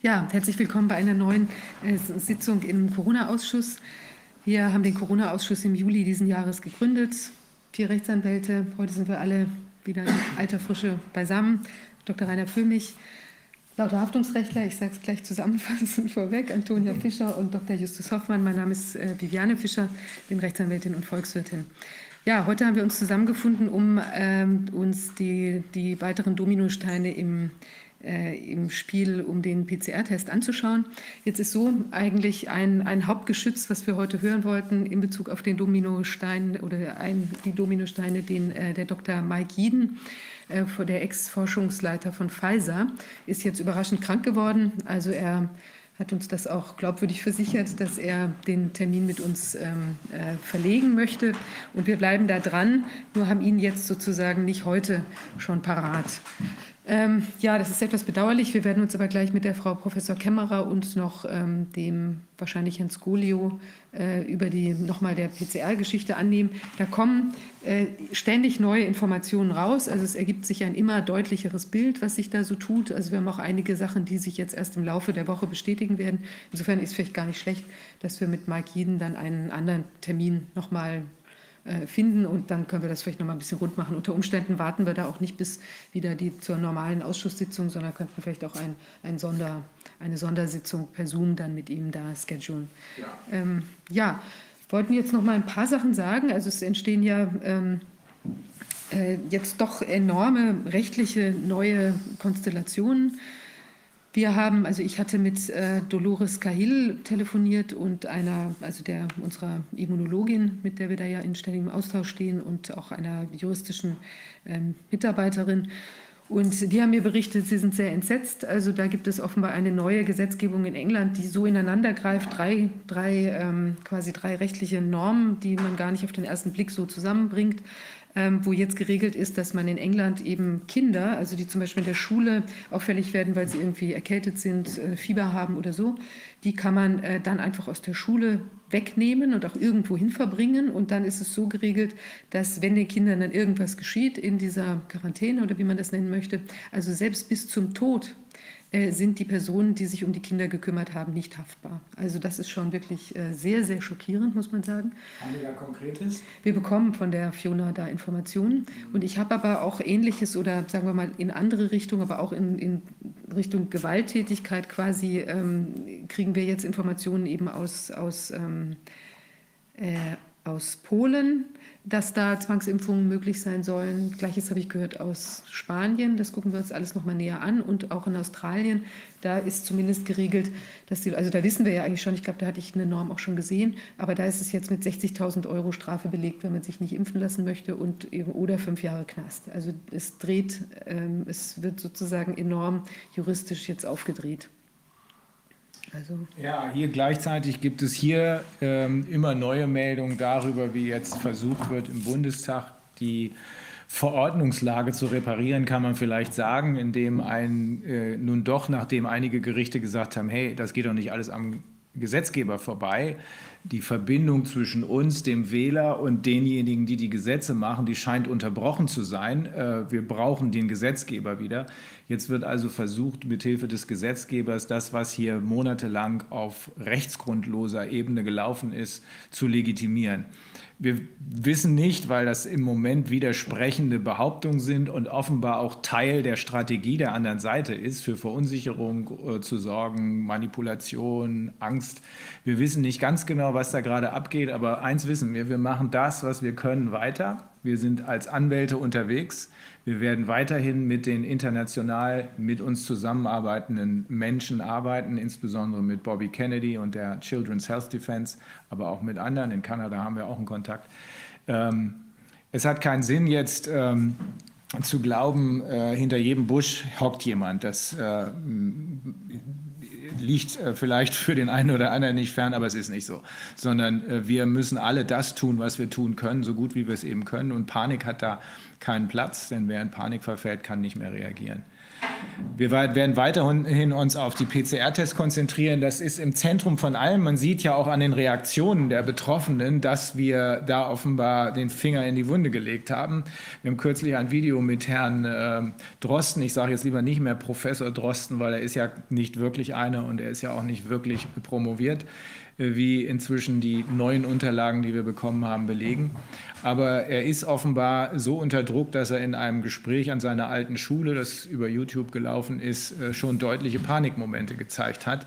Ja, herzlich willkommen bei einer neuen äh, Sitzung im Corona-Ausschuss. Wir haben den Corona-Ausschuss im Juli diesen Jahres gegründet. Vier Rechtsanwälte. Heute sind wir alle wieder in alter Frische beisammen. Dr. Rainer Füllmich, lauter Haftungsrechtler, ich sage es gleich zusammenfassend vorweg, Antonia Fischer und Dr. Justus Hoffmann. Mein Name ist äh, Viviane Fischer, bin Rechtsanwältin und Volkswirtin. Ja, heute haben wir uns zusammengefunden, um ähm, uns die, die weiteren Dominosteine im im Spiel, um den PCR-Test anzuschauen. Jetzt ist so eigentlich ein, ein Hauptgeschütz, was wir heute hören wollten in Bezug auf den Dominostein oder ein, die Dominosteine, den äh, der Dr. Mike Jeden, äh, der Ex-Forschungsleiter von Pfizer, ist jetzt überraschend krank geworden. Also er hat uns das auch glaubwürdig versichert, dass er den Termin mit uns ähm, äh, verlegen möchte. Und wir bleiben da dran, nur haben ihn jetzt sozusagen nicht heute schon parat. Ähm, ja, das ist etwas bedauerlich. Wir werden uns aber gleich mit der Frau Professor Kämmerer und noch ähm, dem wahrscheinlich Herrn Skolio äh, über die nochmal der PCR-Geschichte annehmen. Da kommen äh, ständig neue Informationen raus. Also es ergibt sich ein immer deutlicheres Bild, was sich da so tut. Also wir haben auch einige Sachen, die sich jetzt erst im Laufe der Woche bestätigen werden. Insofern ist es vielleicht gar nicht schlecht, dass wir mit Mike Jeden dann einen anderen Termin nochmal finden und dann können wir das vielleicht noch mal ein bisschen rund machen. Unter Umständen warten wir da auch nicht bis wieder die zur normalen Ausschusssitzung, sondern könnten vielleicht auch ein, ein Sonder, eine Sondersitzung per Zoom dann mit ihm da schedulen. Ja, ähm, ja wollten jetzt noch mal ein paar Sachen sagen. Also es entstehen ja ähm, äh, jetzt doch enorme rechtliche neue Konstellationen. Wir haben, also ich hatte mit äh, Dolores Cahill telefoniert und einer, also der unserer Immunologin, mit der wir da ja in ständigem Austausch stehen und auch einer juristischen ähm, Mitarbeiterin. Und die haben mir berichtet, sie sind sehr entsetzt. Also da gibt es offenbar eine neue Gesetzgebung in England, die so ineinander greift, drei, drei ähm, quasi drei rechtliche Normen, die man gar nicht auf den ersten Blick so zusammenbringt ähm, wo jetzt geregelt ist, dass man in England eben Kinder, also die zum Beispiel in der Schule auffällig werden, weil sie irgendwie erkältet sind, äh, Fieber haben oder so, die kann man äh, dann einfach aus der Schule wegnehmen und auch irgendwo hin verbringen. Und dann ist es so geregelt, dass wenn den Kindern dann irgendwas geschieht in dieser Quarantäne oder wie man das nennen möchte, also selbst bis zum Tod sind die Personen, die sich um die Kinder gekümmert haben, nicht haftbar. Also das ist schon wirklich äh, sehr, sehr schockierend, muss man sagen. Haben wir da Konkretes? Wir bekommen von der Fiona da Informationen. Und ich habe aber auch Ähnliches oder sagen wir mal in andere Richtungen, aber auch in, in Richtung Gewalttätigkeit quasi, ähm, kriegen wir jetzt Informationen eben aus, aus, ähm, äh, aus Polen dass da Zwangsimpfungen möglich sein sollen. Gleiches habe ich gehört aus Spanien. Das gucken wir uns alles noch mal näher an. Und auch in Australien, da ist zumindest geregelt, dass die, also da wissen wir ja eigentlich schon, ich glaube, da hatte ich eine Norm auch schon gesehen, aber da ist es jetzt mit 60.000 Euro Strafe belegt, wenn man sich nicht impfen lassen möchte und eben oder fünf Jahre Knast. Also es dreht, ähm, es wird sozusagen enorm juristisch jetzt aufgedreht. Also ja, hier gleichzeitig gibt es hier ähm, immer neue Meldungen darüber, wie jetzt versucht wird, im Bundestag die Verordnungslage zu reparieren, kann man vielleicht sagen, indem ein äh, nun doch, nachdem einige Gerichte gesagt haben, hey, das geht doch nicht alles am Gesetzgeber vorbei, die Verbindung zwischen uns, dem Wähler und denjenigen, die die Gesetze machen, die scheint unterbrochen zu sein. Äh, wir brauchen den Gesetzgeber wieder. Jetzt wird also versucht, mithilfe des Gesetzgebers das, was hier monatelang auf rechtsgrundloser Ebene gelaufen ist, zu legitimieren. Wir wissen nicht, weil das im Moment widersprechende Behauptungen sind und offenbar auch Teil der Strategie der anderen Seite ist, für Verunsicherung äh, zu sorgen, Manipulation, Angst. Wir wissen nicht ganz genau, was da gerade abgeht, aber eins wissen wir, wir machen das, was wir können, weiter. Wir sind als Anwälte unterwegs. Wir werden weiterhin mit den international mit uns zusammenarbeitenden Menschen arbeiten, insbesondere mit Bobby Kennedy und der Children's Health Defense, aber auch mit anderen. In Kanada haben wir auch einen Kontakt. Ähm, es hat keinen Sinn jetzt ähm, zu glauben, äh, hinter jedem Busch hockt jemand. Das äh, liegt äh, vielleicht für den einen oder anderen nicht fern, aber es ist nicht so. Sondern äh, wir müssen alle das tun, was wir tun können, so gut wie wir es eben können. Und Panik hat da keinen Platz, denn wer in Panik verfällt, kann nicht mehr reagieren. Wir werden weiterhin uns auf die PCR-Tests konzentrieren. Das ist im Zentrum von allem. Man sieht ja auch an den Reaktionen der Betroffenen, dass wir da offenbar den Finger in die Wunde gelegt haben. Wir haben kürzlich ein Video mit Herrn äh, Drosten. Ich sage jetzt lieber nicht mehr Professor Drosten, weil er ist ja nicht wirklich einer und er ist ja auch nicht wirklich promoviert wie inzwischen die neuen Unterlagen, die wir bekommen haben, belegen. Aber er ist offenbar so unter Druck, dass er in einem Gespräch an seiner alten Schule, das über YouTube gelaufen ist, äh, schon deutliche Panikmomente gezeigt hat.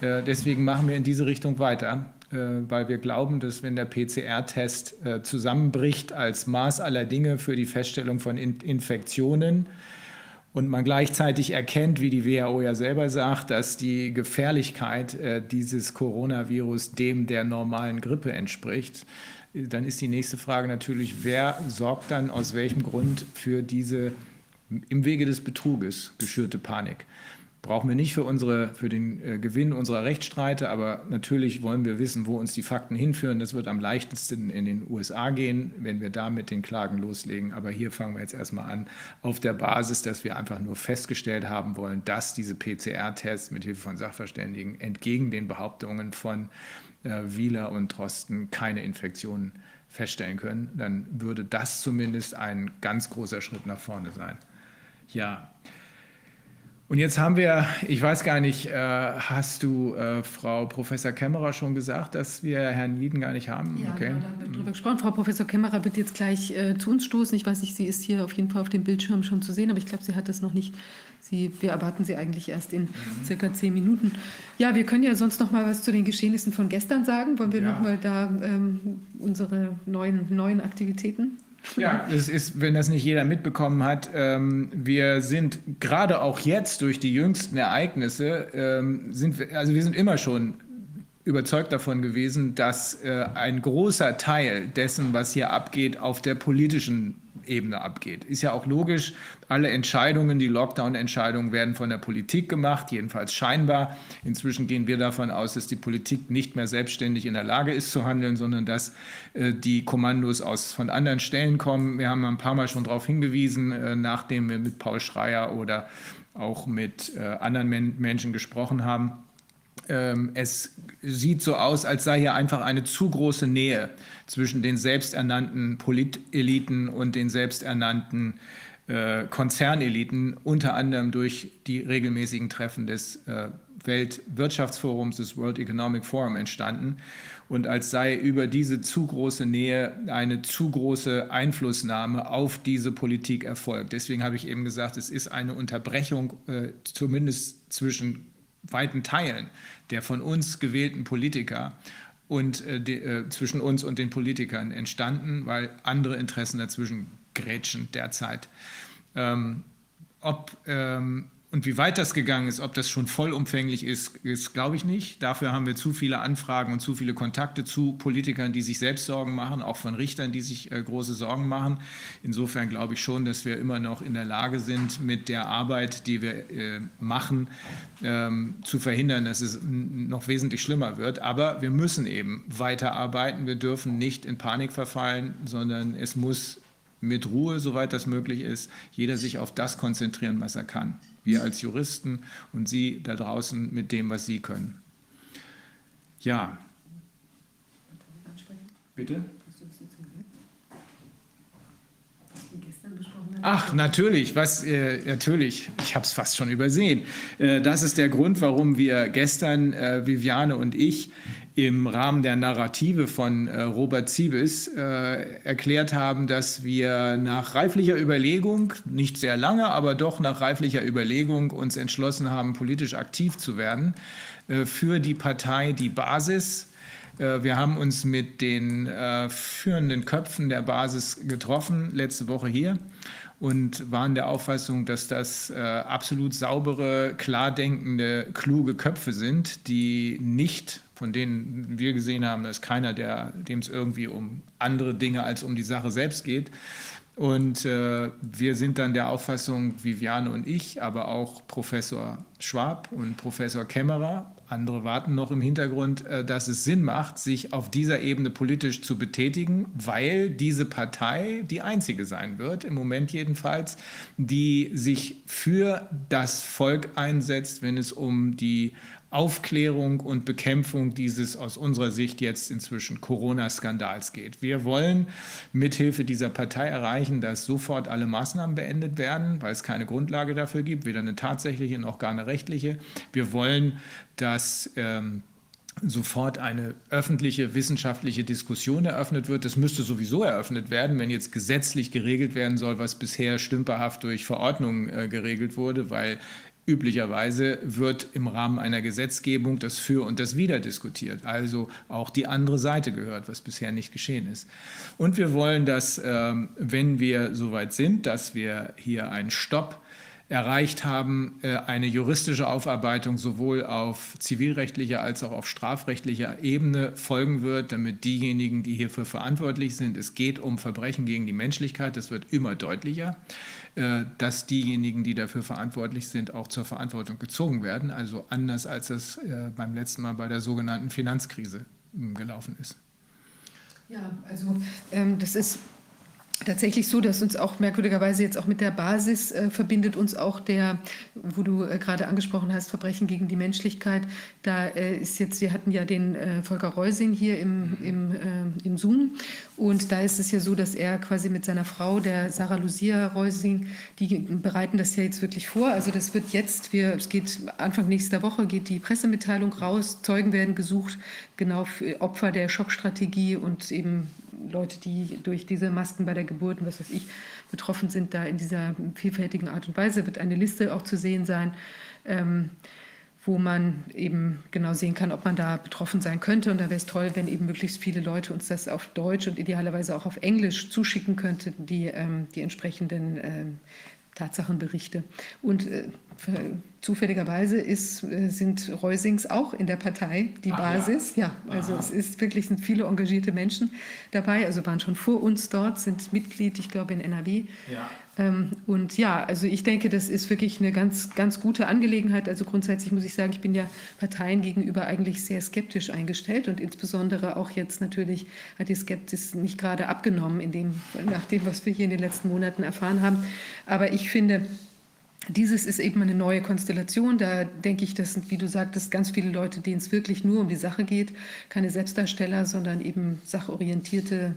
Äh, deswegen machen wir in diese Richtung weiter, äh, weil wir glauben, dass wenn der PCR-Test zusammenbricht als Maß aller Dinge für die Feststellung von Infektionen, und man gleichzeitig erkennt, wie die WHO ja selber sagt, dass die Gefährlichkeit äh, dieses Coronavirus dem der normalen Grippe entspricht, dann ist die nächste Frage natürlich, wer sorgt dann aus welchem Grund für diese im Wege des Betruges geschürte Panik? brauchen wir nicht für, unsere, für den äh, Gewinn unserer Rechtsstreite, aber natürlich wollen wir wissen, wo uns die Fakten hinführen. Das wird am leichtesten in den USA gehen, wenn wir da mit den Klagen loslegen. Aber hier fangen wir jetzt erstmal an, auf der Basis, dass wir einfach nur festgestellt haben wollen, dass diese PCR-Tests mit Hilfe von Sachverständigen entgegen den Behauptungen von äh, Wieler und Drosten keine Infektionen feststellen können. Dann würde das zumindest ein ganz großer Schritt nach vorne sein. Ja, und jetzt haben wir, ich weiß gar nicht, äh, hast du äh, Frau Professor Kämmerer schon gesagt, dass wir Herrn Nieden gar nicht haben? Ja, okay. da haben wir drüber gesprochen. Frau Professor Kämmerer wird jetzt gleich äh, zu uns stoßen. Ich weiß nicht, sie ist hier auf jeden Fall auf dem Bildschirm schon zu sehen, aber ich glaube, sie hat das noch nicht. Sie, wir erwarten sie eigentlich erst in mhm. circa zehn Minuten. Ja, wir können ja sonst noch mal was zu den Geschehnissen von gestern sagen. Wollen wir ja. noch mal da ähm, unsere neuen, neuen Aktivitäten ja, es ist, wenn das nicht jeder mitbekommen hat, ähm, wir sind gerade auch jetzt durch die jüngsten Ereignisse, ähm, sind wir, also wir sind immer schon überzeugt davon gewesen, dass äh, ein großer Teil dessen, was hier abgeht, auf der politischen Ebene abgeht. Ist ja auch logisch, alle Entscheidungen, die Lockdown-Entscheidungen werden von der Politik gemacht, jedenfalls scheinbar. Inzwischen gehen wir davon aus, dass die Politik nicht mehr selbstständig in der Lage ist zu handeln, sondern dass äh, die Kommandos aus, von anderen Stellen kommen. Wir haben ein paar Mal schon darauf hingewiesen, äh, nachdem wir mit Paul Schreier oder auch mit äh, anderen Men Menschen gesprochen haben. Ähm, es sieht so aus, als sei hier einfach eine zu große Nähe zwischen den selbsternannten Politeliten und den selbsternannten äh, Konzerneliten, unter anderem durch die regelmäßigen Treffen des äh, Weltwirtschaftsforums, des World Economic Forum entstanden und als sei über diese zu große Nähe eine zu große Einflussnahme auf diese Politik erfolgt. Deswegen habe ich eben gesagt, es ist eine Unterbrechung äh, zumindest zwischen weiten Teilen der von uns gewählten Politiker und äh, die, äh, zwischen uns und den Politikern entstanden, weil andere Interessen dazwischen grätschen derzeit. Ähm, ob ähm, und wie weit das gegangen ist, ob das schon vollumfänglich ist, ist glaube ich nicht. Dafür haben wir zu viele Anfragen und zu viele Kontakte zu Politikern, die sich selbst Sorgen machen, auch von Richtern, die sich äh, große Sorgen machen. Insofern glaube ich schon, dass wir immer noch in der Lage sind, mit der Arbeit, die wir äh, machen, ähm, zu verhindern, dass es noch wesentlich schlimmer wird. Aber wir müssen eben weiterarbeiten. Wir dürfen nicht in Panik verfallen, sondern es muss mit Ruhe, soweit das möglich ist, jeder sich auf das konzentrieren, was er kann wir als Juristen und Sie da draußen mit dem, was Sie können. Ja. Bitte? Ach, natürlich, was, äh, natürlich, ich habe es fast schon übersehen. Äh, das ist der Grund, warum wir gestern, äh, Viviane und ich, im Rahmen der Narrative von äh, Robert Ziebes äh, erklärt haben, dass wir nach reiflicher Überlegung, nicht sehr lange, aber doch nach reiflicher Überlegung uns entschlossen haben, politisch aktiv zu werden äh, für die Partei Die Basis. Äh, wir haben uns mit den äh, führenden Köpfen der Basis getroffen, letzte Woche hier und waren der Auffassung, dass das äh, absolut saubere, klardenkende, kluge Köpfe sind, die nicht von denen wir gesehen haben, dass keiner, der, dem es irgendwie um andere Dinge als um die Sache selbst geht. Und äh, wir sind dann der Auffassung, Viviane und ich, aber auch Professor Schwab und Professor Kämmerer, andere warten noch im Hintergrund, äh, dass es Sinn macht, sich auf dieser Ebene politisch zu betätigen, weil diese Partei die einzige sein wird, im Moment jedenfalls, die sich für das Volk einsetzt, wenn es um die Aufklärung und Bekämpfung dieses aus unserer Sicht jetzt inzwischen Corona-Skandals geht. Wir wollen mithilfe dieser Partei erreichen, dass sofort alle Maßnahmen beendet werden, weil es keine Grundlage dafür gibt, weder eine tatsächliche noch gar eine rechtliche. Wir wollen, dass ähm, sofort eine öffentliche wissenschaftliche Diskussion eröffnet wird. Das müsste sowieso eröffnet werden, wenn jetzt gesetzlich geregelt werden soll, was bisher stümperhaft durch Verordnungen äh, geregelt wurde, weil Üblicherweise wird im Rahmen einer Gesetzgebung das Für und das Wider diskutiert, also auch die andere Seite gehört, was bisher nicht geschehen ist. Und wir wollen, dass, ähm, wenn wir soweit sind, dass wir hier einen Stopp erreicht haben, äh, eine juristische Aufarbeitung sowohl auf zivilrechtlicher als auch auf strafrechtlicher Ebene folgen wird, damit diejenigen, die hierfür verantwortlich sind, es geht um Verbrechen gegen die Menschlichkeit, das wird immer deutlicher. Äh, dass diejenigen, die dafür verantwortlich sind, auch zur Verantwortung gezogen werden. Also anders als es äh, beim letzten Mal bei der sogenannten Finanzkrise hm, gelaufen ist. Ja, also ähm, das ist tatsächlich so, dass uns auch merkwürdigerweise jetzt auch mit der Basis äh, verbindet uns auch der, wo du äh, gerade angesprochen hast, Verbrechen gegen die Menschlichkeit. Da äh, ist jetzt, wir hatten ja den äh, Volker Reusing hier im, im, äh, im Zoom und da ist es ja so, dass er quasi mit seiner Frau, der Sarah Lucia Reusing, die bereiten das ja jetzt wirklich vor. Also das wird jetzt, wir, es geht Anfang nächster Woche geht die Pressemitteilung raus, Zeugen werden gesucht, genau für Opfer der Schockstrategie und eben Leute, die durch diese Masken bei der Geburt und was weiß ich betroffen sind, da in dieser vielfältigen Art und Weise wird eine Liste auch zu sehen sein, ähm, wo man eben genau sehen kann, ob man da betroffen sein könnte. Und da wäre es toll, wenn eben möglichst viele Leute uns das auf Deutsch und idealerweise auch auf Englisch zuschicken könnten, die, ähm, die entsprechenden ähm, Tatsachenberichte. Und äh, zufälligerweise ist, äh, sind Reusings auch in der Partei die Ach, Basis. Ja, ja also Aha. es ist wirklich sind viele engagierte Menschen dabei. Also waren schon vor uns dort, sind Mitglied, ich glaube in NRW. Ja. Ähm, und ja, also ich denke, das ist wirklich eine ganz, ganz gute Angelegenheit. Also grundsätzlich muss ich sagen, ich bin ja Parteien gegenüber eigentlich sehr skeptisch eingestellt und insbesondere auch jetzt natürlich hat die Skepsis nicht gerade abgenommen, in dem, nach dem, was wir hier in den letzten Monaten erfahren haben. Aber ich finde, dieses ist eben eine neue Konstellation. Da denke ich, das sind, wie du sagtest, ganz viele Leute, denen es wirklich nur um die Sache geht. Keine Selbstdarsteller, sondern eben sachorientierte,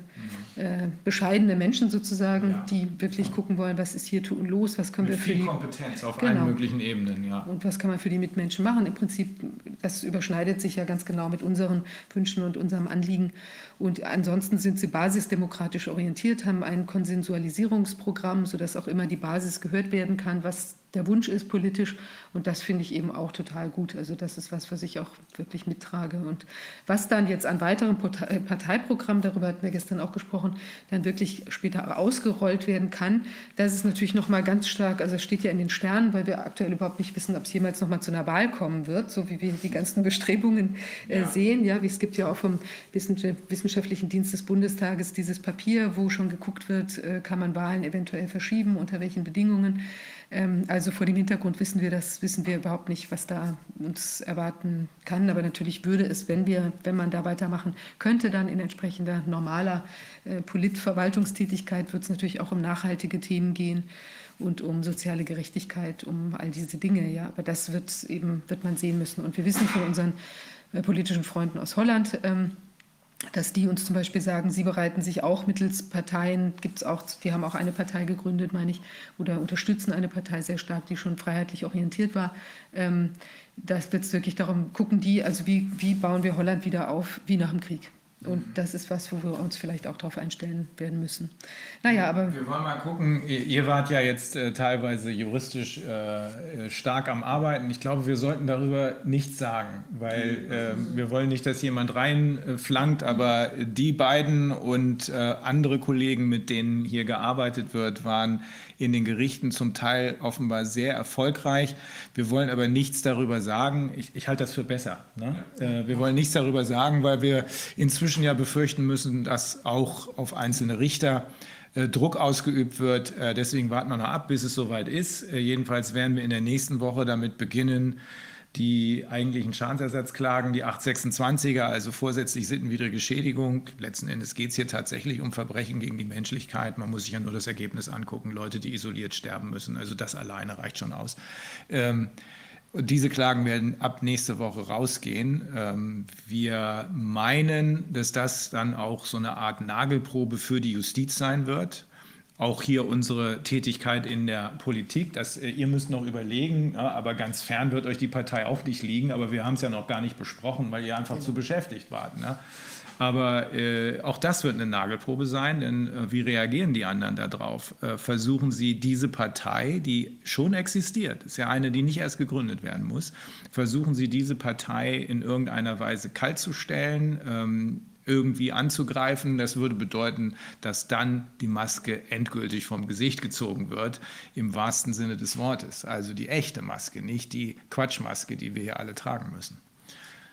mhm. äh, bescheidene Menschen sozusagen, ja. die wirklich gucken wollen, was ist hier los, was können Mit wir für viel die Kompetenz auf genau. allen möglichen Ebenen, ja. Und was kann man für die Mitmenschen machen? Im Prinzip, das überschneidet sich ja ganz genau mit unseren Wünschen und unserem Anliegen. Und ansonsten sind sie basisdemokratisch orientiert, haben ein Konsensualisierungsprogramm, sodass auch immer die Basis gehört werden kann, was der Wunsch ist politisch. Und das finde ich eben auch total gut. Also das ist was, was ich auch wirklich mittrage. Und was dann jetzt an weiteren äh, Parteiprogrammen, darüber hatten wir gestern auch gesprochen, dann wirklich später ausgerollt werden kann, das ist natürlich nochmal ganz stark, also es steht ja in den Sternen, weil wir aktuell überhaupt nicht wissen, ob es jemals nochmal zu einer Wahl kommen wird, so wie wir die ganzen Bestrebungen äh, ja. sehen. Ja, wie es gibt ja auch vom Wissenschaftlichen Dienst des Bundestages dieses Papier, wo schon geguckt wird, äh, kann man Wahlen eventuell verschieben, unter welchen Bedingungen. Ähm, also vor dem Hintergrund wissen wir das, wissen wir überhaupt nicht, was da uns erwarten kann. Aber natürlich würde es, wenn wir, wenn man da weitermachen könnte, dann in entsprechender normaler äh, Politverwaltungstätigkeit wird es natürlich auch um nachhaltige Themen gehen und um soziale Gerechtigkeit, um all diese Dinge. Ja, aber das wird eben wird man sehen müssen. Und wir wissen von unseren äh, politischen Freunden aus Holland. Ähm, dass die uns zum Beispiel sagen, sie bereiten sich auch mittels Parteien, gibt es auch, die haben auch eine Partei gegründet, meine ich, oder unterstützen eine Partei sehr stark, die schon freiheitlich orientiert war. Ähm, das wird wirklich darum, gucken die, also wie, wie bauen wir Holland wieder auf, wie nach dem Krieg. Und das ist was, wo wir uns vielleicht auch darauf einstellen werden müssen. Naja, aber. Wir wollen mal gucken. Ihr wart ja jetzt äh, teilweise juristisch äh, stark am Arbeiten. Ich glaube, wir sollten darüber nichts sagen, weil äh, wir wollen nicht, dass jemand reinflankt, aber die beiden und äh, andere Kollegen, mit denen hier gearbeitet wird, waren in den Gerichten zum Teil offenbar sehr erfolgreich. Wir wollen aber nichts darüber sagen. Ich, ich halte das für besser. Ne? Äh, wir wollen nichts darüber sagen, weil wir inzwischen ja befürchten müssen, dass auch auf einzelne Richter äh, Druck ausgeübt wird. Äh, deswegen warten wir noch ab, bis es soweit ist. Jedenfalls werden wir in der nächsten Woche damit beginnen, die eigentlichen Schadensersatzklagen, die 826er, also vorsätzlich sittenwidrige Schädigung. Letzten Endes geht es hier tatsächlich um Verbrechen gegen die Menschlichkeit. Man muss sich ja nur das Ergebnis angucken, Leute, die isoliert sterben müssen. Also das alleine reicht schon aus. Ähm, diese Klagen werden ab nächste Woche rausgehen. Ähm, wir meinen, dass das dann auch so eine Art Nagelprobe für die Justiz sein wird auch hier unsere Tätigkeit in der Politik. Das, äh, ihr müsst noch überlegen, ja, aber ganz fern wird euch die Partei auch nicht liegen. Aber wir haben es ja noch gar nicht besprochen, weil ihr einfach zu beschäftigt wart. Ne? Aber äh, auch das wird eine Nagelprobe sein, denn äh, wie reagieren die anderen darauf? Äh, versuchen sie diese Partei, die schon existiert, ist ja eine, die nicht erst gegründet werden muss, versuchen sie diese Partei in irgendeiner Weise kaltzustellen? Ähm, irgendwie anzugreifen. Das würde bedeuten, dass dann die Maske endgültig vom Gesicht gezogen wird, im wahrsten Sinne des Wortes. Also die echte Maske, nicht die Quatschmaske, die wir hier alle tragen müssen.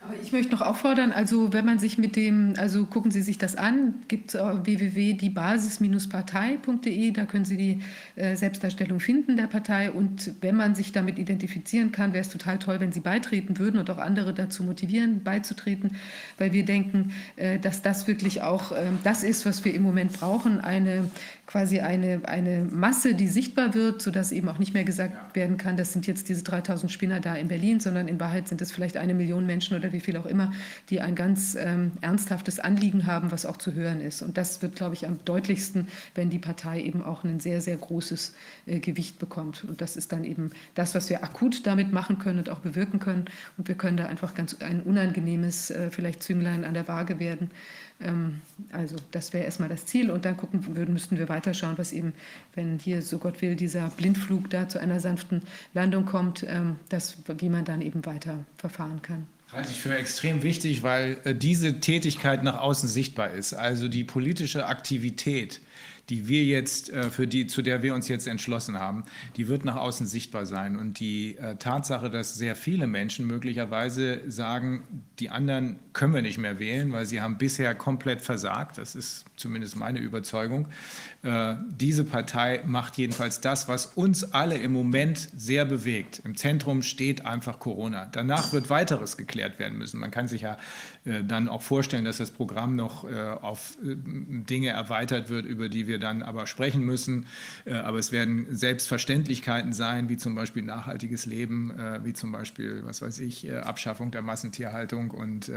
Aber ich möchte noch auffordern, also wenn man sich mit dem, also gucken Sie sich das an, gibt es www.diebasis-partei.de, da können Sie die äh, Selbstdarstellung finden der Partei und wenn man sich damit identifizieren kann, wäre es total toll, wenn Sie beitreten würden und auch andere dazu motivieren, beizutreten, weil wir denken, äh, dass das wirklich auch äh, das ist, was wir im Moment brauchen, eine quasi eine, eine Masse, die sichtbar wird, sodass eben auch nicht mehr gesagt werden kann, das sind jetzt diese 3000 Spinner da in Berlin, sondern in Wahrheit sind es vielleicht eine Million Menschen oder wie viel auch immer, die ein ganz ähm, ernsthaftes Anliegen haben, was auch zu hören ist. Und das wird, glaube ich, am deutlichsten, wenn die Partei eben auch ein sehr, sehr großes äh, Gewicht bekommt. Und das ist dann eben das, was wir akut damit machen können und auch bewirken können. Und wir können da einfach ganz ein unangenehmes, äh, vielleicht Zünglein an der Waage werden. Ähm, also das wäre erstmal das Ziel und dann gucken würden, müssten wir weiterschauen, was eben, wenn hier, so Gott will, dieser Blindflug da zu einer sanften Landung kommt, ähm, das, wie man dann eben weiter verfahren kann. Halte ich für extrem wichtig, weil äh, diese Tätigkeit nach außen sichtbar ist. Also die politische Aktivität die wir jetzt, äh, für die, zu der wir uns jetzt entschlossen haben, die wird nach außen sichtbar sein. Und die äh, Tatsache, dass sehr viele Menschen möglicherweise sagen, die anderen können wir nicht mehr wählen, weil sie haben bisher komplett versagt, das ist zumindest meine Überzeugung, äh, diese Partei macht jedenfalls das, was uns alle im Moment sehr bewegt. Im Zentrum steht einfach Corona. Danach wird weiteres geklärt werden müssen. Man kann sich ja äh, dann auch vorstellen, dass das Programm noch äh, auf Dinge erweitert wird, über die wir dann aber sprechen müssen. Aber es werden Selbstverständlichkeiten sein, wie zum Beispiel nachhaltiges Leben, wie zum Beispiel, was weiß ich, Abschaffung der Massentierhaltung und,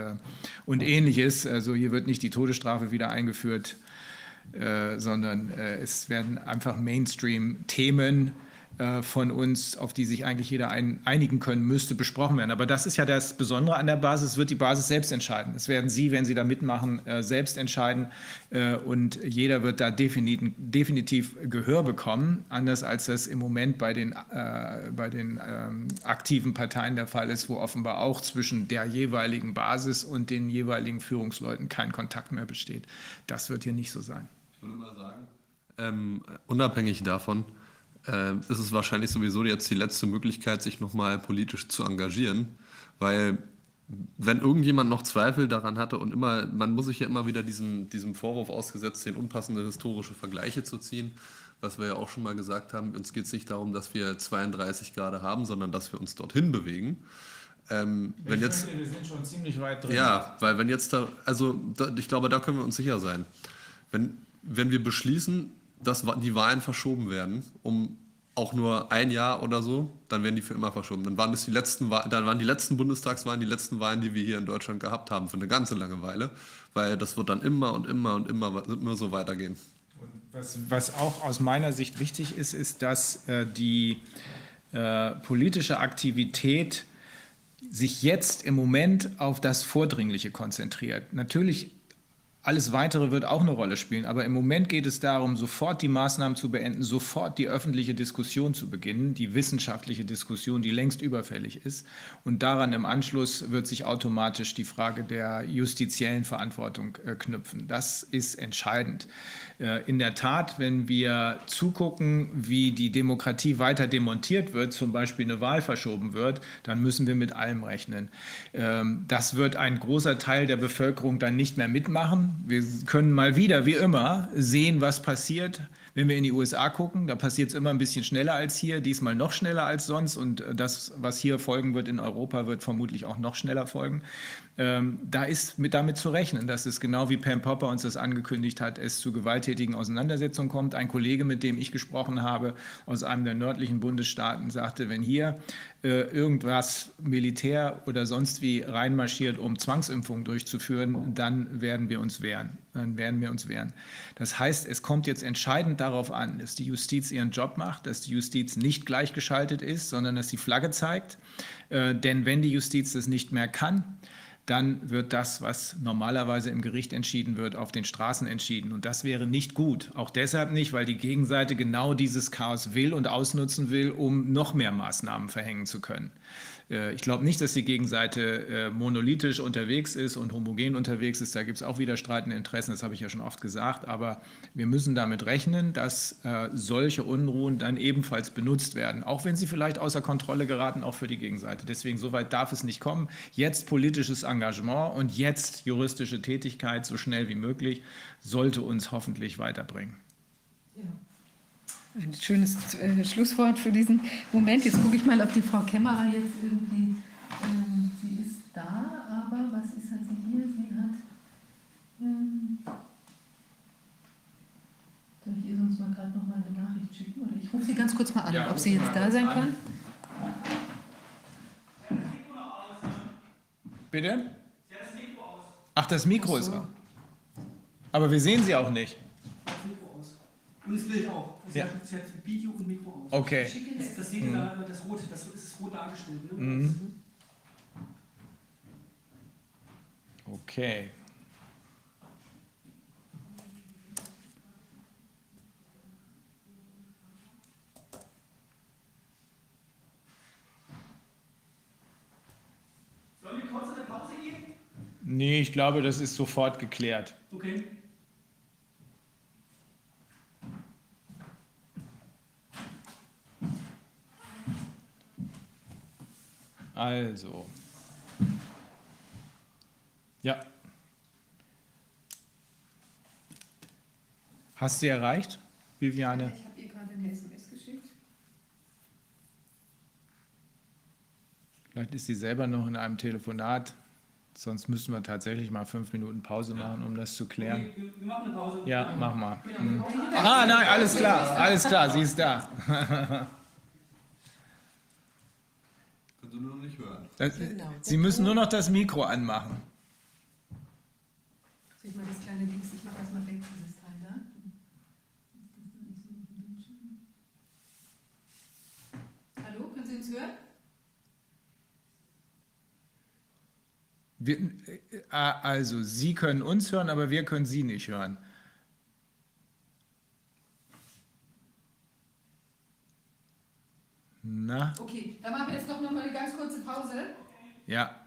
und ähnliches. Also hier wird nicht die Todesstrafe wieder eingeführt äh, sondern äh, es werden einfach Mainstream-Themen äh, von uns, auf die sich eigentlich jeder ein, einigen können müsste, besprochen werden. Aber das ist ja das Besondere an der Basis, es wird die Basis selbst entscheiden. Das werden Sie, wenn Sie da mitmachen, äh, selbst entscheiden und jeder wird da definitiv, definitiv, Gehör bekommen, anders als das im Moment bei den, äh, bei den ähm, aktiven Parteien der Fall ist, wo offenbar auch zwischen der jeweiligen Basis und den jeweiligen Führungsleuten kein Kontakt mehr besteht. Das wird hier nicht so sein. Ich würde mal sagen, ähm, unabhängig davon äh, ist es wahrscheinlich sowieso jetzt die letzte Möglichkeit, sich nochmal politisch zu engagieren, weil wenn irgendjemand noch Zweifel daran hatte und immer, man muss sich ja immer wieder diesem, diesem Vorwurf ausgesetzt, den unpassende historische Vergleiche zu ziehen, was wir ja auch schon mal gesagt haben, uns geht es nicht darum, dass wir 32 Grad haben, sondern dass wir uns dorthin bewegen. Ähm, wenn jetzt, finde, wir sind schon ziemlich weit drin. Ja, weil wenn jetzt da, also da, ich glaube, da können wir uns sicher sein. Wenn, wenn wir beschließen, dass die Wahlen verschoben werden, um auch nur ein Jahr oder so, dann werden die für immer verschoben. Dann waren das die letzten, dann waren die letzten Bundestagswahlen die letzten Wahlen, die wir hier in Deutschland gehabt haben, für eine ganze lange Weile, weil das wird dann immer und immer und immer, immer so weitergehen. Was, was, auch aus meiner Sicht wichtig ist, ist, dass äh, die äh, politische Aktivität sich jetzt im Moment auf das Vordringliche konzentriert. Natürlich alles Weitere wird auch eine Rolle spielen. Aber im Moment geht es darum, sofort die Maßnahmen zu beenden, sofort die öffentliche Diskussion zu beginnen, die wissenschaftliche Diskussion, die längst überfällig ist. Und daran im Anschluss wird sich automatisch die Frage der justiziellen Verantwortung äh, knüpfen. Das ist entscheidend. Äh, in der Tat, wenn wir zugucken, wie die Demokratie weiter demontiert wird, zum Beispiel eine Wahl verschoben wird, dann müssen wir mit allem rechnen. Ähm, das wird ein großer Teil der Bevölkerung dann nicht mehr mitmachen Wir können mal wieder, wie immer, sehen, was passiert. Wenn wir in die USA gucken, da passiert es immer ein bisschen schneller als hier, diesmal noch schneller als sonst. Und das, was hier folgen wird in Europa, wird vermutlich auch noch schneller folgen. Ähm, da ist mit damit zu rechnen, dass es genau wie Pam Popper uns das angekündigt hat, es zu gewalttätigen Auseinandersetzungen kommt. Ein Kollege, mit dem ich gesprochen habe, aus einem der nördlichen Bundesstaaten, sagte, wenn hier äh, irgendwas Militär oder sonst wie reinmarschiert, um Zwangsimpfungen durchzuführen, dann werden wir uns wehren. Dann werden wir uns wehren. Das heißt, es kommt jetzt entscheidend darauf an, dass die Justiz ihren Job macht, dass die Justiz nicht gleichgeschaltet ist, sondern dass die Flagge zeigt. Äh, denn wenn die Justiz das nicht mehr kann, dann wird das, was normalerweise im Gericht entschieden wird, auf den Straßen entschieden. Und das wäre nicht gut. Auch deshalb nicht, weil die Gegenseite genau dieses Chaos will und ausnutzen will, um noch mehr Maßnahmen verhängen zu können. Äh, ich glaube nicht, dass die Gegenseite äh, monolithisch unterwegs ist und homogen unterwegs ist. Da gibt es auch wieder streitende Interessen, das habe ich ja schon oft gesagt. Aber wir müssen damit rechnen, dass äh, solche Unruhen dann ebenfalls benutzt werden, auch wenn sie vielleicht außer Kontrolle geraten, auch für die Gegenseite. Deswegen, soweit darf es nicht kommen. Jetzt politisches Engagement und jetzt juristische Tätigkeit so schnell wie möglich sollte uns hoffentlich weiterbringen. Ja. Ein schönes äh, Schlusswort für diesen Moment. Jetzt gucke ich mal, ob die Frau Kämmerer jetzt irgendwie, ähm, sie ist da, aber was ist hat sie hier? Sie hat, ähm, soll ich ihr sonst mal gerade noch mal eine Nachricht schicken? Oder ich rufe sie ganz kurz mal an, ja, ob sie jetzt da sein kann. Bitte? Ach, das Mikro ist aus. Aber wir sehen sie auch nicht. Und das Bild auch. Also ja. Sie hat Video und Mikro aus. Okay. Das, das seht ihr mhm. da, das Rot, das ist rot dargestellt. Ne? Mhm. Okay. Sollen wir kurz eine Pause geben? Nee, ich glaube, das ist sofort geklärt. Okay. Also. Ja. Hast du erreicht, Viviane? Ich habe ihr gerade eine SMS geschickt. Vielleicht ist sie selber noch in einem Telefonat. Sonst müssen wir tatsächlich mal fünf Minuten Pause machen, um das zu klären. Okay, wir machen eine Pause. Ja, mach mal. Mhm. Ah, nein, alles klar, alles klar, sie ist da. Sie nur noch nicht hören. Das, genau. Sie müssen nur noch das Mikro anmachen. Soll ich mal das kleine Dings, ich mache erstmal weg, dieses Teil da. Hallo, können Sie uns hören? Wir, äh, also, Sie können uns hören, aber wir können Sie nicht hören. Na? Okay, dann machen wir jetzt noch mal eine ganz kurze Pause. Ja.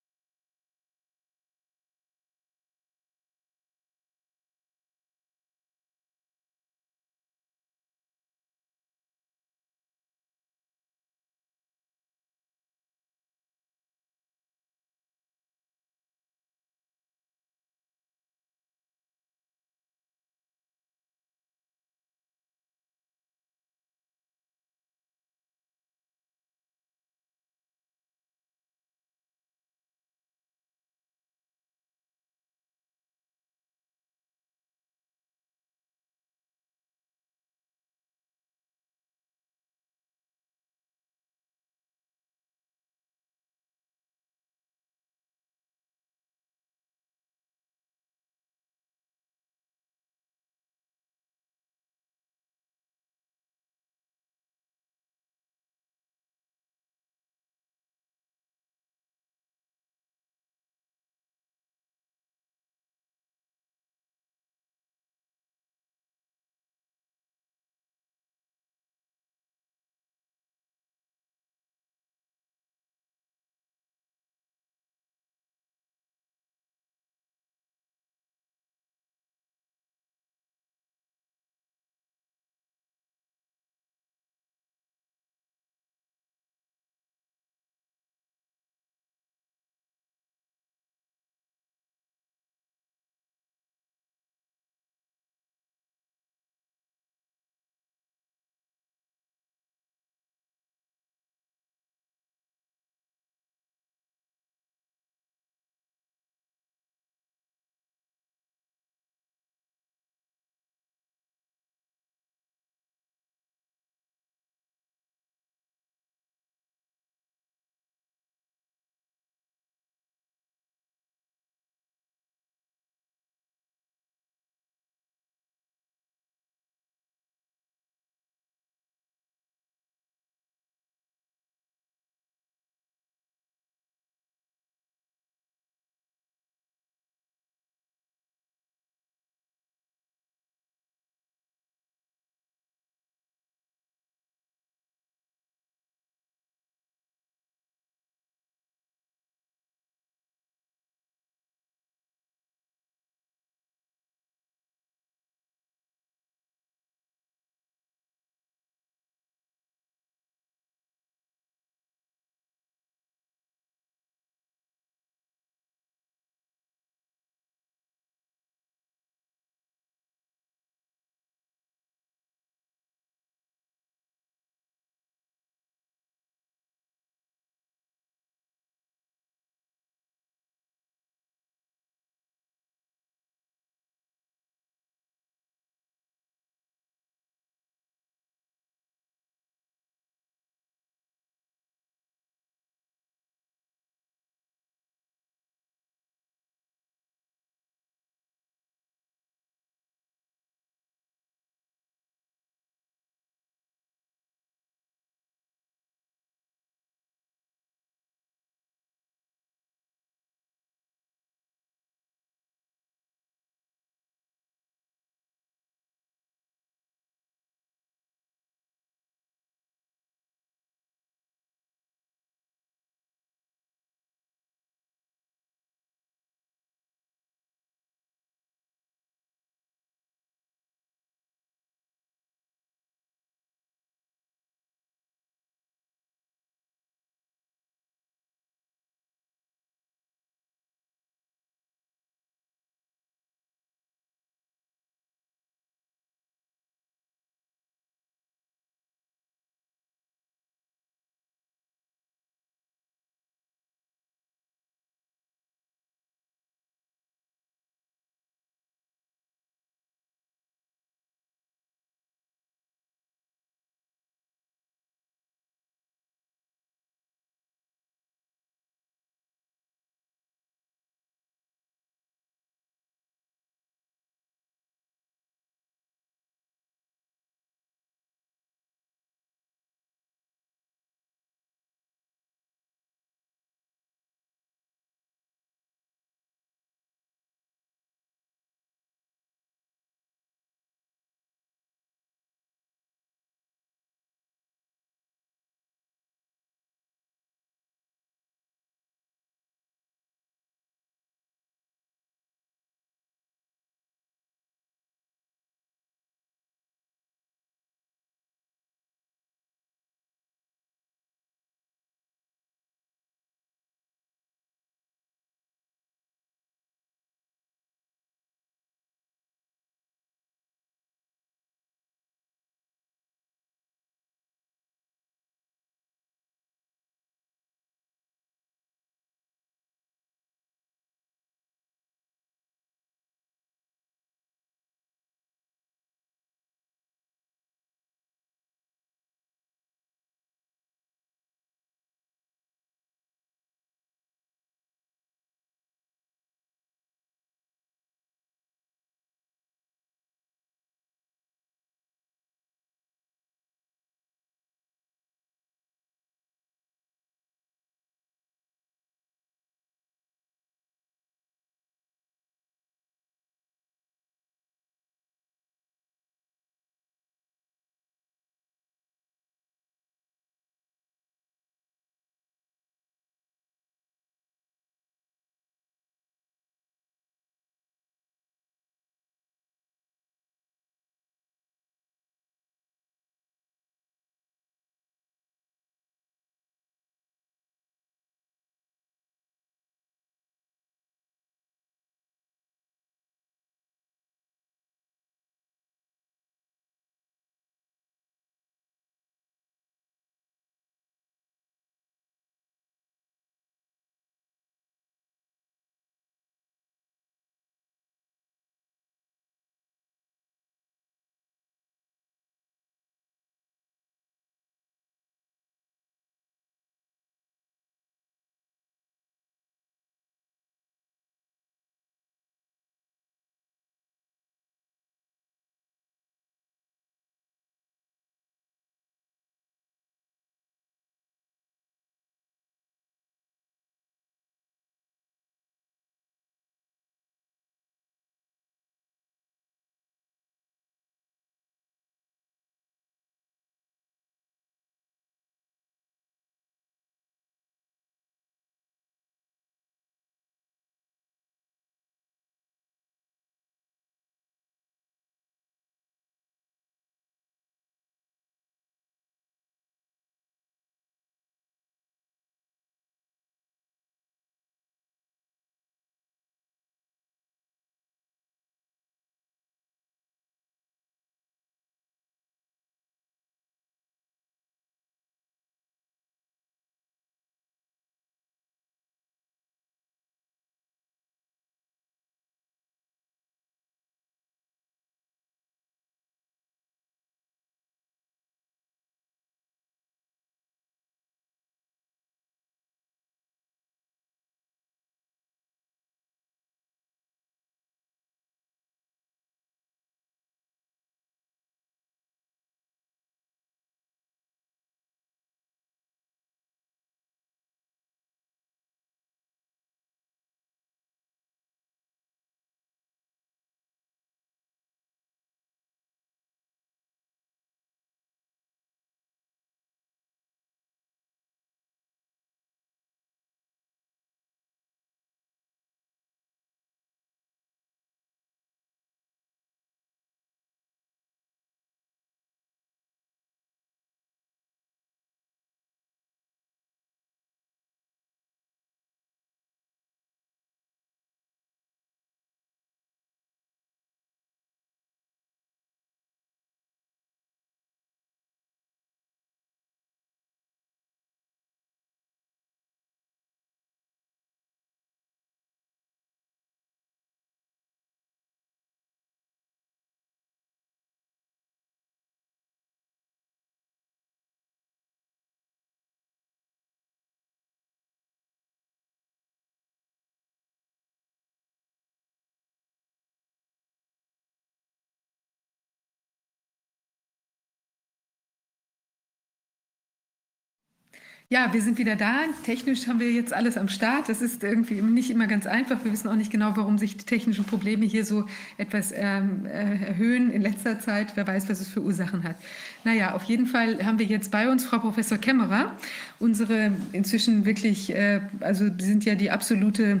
Ja, wir sind wieder da. Technisch haben wir jetzt alles am Start. Das ist irgendwie nicht immer ganz einfach. Wir wissen auch nicht genau, warum sich die technischen Probleme hier so etwas ähm, äh, erhöhen in letzter Zeit. Wer weiß, was es für Ursachen hat. Naja, auf jeden Fall haben wir jetzt bei uns Frau Professor Kämmerer, unsere inzwischen wirklich, äh, also sind ja die absolute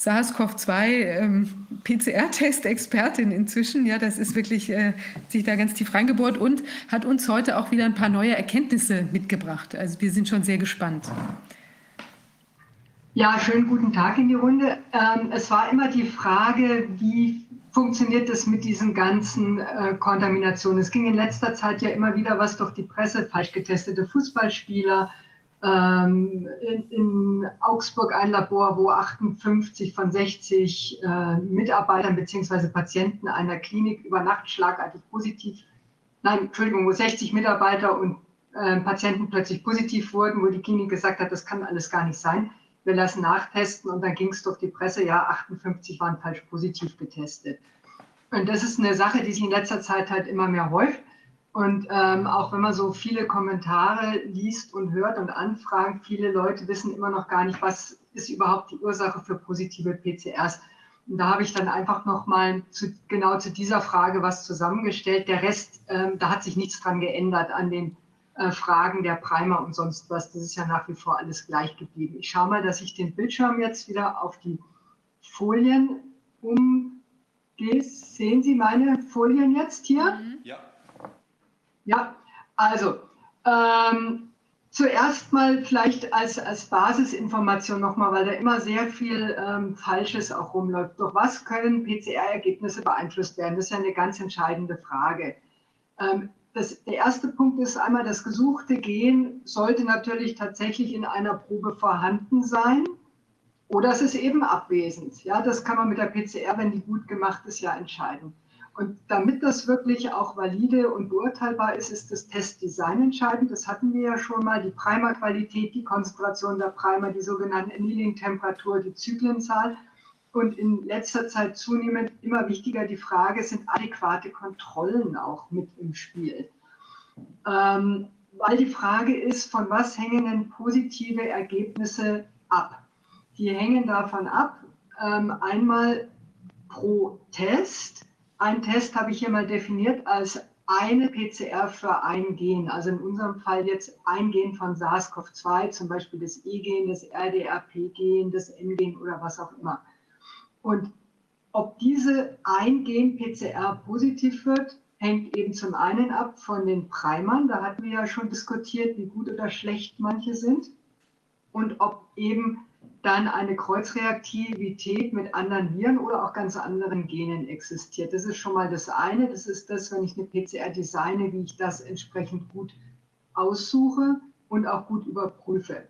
SARS-CoV-2 ähm, PCR-Test-Expertin inzwischen. Ja, das ist wirklich äh, sich da ganz tief reingebohrt und hat uns heute auch wieder ein paar neue Erkenntnisse mitgebracht. Also wir sind schon sehr gespannt. Ja, schönen guten Tag in die Runde. Ähm, es war immer die Frage, wie funktioniert das mit diesen ganzen äh, Kontaminationen? Es ging in letzter Zeit ja immer wieder was durch die Presse, falsch getestete Fußballspieler, ähm, in, in, Augsburg ein Labor, wo 58 von 60 äh, Mitarbeitern bzw. Patienten einer Klinik über Nacht schlagartig positiv, nein, Entschuldigung, wo 60 Mitarbeiter und äh, Patienten plötzlich positiv wurden, wo die Klinik gesagt hat, das kann alles gar nicht sein. Wir lassen nachtesten und dann ging es durch die Presse, ja, 58 waren falsch positiv getestet. Und das ist eine Sache, die sich in letzter Zeit halt immer mehr häuft. Und ähm, auch wenn man so viele Kommentare liest und hört und anfragt, viele Leute wissen immer noch gar nicht, was ist überhaupt die Ursache für positive PCRs. Und da habe ich dann einfach nochmal zu, genau zu dieser Frage was zusammengestellt. Der Rest, ähm, da hat sich nichts dran geändert an den äh, Fragen der Primer und sonst was. Das ist ja nach wie vor alles gleich geblieben. Ich schaue mal, dass ich den Bildschirm jetzt wieder auf die Folien umgehe. Sehen Sie meine Folien jetzt hier? Ja. Also ähm, zuerst mal vielleicht als, als Basisinformation nochmal, weil da immer sehr viel ähm, Falsches auch rumläuft. Durch was können PCR-Ergebnisse beeinflusst werden? Das ist ja eine ganz entscheidende Frage. Ähm, das, der erste Punkt ist einmal, das gesuchte Gen sollte natürlich tatsächlich in einer Probe vorhanden sein oder es ist eben abwesend. Ja, das kann man mit der PCR, wenn die gut gemacht ist, ja entscheiden. Und damit das wirklich auch valide und beurteilbar ist, ist das Testdesign entscheidend. Das hatten wir ja schon mal. Die Primerqualität, die Konzentration der Primer, die sogenannte Annealing-Temperatur, die Zyklenzahl. Und in letzter Zeit zunehmend immer wichtiger die Frage, sind adäquate Kontrollen auch mit im Spiel? Ähm, weil die Frage ist, von was hängen denn positive Ergebnisse ab? Die hängen davon ab, ähm, einmal pro Test, ein Test habe ich hier mal definiert als eine PCR für ein Gen. Also in unserem Fall jetzt ein Gen von SARS-CoV-2, zum Beispiel das E-Gen, das RDRP-Gen, das N-Gen oder was auch immer. Und ob diese ein Gen PCR positiv wird, hängt eben zum einen ab von den Primern. Da hatten wir ja schon diskutiert, wie gut oder schlecht manche sind. Und ob eben dann eine Kreuzreaktivität mit anderen Viren oder auch ganz anderen Genen existiert. Das ist schon mal das eine. Das ist das, wenn ich eine PCR designe, wie ich das entsprechend gut aussuche und auch gut überprüfe.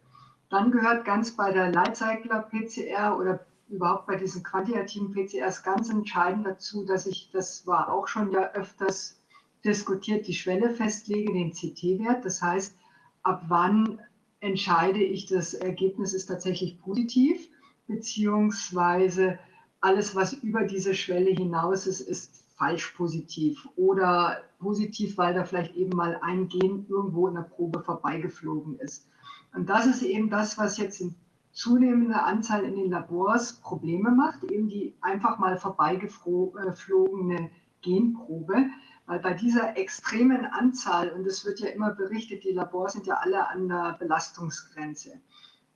Dann gehört ganz bei der Lightcycler-PCR oder überhaupt bei diesen quantitativen PCRs ganz entscheidend dazu, dass ich, das war auch schon ja öfters diskutiert, die Schwelle festlege, den CT-Wert. Das heißt, ab wann entscheide ich, das Ergebnis ist tatsächlich positiv, beziehungsweise alles, was über diese Schwelle hinaus ist, ist falsch positiv oder positiv, weil da vielleicht eben mal ein Gen irgendwo in der Probe vorbeigeflogen ist. Und das ist eben das, was jetzt in zunehmender Anzahl in den Labors Probleme macht, eben die einfach mal vorbeigeflogene Genprobe. Weil bei dieser extremen Anzahl, und es wird ja immer berichtet, die Labors sind ja alle an der Belastungsgrenze,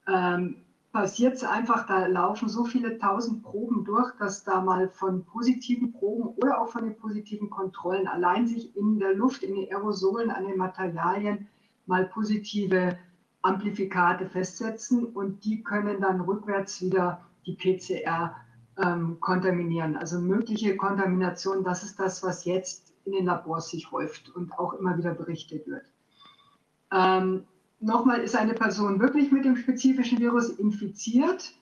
ähm, passiert es einfach, da laufen so viele tausend Proben durch, dass da mal von positiven Proben oder auch von den positiven Kontrollen allein sich in der Luft, in den Aerosolen, an den Materialien mal positive Amplifikate festsetzen und die können dann rückwärts wieder die PCR ähm, kontaminieren. Also mögliche Kontamination, das ist das, was jetzt in den Labors sich häuft und auch immer wieder berichtet wird. Ähm, Nochmal, ist eine Person wirklich mit dem spezifischen Virus infiziert,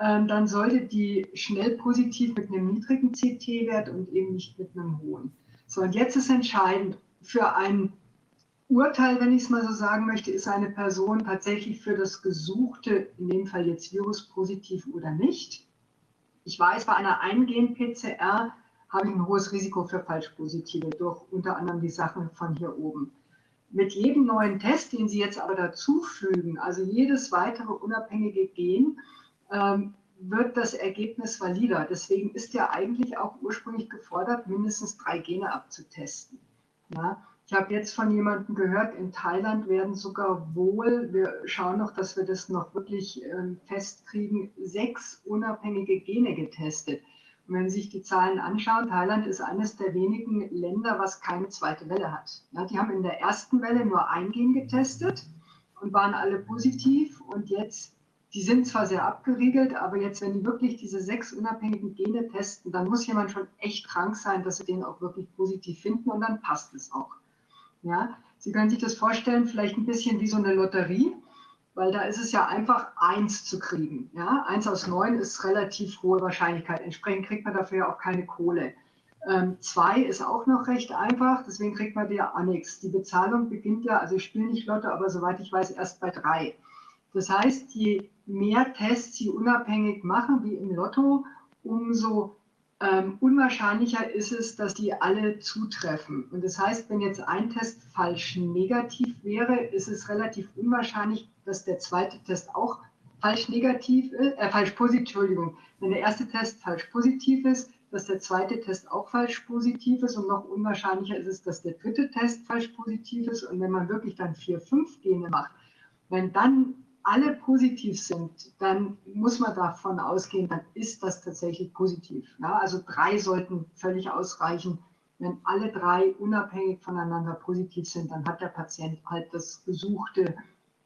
ähm, dann sollte die schnell positiv mit einem niedrigen CT-Wert und eben nicht mit einem hohen. So, und jetzt ist entscheidend für ein Urteil, wenn ich es mal so sagen möchte, ist eine Person tatsächlich für das Gesuchte, in dem Fall jetzt Virus positiv oder nicht. Ich weiß, bei einer eingehenden PCR habe ich ein hohes Risiko für Falschpositive durch unter anderem die Sachen von hier oben. Mit jedem neuen Test, den Sie jetzt aber dazufügen, also jedes weitere unabhängige Gen, ähm, wird das Ergebnis valider. Deswegen ist ja eigentlich auch ursprünglich gefordert, mindestens drei Gene abzutesten. Ja? Ich habe jetzt von jemandem gehört, in Thailand werden sogar wohl, wir schauen noch, dass wir das noch wirklich ähm, festkriegen, sechs unabhängige Gene getestet. Wenn Sie sich die Zahlen anschauen, Thailand ist eines der wenigen Länder, was keine zweite Welle hat. Ja, die haben in der ersten Welle nur ein Gen getestet und waren alle positiv. Und jetzt die sind zwar sehr abgeriegelt, aber jetzt, wenn die wirklich diese sechs unabhängigen Gene testen, dann muss jemand schon echt krank sein, dass sie den auch wirklich positiv finden und dann passt es auch. Ja, Sie können sich das vorstellen, vielleicht ein bisschen wie so eine Lotterie, weil da ist es ja einfach eins zu kriegen. Ja, eins aus neun ist relativ hohe Wahrscheinlichkeit. Entsprechend kriegt man dafür ja auch keine Kohle. Ähm, zwei ist auch noch recht einfach, deswegen kriegt man auch nichts. Die Bezahlung beginnt ja, also ich spiele nicht Lotto, aber soweit ich weiß, erst bei drei. Das heißt, je mehr Tests Sie unabhängig machen, wie im Lotto, umso ähm, unwahrscheinlicher ist es, dass die alle zutreffen. Und das heißt, wenn jetzt ein Test falsch negativ wäre, ist es relativ unwahrscheinlich, dass der zweite Test auch falsch negativ ist, äh, falsch positiv, Entschuldigung, wenn der erste Test falsch positiv ist, dass der zweite Test auch falsch positiv ist und noch unwahrscheinlicher ist es, dass der dritte Test falsch positiv ist. Und wenn man wirklich dann vier, fünf Gene macht, wenn dann alle positiv sind, dann muss man davon ausgehen, dann ist das tatsächlich positiv. Ja, also drei sollten völlig ausreichen. Wenn alle drei unabhängig voneinander positiv sind, dann hat der Patient halt das gesuchte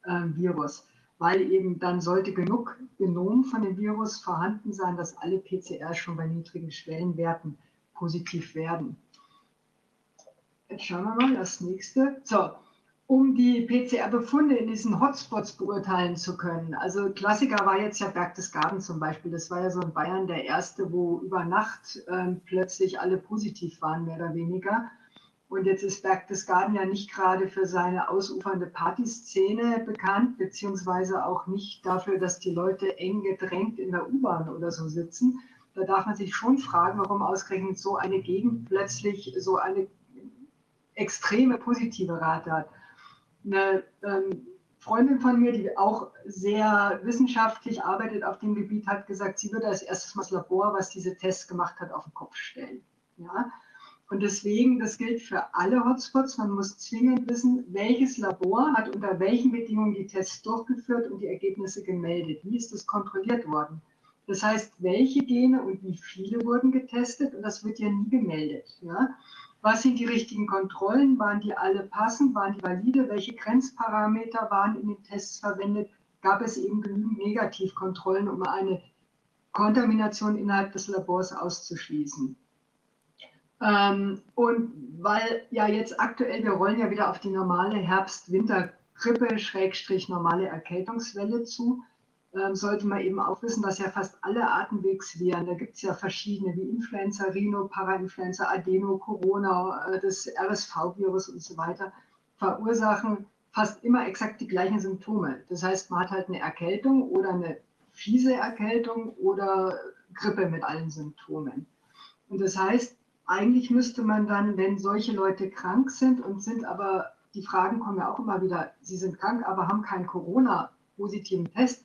äh, Virus, weil eben dann sollte genug Genom von dem Virus vorhanden sein, dass alle PCR schon bei niedrigen Schwellenwerten positiv werden. Jetzt schauen wir mal das nächste. So, um die PCR-Befunde in diesen Hotspots beurteilen zu können. Also Klassiker war jetzt ja Berchtesgaden zum Beispiel. Das war ja so in Bayern der erste, wo über Nacht äh, plötzlich alle positiv waren, mehr oder weniger. Und jetzt ist Berchtesgaden ja nicht gerade für seine ausufernde Partyszene bekannt, beziehungsweise auch nicht dafür, dass die Leute eng gedrängt in der U-Bahn oder so sitzen. Da darf man sich schon fragen, warum ausgerechnet so eine Gegend plötzlich so eine extreme positive Rate hat eine ähm, Freundin von mir, die auch sehr wissenschaftlich arbeitet auf dem Gebiet, hat gesagt, sie würde als erstes mal das Labor, was diese Tests gemacht hat, auf den Kopf stellen. Ja? Und deswegen, das gilt für alle Hotspots. Man muss zwingend wissen, welches Labor hat unter welchen Bedingungen die Tests durchgeführt und die Ergebnisse gemeldet. Wie ist das kontrolliert worden? Das heißt, welche Gene und wie viele wurden getestet und das wird ja nie gemeldet. Ja? Was sind die richtigen Kontrollen? Waren die alle passend? Waren die valide? Welche Grenzparameter waren in den Tests verwendet? Gab es eben genügend Negativkontrollen, um eine Kontamination innerhalb des Labors auszuschließen? Ähm, und weil ja jetzt aktuell, wir rollen ja wieder auf die normale Herbst-Winter-Grippe, Schrägstrich normale Erkältungswelle zu, sollte man eben auch wissen, dass ja fast alle Atemwegsviren, da gibt es ja verschiedene wie Influenza, Rhino, Parainfluenza, Adeno, Corona, äh, das RSV-Virus und so weiter, verursachen fast immer exakt die gleichen Symptome. Das heißt, man hat halt eine Erkältung oder eine fiese Erkältung oder Grippe mit allen Symptomen. Und das heißt, eigentlich müsste man dann, wenn solche Leute krank sind und sind aber, die Fragen kommen ja auch immer wieder, sie sind krank, aber haben keinen Corona-positiven Test,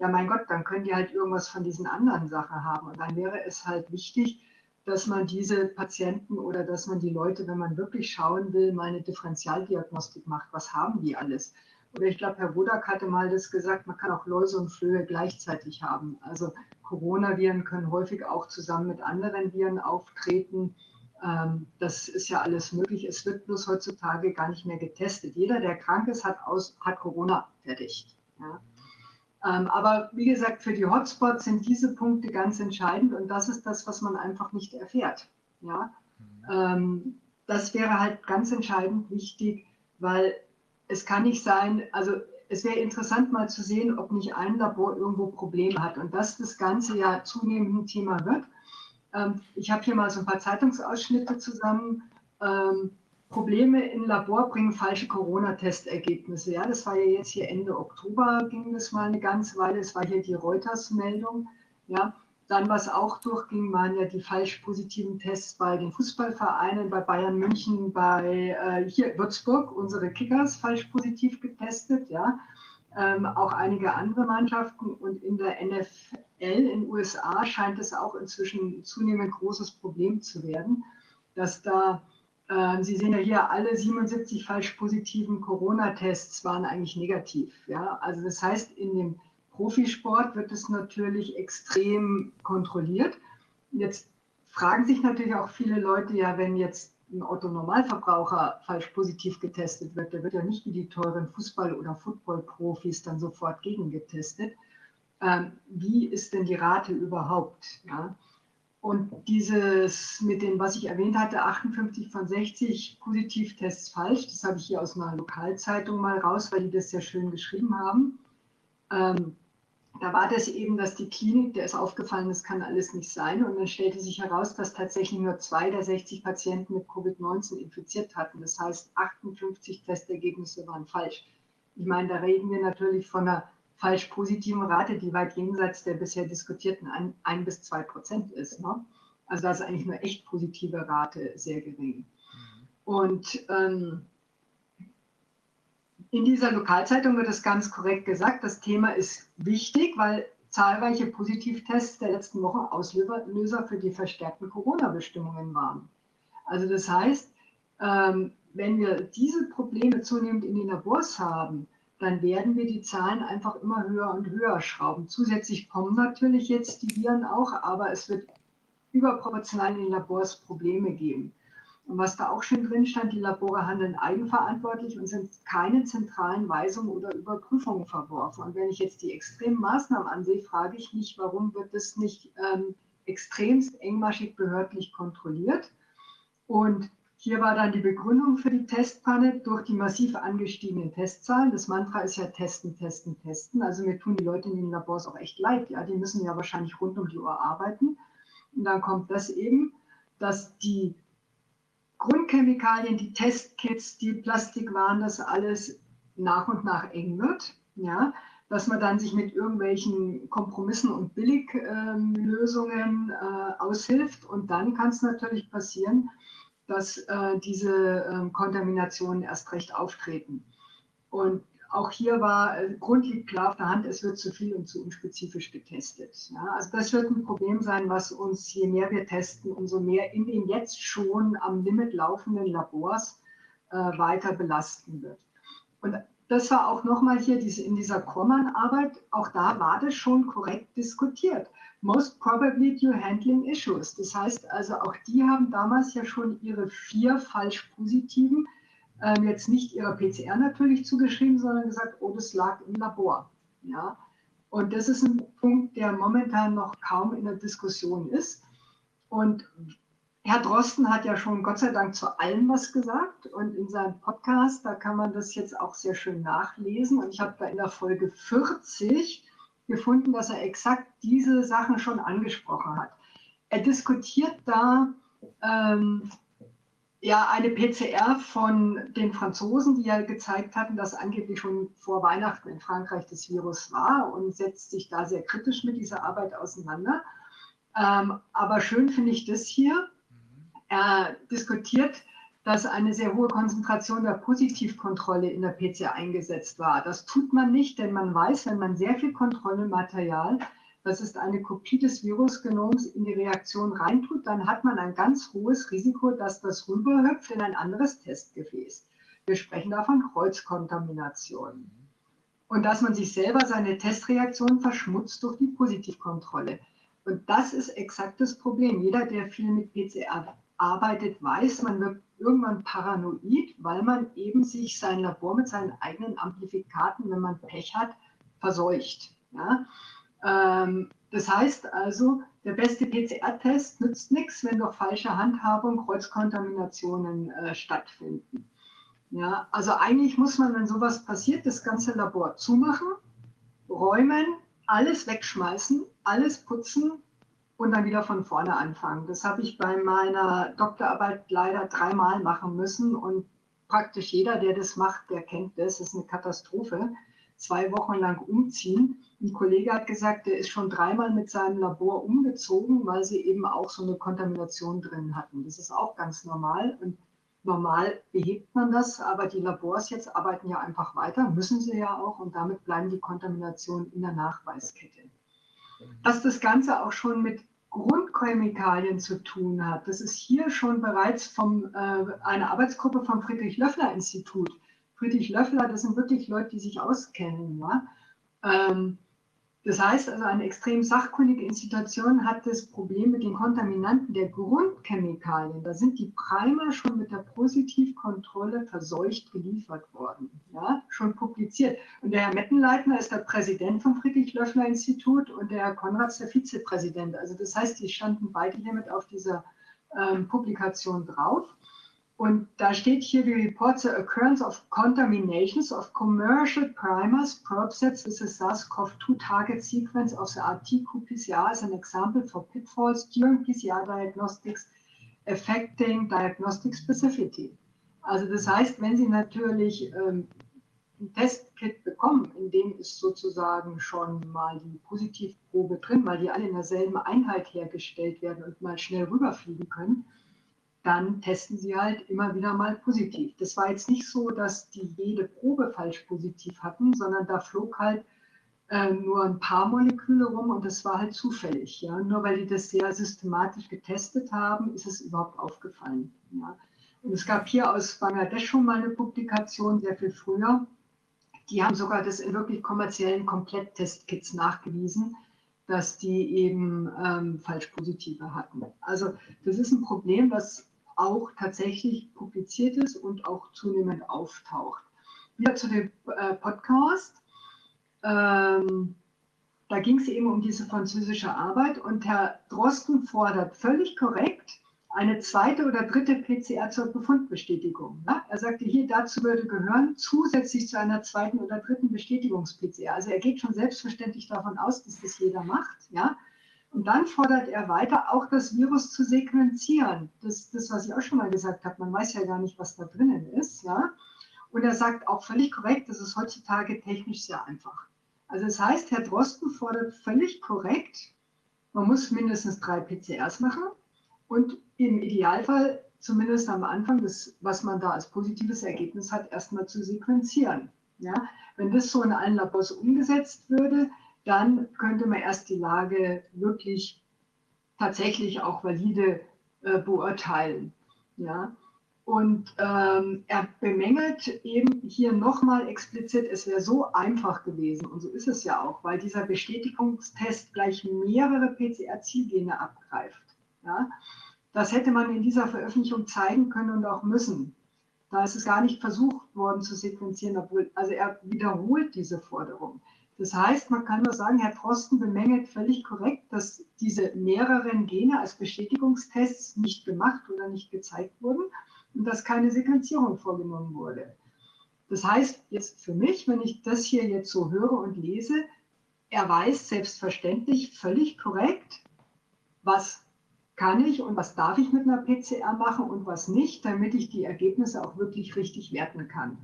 ja mein Gott, dann können die halt irgendwas von diesen anderen Sachen haben. Und dann wäre es halt wichtig, dass man diese Patienten oder dass man die Leute, wenn man wirklich schauen will, mal eine Differentialdiagnostik macht. Was haben die alles? Oder ich glaube, Herr Wodak hatte mal das gesagt, man kann auch Läuse und Flöhe gleichzeitig haben. Also Coronaviren können häufig auch zusammen mit anderen Viren auftreten. Ähm, das ist ja alles möglich. Es wird bloß heutzutage gar nicht mehr getestet. Jeder, der krank ist, hat, aus, hat Corona fertig. Ja. Ähm, aber wie gesagt, für die Hotspots sind diese Punkte ganz entscheidend und das ist das, was man einfach nicht erfährt. Ja? Mhm. das wäre halt ganz entscheidend wichtig, weil es kann nicht sein, also es wäre interessant mal zu sehen, ob nicht ein Labor irgendwo Probleme hat und dass das Ganze ja zunehmend ein Thema wird. Ähm, ich habe hier mal so ein paar Zeitungsausschnitte zusammen. Ähm, Probleme im Labor bringen falsche Corona-Testergebnisse. Ja, das war ja jetzt hier Ende Oktober, ging das mal eine ganze Weile. Es war hier die Reuters-Meldung. Ja, Dann, was auch durchging, waren ja die falsch positiven Tests bei den Fußballvereinen, bei Bayern München, bei äh, hier Würzburg, unsere Kickers falsch positiv getestet, ja. Ähm, auch einige andere Mannschaften und in der NFL in den USA scheint es auch inzwischen zunehmend großes Problem zu werden, dass da, Sie sehen ja hier, alle 77 falsch positiven Corona-Tests waren eigentlich negativ. Ja? Also das heißt, in dem Profisport wird es natürlich extrem kontrolliert. Jetzt fragen sich natürlich auch viele Leute, ja, wenn jetzt ein Otto-Normalverbraucher falsch positiv getestet wird, der wird ja nicht wie die teuren Fußball- oder Football-Profis dann sofort gegengetestet. Ähm, wie ist denn die Rate überhaupt? Ja? Und dieses mit dem, was ich erwähnt hatte, 58 von 60 Positivtests falsch, das habe ich hier aus einer Lokalzeitung mal raus, weil die das sehr schön geschrieben haben. Ähm, da war das eben, dass die Klinik, der ist aufgefallen, das kann alles nicht sein. Und dann stellte sich heraus, dass tatsächlich nur zwei der 60 Patienten mit Covid-19 infiziert hatten. Das heißt, 58 Testergebnisse waren falsch. Ich meine, da reden wir natürlich von einer falsch positiven Rate, die weit jenseits der bisher diskutierten ein, ein bis zwei Prozent ist. Ne? Also da ist eigentlich nur echt positive Rate sehr gering. Und ähm, in dieser Lokalzeitung wird es ganz korrekt gesagt, das Thema ist wichtig, weil zahlreiche Positivtests der letzten Wochen Auslöser für die verstärkten Corona-Bestimmungen waren. Also das heißt, ähm, wenn wir diese Probleme zunehmend in den Labors haben, dann werden wir die Zahlen einfach immer höher und höher schrauben. Zusätzlich kommen natürlich jetzt die Viren auch, aber es wird überproportional in den Labors Probleme geben. Und was da auch schön drin stand, die Labore handeln eigenverantwortlich und sind keine zentralen Weisungen oder Überprüfungen verworfen. Und wenn ich jetzt die extremen Maßnahmen ansehe, frage ich mich, warum wird das nicht ähm, extremst engmaschig behördlich kontrolliert? Und hier war dann die Begründung für die Testpanne durch die massiv angestiegenen Testzahlen. Das Mantra ist ja testen, testen, testen. Also mir tun die Leute in den Labors auch echt leid. Ja, die müssen ja wahrscheinlich rund um die Uhr arbeiten. Und dann kommt das eben, dass die Grundchemikalien, die Testkits, die Plastikwaren, das alles nach und nach eng wird. Ja, dass man dann sich mit irgendwelchen Kompromissen und Billiglösungen äh, aushilft. Und dann kann es natürlich passieren, dass äh, diese äh, Kontaminationen erst recht auftreten. Und auch hier war äh, grundlegend klar auf der Hand, es wird zu viel und zu unspezifisch getestet. Ja, also das wird ein Problem sein, was uns, je mehr wir testen, umso mehr in den jetzt schon am Limit laufenden Labors äh, weiter belasten wird. Und das war auch nochmal hier diese, in dieser Kormann-Arbeit, auch da war das schon korrekt diskutiert. Most probably due handling issues. Das heißt also, auch die haben damals ja schon ihre vier falsch positiven ähm, jetzt nicht ihrer PCR natürlich zugeschrieben, sondern gesagt, oh, das lag im Labor. Ja? Und das ist ein Punkt, der momentan noch kaum in der Diskussion ist. Und Herr Drosten hat ja schon Gott sei Dank zu allem was gesagt. Und in seinem Podcast, da kann man das jetzt auch sehr schön nachlesen. Und ich habe da in der Folge 40 gefunden, dass er exakt diese Sachen schon angesprochen hat. Er diskutiert da ähm, ja, eine PCR von den Franzosen, die ja gezeigt hatten, dass angeblich schon vor Weihnachten in Frankreich das Virus war und setzt sich da sehr kritisch mit dieser Arbeit auseinander. Ähm, aber schön finde ich das hier. Er diskutiert, dass eine sehr hohe Konzentration der Positivkontrolle in der PCR eingesetzt war. Das tut man nicht, denn man weiß, wenn man sehr viel Kontrollmaterial das ist eine Kopie des Virusgenoms, in die Reaktion reintut, dann hat man ein ganz hohes Risiko, dass das rüberhüpft in ein anderes Testgefäß. Wir sprechen da von Kreuzkontamination. Und dass man sich selber seine Testreaktion verschmutzt durch die Positivkontrolle. Und das ist exakt das Problem. Jeder, der viel mit PCR arbeitet, weiß, man wird irgendwann paranoid, weil man eben sich sein Labor mit seinen eigenen Amplifikaten, wenn man Pech hat, verseucht. Ja? Ähm, das heißt also, der beste PCR-Test nützt nichts, wenn durch falsche Handhabung Kreuzkontaminationen äh, stattfinden. Ja, also eigentlich muss man, wenn sowas passiert, das ganze Labor zumachen, räumen, alles wegschmeißen, alles putzen und dann wieder von vorne anfangen. Das habe ich bei meiner Doktorarbeit leider dreimal machen müssen und praktisch jeder, der das macht, der kennt das, das ist eine Katastrophe zwei Wochen lang umziehen. Ein Kollege hat gesagt, der ist schon dreimal mit seinem Labor umgezogen, weil sie eben auch so eine Kontamination drin hatten. Das ist auch ganz normal und normal behebt man das, aber die Labors jetzt arbeiten ja einfach weiter, müssen sie ja auch und damit bleiben die Kontaminationen in der Nachweiskette. Dass das Ganze auch schon mit Grundchemikalien zu tun hat, das ist hier schon bereits vom, äh, eine Arbeitsgruppe vom Friedrich-Löffler-Institut. Friedrich Löffler, das sind wirklich Leute, die sich auskennen. Ja? Ähm, das heißt also, eine extrem sachkundige Institution hat das Problem mit den Kontaminanten der Grundchemikalien. Da sind die Primer schon mit der Positivkontrolle verseucht geliefert worden, ja, schon publiziert. Und der Herr Mettenleitner ist der Präsident vom Friedrich-Löffler-Institut und der Herr Konrads der Vizepräsident. Also das heißt, die standen beide hiermit auf dieser ähm, Publikation drauf. Und da steht hier, we report the occurrence of contaminations of commercial primers, probe sets with a SARS-CoV-2 target sequence of the RT-qPCR as an example for pitfalls during PCR diagnostics affecting diagnostic specificity. Also das heißt, wenn Sie natürlich ähm, ein Testkit bekommen, in dem ist sozusagen schon mal die Positivprobe drin, weil die alle in derselben Einheit hergestellt werden und mal schnell rüberfliegen können, dann testen sie halt immer wieder mal positiv. Das war jetzt nicht so, dass die jede Probe falsch positiv hatten, sondern da flog halt äh, nur ein paar Moleküle rum und das war halt zufällig. Ja? Nur weil die das sehr systematisch getestet haben, ist es überhaupt aufgefallen. Ja? Und es gab hier aus Bangladesch schon mal eine Publikation, sehr viel früher. Die haben sogar das in wirklich kommerziellen Kompletttestkits nachgewiesen, dass die eben ähm, falsch positive hatten. Also das ist ein Problem, was auch tatsächlich publiziert ist und auch zunehmend auftaucht. Wieder zu dem äh, Podcast. Ähm, da ging es eben um diese französische Arbeit und Herr Drosten fordert völlig korrekt eine zweite oder dritte PCR zur Befundbestätigung. Ne? Er sagte, hier dazu würde gehören zusätzlich zu einer zweiten oder dritten Bestätigungs-PCR. Also er geht schon selbstverständlich davon aus, dass das jeder macht. Ja? Und dann fordert er weiter, auch das Virus zu sequenzieren. Das, das, was ich auch schon mal gesagt habe, man weiß ja gar nicht, was da drinnen ist. Ja? Und er sagt auch völlig korrekt, das ist heutzutage technisch sehr einfach. Also das heißt, Herr Drosten fordert völlig korrekt, man muss mindestens drei PCRs machen und im Idealfall zumindest am Anfang, das, was man da als positives Ergebnis hat, erstmal zu sequenzieren. Ja? Wenn das so in allen Labors umgesetzt würde, dann könnte man erst die Lage wirklich tatsächlich auch valide äh, beurteilen. Ja? Und ähm, er bemängelt eben hier nochmal explizit, es wäre so einfach gewesen, und so ist es ja auch, weil dieser Bestätigungstest gleich mehrere PCR-Zielgene abgreift. Ja? Das hätte man in dieser Veröffentlichung zeigen können und auch müssen. Da ist es gar nicht versucht worden zu sequenzieren, obwohl, also er wiederholt diese Forderung. Das heißt, man kann nur sagen, Herr Drosten bemängelt völlig korrekt, dass diese mehreren Gene als Bestätigungstests nicht gemacht oder nicht gezeigt wurden und dass keine Sequenzierung vorgenommen wurde. Das heißt jetzt für mich, wenn ich das hier jetzt so höre und lese, er weiß selbstverständlich völlig korrekt, was kann ich und was darf ich mit einer PCR machen und was nicht, damit ich die Ergebnisse auch wirklich richtig werten kann.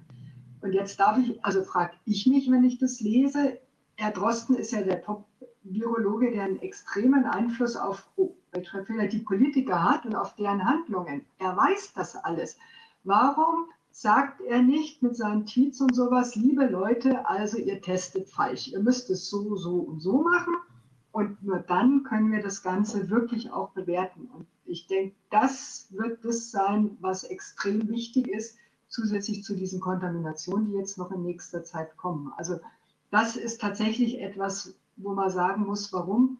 Und jetzt darf ich, also frage ich mich, wenn ich das lese, Herr Drosten ist ja der Top-Virologe, der einen extremen Einfluss auf oh, die Politiker hat und auf deren Handlungen. Er weiß das alles. Warum sagt er nicht mit seinen Tweets und sowas, liebe Leute, also ihr testet falsch. Ihr müsst es so, so und so machen. Und nur dann können wir das Ganze wirklich auch bewerten. Und ich denke, das wird das sein, was extrem wichtig ist, zusätzlich zu diesen Kontaminationen, die jetzt noch in nächster Zeit kommen. Also das ist tatsächlich etwas, wo man sagen muss, warum.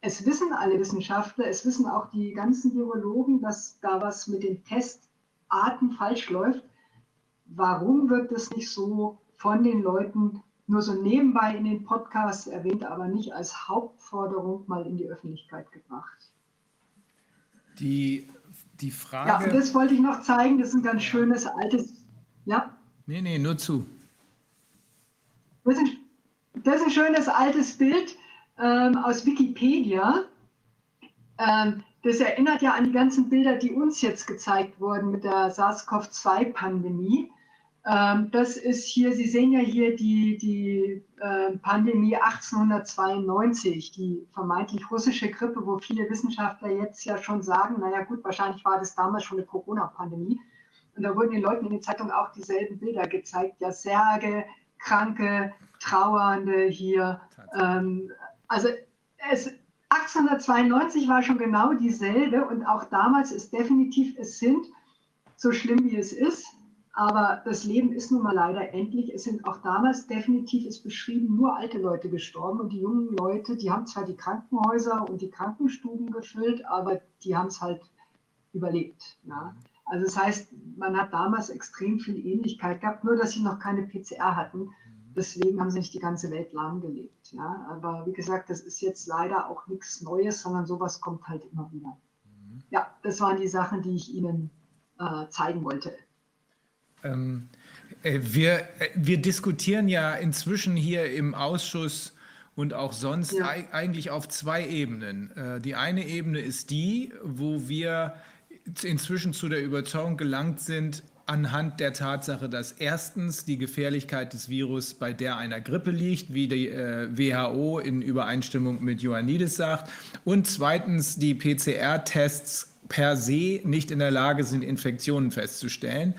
Es wissen alle Wissenschaftler, es wissen auch die ganzen Virologen, dass da was mit den Testarten falsch läuft. Warum wird das nicht so von den Leuten nur so nebenbei in den Podcasts erwähnt, aber nicht als Hauptforderung mal in die Öffentlichkeit gebracht? Die, die Frage. Ja, und das wollte ich noch zeigen. Das ist ein ganz schönes altes. Ja? Nee, nee, nur zu. Das ist, das ist ein schönes altes Bild ähm, aus Wikipedia. Ähm, das erinnert ja an die ganzen Bilder, die uns jetzt gezeigt wurden mit der SARS-CoV-2-Pandemie. Ähm, das ist hier, Sie sehen ja hier die, die äh, Pandemie 1892, die vermeintlich russische Grippe, wo viele Wissenschaftler jetzt ja schon sagen, naja gut, wahrscheinlich war das damals schon eine Corona-Pandemie. Und da wurden den Leuten in den Zeitungen auch dieselben Bilder gezeigt, ja, Särge, Kranke, Trauernde hier. Ähm, also es, 1892 war schon genau dieselbe und auch damals ist definitiv, es sind, so schlimm wie es ist, aber das Leben ist nun mal leider endlich. Es sind auch damals definitiv, ist beschrieben, nur alte Leute gestorben. Und die jungen Leute, die haben zwar die Krankenhäuser und die Krankenstuben gefüllt, aber die haben es halt überlebt. Ja. Also das heißt, man hat damals extrem viel Ähnlichkeit gehabt, nur dass sie noch keine PCR hatten. Deswegen haben sie nicht die ganze Welt lahmgelegt. Ja. Aber wie gesagt, das ist jetzt leider auch nichts Neues, sondern sowas kommt halt immer wieder. Ja, das waren die Sachen, die ich Ihnen äh, zeigen wollte. Ähm, äh, wir, äh, wir diskutieren ja inzwischen hier im Ausschuss und auch sonst ja. eigentlich auf zwei Ebenen. Äh, die eine Ebene ist die, wo wir inzwischen zu der Überzeugung gelangt sind, anhand der Tatsache, dass erstens die Gefährlichkeit des Virus bei der einer Grippe liegt, wie die äh, WHO in Übereinstimmung mit Ioannidis sagt, und zweitens die PCR-Tests per se nicht in der Lage sind, Infektionen festzustellen.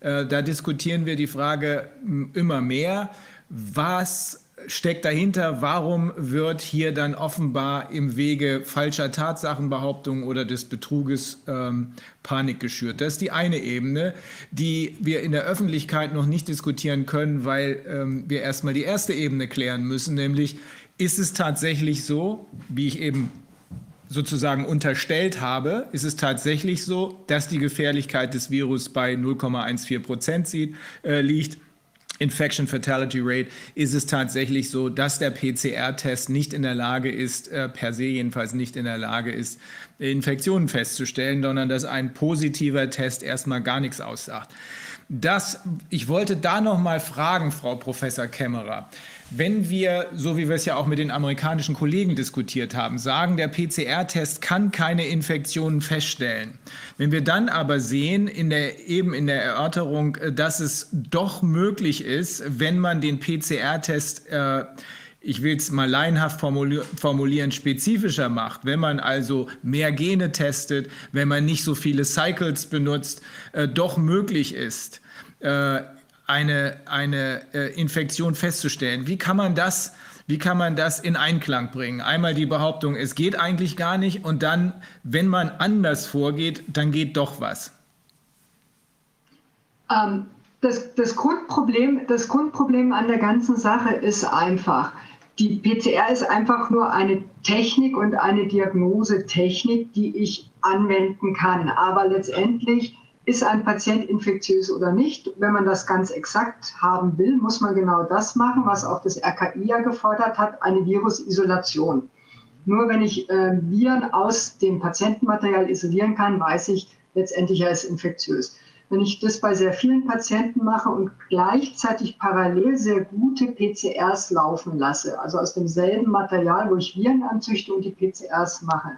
Äh, da diskutieren wir die Frage immer mehr, was steckt dahinter? Warum wird hier dann offenbar im Wege falscher Tatsachenbehauptungen oder des Betruges ähm, Panik geschürt? Das ist die eine Ebene, die wir in der Öffentlichkeit noch nicht diskutieren können, weil ähm, wir erstmal die erste Ebene klären müssen, nämlich ist es tatsächlich so, wie ich eben sozusagen unterstellt habe, ist es tatsächlich so, dass die Gefährlichkeit des Virus bei 0,14 Prozent äh, liegt. Infection Fatality Rate ist es tatsächlich so, dass der PCR-Test nicht in der Lage ist, äh, per se jedenfalls nicht in der Lage ist, Infektionen festzustellen, sondern dass ein positiver Test erstmal gar nichts aussagt. Das, ich wollte da noch mal fragen, Frau Professor Kämmerer wenn wir, so wie wir es ja auch mit den amerikanischen Kollegen diskutiert haben, sagen, der PCR-Test kann keine Infektionen feststellen. Wenn wir dann aber sehen, in der, eben in der Erörterung, äh, dass es doch möglich ist, wenn man den PCR-Test äh, ich will es mal laienhaft formulieren, spezifischer macht, wenn man also mehr Gene testet, wenn man nicht so viele Cycles benutzt, äh, doch möglich ist, äh, eine, eine äh, Infektion festzustellen. Wie kann man das, wie kann man das in Einklang bringen? Einmal die Behauptung, es geht eigentlich gar nicht und dann, wenn man anders vorgeht, dann geht doch was. Ähm, das, das, Grundproblem, das Grundproblem an der ganzen Sache ist einfach, die PCR ist einfach nur eine Technik und eine Diagnosetechnik, die ich anwenden kann. Aber letztendlich ist ein Patient infektiös oder nicht? Wenn man das ganz exakt haben will, muss man genau das machen, was auch das RKI ja gefordert hat, eine Virusisolation. Nur wenn ich äh, Viren aus dem Patientenmaterial isolieren kann, weiß ich letztendlich, er ist infektiös. Wenn ich das bei sehr vielen Patienten mache und gleichzeitig parallel sehr gute PCRs laufen lasse, also aus demselben Material, wo ich Viren anzüchte und die PCRs mache,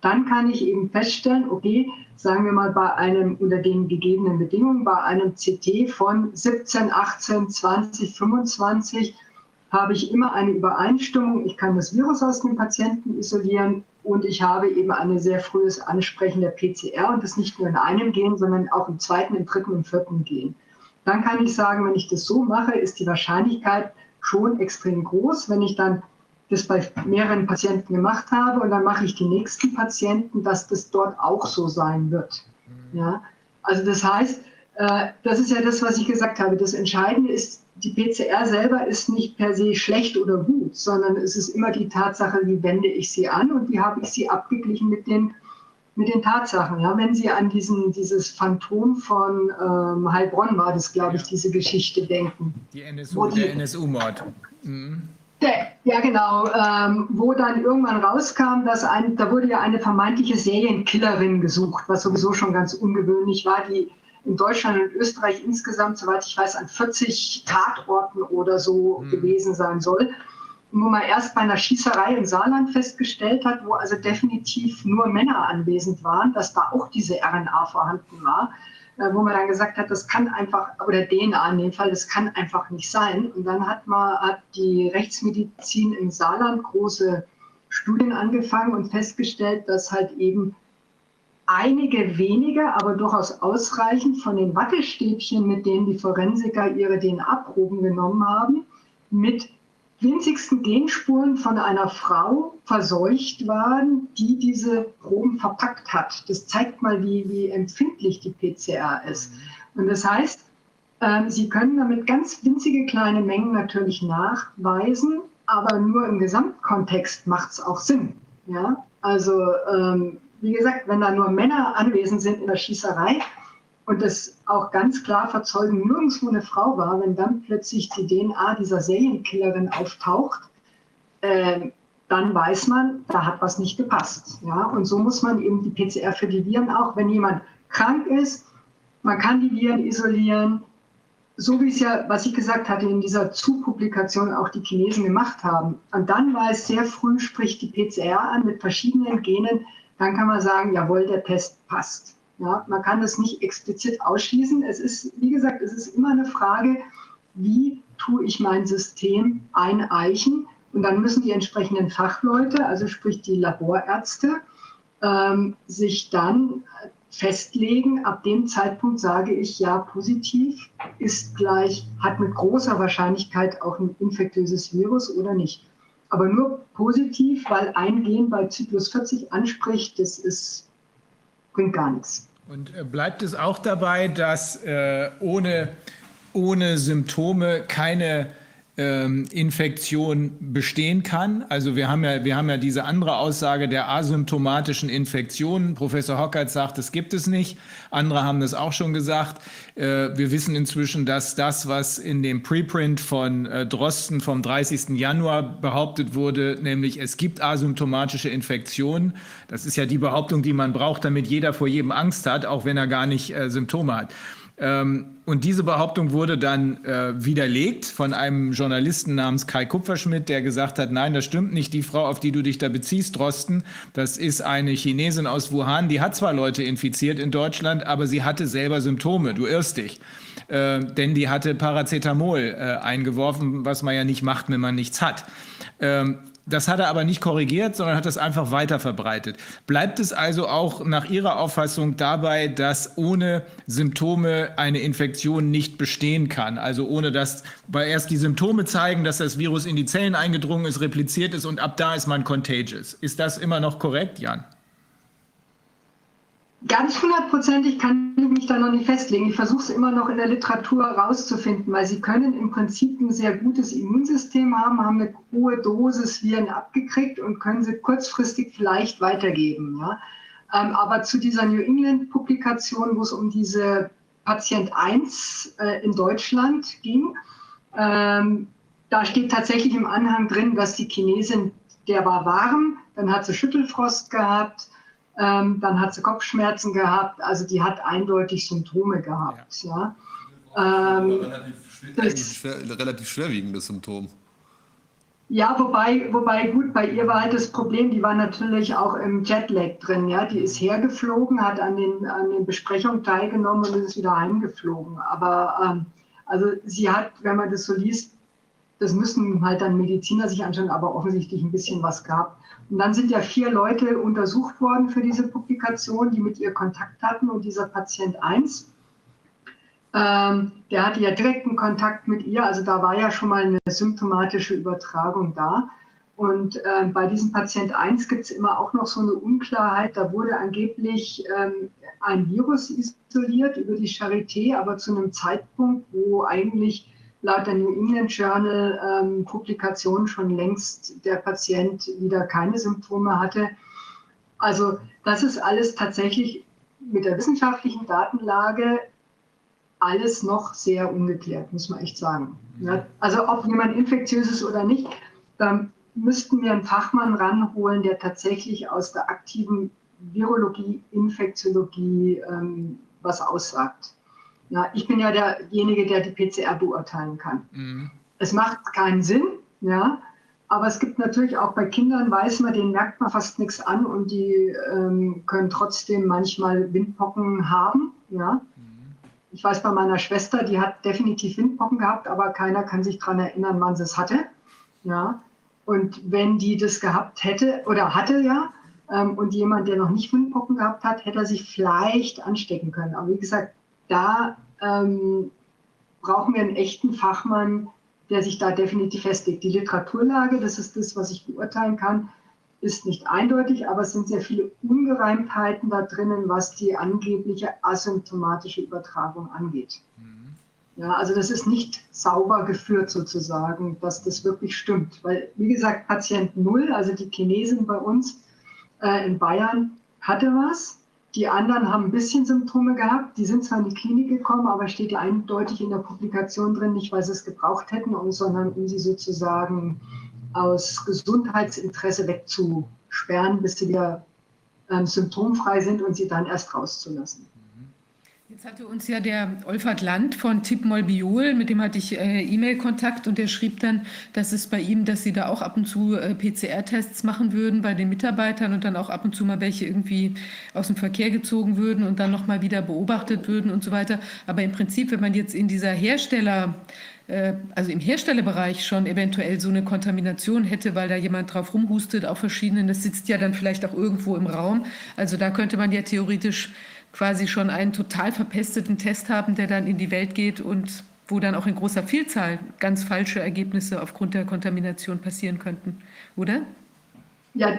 dann kann ich eben feststellen, okay, sagen wir mal bei einem unter den gegebenen Bedingungen, bei einem CT von 17, 18, 20, 25 habe ich immer eine Übereinstimmung. Ich kann das Virus aus dem Patienten isolieren und ich habe eben ein sehr frühes Ansprechen der PCR und das nicht nur in einem Gen, sondern auch im zweiten, im dritten und vierten Gen. Dann kann ich sagen, wenn ich das so mache, ist die Wahrscheinlichkeit schon extrem groß. Wenn ich dann das bei mehreren Patienten gemacht habe und dann mache ich die nächsten Patienten, dass das dort auch so sein wird. Mhm. Ja? Also das heißt, äh, das ist ja das, was ich gesagt habe. Das Entscheidende ist, die PCR selber ist nicht per se schlecht oder gut, sondern es ist immer die Tatsache, wie wende ich sie an und wie habe ich sie abgeglichen mit den, mit den Tatsachen. Ja, wenn Sie an diesen, dieses Phantom von ähm, Heilbronn war das, glaube ich, diese Geschichte denken. Die NSU, die, der NSU-Mord. Mhm. Ja, genau. Ähm, wo dann irgendwann rauskam, dass ein, da wurde ja eine vermeintliche Serienkillerin gesucht, was sowieso schon ganz ungewöhnlich war, die in Deutschland und Österreich insgesamt, soweit ich weiß, an 40 Tatorten oder so mhm. gewesen sein soll. Wo man erst bei einer Schießerei im Saarland festgestellt hat, wo also definitiv nur Männer anwesend waren, dass da auch diese RNA vorhanden war. Äh, wo man dann gesagt hat, das kann einfach, oder DNA in dem Fall, das kann einfach nicht sein. Und dann hat man hat die Rechtsmedizin im Saarland große Studien angefangen und festgestellt, dass halt eben einige wenige, aber durchaus ausreichend von den Wattestäbchen, mit denen die Forensiker ihre DNA-Proben genommen haben, mit winzigsten Genspuren von einer Frau verseucht waren, die diese Proben verpackt hat. Das zeigt mal, wie, wie empfindlich die PCR ist. Und das heißt, äh, Sie können damit ganz winzige kleine Mengen natürlich nachweisen, aber nur im Gesamtkontext macht es auch Sinn. Ja? Also ähm, wie gesagt, wenn da nur Männer anwesend sind in der Schießerei und das auch ganz klar verzeugen nirgendwo eine Frau war, wenn dann plötzlich die DNA dieser Serienkillerin auftaucht, äh, dann weiß man, da hat was nicht gepasst. Ja? Und so muss man eben die PCR für die Viren auch, wenn jemand krank ist, man kann die Viren isolieren, so wie es ja, was ich gesagt hatte, in dieser Zu-Publikation auch die Chinesen gemacht haben. Und dann war es sehr früh, spricht die PCR an mit verschiedenen Genen, dann kann man sagen, jawohl, der Test passt. Ja, man kann das nicht explizit ausschließen. Es ist, wie gesagt, es ist immer eine Frage, wie tue ich mein System eineichen? Und dann müssen die entsprechenden Fachleute, also sprich die Laborärzte, ähm, sich dann festlegen. Ab dem Zeitpunkt sage ich ja, positiv ist gleich, hat mit großer Wahrscheinlichkeit auch ein infektiöses Virus oder nicht aber nur positiv, weil ein Gen bei Zyklus 40 anspricht, das ist, bringt gar nichts. Und äh, bleibt es auch dabei, dass äh, ohne, ohne Symptome keine ähm, Infektion bestehen kann. Also wir haben ja, wir haben ja diese andere Aussage der asymptomatischen Infektionen. Professor Hockert sagt, das gibt es nicht. Andere haben das auch schon gesagt. Äh, wir wissen inzwischen, dass das, was in dem Preprint von äh, Drosten vom 30. Januar behauptet wurde, nämlich es gibt asymptomatische Infektionen. Das ist ja die Behauptung, die man braucht, damit jeder vor jedem Angst hat, auch wenn er gar nicht äh, Symptome hat. Ähm, und diese Behauptung wurde dann äh, widerlegt von einem Journalisten namens Kai Kupferschmidt, der gesagt hat, nein, das stimmt nicht, die Frau, auf die du dich da beziehst, Drosten, das ist eine Chinesin aus Wuhan, die hat zwar Leute infiziert in Deutschland, aber sie hatte selber Symptome, du irrst dich. Äh, denn die hatte Paracetamol äh, eingeworfen, was man ja nicht macht, wenn man nichts hat. Ähm, das hat er aber nicht korrigiert, sondern hat das einfach weiter verbreitet. Bleibt es also auch nach Ihrer Auffassung dabei, dass ohne Symptome eine Infektion nicht bestehen kann? Also ohne dass weil erst die Symptome zeigen, dass das Virus in die Zellen eingedrungen ist, repliziert ist und ab da ist man contagious. Ist das immer noch korrekt, Jan? Ganz hundertprozentig kann ich mich da noch nicht festlegen. Ich versuche es immer noch in der Literatur rauszufinden, weil sie können im Prinzip ein sehr gutes Immunsystem haben, haben eine hohe Dosis Viren abgekriegt und können sie kurzfristig vielleicht weitergeben. Ja? Ähm, aber zu dieser New England-Publikation, wo es um diese Patient 1 äh, in Deutschland ging, ähm, da steht tatsächlich im Anhang drin, dass die Chinesin, der war warm, dann hat sie Schüttelfrost gehabt, ähm, dann hat sie Kopfschmerzen gehabt, also die hat eindeutig Symptome gehabt. Ja. ja. Ähm, relativ, schwer, relativ schwerwiegendes Symptom. Ja, wobei, wobei gut, bei ihr war halt das Problem, die war natürlich auch im Jetlag drin. Ja, die ist hergeflogen, hat an den, an den Besprechungen teilgenommen und ist wieder heimgeflogen. Aber ähm, also sie hat, wenn man das so liest, das müssen halt dann Mediziner sich anschauen, aber offensichtlich ein bisschen was gehabt. Und dann sind ja vier Leute untersucht worden für diese Publikation, die mit ihr Kontakt hatten. Und dieser Patient 1, ähm, der hatte ja direkten Kontakt mit ihr. Also da war ja schon mal eine symptomatische Übertragung da. Und äh, bei diesem Patient 1 gibt es immer auch noch so eine Unklarheit. Da wurde angeblich ähm, ein Virus isoliert über die Charité, aber zu einem Zeitpunkt, wo eigentlich laut der New England Journal ähm, Publikation schon längst der Patient wieder keine Symptome hatte. Also das ist alles tatsächlich mit der wissenschaftlichen Datenlage alles noch sehr ungeklärt, muss man echt sagen. Also ob jemand infektiös ist oder nicht, da müssten wir einen Fachmann ranholen, der tatsächlich aus der aktiven Virologie, Infektiologie ähm, was aussagt. Ja, ich bin ja derjenige, der die PCR beurteilen kann. Mhm. Es macht keinen Sinn, ja, aber es gibt natürlich auch bei Kindern, weiß man, denen merkt man fast nichts an und die ähm, können trotzdem manchmal Windpocken haben. Ja. Mhm. ich weiß bei meiner Schwester, die hat definitiv Windpocken gehabt, aber keiner kann sich daran erinnern, wann sie es hatte. Ja. Und wenn die das gehabt hätte oder hatte ja, ähm, und jemand, der noch nicht Windpocken gehabt hat, hätte er sich vielleicht anstecken können. Aber wie gesagt, da ähm, brauchen wir einen echten Fachmann, der sich da definitiv festlegt. Die Literaturlage, das ist das, was ich beurteilen kann, ist nicht eindeutig, aber es sind sehr viele Ungereimtheiten da drinnen, was die angebliche asymptomatische Übertragung angeht. Mhm. Ja, also das ist nicht sauber geführt sozusagen, dass das wirklich stimmt. Weil, wie gesagt, Patient Null, also die Chinesin bei uns äh, in Bayern, hatte was. Die anderen haben ein bisschen Symptome gehabt. Die sind zwar in die Klinik gekommen, aber steht ja eindeutig in der Publikation drin, nicht weil sie es gebraucht hätten, sondern um sie sozusagen aus Gesundheitsinteresse wegzusperren, bis sie wieder ähm, symptomfrei sind und sie dann erst rauszulassen. Jetzt hatte uns ja der Olfert Land von Tipmolbiol, mit dem hatte ich äh, E-Mail-Kontakt und der schrieb dann, dass es bei ihm, dass sie da auch ab und zu äh, PCR-Tests machen würden bei den Mitarbeitern und dann auch ab und zu mal welche irgendwie aus dem Verkehr gezogen würden und dann nochmal wieder beobachtet würden und so weiter. Aber im Prinzip, wenn man jetzt in dieser Hersteller- äh, also im Herstellerbereich schon eventuell so eine Kontamination hätte, weil da jemand drauf rumhustet auf verschiedenen, das sitzt ja dann vielleicht auch irgendwo im Raum. Also da könnte man ja theoretisch quasi schon einen total verpesteten Test haben, der dann in die Welt geht und wo dann auch in großer Vielzahl ganz falsche Ergebnisse aufgrund der Kontamination passieren könnten, oder? Ja,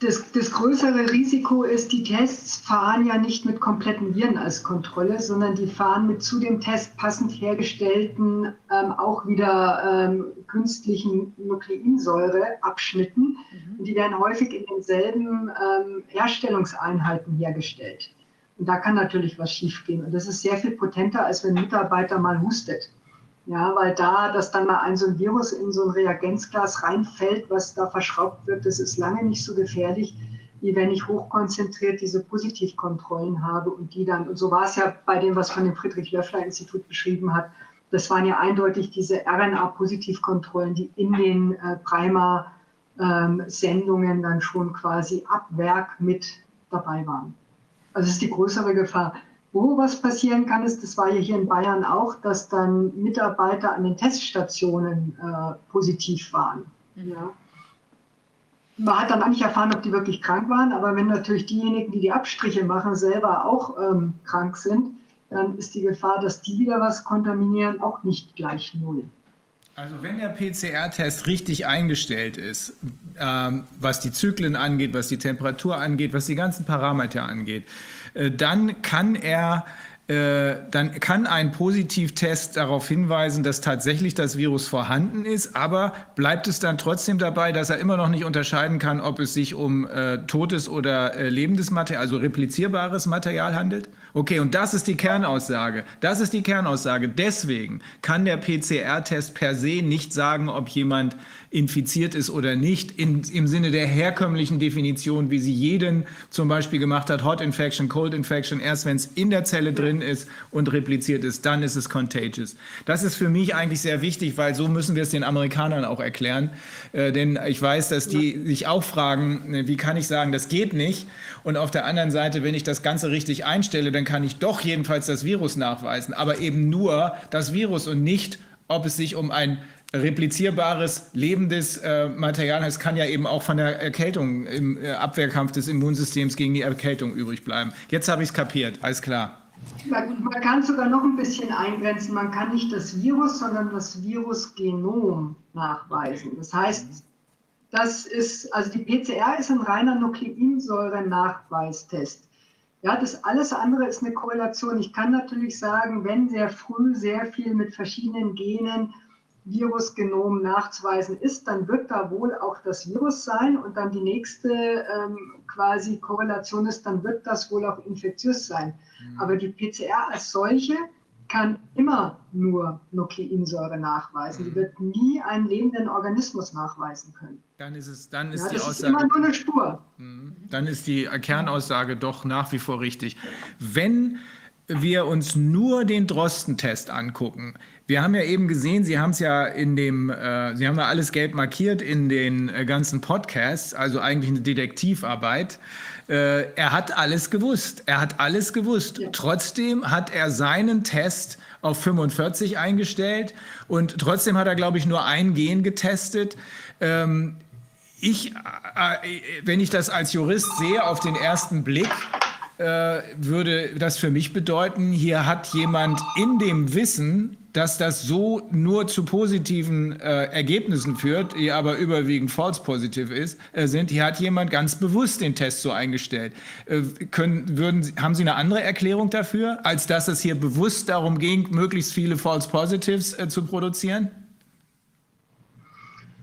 das, das, größere Risiko ist, die Tests fahren ja nicht mit kompletten Viren als Kontrolle, sondern die fahren mit zu dem Test passend hergestellten, ähm, auch wieder ähm, künstlichen Nukleinsäureabschnitten. Mhm. Und die werden häufig in denselben ähm, Herstellungseinheiten hergestellt. Und da kann natürlich was schiefgehen. Und das ist sehr viel potenter, als wenn ein Mitarbeiter mal hustet. Ja, weil da, dass dann mal ein so ein Virus in so ein Reagenzglas reinfällt, was da verschraubt wird, das ist lange nicht so gefährlich, wie wenn ich hochkonzentriert diese Positivkontrollen habe und die dann, und so war es ja bei dem, was von dem Friedrich-Löffler-Institut beschrieben hat, das waren ja eindeutig diese RNA-Positivkontrollen, die in den äh, Primer-Sendungen ähm, dann schon quasi ab Werk mit dabei waren. Also ist die größere Gefahr. Wo was passieren kann, ist, das war ja hier in Bayern auch, dass dann Mitarbeiter an den Teststationen äh, positiv waren. Mhm. Ja. Man hat dann eigentlich erfahren, ob die wirklich krank waren, aber wenn natürlich diejenigen, die die Abstriche machen, selber auch ähm, krank sind, dann ist die Gefahr, dass die wieder was kontaminieren, auch nicht gleich null. Also wenn der PCR-Test richtig eingestellt ist, ähm, was die Zyklen angeht, was die Temperatur angeht, was die ganzen Parameter angeht, äh, dann kann er äh, dann kann ein Positivtest darauf hinweisen, dass tatsächlich das Virus vorhanden ist, aber bleibt es dann trotzdem dabei, dass er immer noch nicht unterscheiden kann, ob es sich um äh, totes oder äh, lebendes Material, also replizierbares Material handelt? Okay, und das ist die Kernaussage. Das ist die Kernaussage. Deswegen kann der PCR-Test per se nicht sagen, ob jemand infiziert ist oder nicht, in, im Sinne der herkömmlichen Definition, wie sie jeden zum Beispiel gemacht hat, Hot Infection, Cold Infection, erst wenn es in der Zelle drin ist und repliziert ist, dann ist es contagious. Das ist für mich eigentlich sehr wichtig, weil so müssen wir es den Amerikanern auch erklären. Äh, denn ich weiß, dass die sich auch fragen, äh, wie kann ich sagen, das geht nicht. Und auf der anderen Seite, wenn ich das Ganze richtig einstelle, dann kann ich doch jedenfalls das Virus nachweisen, aber eben nur das Virus und nicht, ob es sich um ein replizierbares, lebendes äh, Material. Es kann ja eben auch von der Erkältung im äh, Abwehrkampf des Immunsystems gegen die Erkältung übrig bleiben. Jetzt habe ich es kapiert, alles klar. Man, man kann sogar noch ein bisschen eingrenzen. Man kann nicht das Virus, sondern das Virusgenom nachweisen. Das heißt, das ist, also die PCR ist ein reiner Nukleinsäure-Nachweistest. Ja, das alles andere ist eine Korrelation. Ich kann natürlich sagen, wenn sehr früh sehr viel mit verschiedenen Genen Virusgenom nachzuweisen ist, dann wird da wohl auch das Virus sein und dann die nächste ähm, quasi Korrelation ist, dann wird das wohl auch infektiös sein. Mhm. Aber die PCR als solche kann immer nur Nukleinsäure nachweisen. Mhm. Die wird nie einen lebenden Organismus nachweisen können. Dann ist es, dann ist ja, die das Aussage. Ist immer nur eine Spur. Mhm. Dann ist die Kernaussage doch nach wie vor richtig. Wenn wir uns nur den Drosten-Test angucken, wir haben ja eben gesehen, Sie haben es ja in dem, äh, Sie haben ja alles gelb markiert in den äh, ganzen Podcasts, also eigentlich eine Detektivarbeit. Äh, er hat alles gewusst. Er hat alles gewusst. Ja. Trotzdem hat er seinen Test auf 45 eingestellt und trotzdem hat er, glaube ich, nur ein Gen getestet. Ähm, ich, äh, wenn ich das als Jurist sehe auf den ersten Blick, äh, würde das für mich bedeuten, hier hat jemand in dem Wissen dass das so nur zu positiven äh, Ergebnissen führt, die aber überwiegend false positive ist, äh, sind. Hier hat jemand ganz bewusst den Test so eingestellt. Äh, können, würden, haben Sie eine andere Erklärung dafür, als dass es hier bewusst darum ging, möglichst viele false positives äh, zu produzieren?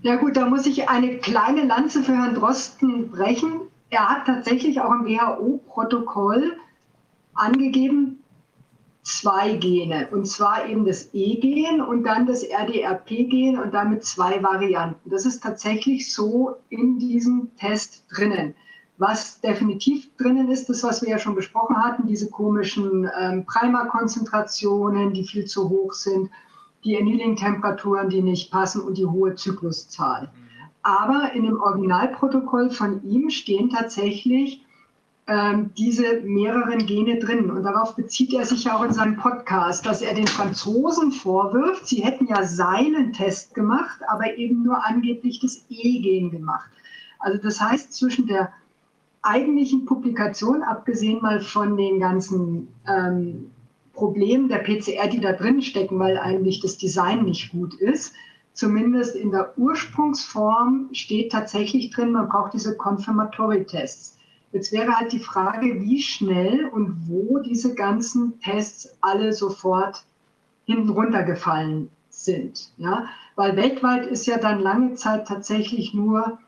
Ja gut, da muss ich eine kleine Lanze für Herrn Drosten brechen. Er hat tatsächlich auch im WHO-Protokoll angegeben, zwei Gene, und zwar eben das E-Gen und dann das RDRP-Gen und damit zwei Varianten. Das ist tatsächlich so in diesem Test drinnen. Was definitiv drinnen ist, das, was wir ja schon besprochen hatten, diese komischen ähm, Primerkonzentrationen, die viel zu hoch sind, die Annealing-Temperaturen, die nicht passen und die hohe Zykluszahl. Aber in dem Originalprotokoll von ihm stehen tatsächlich ähm, diese mehreren Gene drin. Und darauf bezieht er sich ja auch in seinem Podcast, dass er den Franzosen vorwirft, sie hätten ja seinen Test gemacht, aber eben nur angeblich das E-Gen gemacht. Also das heißt, zwischen der eigentlichen Publikation, abgesehen mal von den ganzen ähm, Problemen der PCR, die da drin stecken, weil eigentlich das Design nicht gut ist, zumindest in der Ursprungsform steht tatsächlich drin, man braucht diese Confirmatory-Tests. Jetzt wäre halt die Frage, wie schnell und wo diese ganzen Tests alle sofort hinten runtergefallen sind. Ja? Weil weltweit ist ja dann lange Zeit tatsächlich nur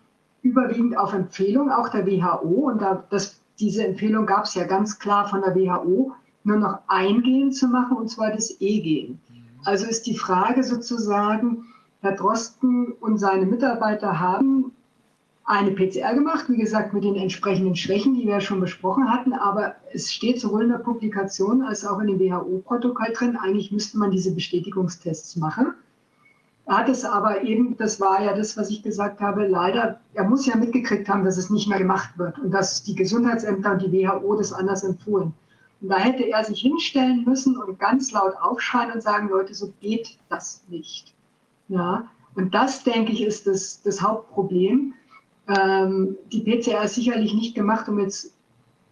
überwiegend auf Empfehlung auch der WHO und da, das, diese Empfehlung gab es ja ganz klar von der WHO, nur noch ein Gen zu machen und zwar das E-Gen. Also ist die Frage sozusagen, Herr Drosten und seine Mitarbeiter haben eine PCR gemacht, wie gesagt, mit den entsprechenden Schwächen, die wir schon besprochen hatten. Aber es steht sowohl in der Publikation als auch in dem WHO-Protokoll drin, eigentlich müsste man diese Bestätigungstests machen. Er hat es aber eben, das war ja das, was ich gesagt habe, leider, er muss ja mitgekriegt haben, dass es nicht mehr gemacht wird und dass die Gesundheitsämter und die WHO das anders empfohlen. Und da hätte er sich hinstellen müssen und ganz laut aufschreien und sagen, Leute, so geht das nicht. Ja, und das, denke ich, ist das, das Hauptproblem. Ähm, die PCR ist sicherlich nicht gemacht, um jetzt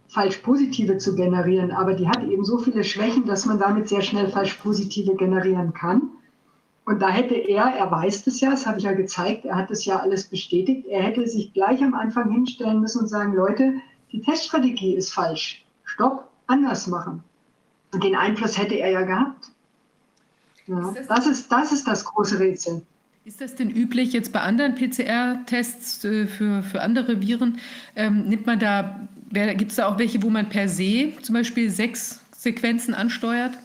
falsch positive zu generieren, aber die hat eben so viele Schwächen, dass man damit sehr schnell falsch positive generieren kann. Und da hätte er, er weiß das ja, das habe ich ja gezeigt, er hat das ja alles bestätigt, er hätte sich gleich am Anfang hinstellen müssen und sagen, Leute, die Teststrategie ist falsch. Stopp, anders machen. Und den Einfluss hätte er ja gehabt. Ja, das, ist, das ist das große Rätsel. Ist das denn üblich jetzt bei anderen PCR-Tests äh, für, für andere Viren? Ähm, nimmt man da, gibt es da auch welche, wo man per se zum Beispiel sechs Sequenzen ansteuert?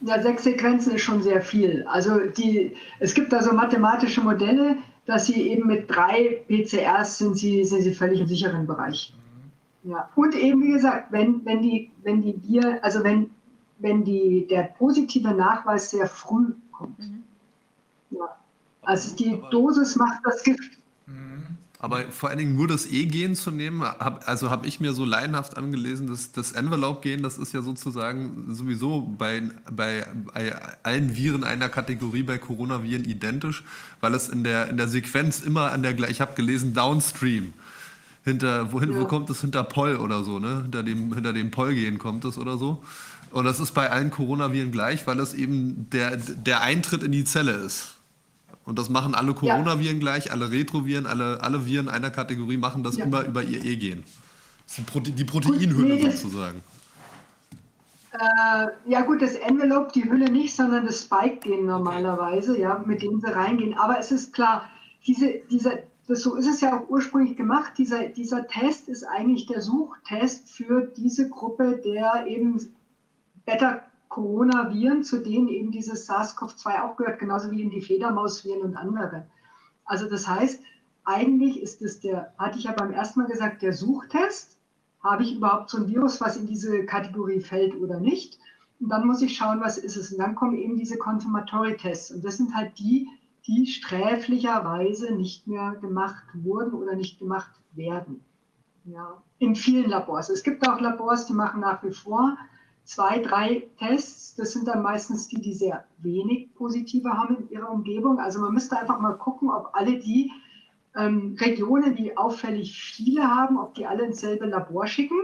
Ja, sechs Sequenzen ist schon sehr viel. Also die, es gibt da so mathematische Modelle, dass sie eben mit drei PCRs sind sie, sind sie völlig im sicheren Bereich. Ja. Und eben, wie gesagt, wenn, wenn die, wenn die Viren, also wenn, wenn die, der positive Nachweis sehr früh kommt. Mhm ja. Also die Dosis macht das Gift. Mhm. Aber vor allen Dingen nur das E-Gen zu nehmen, hab, also habe ich mir so laienhaft angelesen, dass das Envelope-Gen, das ist ja sozusagen sowieso bei, bei, bei, allen Viren einer Kategorie bei Coronaviren identisch, weil es in der, in der Sequenz immer an der, ich habe gelesen, Downstream. Hinter, wohin, ja. wo kommt es? Hinter Poll oder so, ne? Hinter dem, hinter dem Poll-Gen kommt es oder so. Und das ist bei allen Coronaviren gleich, weil es eben der, der Eintritt in die Zelle ist. Und das machen alle Coronaviren ja. gleich, alle Retroviren, alle, alle Viren einer Kategorie machen das ja. immer über ihr E-Gen. Die, Prote die Proteinhülle nee, sozusagen. Äh, ja gut, das Envelope, die Hülle nicht, sondern das Spike-Gen normalerweise, ja, mit dem sie reingehen. Aber es ist klar, diese, dieser, das, so ist es ja auch ursprünglich gemacht. Dieser, dieser Test ist eigentlich der Suchtest für diese Gruppe der eben Beta Coronaviren, zu denen eben dieses SARS-CoV-2 auch gehört, genauso wie eben die Fledermausviren und andere. Also das heißt, eigentlich ist es der, hatte ich ja beim ersten Mal gesagt, der Suchtest, habe ich überhaupt so ein Virus, was in diese Kategorie fällt oder nicht. Und dann muss ich schauen, was ist es. Und dann kommen eben diese Confirmatory-Tests. Und das sind halt die, die sträflicherweise nicht mehr gemacht wurden oder nicht gemacht werden. Ja, in vielen Labors. Es gibt auch Labors, die machen nach wie vor zwei, drei Tests. Das sind dann meistens die, die sehr wenig positive haben in ihrer Umgebung. Also man müsste einfach mal gucken, ob alle die ähm, Regionen, die auffällig viele haben, ob die alle ins selbe Labor schicken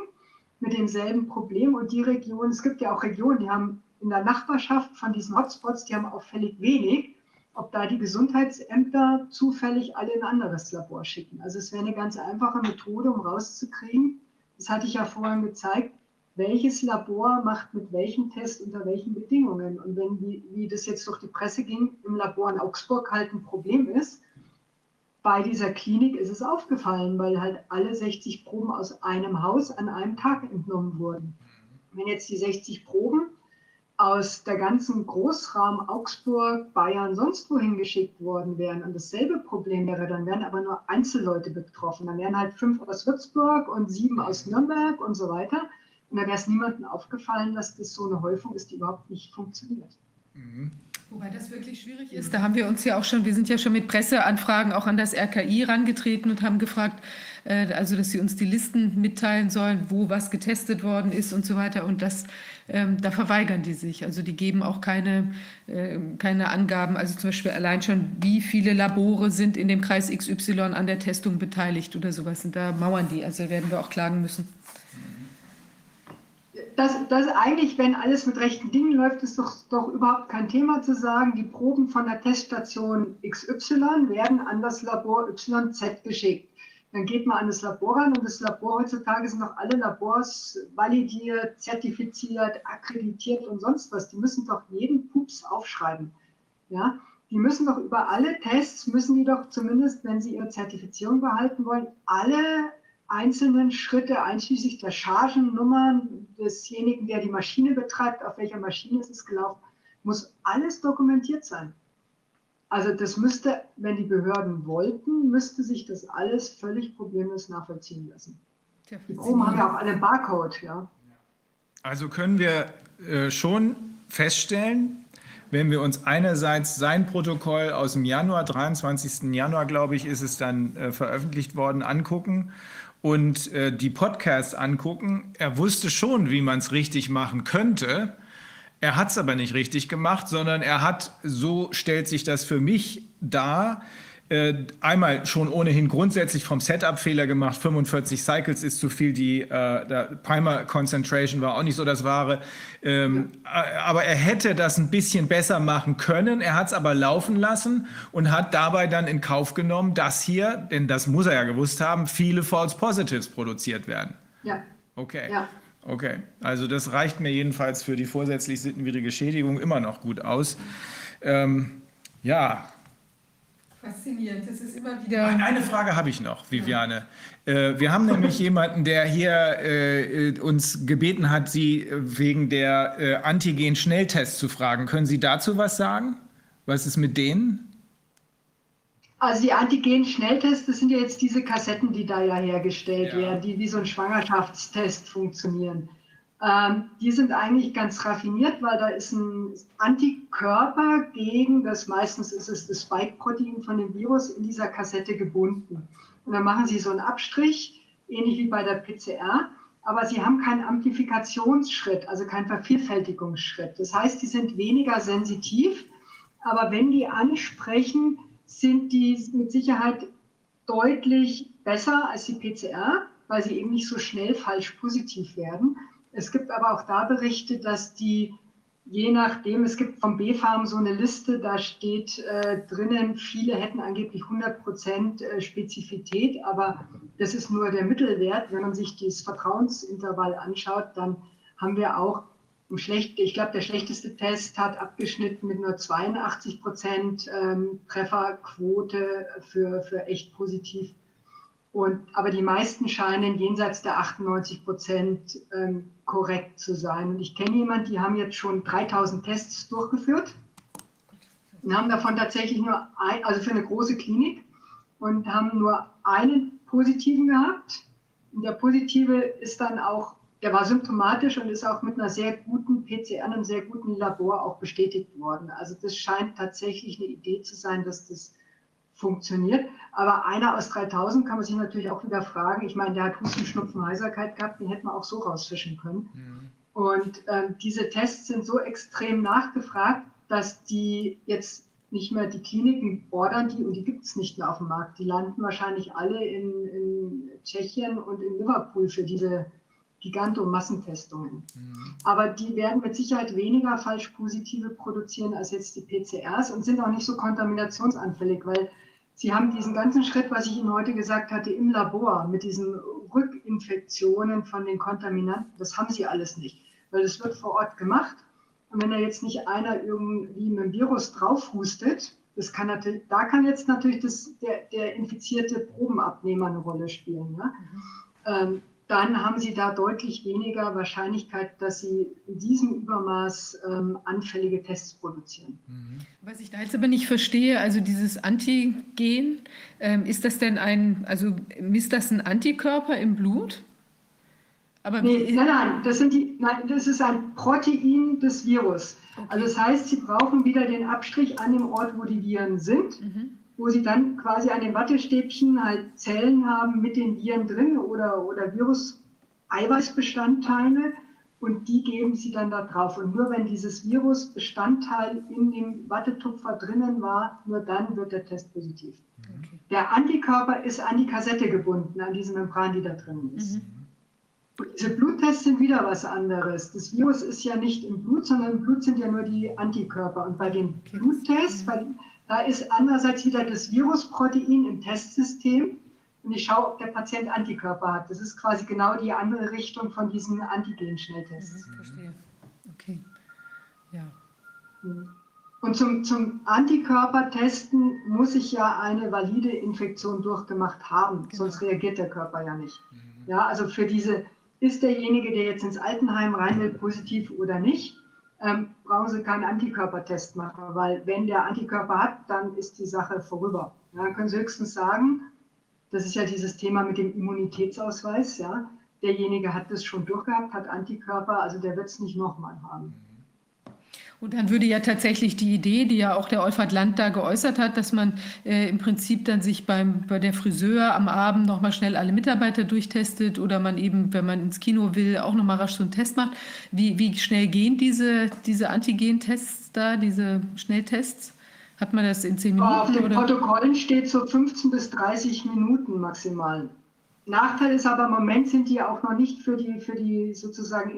mit demselben Problem. Und die Regionen, es gibt ja auch Regionen, die haben in der Nachbarschaft von diesen Hotspots, die haben auffällig wenig, ob da die Gesundheitsämter zufällig alle in ein anderes Labor schicken. Also es wäre eine ganz einfache Methode, um rauszukriegen, das hatte ich ja vorhin gezeigt, welches Labor macht mit welchem Test unter welchen Bedingungen. Und wenn, wie, wie das jetzt durch die Presse ging, im Labor in Augsburg halt ein Problem ist, bei dieser Klinik ist es aufgefallen, weil halt alle 60 Proben aus einem Haus an einem Tag entnommen wurden. Wenn jetzt die 60 Proben aus der ganzen Großraum Augsburg, Bayern, sonst wohin geschickt worden wären und dasselbe Problem wäre, dann wären aber nur Einzelleute betroffen. Dann wären halt fünf aus Würzburg und sieben aus Nürnberg und so weiter. Und da wäre es niemandem aufgefallen, dass das so eine Häufung ist, die überhaupt nicht funktioniert. Mhm. Wobei das wirklich schwierig ist. Da haben wir uns ja auch schon, wir sind ja schon mit Presseanfragen auch an das RKI rangetreten und haben gefragt, äh, also dass sie uns die Listen mitteilen sollen, wo was getestet worden ist und so weiter. Und das, ähm, da verweigern die sich. Also die geben auch keine, äh, keine Angaben. Also zum Beispiel allein schon, wie viele Labore sind in dem Kreis XY an der Testung beteiligt oder sowas. Und da mauern die. Also werden wir auch klagen müssen dass, dass eigentlich, wenn alles mit rechten Dingen läuft, ist doch, doch überhaupt kein Thema zu sagen, die Proben von der Teststation XY werden an das Labor YZ geschickt. Dann geht man an das Labor ran und das Labor heutzutage sind noch alle Labors validiert, zertifiziert, akkreditiert und sonst was. Die müssen doch jeden Pups aufschreiben. Ja? Die müssen doch über alle Tests, müssen die doch zumindest, wenn sie ihre Zertifizierung behalten wollen, alle einzelnen Schritte, einschließlich der Chargennummern desjenigen, der die Maschine betreibt, auf welcher Maschine ist es gelaufen, muss alles dokumentiert sein. Also das müsste, wenn die Behörden wollten, müsste sich das alles völlig problemlos nachvollziehen lassen. Die Proben haben ja auch alle Barcode, ja. Also können wir äh, schon feststellen, wenn wir uns einerseits sein Protokoll aus dem Januar, 23. Januar, glaube ich, ist es dann äh, veröffentlicht worden, angucken und äh, die Podcasts angucken, er wusste schon, wie man es richtig machen könnte. Er hat es aber nicht richtig gemacht, sondern er hat, so stellt sich das für mich dar, einmal schon ohnehin grundsätzlich vom Setup Fehler gemacht. 45 Cycles ist zu viel. Die äh, Primer Concentration war auch nicht so das Wahre. Ähm, ja. Aber er hätte das ein bisschen besser machen können. Er hat es aber laufen lassen und hat dabei dann in Kauf genommen, dass hier, denn das muss er ja gewusst haben, viele False Positives produziert werden. Ja. Okay. Ja. Okay. Also das reicht mir jedenfalls für die vorsätzlich sittenwidrige Schädigung immer noch gut aus. Ähm, ja, Faszinierend, das ist immer wieder. Eine Frage habe ich noch, Viviane. Äh, wir haben nämlich jemanden, der hier äh, uns gebeten hat, Sie wegen der äh, Antigen-Schnelltests zu fragen. Können Sie dazu was sagen? Was ist mit denen? Also die Antigen-Schnelltests, das sind ja jetzt diese Kassetten, die da ja hergestellt ja. werden, die wie so ein Schwangerschaftstest funktionieren. Ähm, die sind eigentlich ganz raffiniert, weil da ist ein Antikörper gegen das, meistens ist es das Spike-Protein von dem Virus in dieser Kassette gebunden. Und dann machen sie so einen Abstrich, ähnlich wie bei der PCR, aber sie haben keinen Amplifikationsschritt, also keinen Vervielfältigungsschritt. Das heißt, die sind weniger sensitiv, aber wenn die ansprechen, sind die mit Sicherheit deutlich besser als die PCR, weil sie eben nicht so schnell falsch positiv werden. Es gibt aber auch da Berichte, dass die, je nachdem, es gibt vom B-Farm so eine Liste, da steht äh, drinnen, viele hätten angeblich 100 Prozent äh, Spezifität, aber das ist nur der Mittelwert. Wenn man sich das Vertrauensintervall anschaut, dann haben wir auch schlecht, ich glaube, der schlechteste Test hat abgeschnitten mit nur 82 Prozent ähm, Trefferquote für, für echt positiv. Und, aber die meisten scheinen jenseits der 98 Prozent ähm, korrekt zu sein. Und ich kenne jemanden, die haben jetzt schon 3000 Tests durchgeführt und haben davon tatsächlich nur ein, also für eine große Klinik und haben nur einen positiven gehabt. Und der positive ist dann auch, der war symptomatisch und ist auch mit einer sehr guten PCR, einem sehr guten Labor auch bestätigt worden. Also das scheint tatsächlich eine Idee zu sein, dass das funktioniert. Aber einer aus 3000 kann man sich natürlich auch wieder fragen. Ich meine, der hat Husten, Schnupfen, Heiserkeit gehabt, den hätte man auch so rausfischen können. Mhm. Und ähm, diese Tests sind so extrem nachgefragt, dass die jetzt nicht mehr die Kliniken ordern die und die gibt es nicht mehr auf dem Markt. Die landen wahrscheinlich alle in, in Tschechien und in Liverpool für diese Gigantomassentestungen. Mhm. Aber die werden mit Sicherheit weniger Falschpositive produzieren als jetzt die PCRs und sind auch nicht so kontaminationsanfällig, weil sie haben diesen ganzen Schritt, was ich Ihnen heute gesagt hatte, im Labor mit diesen Rückinfektionen von den Kontaminanten, das haben sie alles nicht, weil das wird vor Ort gemacht und wenn da jetzt nicht einer irgendwie mit dem Virus draufhustet, das kann natürlich, da kann jetzt natürlich das, der, der infizierte Probenabnehmer eine Rolle spielen. Ne? Mhm. Ähm, dann haben Sie da deutlich weniger Wahrscheinlichkeit, dass Sie in diesem Übermaß ähm, anfällige Tests produzieren. Mhm. Was ich da jetzt aber nicht verstehe, also dieses Antigen, ähm, ist das denn ein, also misst das ein Antikörper im Blut? Aber nee, nein, nein, das, sind die, nein, das ist ein Protein des Virus. Okay. Also das heißt, Sie brauchen wieder den Abstrich an dem Ort, wo die Viren sind, mhm. Wo Sie dann quasi an den Wattestäbchen halt Zellen haben mit den Viren drin oder, oder Virus-Eiweißbestandteile und die geben Sie dann da drauf. Und nur wenn dieses Virusbestandteil in dem Wattetupfer drinnen war, nur dann wird der Test positiv. Okay. Der Antikörper ist an die Kassette gebunden, an diese Membran, die da drin ist. Mhm. Diese Bluttests sind wieder was anderes. Das Virus ist ja nicht im Blut, sondern im Blut sind ja nur die Antikörper. Und bei den Bluttests, bei, da ist andererseits wieder das Virusprotein im Testsystem. Und ich schaue, ob der Patient Antikörper hat. Das ist quasi genau die andere Richtung von diesen Antigen-Schnelltests. Mhm, verstehe. Okay. Ja. Und zum, zum Antikörpertesten muss ich ja eine valide Infektion durchgemacht haben, genau. sonst reagiert der Körper ja nicht. Mhm. Ja, also für diese ist derjenige, der jetzt ins Altenheim rein will, positiv oder nicht, ähm, brauchen Sie keinen Antikörpertest machen, weil wenn der Antikörper hat, dann ist die Sache vorüber. Ja, dann können Sie höchstens sagen, das ist ja dieses Thema mit dem Immunitätsausweis, ja, derjenige hat das schon durchgehabt, hat Antikörper, also der wird es nicht nochmal haben. Und dann würde ja tatsächlich die Idee, die ja auch der Olfert Land da geäußert hat, dass man äh, im Prinzip dann sich beim, bei der Friseur am Abend nochmal schnell alle Mitarbeiter durchtestet oder man eben, wenn man ins Kino will, auch nochmal rasch so einen Test macht. Wie, wie schnell gehen diese, diese Antigen-Tests da, diese Schnelltests? Hat man das in zehn Minuten? Auf den oder? Protokollen steht so 15 bis 30 Minuten maximal. Nachteil ist aber im Moment sind die auch noch nicht für die, für die sozusagen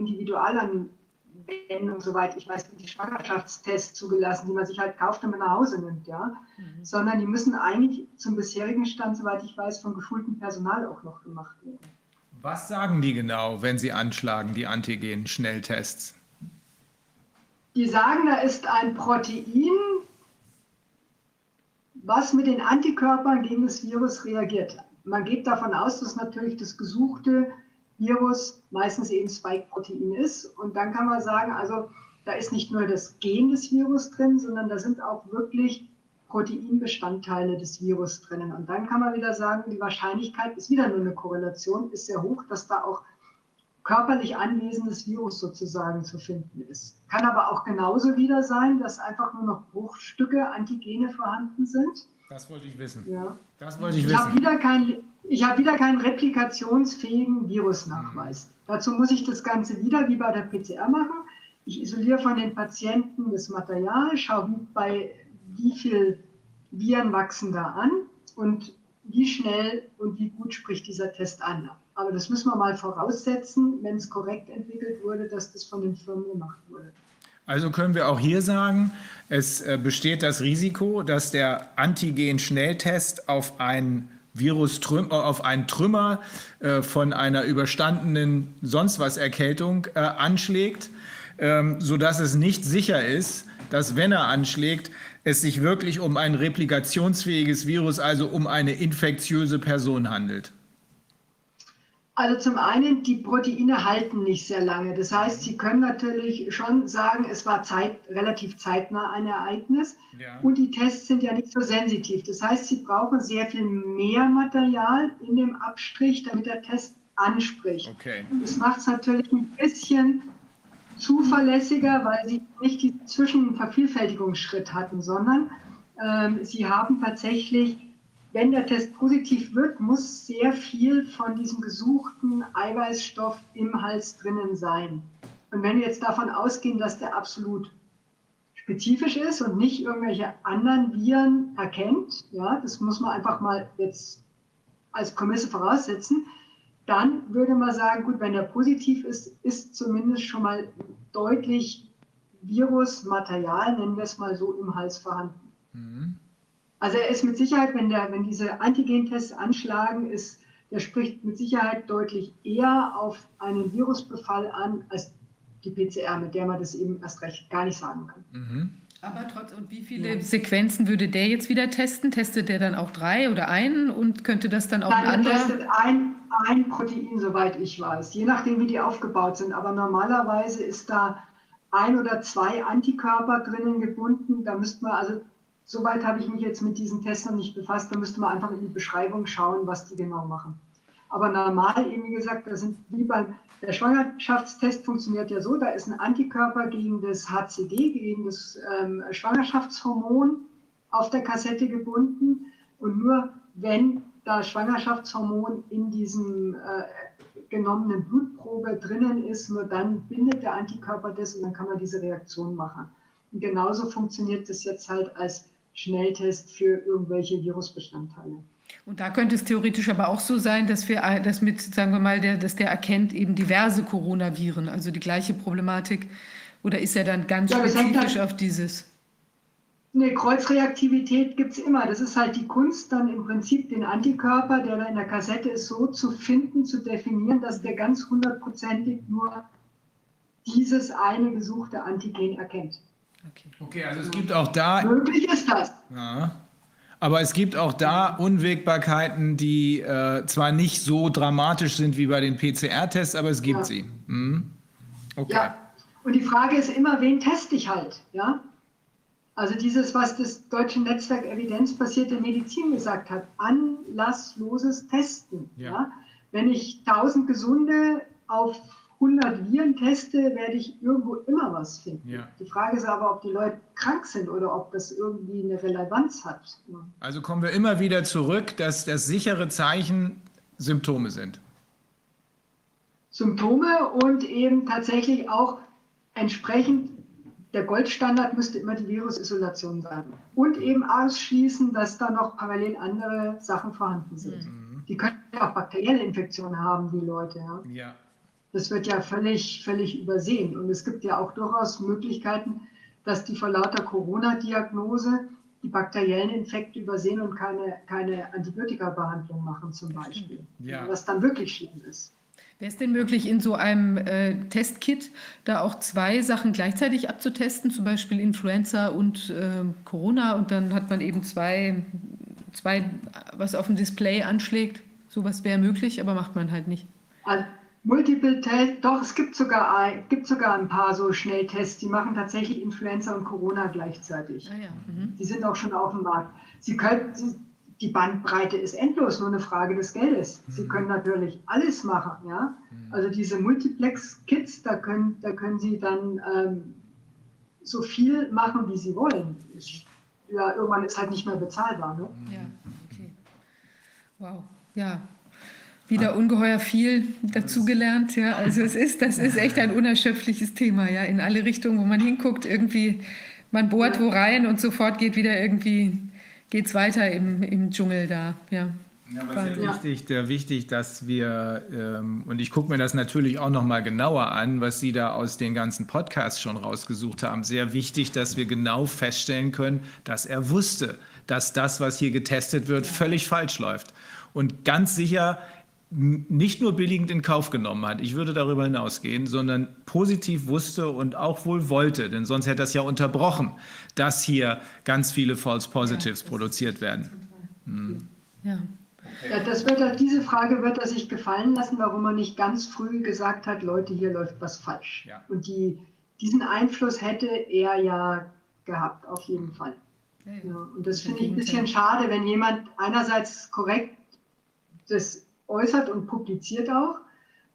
Individualanwendung Anwendung, soweit ich weiß, die Schwangerschaftstests zugelassen, die man sich halt kauft und man nach Hause nimmt, ja. Mhm. Sondern die müssen eigentlich zum bisherigen Stand, soweit ich weiß, von geschultem Personal auch noch gemacht werden. Was sagen die genau, wenn sie anschlagen, die Antigen-Schnelltests? Die sagen, da ist ein Protein, was mit den Antikörpern gegen das Virus reagiert. Man geht davon aus, dass natürlich das gesuchte Virus meistens eben Spike-Protein ist. Und dann kann man sagen, also da ist nicht nur das Gen des Virus drin, sondern da sind auch wirklich Proteinbestandteile des Virus drinnen. Und dann kann man wieder sagen, die Wahrscheinlichkeit ist wieder nur eine Korrelation, ist sehr hoch, dass da auch körperlich anwesendes Virus sozusagen zu finden ist. Kann aber auch genauso wieder sein, dass einfach nur noch Bruchstücke, Antigene vorhanden sind. Das wollte ich wissen. Ja. Das wollte ich, ich wissen. Habe wieder kein, ich habe wieder keinen replikationsfähigen Virusnachweis. Mhm. Dazu muss ich das Ganze wieder wie bei der PCR machen. Ich isoliere von den Patienten das Material, schaue, bei wie viel Viren wachsen da an und wie schnell und wie gut spricht dieser Test an. Aber das müssen wir mal voraussetzen, wenn es korrekt entwickelt wurde, dass das von den Firmen gemacht wurde. Also können wir auch hier sagen, es äh, besteht das Risiko, dass der Antigen-Schnelltest auf einen Virus äh, auf einen Trümmer äh, von einer überstandenen sonst was Erkältung äh, anschlägt, ähm, sodass es nicht sicher ist, dass wenn er anschlägt, es sich wirklich um ein replikationsfähiges Virus, also um eine infektiöse Person handelt. Also zum einen, die Proteine halten nicht sehr lange. Das heißt, Sie können natürlich schon sagen, es war Zeit, relativ zeitnah ein Ereignis. Ja. Und die Tests sind ja nicht so sensitiv. Das heißt, Sie brauchen sehr viel mehr Material in dem Abstrich, damit der Test anspricht. Okay. Das macht es natürlich ein bisschen zuverlässiger, weil sie nicht diesen Zwischenvervielfältigungsschritt hatten, sondern ähm, sie haben tatsächlich, wenn der Test positiv wird, muss sehr viel von diesem gesuchten Eiweißstoff im Hals drinnen sein. Und wenn wir jetzt davon ausgehen, dass der absolut spezifisch ist und nicht irgendwelche anderen Viren erkennt, ja, das muss man einfach mal jetzt als Prämisse voraussetzen, dann würde man sagen, gut, wenn er positiv ist, ist zumindest schon mal deutlich Virusmaterial, nennen wir es mal so, im Hals vorhanden. Mhm. Also er ist mit Sicherheit, wenn, der, wenn diese Antigentests anschlagen, ist, der spricht mit Sicherheit deutlich eher auf einen Virusbefall an, als die PCR, mit der man das eben erst recht gar nicht sagen kann. Mhm. Aber trotz, und wie viele ja. Sequenzen würde der jetzt wieder testen? Testet der dann auch drei oder einen und könnte das dann auch Nein, ein anderer? testet ein, ein Protein, soweit ich weiß, je nachdem, wie die aufgebaut sind. Aber normalerweise ist da ein oder zwei Antikörper drinnen gebunden. Da müsste man, also soweit habe ich mich jetzt mit diesen Tests noch nicht befasst, da müsste man einfach in die Beschreibung schauen, was die genau machen. Aber normal, eben wie gesagt, da sind wie beim der Schwangerschaftstest funktioniert ja so, da ist ein Antikörper gegen das HCG, gegen das ähm, Schwangerschaftshormon auf der Kassette gebunden. Und nur wenn da Schwangerschaftshormon in diesem äh, genommenen Blutprobe drinnen ist, nur dann bindet der Antikörper das und dann kann man diese Reaktion machen. Und genauso funktioniert das jetzt halt als Schnelltest für irgendwelche Virusbestandteile. Und da könnte es theoretisch aber auch so sein, dass wir das mit, sagen wir mal, der, dass der erkennt eben diverse Coronaviren, also die gleiche Problematik. Oder ist er dann ganz ja, spezifisch auf dieses? Nee, Kreuzreaktivität gibt es immer. Das ist halt die Kunst, dann im Prinzip den Antikörper, der da in der Kassette ist, so zu finden, zu definieren, dass der ganz hundertprozentig nur dieses eine gesuchte Antigen erkennt. Okay, okay also es gibt auch da. Möglich ist das. Ja. Aber es gibt auch da Unwägbarkeiten, die äh, zwar nicht so dramatisch sind wie bei den PCR-Tests, aber es gibt ja. sie. Mhm. Okay. Ja, und die Frage ist immer, wen teste ich halt? Ja? Also dieses, was das deutsche Netzwerk evidenzbasierte Medizin gesagt hat, anlassloses Testen. Ja. ja? Wenn ich 1000 Gesunde auf 100 Viren teste, werde ich irgendwo immer was finden. Ja. Die Frage ist aber, ob die Leute krank sind oder ob das irgendwie eine Relevanz hat. Also kommen wir immer wieder zurück, dass das sichere Zeichen Symptome sind. Symptome und eben tatsächlich auch entsprechend, der Goldstandard müsste immer die Virusisolation sein. Und eben ausschließen, dass da noch parallel andere Sachen vorhanden sind. Mhm. Die können auch bakterielle Infektionen haben, die Leute. Ja. ja. Das wird ja völlig, völlig übersehen. Und es gibt ja auch durchaus Möglichkeiten, dass die vor lauter Corona-Diagnose die bakteriellen Infekte übersehen und keine, keine Antibiotika-Behandlung machen zum Beispiel. Ja. Was dann wirklich schlimm ist. Wäre es denn möglich, in so einem äh, Testkit da auch zwei Sachen gleichzeitig abzutesten, zum Beispiel Influenza und äh, Corona, und dann hat man eben zwei, zwei, was auf dem Display anschlägt? Sowas wäre möglich, aber macht man halt nicht. Also, Multiple Test, doch, es gibt sogar, ein, gibt sogar ein paar so Schnelltests, die machen tatsächlich Influenza und Corona gleichzeitig. Ah ja. mhm. Die sind auch schon auf dem Markt. Sie können, die Bandbreite ist endlos, nur eine Frage des Geldes. Mhm. Sie können natürlich alles machen, ja. Mhm. Also diese Multiplex-Kits, da können, da können Sie dann ähm, so viel machen, wie Sie wollen. Ja, irgendwann ist halt nicht mehr bezahlbar. Ne? Ja, okay. Wow, ja, wieder ungeheuer viel dazugelernt. Ja, also es ist, das ist echt ein unerschöpfliches Thema, ja, in alle Richtungen, wo man hinguckt, irgendwie, man bohrt wo rein und sofort geht wieder irgendwie, geht es weiter im, im Dschungel da, ja. Ja, aber sehr wichtig, sehr wichtig, dass wir, ähm, und ich gucke mir das natürlich auch nochmal genauer an, was Sie da aus den ganzen Podcasts schon rausgesucht haben. Sehr wichtig, dass wir genau feststellen können, dass er wusste, dass das, was hier getestet wird, völlig falsch läuft. Und ganz sicher nicht nur billigend in Kauf genommen hat, ich würde darüber hinausgehen, sondern positiv wusste und auch wohl wollte, denn sonst hätte das ja unterbrochen, dass hier ganz viele False Positives ja, produziert werden. Hm. Ja. Ja, das wird diese Frage wird er sich gefallen lassen, warum er nicht ganz früh gesagt hat, Leute, hier läuft was falsch. Ja. Und die, diesen Einfluss hätte er ja gehabt, auf jeden Fall. Ja, und das finde ich ein bisschen schade, wenn jemand einerseits korrekt das äußert und publiziert auch,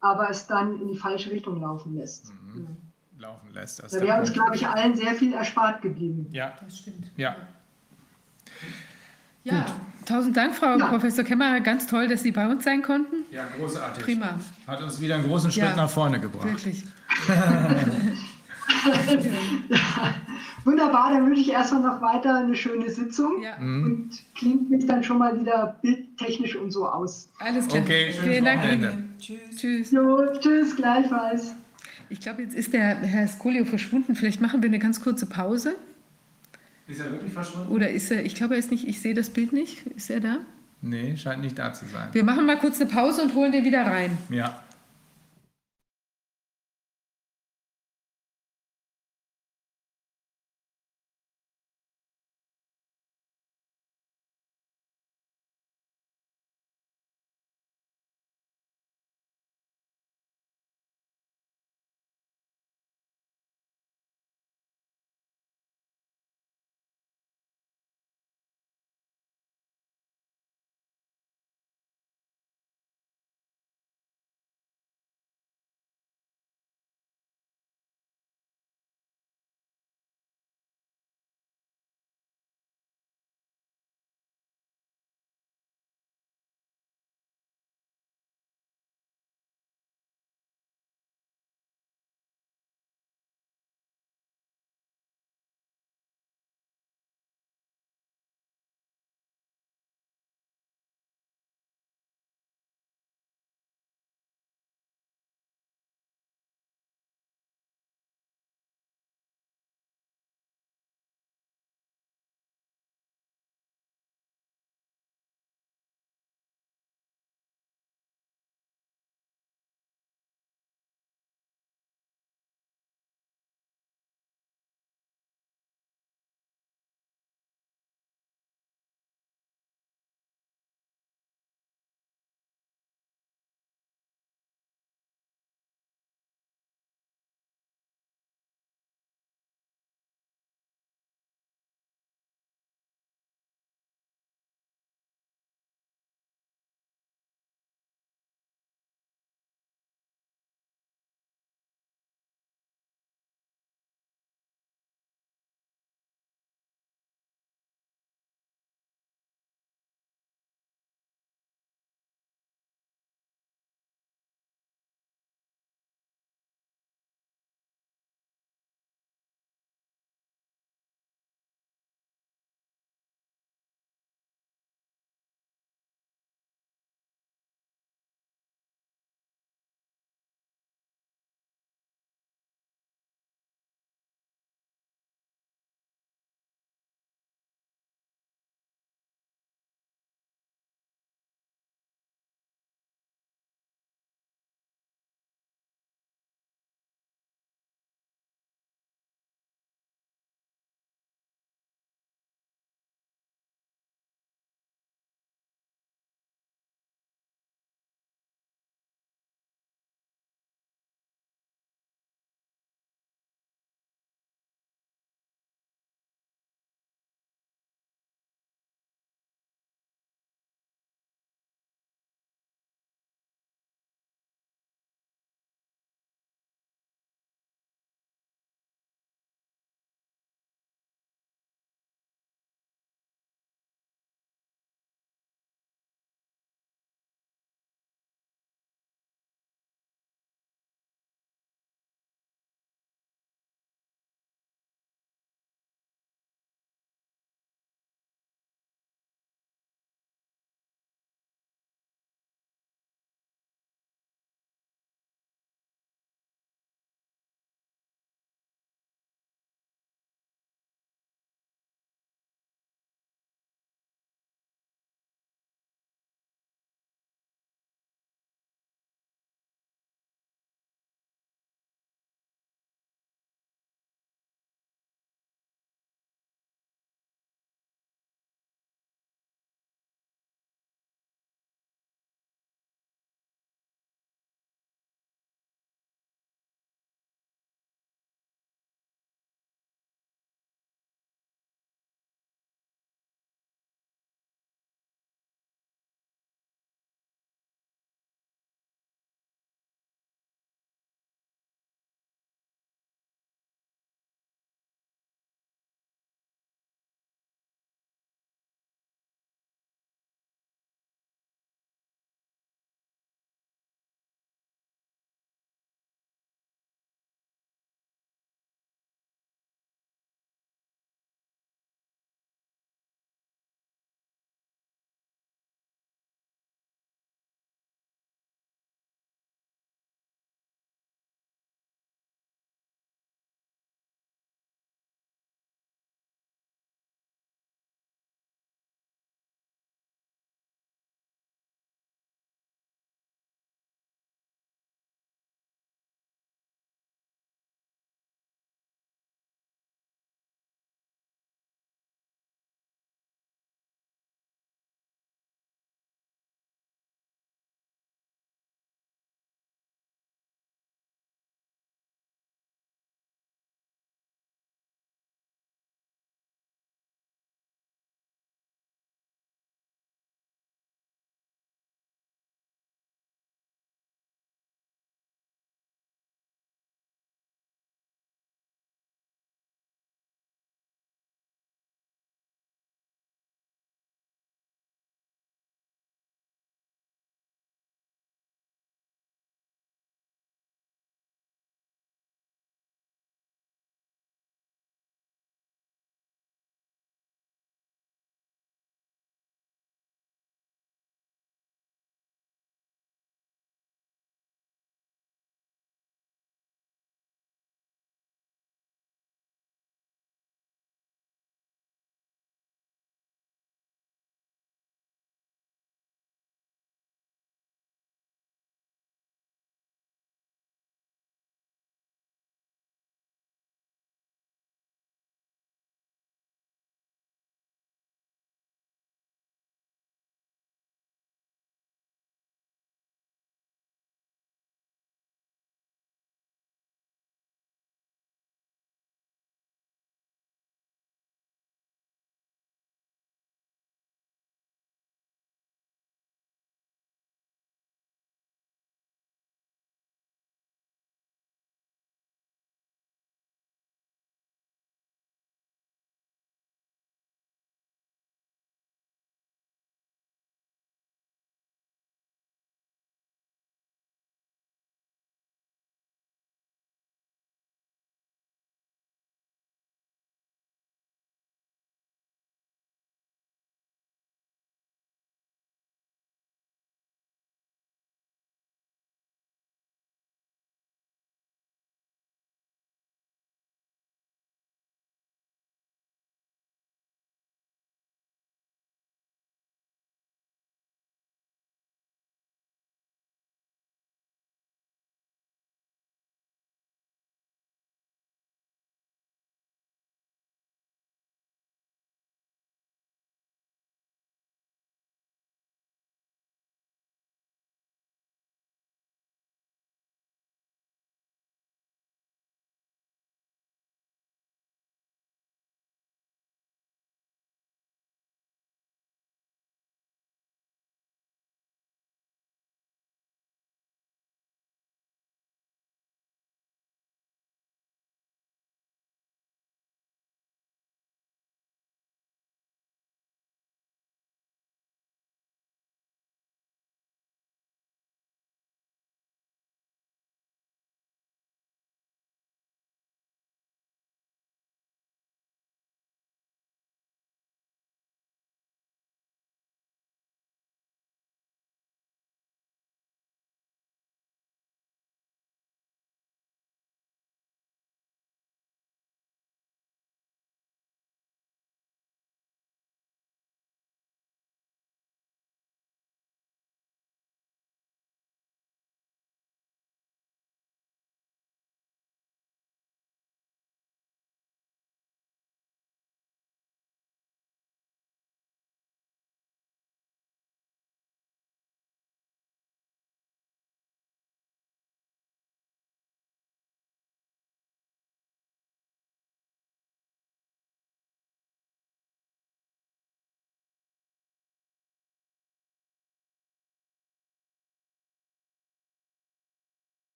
aber es dann in die falsche Richtung laufen lässt. Mhm. Laufen lässt. Das Da wäre uns, glaube ich, allen sehr viel erspart geblieben. ja, Das stimmt. ja. Ja, tausend Dank, Frau Ja. Professor Kämmerer. Ganz toll, dass Sie bei uns sein konnten. Ja, großartig. Prima, Hat uns wieder einen großen Schritt Ja. nach vorne gebracht. wirklich. Wunderbar, dann wünsche ich erstmal noch weiter eine schöne Sitzung Ja, Mhm. und klingt mich dann schon mal wieder bildtechnisch und so aus. alles klar. Okay, Vielen Dank. Tschüss. Jo, tschüss, gleichfalls. Ich glaube, jetzt ist der Herr Skolio verschwunden. Vielleicht machen wir eine ganz kurze Pause. Ist er wirklich verschwunden? Oder ist er, ich glaube, er ist nicht, ich sehe das Bild nicht. Ist er da? Nee, scheint nicht da zu sein. Wir machen mal kurz eine Pause und holen den wieder rein. Ja.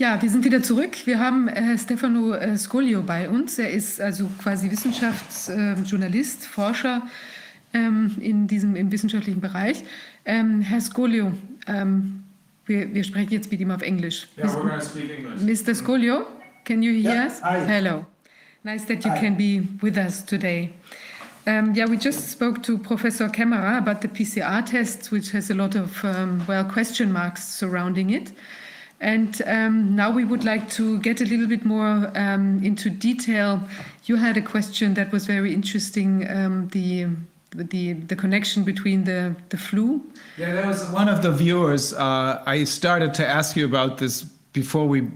Ja, wir sind wieder zurück. Wir haben äh, Stefano äh, Scolio bei uns. Er ist also quasi Wissenschaftsjournalist, äh, Forscher ähm, in diesem im wissenschaftlichen Bereich. Ähm, Herr Scolio, ähm, wir, wir, sprechen jetzt mit ihm auf Englisch. Yeah, we're going to speak English. Mr. Scolio, can you hear yeah. us? Hi. Hello. Nice that you Hi. can be with us today. Um, yeah, we just spoke to Professor Kemmerer about the PCR tests, which has a lot of, um, well, question marks surrounding it. And um, now we would like to get a little bit more um, into detail. You had a question that was very interesting, um, the, the, the connection between the, the flu. Yeah, that was one of the viewers. Uh, I started to ask you about this before we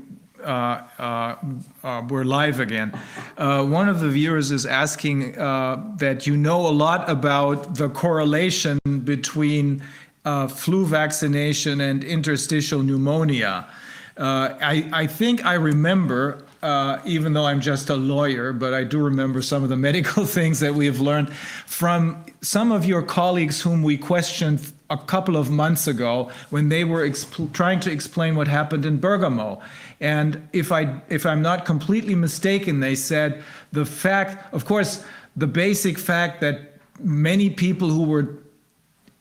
uh, uh, uh, were live again. Uh, one of the viewers is asking uh, that you know a lot about the correlation between flu vaccination and interstitial pneumonia. Uh, I, I think I remember, uh, even though I'm just a lawyer, but I do remember some of the medical things that we have learned from some of your colleagues whom we questioned a couple of months ago when they were trying to explain what happened in Bergamo. And if I if I'm not completely mistaken, they said the fact, of course, the basic fact that many people who were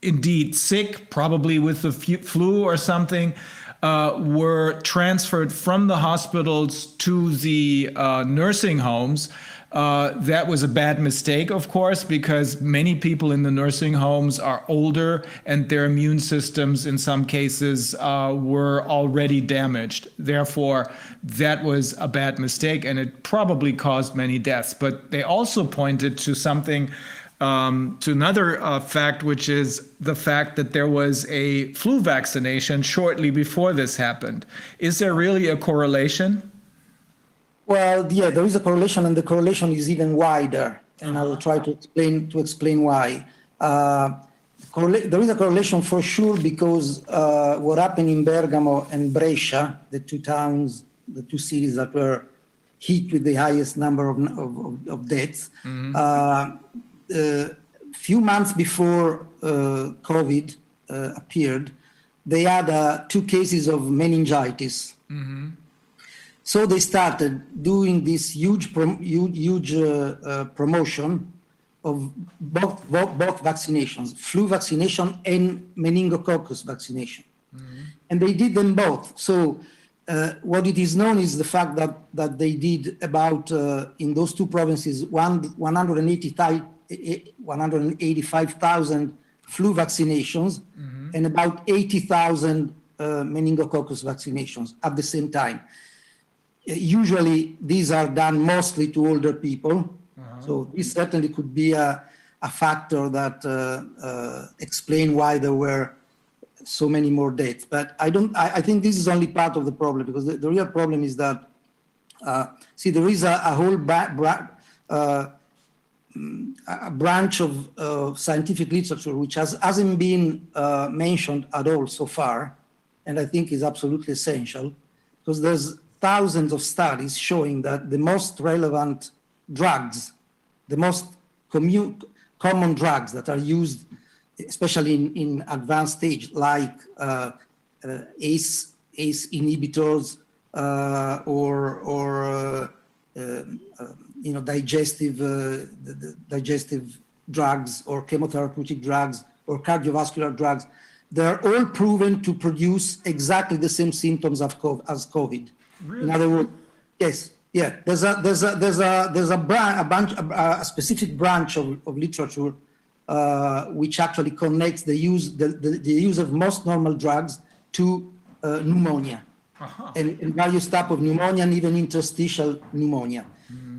indeed sick, probably with the flu or something, uh, were transferred from the hospitals to the uh, nursing homes. Uh, that was a bad mistake, of course, because many people in the nursing homes are older and their immune systems, in some cases, uh, were already damaged. Therefore, that was a bad mistake and it probably caused many deaths. But they also pointed to something um, to another uh, fact, which is the fact that there was a flu vaccination shortly before this happened. Is there really a correlation? Well, yeah, there is a correlation, and the correlation is even wider, and I will try to explain to explain why. Uh, there is a correlation for sure because uh, what happened in Bergamo and Brescia, the two towns, the two cities that were hit with the highest number of of, of deaths. Uh, a few months before uh, COVID uh, appeared, they had uh, two cases of meningitis. So they started doing this huge, prom- huge, huge uh, uh, promotion of both, both, both vaccinations, flu vaccination and meningococcus vaccination. And they did them both. So uh, what it is known is the fact that, that they did about, uh, in those two provinces, one, 185 185,000 flu vaccinations and about 80,000 uh, meningococcus vaccinations at the same time. Uh, Usually, these are done mostly to older people. So this certainly could be a, a factor that uh, uh, explain why there were so many more deaths. But I don't. I, I think this is only part of the problem because the, the real problem is that uh, see there is a, a whole bra- uh, a branch of uh, scientific literature which has, hasn't been uh, mentioned at all so far, and I think is absolutely essential because there's thousands of studies showing that the most relevant drugs, the most common drugs that are used, especially in, in advanced stage, like uh, uh, ACE, ACE inhibitors uh, or, or uh, um, you know, digestive, uh, the, the digestive drugs or chemotherapeutic drugs or cardiovascular drugs, they're all proven to produce exactly the same symptoms of co- as COVID. In other words, yes, yeah. There's a there's a there's a there's a, bran- a bunch a, a specific branch of, of literature uh, which actually connects the use the, the, the use of most normal drugs to uh, pneumonia and, and various type of pneumonia and even interstitial pneumonia.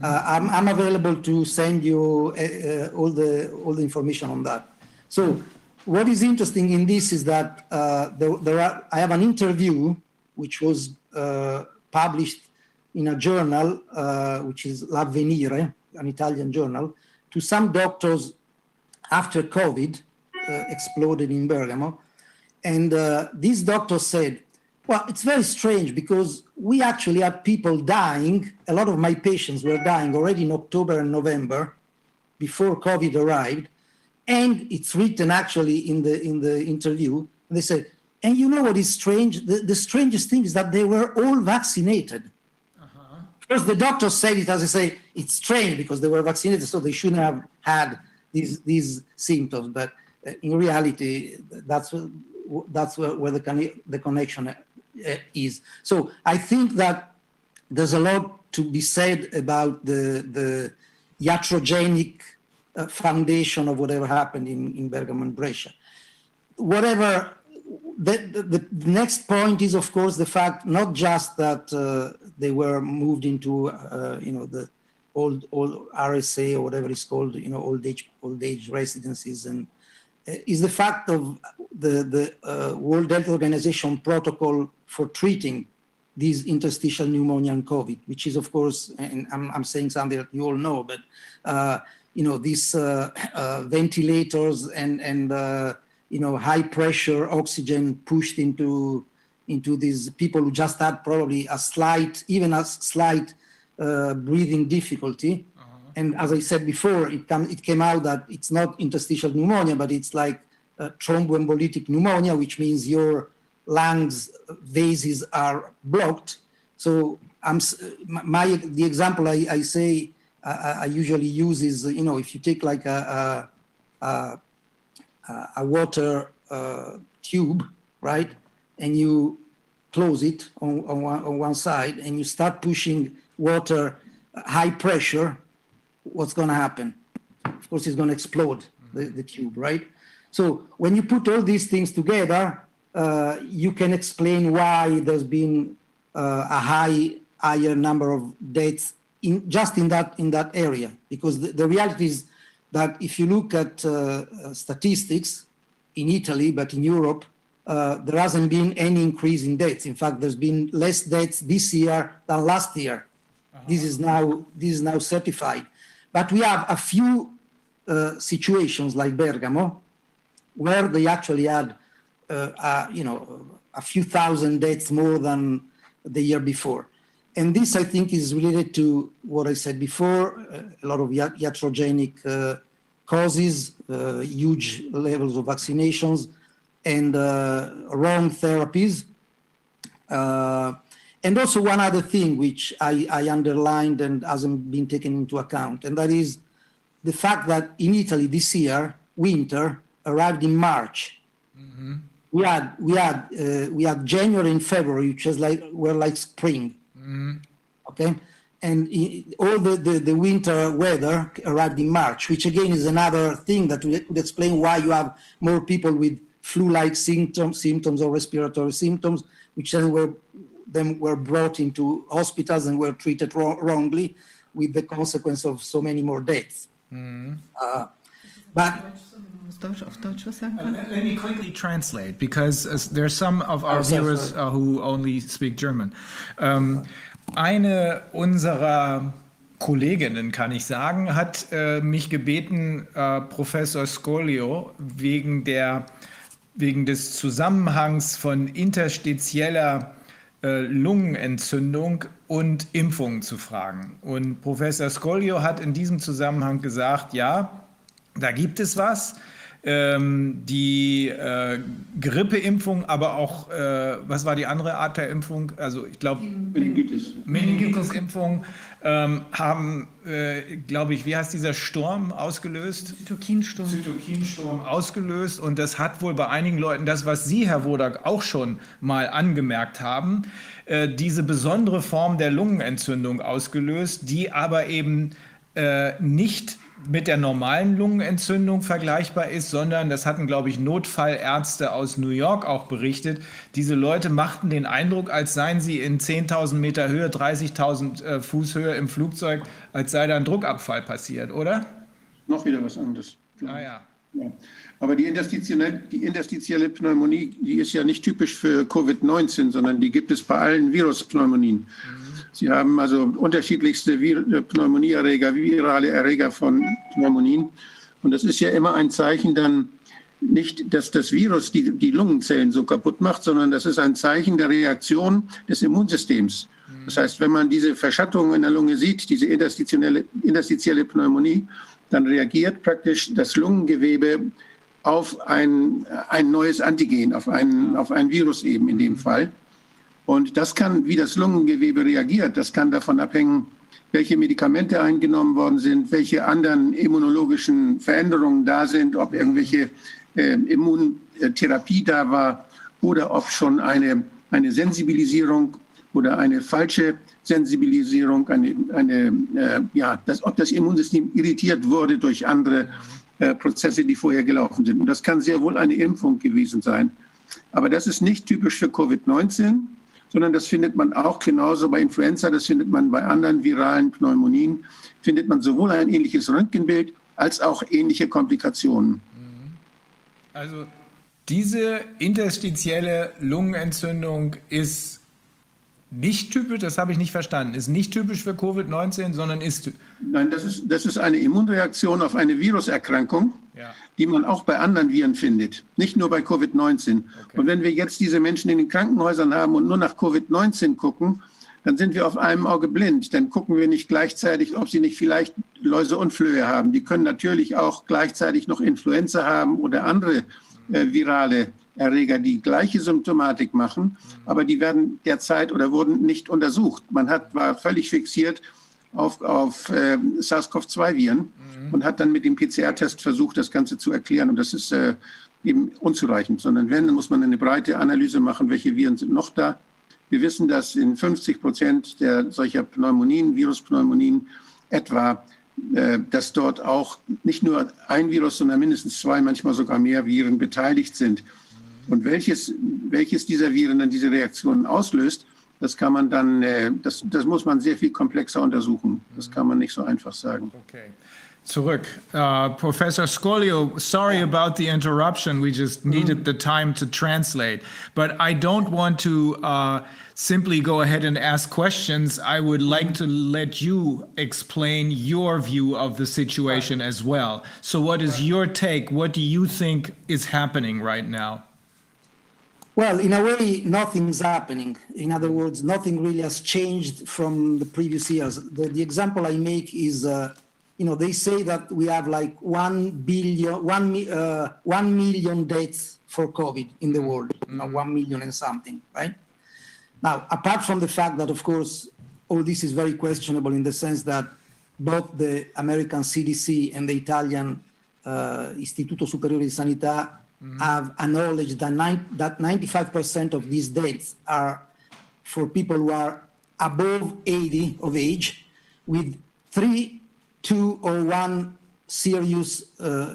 Uh, I'm, I'm available to send you uh, uh, all the all the information on that. So what is interesting in this is that uh, there, there are, I have an interview which was uh, published in a journal uh, which is L'Avvenire, an Italian journal, to some doctors after COVID exploded in Bergamo. And these doctors said, well, it's very strange because we actually had people dying. A lot of my patients were dying already in October and November before COVID arrived. And it's written actually in the, in the interview. They said, And you know what is strange? The, the strangest thing is that they were all vaccinated. First, the doctors said it as I say, it's strange because they were vaccinated, so they shouldn't have had these these symptoms. But uh, in reality, that's that's where, where the the connection is. So I think that there's a lot to be said about the the iatrogenic uh, foundation of whatever happened in, in Bergamo and Brescia. Whatever the, the, the, next point is, of course, the fact not just that uh, they were moved into, uh, you know, the old old RSA or whatever it's called, you know, old age old age residences, and uh, is the fact of the the uh, World Health Organization protocol for treating these interstitial pneumonia and COVID, which is, of course, and I'm, I'm saying something that you all know, but uh, you know, these uh, ventilators and and you know, high pressure oxygen pushed into into these people who just had probably a slight, even a slight uh, breathing difficulty. Uh-huh. And as I said before, it, come, it came out that it's not interstitial pneumonia, but it's like uh, thromboembolic pneumonia, which means your lungs vases are blocked. So I'm my the example I, I say uh, I usually use is you know if you take like a, a, a uh, a water uh, tube, right? And you close it on, on, one, on one side and you start pushing water high pressure, what's going to happen? Of course, it's going to explode the, the tube, right? So when you put all these things together, uh, you can explain why there's been uh, a high higher number of deaths in just in that in that area because the, the reality is that if you look at uh, statistics in Italy, but in Europe, uh, there hasn't been any increase in deaths. In fact, there's been less deaths this year than last year. Uh-huh. This is now this is now certified. But we have a few uh, situations like Bergamo, where they actually had, uh, uh, you know, a few thousand deaths more than the year before. And this, I think, is related to what I said before, uh, a lot of iatrogenic uh, causes, huge levels of vaccinations, and wrong therapies. And also one other thing which I, I underlined and hasn't been taken into account, and that is the fact that in Italy this year, winter arrived in March. Mm-hmm. We had we had uh, we had January and February, which was like were like spring Mm. Okay. And all the, the, the, winter weather arrived in March, which again is another thing that would explain why you have more people with flu-like symptoms, symptoms or respiratory symptoms, which then were then were brought into hospitals and were treated wrong, wrongly, with the consequence of so many more deaths. Mm. Uh, but let me quickly translate because uh, there are some of our oh, viewers uh, who only speak German. Ähm, eine unserer Kolleginnen, kann ich sagen, hat äh, mich gebeten, äh, Professor Scolio wegen, der, wegen des Zusammenhangs von interstitieller äh, Lungenentzündung und Impfungen zu fragen. Und Professor Scolio hat in diesem Zusammenhang gesagt, ja, da gibt es was ähm, die äh, Grippeimpfung, aber auch, äh, was war die andere Art der Impfung? Also ich glaube, Meningitis. Meningitis-Impfung ähm, haben, äh, glaube ich, wie heißt dieser Sturm ausgelöst? Zytokinsturm. Zytokinsturm ausgelöst und das hat wohl bei einigen Leuten das, was Sie, Herr Wodak, auch schon mal angemerkt haben, äh, diese besondere Form der Lungenentzündung ausgelöst, die aber eben äh, nicht mit der normalen Lungenentzündung vergleichbar ist, sondern das hatten, glaube ich, Notfallärzte aus New York auch berichtet. Diese Leute machten den Eindruck, als seien sie in 10.000 Meter Höhe, 30.000 äh, Fuß Höhe im Flugzeug, als sei da ein Druckabfall passiert, oder? Noch wieder was anderes. Ah ja. ja. Aber die interstitielle, die interstitielle Pneumonie, die ist ja nicht typisch für Covid-19, sondern die gibt es bei allen Viruspneumonien. Mhm. Sie haben also unterschiedlichste äh, Pneumonieerreger, virale Erreger von Pneumonien. Und das ist ja immer ein Zeichen dann nicht, dass das Virus die, die Lungenzellen so kaputt macht, sondern das ist ein Zeichen der Reaktion des Immunsystems. Das heißt, wenn man diese Verschattung in der Lunge sieht, diese interstitielle, interstitielle Pneumonie, dann reagiert praktisch das Lungengewebe auf ein, ein neues Antigen, auf ein, auf ein Virus eben in dem Fall. Und das kann, wie das Lungengewebe reagiert, das kann davon abhängen, welche Medikamente eingenommen worden sind, welche anderen immunologischen Veränderungen da sind, ob irgendwelche äh, Immuntherapie da war oder ob schon eine, eine Sensibilisierung oder eine falsche Sensibilisierung, eine, eine, äh, ja, das, ob das Immunsystem irritiert wurde durch andere äh, Prozesse, die vorher gelaufen sind. Und das kann sehr wohl eine Impfung gewesen sein. Aber das ist nicht typisch für Covid-19, sondern das findet man auch genauso bei Influenza, das findet man bei anderen viralen Pneumonien, findet man sowohl ein ähnliches Röntgenbild als auch ähnliche Komplikationen. Also diese interstitielle Lungenentzündung ist nicht typisch, das habe ich nicht verstanden, ist nicht typisch für Covid-19, sondern ist. Nein, das ist, das ist eine Immunreaktion auf eine Viruserkrankung, ja. die man auch bei anderen Viren findet, nicht nur bei Covid-19. Okay. Und wenn wir jetzt diese Menschen in den Krankenhäusern haben und nur nach Covid-19 gucken, dann sind wir auf einem Auge blind. Dann gucken wir nicht gleichzeitig, ob sie nicht vielleicht Läuse und Flöhe haben. Die können natürlich auch gleichzeitig noch Influenza haben oder andere äh, virale Erreger die gleiche Symptomatik machen, aber die werden derzeit oder wurden nicht untersucht. Man hat, war völlig fixiert auf, auf äh, SARS-CoV-2-Viren mhm. und hat dann mit dem PCR-Test versucht, das Ganze zu erklären. Und das ist äh, eben unzureichend, sondern wenn, dann muss man eine breite Analyse machen, welche Viren sind noch da. Wir wissen, dass in 50 Prozent der solcher Pneumonien, Viruspneumonien etwa äh, dass dort auch nicht nur ein Virus, sondern mindestens zwei, manchmal sogar mehr Viren beteiligt sind. Und welches, welches dieser Viren dann diese Reaktionen auslöst, das kann man dann, äh, das, das muss man sehr viel komplexer untersuchen. Das kann man nicht so einfach sagen. Okay. Zurück. Uh, Professor Scolio, sorry about the interruption. We just needed the time to translate. But I don't want to uh, simply go ahead and ask questions. I would like to let you explain your view of the situation as well. So, what is your take? What do you think is happening right now? Well, in a way, nothing's happening. In other words, nothing really has changed from the previous years. The, the example I make is, uh, you know, they say that we have like one billion, one, uh, one million deaths for COVID in the world, you know, one million and something, right? Now, apart from the fact that, of course, all this is very questionable in the sense that both the American CDC and the Italian uh, Istituto Superiore di Sanità mm-hmm. have acknowledged that, nine, that 95% of these deaths are for people who are above 80 of age with three, two, or one serious, uh,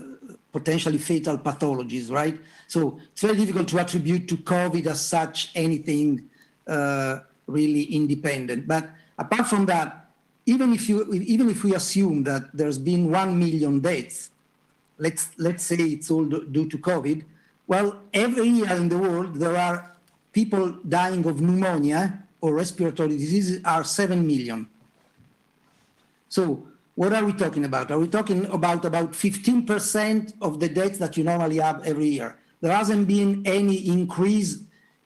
potentially fatal pathologies, right? So it's very difficult to attribute to COVID as such anything uh, really independent. But apart from that, even if you even if we assume that there's been one million deaths, let's let's say it's all due to COVID. Well, every year in the world there are people dying of pneumonia or respiratory diseases are seven million. So what are we talking about? Are we talking about about 15% of the deaths that you normally have every year? There hasn't been any increase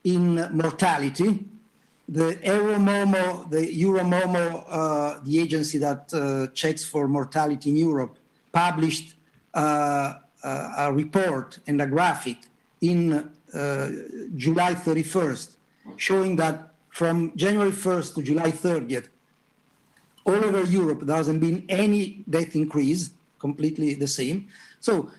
in mortality. The Euromomo, the Euromomo, uh, the agency that uh, checks for mortality in Europe, published a report and a graphic in uh, July 31st showing that from January 1st to July 30th, all over Europe, there hasn't been any death increase, completely the same. So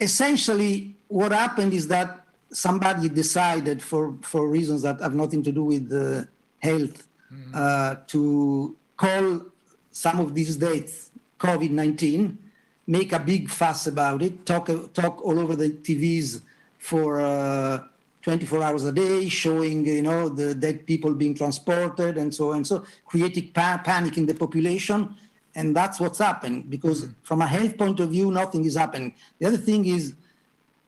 essentially, what happened is that somebody decided, for, for reasons that have nothing to do with the health, mm-hmm. uh, to call some of these dates COVID 19 make a big fuss about it, talk talk all over the TVs for uh, 24 hours a day, showing you know the dead people being transported and so on and so, creating pa- panic in the population, and that's what's happening. Because mm-hmm. from a health point of view, nothing is happening. The other thing is,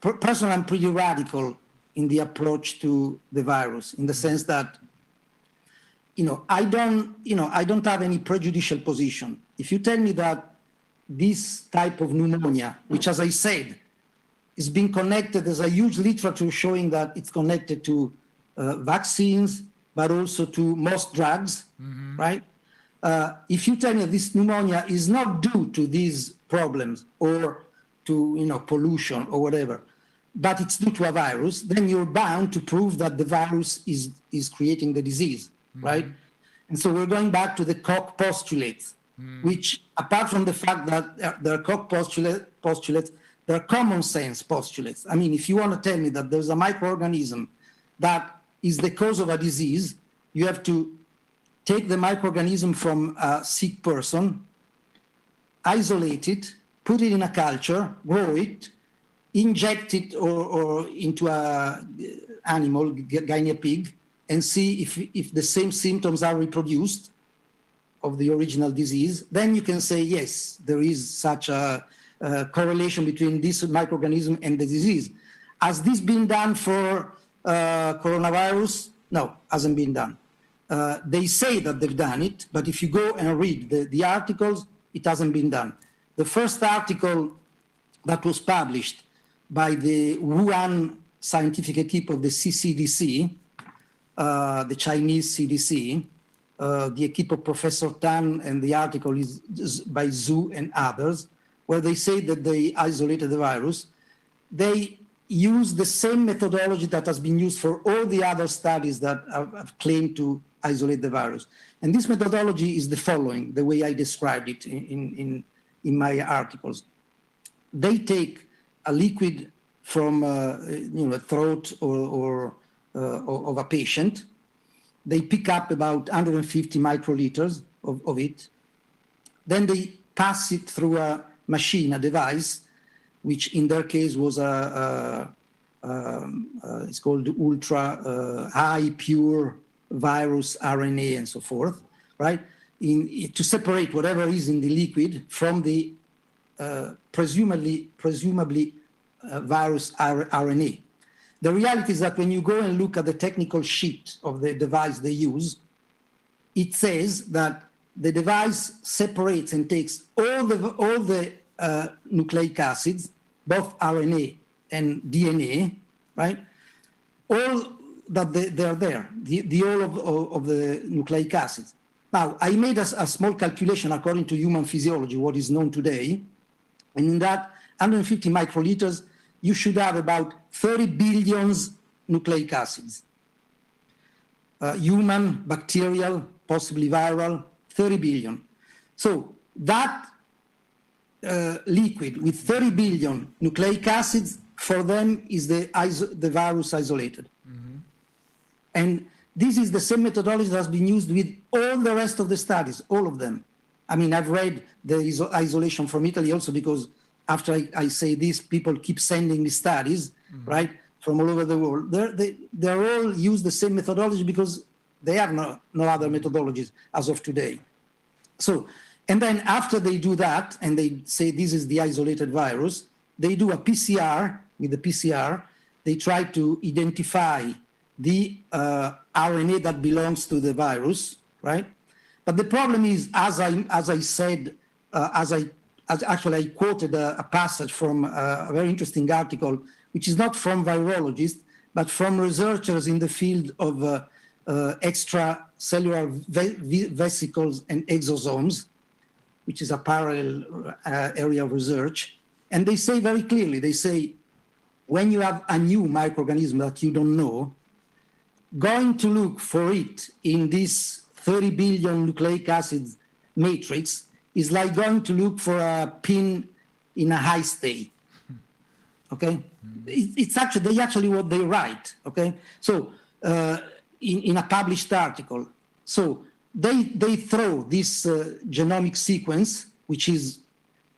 per- personally, I'm pretty radical in the approach to the virus, in the sense that you know I don't you know I don't have any prejudicial position. If you tell me that this type of pneumonia, which, as I said, is being connected. There's a huge literature showing that it's connected to uh, vaccines, but also to most drugs, mm-hmm. right? Uh, if you tell me this pneumonia is not due to these problems or to you know pollution or whatever, but it's due to a virus, then you're bound to prove that the virus is, is creating the disease, right? And so we're going back to the Koch postulates, Hmm. which, apart from the fact that they're- they're Koch postulate, postulates, they're common sense postulates. I mean, if you want to tell me that there's a microorganism that is the cause of a disease, you have to take the microorganism from a sick person, isolate it, put it in a culture, grow it, inject it or, or into a uh, animal, g- guinea pig, and see if, if the same symptoms are reproduced of the original disease, then you can say, yes, there is such a, uh correlation between this microorganism and the disease. Has this been done for uh, coronavirus? No, hasn't been done. Uh, they say that they've done it, but if you go and read the, the articles, it hasn't been done. The first article that was published by the Wuhan scientific equipe of the CCDC, uh, the Chinese CDC, uh, the equipe of Professor Tan, and the article is by Zhu and others, where they say that they isolated the virus. They use the same methodology that has been used for all the other studies that have, claimed to isolate the virus. And this methodology is the following, the way I described it in, in, in, my articles they take a liquid from uh, you know throat or, or uh, of a patient. They pick up about 150 microliters of, of it. Then they pass it through a machine, a device, which in their case was a, a, um, uh, it's called ultra uh, high pure virus RNA and so forth, right? In, to separate whatever is in the liquid from the uh, presumably presumably uh, virus R- RNA. The reality is that when you go and look at the technical sheet of the device they use, it says that the device separates and takes all the all the uh, nucleic acids, both RNA and DNA, right? All that they, they're there, the, the all of, of, of the nucleic acids. Now, I made a, a small calculation according to human physiology, what is known today, and in that 150 microliters, you should have about 30 billions nucleic acids. Uh, human, bacterial, possibly viral, 30 billion. So that uh, liquid with 30 billion nucleic acids for them is the, the virus isolated. And this is the same methodology that has been used with all the rest of the studies, all of them. I mean, I've read the iso- isolation from Italy also because after I, I say this, people keep sending me studies, right, from all over the world. They're, they, they're all use the same methodology because they have no, no other methodologies as of today. So, and then after they do that and they say this is the isolated virus, they do a PCR with the PCR. They try to identify the uh, RNA that belongs to the virus, right? But the problem is, as I as I said, uh, as I as actually I quoted a, a passage from uh, a very interesting article, which is not from virologists, but from researchers in the field of uh, uh, extracellular ve- ve- vesicles and exosomes, which is a parallel uh, area of research. And they say very clearly, they say, when you have a new microorganism that you don't know, going to look for it in this 30 billion nucleic acids matrix is like going to look for a pin in a high stay. Okay, it, it's actually they actually what they write. Okay, so uh, in, in a published article, so they they throw this uh, genomic sequence, which is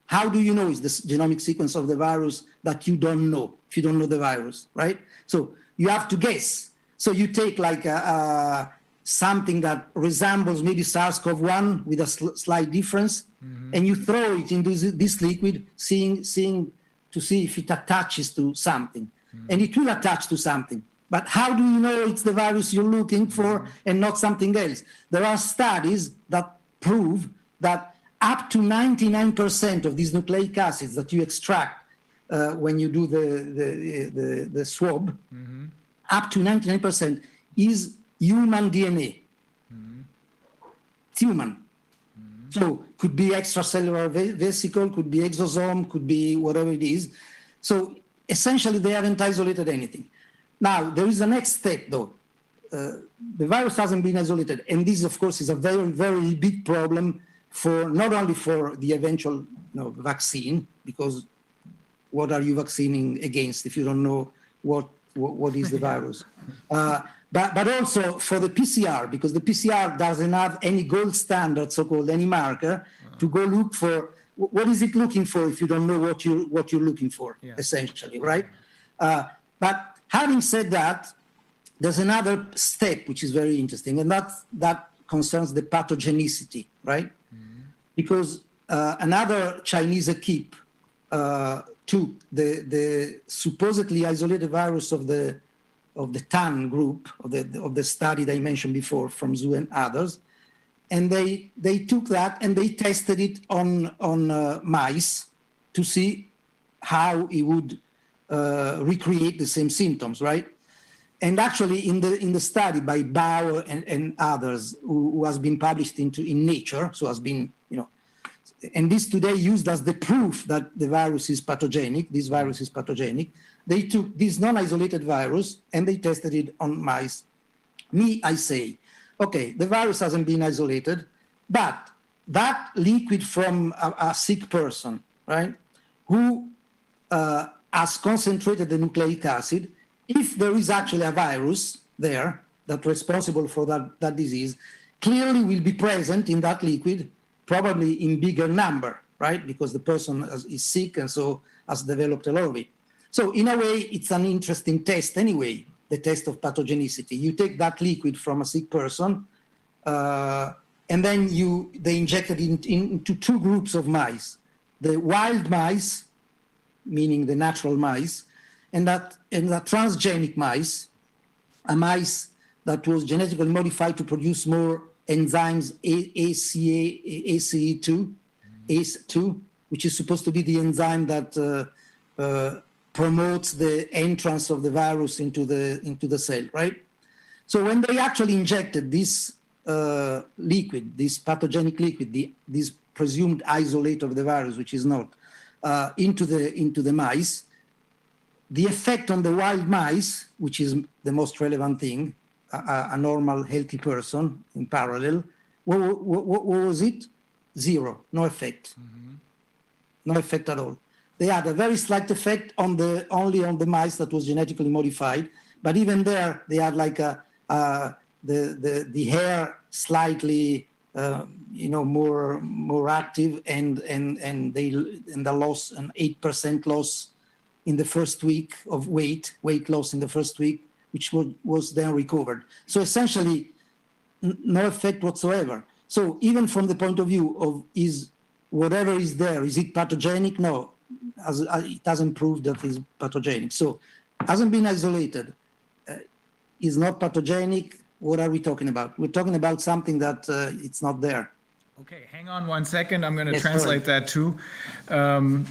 how do you know is this genomic sequence of the virus that you don't know if you don't know the virus, right? So you have to guess. So you take like a something that resembles maybe SARS-CoV-1 with a sl- slight difference, mm-hmm. and you throw it into this, this liquid, seeing seeing to see if it attaches to something, mm-hmm. and it will attach to something. But how do you know it's the virus you're looking for mm-hmm. and not something else? There are studies that prove that up to 99% of these nucleic acids that you extract uh, when you do the, the, the, the swab, up to 99% is human DNA. It's human. So could be extracellular vesicle, could be exosome, could be whatever it is. So essentially they haven't isolated anything. Now, there is a next step though. Uh, the virus hasn't been isolated, and this, of course, is a very, very big problem for not only for the eventual you know, vaccine, because what are you vaccinating against if you don't know what what, what is the virus? Uh, but, but also for the PCR, because the PCR doesn't have any gold standard, so-called any marker, to go look for what is it looking for if you don't know what you what you're looking for, Yeah. essentially, right? Uh, but having said that, there's another step which is very interesting, and that that concerns the pathogenicity, right? Because uh, another Chinese equipe uh, took the the supposedly isolated virus of the of the TAN group of the of the study that I mentioned before from Zhu and others, and they they took that and they tested it on on uh, mice to see how it would uh, recreate the same symptoms, right? And actually, in the in the study by Bauer and, and others, who, who has been published into in Nature, so has been you know, and this today used as the proof that the virus is pathogenic. This virus is pathogenic. They took this non-isolated virus and they tested it on mice. Me, I say, okay, the virus hasn't been isolated, but that liquid from a, a sick person, right, who uh, has concentrated the nucleic acid, if there is actually a virus there that's responsible for that, that disease, clearly will be present in that liquid, probably in bigger number, right? Because the person is sick and so has developed a lot of it. So in a way, it's an interesting test anyway, the test of pathogenicity. You take that liquid from a sick person, uh, and then you they injected it in, into two groups of mice: the wild mice, meaning the natural mice, and that and the transgenic mice, a mice that was genetically modified to produce more enzymes ACA, ACE2, ACE2, which is supposed to be the enzyme that uh, uh, promotes the entrance of the virus into the into the cell, right? So when they actually injected this uh, liquid, this pathogenic liquid, the, this presumed isolate of the virus, which is not, uh, into the into the mice, the effect on the wild mice, which is the most relevant thing, a- a, normal healthy person in parallel, what, what, what was it? Zero, no effect, no effect at all. They had a very slight effect on the only on the mice that was genetically modified, but even there they had like a, uh, the the the hair slightly uh, you know more more active and and and they and the loss an eight percent loss in the first week of weight weight loss in the first week which was, was then recovered. So essentially no effect whatsoever. So even from the point of view of is whatever is there is it pathogenic? No as, uh, it hasn't proved that it's pathogenic so hasn't been isolated uh, is not pathogenic what are we talking about we're talking about something that uh, it's not there Okay, hang on one second. I'm going to Yes, translate that too. Ähm,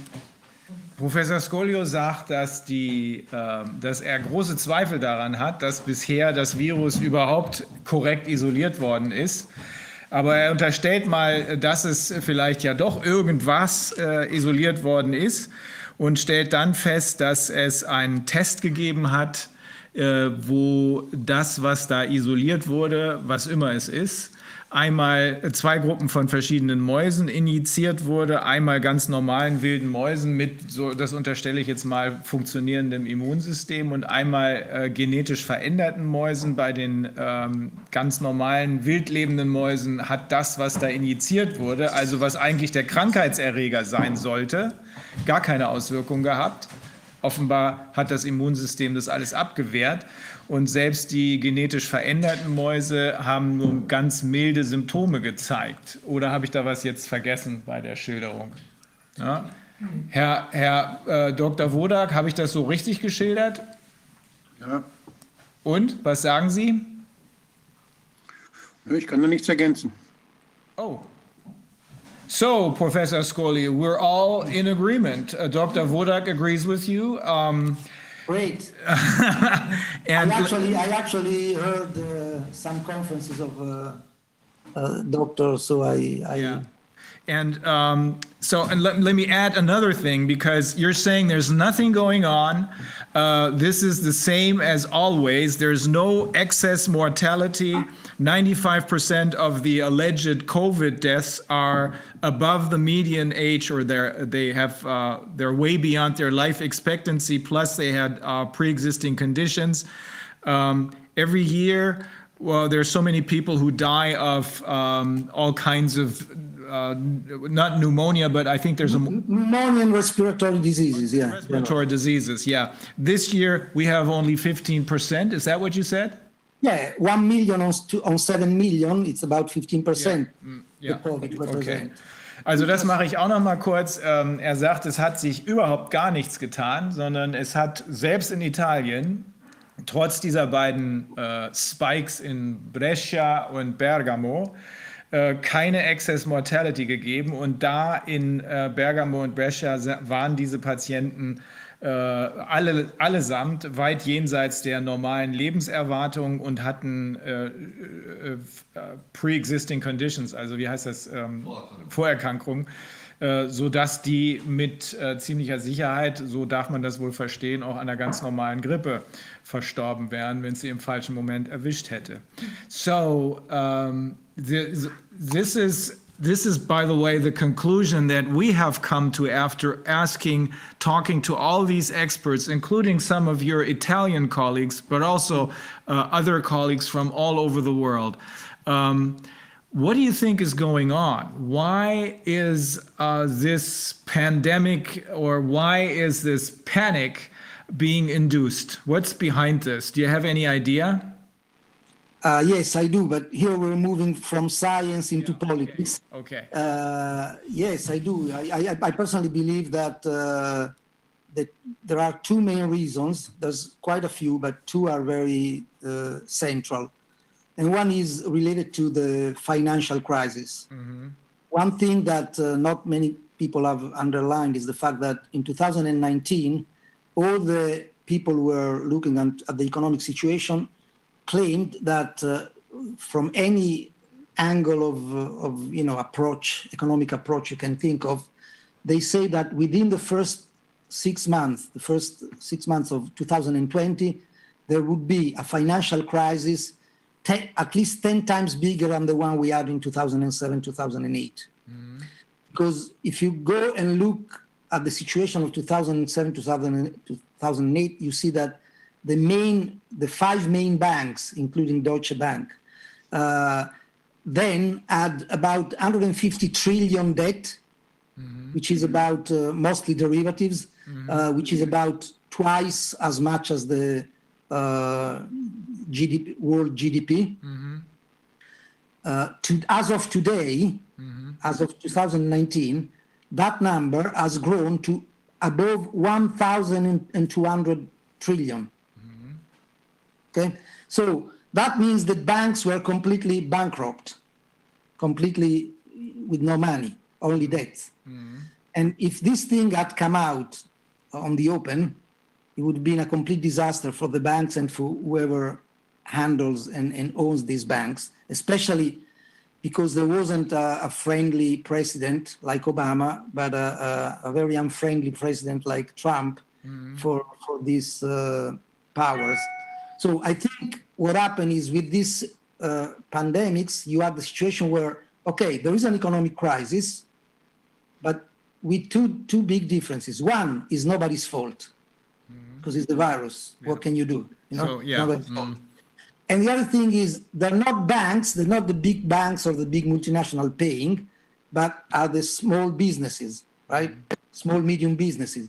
Professor Scolio sagt, dass, die, ähm, dass er große Zweifel daran hat, dass bisher das Virus überhaupt korrekt isoliert worden ist. Aber er unterstellt mal, dass es vielleicht ja doch irgendwas äh, isoliert worden ist und stellt dann fest, dass es einen Test gegeben hat, äh, wo das, was da isoliert wurde, was immer es ist, einmal zwei Gruppen von verschiedenen Mäusen injiziert wurde, einmal ganz normalen wilden Mäusen mit, so das unterstelle ich jetzt mal, funktionierendem Immunsystem und einmal äh, genetisch veränderten Mäusen. Bei den ähm, ganz normalen wild lebenden Mäusen hat das, was da injiziert wurde, also was eigentlich der Krankheitserreger sein sollte, gar keine Auswirkung gehabt. Offenbar hat das Immunsystem das alles abgewehrt und selbst die genetisch veränderten Mäuse haben nur ganz milde Symptome gezeigt. Oder habe ich da was jetzt vergessen bei der Schilderung? Ja? Herr, Herr äh, Dr. Wodak, habe ich das so richtig geschildert? Ja, Und, was sagen Sie? ich kann da nichts ergänzen. Oh. So, Professor Scully, we're all in agreement. Uh, Dr. Wodak agrees with you. Um, great and I actually, I actually heard uh, some conferences of uh, uh, doctors, so I, I Yeah. And um, so, and let, let me add another thing because you're saying there's nothing going on. Uh, this is the same as always. There's no excess mortality. 95% of the alleged COVID deaths are above the median age, or they're they have uh, they're way beyond their life expectancy. Plus, they had uh, pre-existing conditions. Um, every year, well, there's so many people who die of um, all kinds of uh, not pneumonia, but I think there's a Pneumonia and respiratory diseases, yeah. respiratory diseases. Yeah, this year we have only 15%. Is that what you said? Yeah, 1 million on, stu- on 7 million, it's about 15% ja. the COVID represent. Also das mache ich auch noch mal kurz. Ähm, er sagt, es hat sich überhaupt gar nichts getan, sondern es hat selbst in Italien trotz dieser beiden äh, Spikes in Brescia und Bergamo keine Excess Mortality gegeben. Und da in äh, Bergamo und Brescia waren diese Patienten äh, alle, allesamt weit jenseits der normalen Lebenserwartung und hatten äh, äh, äh, pre-existing conditions, also wie heißt das, ähm, Vorerkrankungen, äh, sodass die mit äh, ziemlicher Sicherheit, so darf man das wohl verstehen, auch an einer ganz normalen Grippe verstorben wären, wenn sie im falschen Moment erwischt hätte. So, um, this, this is this is, by the way, the conclusion that we have come to after asking, talking to all these experts, including some of your Italian colleagues, but also uh, other colleagues from all over the world. Um, what do you think is going on? Why is uh, this pandemic or why is this panic being induced? What's behind this? Do you have any idea? Uh, yes, I do, but here we're moving from science into politics. Okay. Uh, yes, I do. I, I, I personally believe that uh, that there are two main reasons. There's quite a few, but two are very uh, central. And one is related to the financial crisis. One thing that uh, not many people have underlined is the fact that in 2019, all the people who were looking at, at the economic situation claimed that uh, from any angle of, of you know approach economic approach you can think of they say that within the first six months the first six months of 2020 there would be a financial crisis at least 10 times bigger than the one we had in 2007 2008 because if you go and look at the situation of 2007 2008 you see that the main the five main banks including deutsche bank uh, then had about 150 trillion debt which is about uh, mostly derivatives uh, which is about twice as much as the uh, GDP, world gdp uh, to, as of today, as of 2019, that number has grown to above 1,200 trillion. Okay, so that means that banks were completely bankrupt, completely with no money, only debts. And if this thing had come out on the open, it would have been a complete disaster for the banks and for whoever handles and, and owns these banks, especially because there wasn't a, a friendly president like Obama, but a, a, a very unfriendly president like Trump for, for these uh, powers. So I think what happened is with these uh, pandemics, you have the situation where, okay, there is an economic crisis, but with two, two big differences. One is nobody's fault mm-hmm. because it's the virus. What can you do? You know, So, yeah, nobody's fault. Mm-hmm. And the other thing is they're not banks, they're not the big banks or the big multinational paying, but are the small businesses, right? Mm-hmm. Small, medium businesses.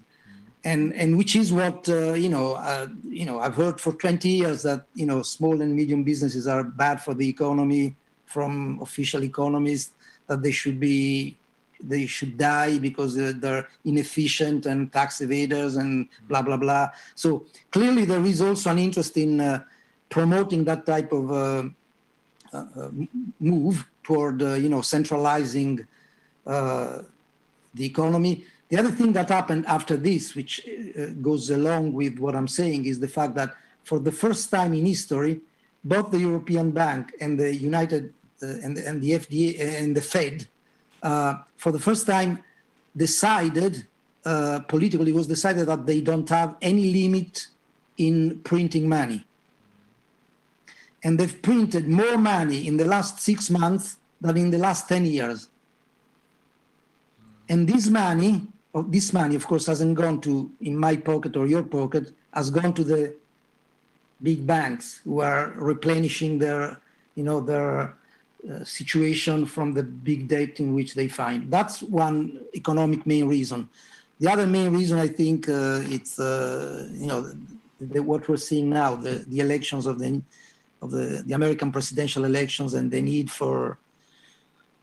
And, and which is what uh, you know uh, you know I've heard for 20 years that you know small and medium businesses are bad for the economy from official economists that they should be they should die because uh, they're inefficient and tax evaders and blah blah blah. So clearly there is also an interest in uh, promoting that type of uh, uh, uh, move toward you know centralizing the economy. The other thing that happened after this, which uh, goes along with what I'm saying, is the fact that for the first time in history, both the European Bank and the United uh, and, the- and the FDA and the Fed uh, for the first time, decided uh, politically was decided that they don't have any limit in printing money. And they've printed more money in the last six months than in the last 10 years. And this money, oh, this money, of course, hasn't gone to in my pocket or your pocket, has gone to the big banks who are replenishing their, you know, their uh, situation from the big debt in which they find. That's one economic main reason. The other main reason, I think, uh, it's uh, you know the, what we're seeing now, the, the elections of the of the, the American presidential elections, and the need for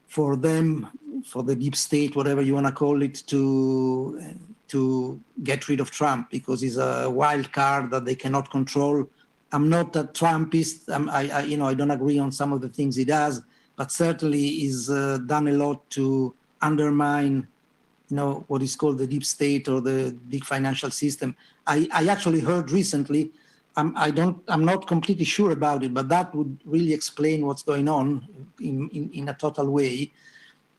for them, for the deep state, whatever you want to call it, to to get rid of Trump because he's a wild card that they cannot control. I'm not a Trumpist. I, I, you know, I don't agree on some of the things he does, but certainly he's uh, done a lot to undermine, you know, what is called the deep state or the big financial system. I, I actually heard recently. I'm, I don't. I'm not completely sure about it, but that would really explain what's going on in, in, in a total way.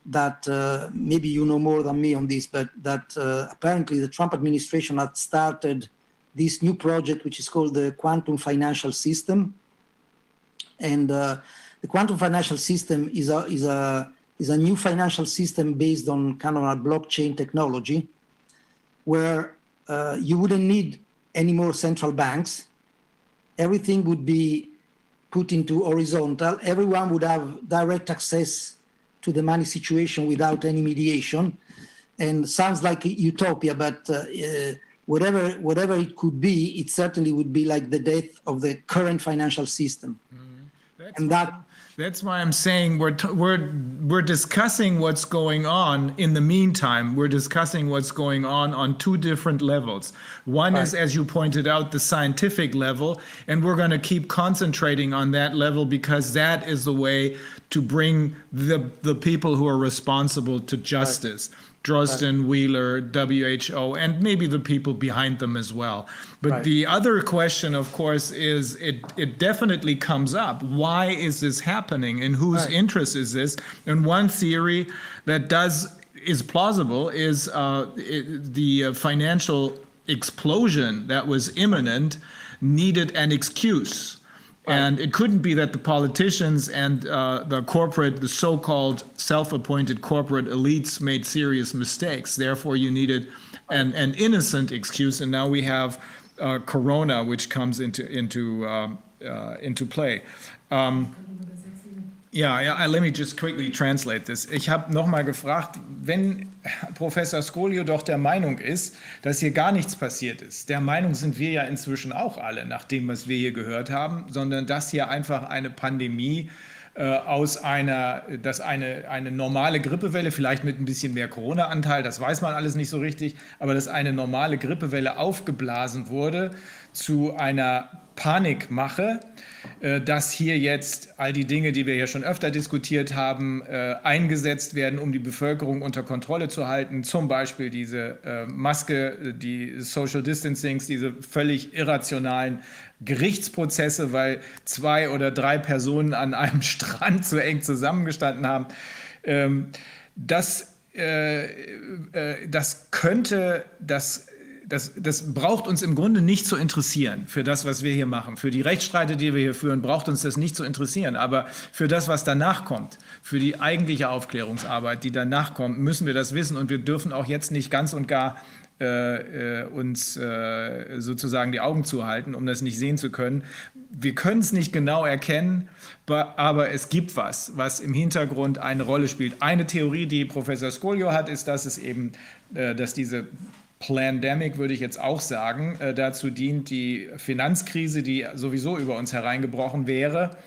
That uh, maybe you know more than me on this, but that uh, apparently the Trump administration had started this new project, which is called the Quantum Financial System. And uh, the Quantum Financial System is a, is, a, is a new financial system based on kind of a blockchain technology where uh, you wouldn't need any more central banks. Everything would be put into horizontal. Everyone would have direct access to the money situation without any mediation. And sounds like utopia, but uh, whatever whatever it could be, it certainly would be like the death of the current financial system. That's And that That's why I'm saying we're, t- we're, we're discussing what's going on. In the meantime, we're discussing what's going on on two different levels. One is, as you pointed out, the scientific level, and we're going to keep concentrating on that level because that is the way to bring the, the people who are responsible to justice. Drosten, Wheeler, WHO, and maybe the people behind them as well. But Right. the other question, of course, is it, it definitely comes up. Why is this happening? In whose Right. interest is this? And one theory that does is plausible is uh, it, the uh, financial explosion that was imminent needed an excuse. And it couldn't be that the politicians and uh, the corporate, the so-called self-appointed corporate elites made serious mistakes. Therefore, you needed an, an innocent excuse. And now we have uh, Corona, which comes into into um, uh, into play. Um, ja, ja, uh, let me just quickly translate this. Ich habe nochmal gefragt, wenn Professor Scolio doch der Meinung ist, dass hier gar nichts passiert ist. Der Meinung sind wir ja inzwischen auch alle, nach dem, was wir hier gehört haben, sondern dass hier einfach eine Pandemie äh, aus einer, dass eine, eine normale Grippewelle, vielleicht mit ein bisschen mehr Corona-Anteil, das weiß man alles nicht so richtig, aber dass eine normale Grippewelle aufgeblasen wurde zu einer Panikmache, äh, dass hier jetzt all die Dinge, die wir ja schon öfter diskutiert haben, äh, eingesetzt werden, um die Bevölkerung unter Kontrolle zu halten. Zum Beispiel diese äh, Maske, die Social Distancings, diese völlig irrationalen Gerichtsprozesse, weil zwei oder drei Personen an einem Strand zu eng zusammengestanden haben. Ähm, Das, das könnte, das das, das braucht uns im Grunde nicht zu interessieren für das, was wir hier machen. Für die Rechtsstreite, die wir hier führen, braucht uns das nicht zu interessieren. Aber für das, was danach kommt, für die eigentliche Aufklärungsarbeit, die danach kommt, müssen wir das wissen. Und wir dürfen auch jetzt nicht ganz und gar äh, äh, uns äh, sozusagen die Augen zuhalten, um das nicht sehen zu können. Wir können es nicht genau erkennen, aber es gibt was, was im Hintergrund eine Rolle spielt. Eine Theorie, die Professor Scolio hat, ist, dass es eben, äh, dass diese Plandemic, würde ich jetzt auch sagen, äh, dazu dient, die Finanzkrise, die sowieso über uns hereingebrochen wäre,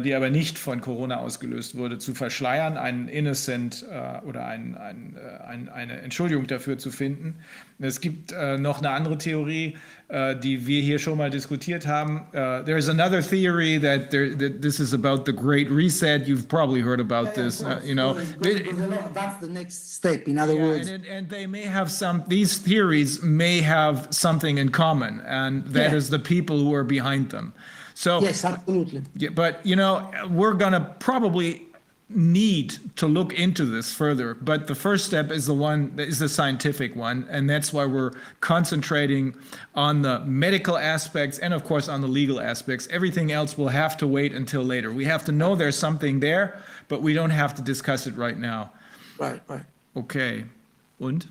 die aber nicht von Corona ausgelöst wurde, zu verschleiern, einen Innocent äh, oder ein, ein, äh, ein, eine Entschuldigung dafür zu finden. Es gibt äh, noch eine andere Theorie, äh, die wir hier schon mal diskutiert haben. Uh, there's another theory that, there, that this is about the Great Reset. You've probably heard about this, uh, you know. that's the next step. In other Yeah, words, and, and they may have some, these theories may have something in common, and that Yeah. is the people who are behind them. So, yes, absolutely. yeah, but you know, we're gonna probably need to look into this further, but the first step is the one that is the scientific one, and that's why we're concentrating on the medical aspects and, of course, on the legal aspects. Everything else will have to wait until later. We have to know there's something there, but we don't have to discuss it right now. Right, right. Okay. Und?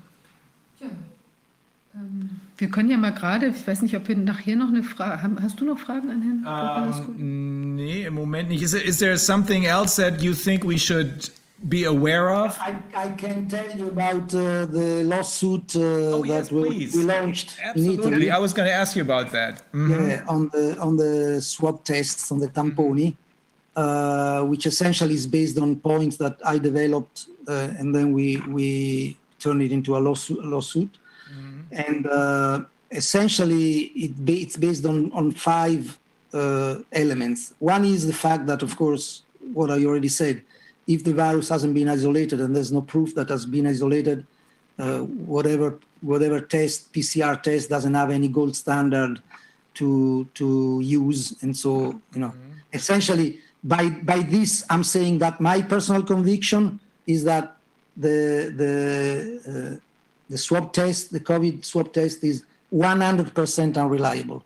Wir können ja mal gerade, ich weiß nicht, ob wir nachher noch eine Frage haben. Hast du noch Fragen an Herrn Papalascu? Nee, im Moment nicht. Is, it, is there something else that you think we should be aware of? I, I can tell you about uh, the lawsuit uh, Oh, yes, that we, we launched in Absolutely. Italy. I was going to ask you about that. Mhm. Yeah, on the on the swab tests on the tamponi, uh, which essentially is based on points that I developed, uh, and then we we turned it into a lawsuit. lawsuit. And uh, essentially, it ba- it's based on on five uh, elements. One is the fact that, of course, what I already said, if the virus hasn't been isolated and there's no proof that has been isolated, uh, whatever whatever test PCR test doesn't have any gold standard to to use and so you know essentially by by this i'm saying that my personal conviction is that the the uh, the swab test the covid swab test is 100% unreliable.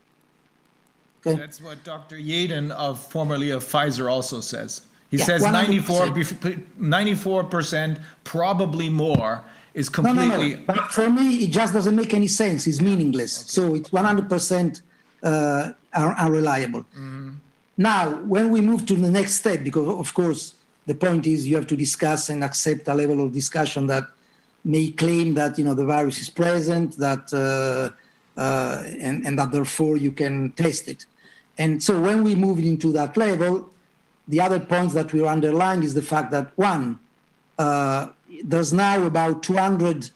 Okay? That's what Dr. Yaden of formerly of Pfizer also says. He Yeah, says 94 94% probably more is no no completely no. but for me it just doesn't make any sense. It's meaningless. So it's 100% uh, un- unreliable. Now, when we move to the next step, because of course the point is you have to discuss and accept a level of discussion that may claim that you know the virus is present, that uh, uh, and, and that therefore you can test it. And so when we move into that level, the other points that we underline is the fact that one, uh, there's now about 200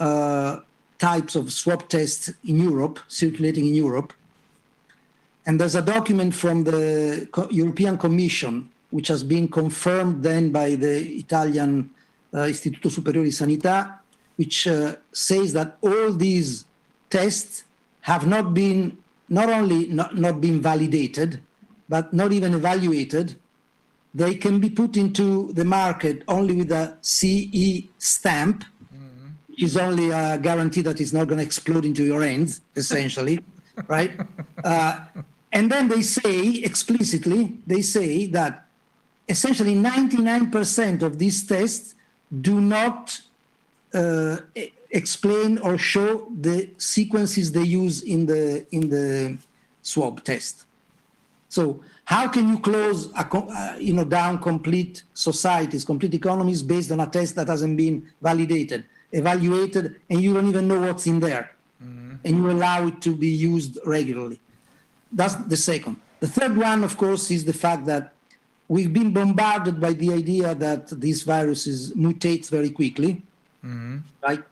uh, types of swab tests in Europe circulating in Europe. And there's a document from the Co- European Commission, which has been confirmed then by the Italian Istituto Superiore di Sanità, which uh, says that all these tests have not been, not only not, not been validated, but not even evaluated. They can be put into the market only with a CE stamp, which is only a guarantee that it's not going to explode into your hands, essentially, right? Uh, and then they say explicitly, they say that essentially 99% of these tests do not uh, explain or show the sequences they use in the in the swab test. So how can you close a, uh, you know down complete societies, complete economies based on a test that hasn't been validated, evaluated, and you don't even know what's in there, and you allow it to be used regularly? That's the second. The third one, of course, is the fact that we've been bombarded by the idea that these viruses mutate very quickly, right?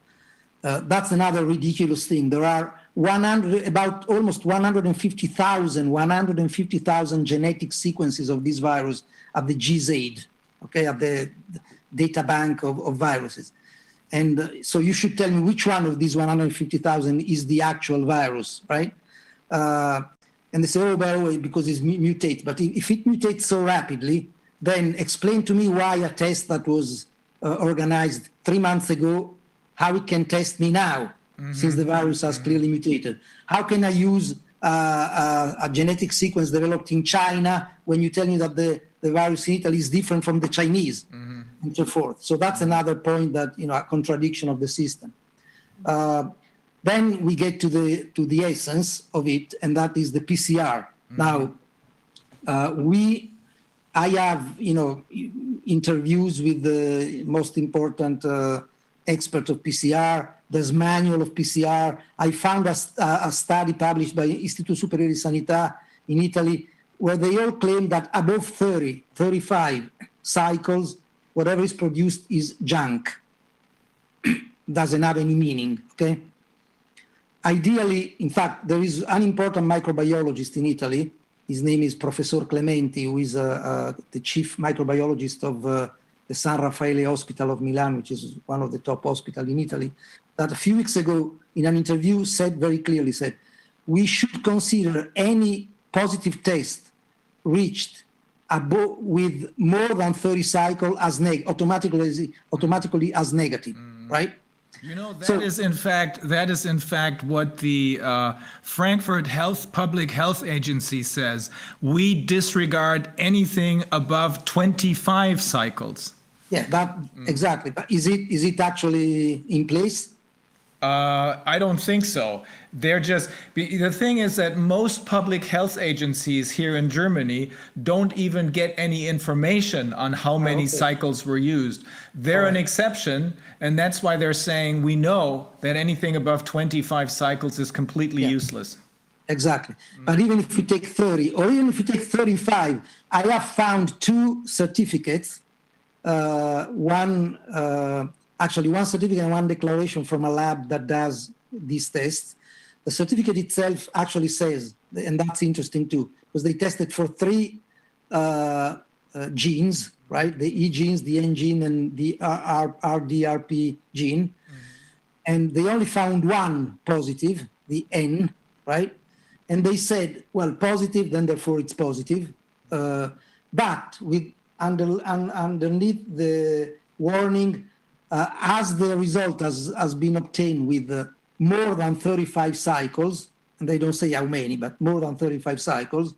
Uh, that's another ridiculous thing. There are 100, about almost 150,000, 150,000 genetic sequences of this virus at the GZAID, okay, at the data bank of, of viruses. And uh, so you should tell me which one of these 150,000 is the actual virus, right? Uh, and they say, oh, by the way, because it's mu- mutate. But if, it mutates so rapidly, then explain to me why a test that was uh, organized three months ago, how it can test me now, since the virus has clearly mutated. How can I use uh, a, a genetic sequence developed in China when you tell me that the, the virus in Italy is different from the Chinese, and so forth. So that's another point that you know a contradiction of the system. Uh, then we get to the to the essence of it, and that is the PCR. Now, uh, we, I have you know interviews with the most important uh, expert of PCR. There's manual of PCR. I found a, a study published by Istituto Superiore di Sanità in Italy where they all claim that above 30, 35 cycles, whatever is produced is junk. Doesn't have any meaning. Okay ideally, in fact, there is an important microbiologist in Italy. His name is Professor Clementi, who is uh, uh, the chief microbiologist of uh, the San Raffaele Hospital of Milan, which is one of the top hospitals in Italy. That a few weeks ago, in an interview, said very clearly, said, we should consider any positive test reached abo- with more than 30 cycle as neg automatically automatically as negative, right? You know, that So- is in fact, that is in fact what the uh, Frankfurt Health, Public Health Agency says. We disregard anything above 25 cycles. Yeah, that exactly. But is it is it actually in place? Uh, I don't think so. They're just, the thing is that most public health agencies here in Germany don't even get any information on how many okay. cycles were used. They're an exception, and that's why they're saying we know that anything above 25 cycles is completely Yeah. useless. Exactly. But even if you take 30 or even if you take 35, I have found two certificates. Uh, one, uh, actually, one certificate and one declaration from a lab that does these tests. The certificate itself actually says, and that's interesting too, because they tested for three uh, uh, genes, right? The E genes, the N gene, and the R- R- RDRP gene and they only found one positive, the N, right? And they said, well, positive, then therefore it's positive. Uh, but with under, un, underneath the warning, uh, as the result has, has been obtained with uh, more than 35 cycles, and they don't say how many, but more than 35 cycles,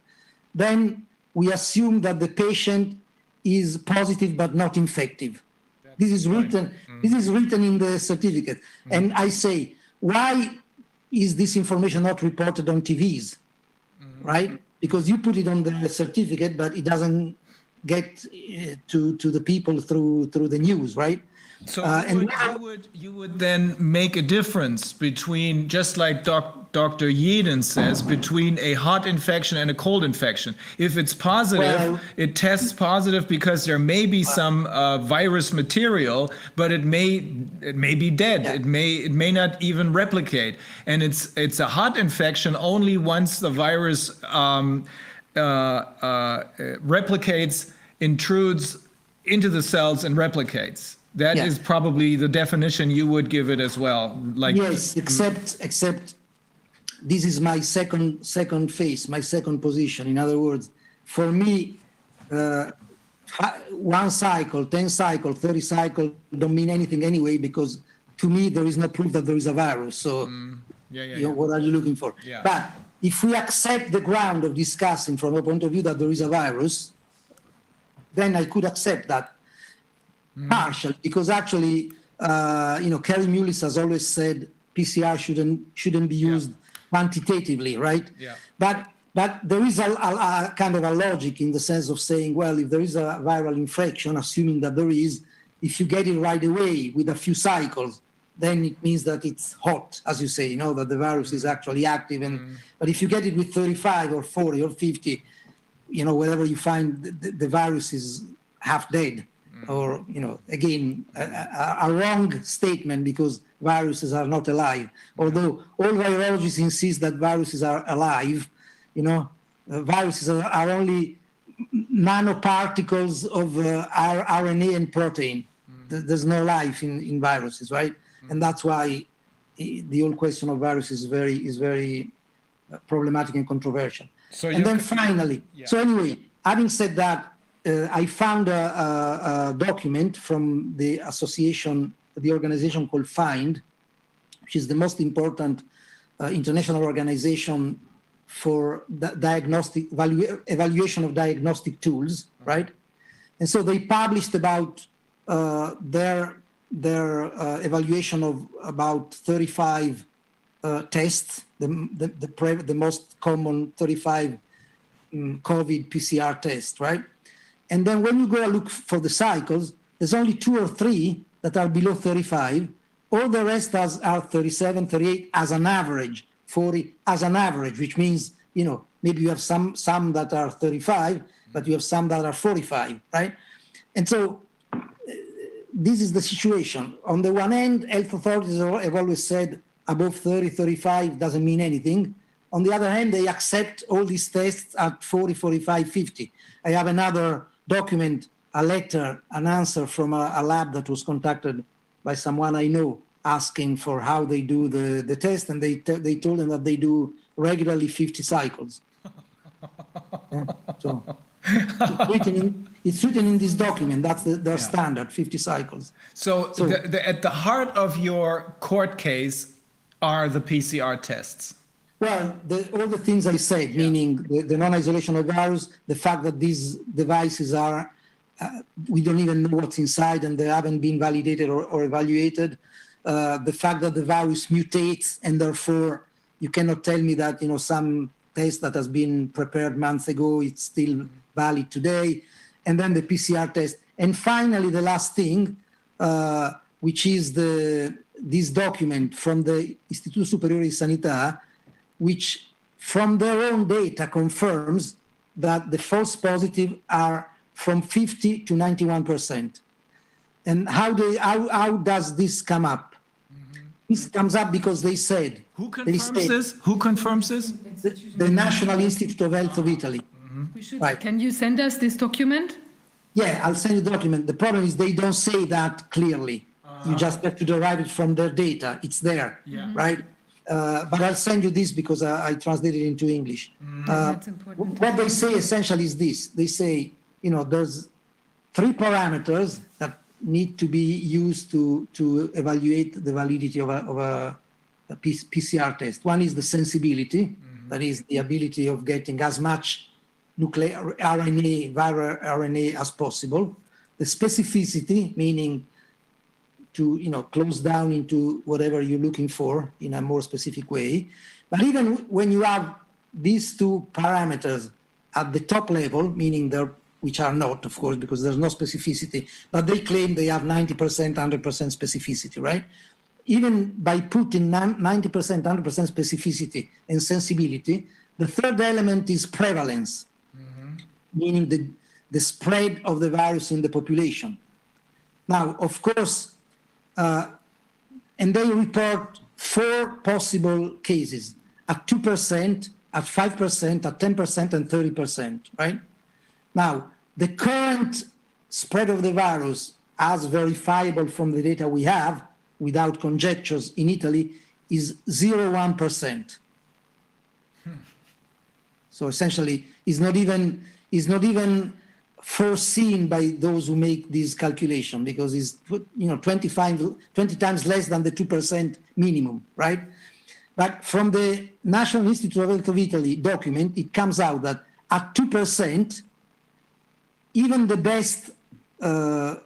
then we assume that the patient is positive but not infective. This is written. Mm. This is written in the certificate, mm. and I say, why is this information not reported on TVs? Mm. Right? Because you put it on the certificate, but it doesn't get uh, to to the people through through the news, right? So Uh, you, would, now- you would you would then make a difference between just like doc, Dr. Yeadon says between a hot infection and a cold infection. If it's positive, Well- it tests positive because there may be some uh, virus material, but it may it may be dead. Yeah. It may it may not even replicate, and it's it's a hot infection only once the virus um, uh, uh, replicates, intrudes into the cells and replicates. That is Yeah. probably the definition you would give it as well. Like Yes, except except this is my second second phase, my second position. In other words, for me, uh, one cycle, ten cycle, thirty cycle don't mean anything anyway because to me there is no proof that there is a virus. So, yeah, yeah, you know, yeah. what are you looking for? Yeah. But if we accept the ground of discussing from a point of view that there is a virus, then I could accept that partial because actually, uh, you know, Kerry Mullis has always said PCR shouldn't shouldn't be used quantitatively, right? Yeah. But but there is a, a, a kind of a logic in the sense of saying, well, if there is a viral infection, assuming that there is, if you get it right away with a few cycles, then it means that it's hot, as you say, you know, that the virus is actually active. And but if you get it with 35 or 40 or 50, you know, wherever you find the, the virus is half dead, or you know, again, a, a, a wrong statement because viruses are not alive. Although all virologists insist that viruses are alive, you know, uh, viruses are, are only nanoparticles of uh, RNA and protein. Th- There's no life in, in viruses, right? And that's why the whole question of viruses is very is very uh, problematic and controversial. So and then finally, Yeah. so anyway, having said that, I found a, a, a document from the association, the organization called FIND, which is the most important uh, international organization for diagnostic evalu- evaluation of diagnostic tools, right? And so they published about uh, their their uh, evaluation of about 35 uh, tests, the the the, the most common 35 mm, COVID PCR tests, right? And then when you go and look for the cycles, there's only two or three that are below 35. All the rest has, are 37, 38 as an average, 40 as an average, which means, you know, maybe you have some, some that are 35, but you have some that are 45, right? And so uh, this is the situation. On the one hand, health authorities have always said above 30, 35 doesn't mean anything. On the other hand, they accept all these tests at 40, 45, 50. I have another document, a letter, an answer from a, a lab that was contacted by someone I know asking for how they do the, the test, and they, they told them that they do regularly 50 cycles. Yeah, so it's, written in, it's written in this document. That's the, their standard, 50 cycles. So, So- the, the, at the heart of your court case are the PCR tests. Well, the, all the things I said, meaning the, the non-isolation of virus, the fact that these devices are, uh, we don't even know what's inside and they haven't been validated or, or evaluated. Uh, the fact that the virus mutates and therefore you cannot tell me that you know some test that has been prepared months ago it's still valid today, and then the PCR test, and finally the last thing, uh, which is the this document from the Istituto Superiore di Sanità, which from their own data confirms that the false positive are from 50 to 91 percent. And how, they, how, how does this come up? Mm-hmm. This comes up because they said Who confirms said this? Who confirms this? the, the National Institute of Health of Italy. Mm-hmm. We should, Right. Can you send us this document? Yeah, I'll send you the document. The problem is they don't say that clearly. Uh-huh. You just have to derive it from their data. It's there, Yeah. Mm-hmm. right? Uh, but I'll send you this because I, I translated it into English. Uh, That's important. what they say essentially is this. They say you know there's three parameters that need to be used to to evaluate the validity of a, of a, a P- pcr test. One is the sensibility that is the ability of getting as much nuclear rna viral rna as possible. The specificity meaning to you know close down into whatever you're looking for in a more specific way. But even when you have these two parameters at the top level meaning they're which are not of course because there's no specificity but they claim they have 90% 100% specificity right? Even by putting 90% 100% specificity and sensibility the third element is prevalence. Mm-hmm. Meaning the, the spread of the virus in the population. Now of course Uh, and they report four possible cases at 2%, at 5%, at 10%, and 30%, right? Now, the current spread of the virus, as verifiable from the data we have, without conjectures in Italy, is 0.1%. Hmm. So essentially, is not even is not even foreseen by those who make this calculation because it's you know 25 20 times less than the 2% minimum right? But from the national institute of health of italy document it comes out that at 2% even the best uh, uh,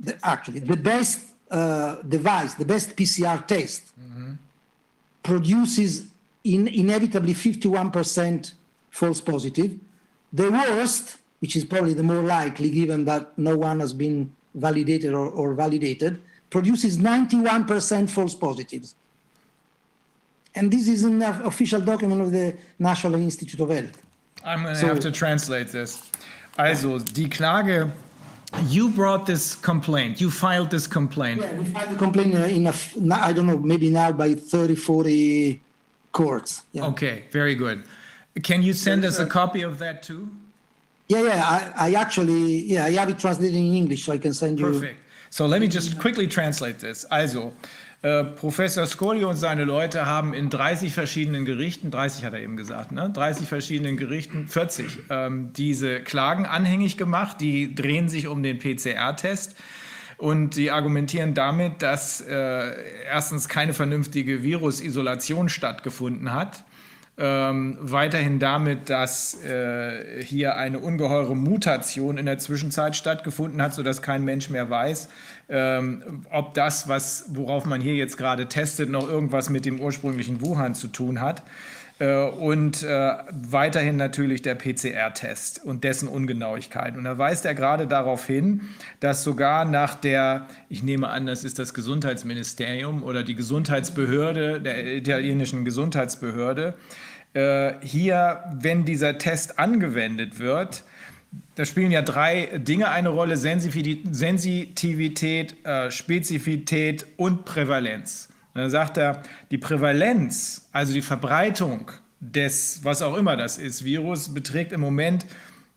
the, actually the best uh, device the best pcr test produces in, inevitably 51% false positive. The worst which is probably the more likely given that no one has been validated or, or validated, produces 91% false positives. And this is an official document of the National Institute of Health. I'm going to So- have to translate this. Also, die Klage, you brought this complaint, you filed this complaint. Yeah, we filed the complaint uh, in a, f- n- I don't know, maybe now by 30, 40 courts. Yeah, Okay, very good. Can you send us a copy of that too? Yeah, yeah I, I actually, yeah, I have it translated in English, so I can send you. Perfect. So let me just quickly translate this. Also, äh, Professor Scolio und seine Leute haben in 30 verschiedenen Gerichten, 30 hat er eben gesagt, ne? 30 verschiedenen Gerichten, 40, ähm, diese Klagen anhängig gemacht. Die drehen sich um den PCR-Test. Und sie argumentieren damit, dass äh, erstens keine vernünftige Virusisolation stattgefunden hat. Ähm, weiterhin damit, dass äh, hier eine ungeheure Mutation in der Zwischenzeit stattgefunden hat, sodass kein Mensch mehr weiß, ähm, ob das, was, worauf man hier jetzt gerade testet, noch irgendwas mit dem ursprünglichen Wuhan zu tun hat. Äh, und äh, weiterhin natürlich der PCR-Test und dessen Ungenauigkeit. Und da weist er gerade darauf hin, dass sogar nach der, ich nehme an, das ist das Gesundheitsministerium oder die Gesundheitsbehörde, der italienischen Gesundheitsbehörde, äh, hier, wenn dieser Test angewendet wird, da spielen ja drei Dinge eine Rolle: Sensitivität, Spezifität und Prävalenz. Und dann sagt er, die Prävalenz, also die Verbreitung des, was auch immer das ist, Virus, beträgt im Moment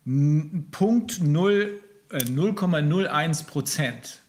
n- Punkt null, äh, 0,01 Prozent.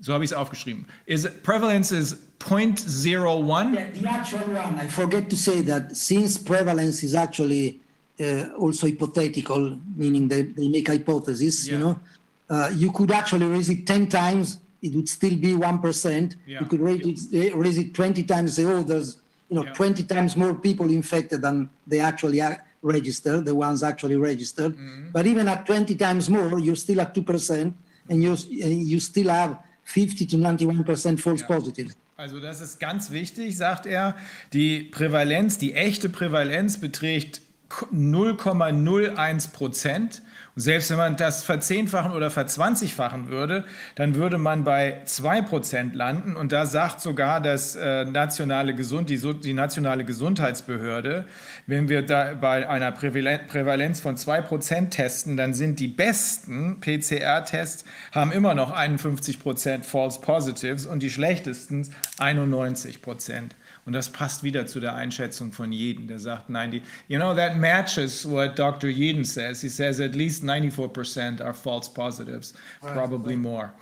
So habe ich es aufgeschrieben. Is, prevalence is 0.01. Yeah, the actual one, I forget to say that since prevalence is actually uh, also hypothetical, meaning they, they make hypotheses, you Yeah. know. Uh, you could actually raise it 10 times, it would still be 1%. Yeah. You could raise it, raise it 20 times, oh, there's, you know, Yeah. 20 times more people infected than they actually are registered, the ones actually registered. Mm-hmm. But even at 20 times more, you're still at 2%, and you, you still have 50 to 91% false positives. Also das ist ganz wichtig, sagt er. Die Prävalenz, die echte Prävalenz beträgt 0,01 Prozent. Selbst wenn man das verzehnfachen oder verzwanzigfachen würde, dann würde man bei 2 Prozent landen. Und da sagt sogar das äh, nationale Gesund, die, die nationale Gesundheitsbehörde, wenn wir da bei einer Prävalen- Prävalenz von 2 Prozent testen, dann sind die besten PCR-Tests haben immer noch 51 Prozent False Positives und die schlechtesten 91 Prozent. Und das passt wieder zu der Einschätzung von Jeden, der sagt 90. You know, that matches what Dr. Jeden says. He says at least 94% are false positives, probably more.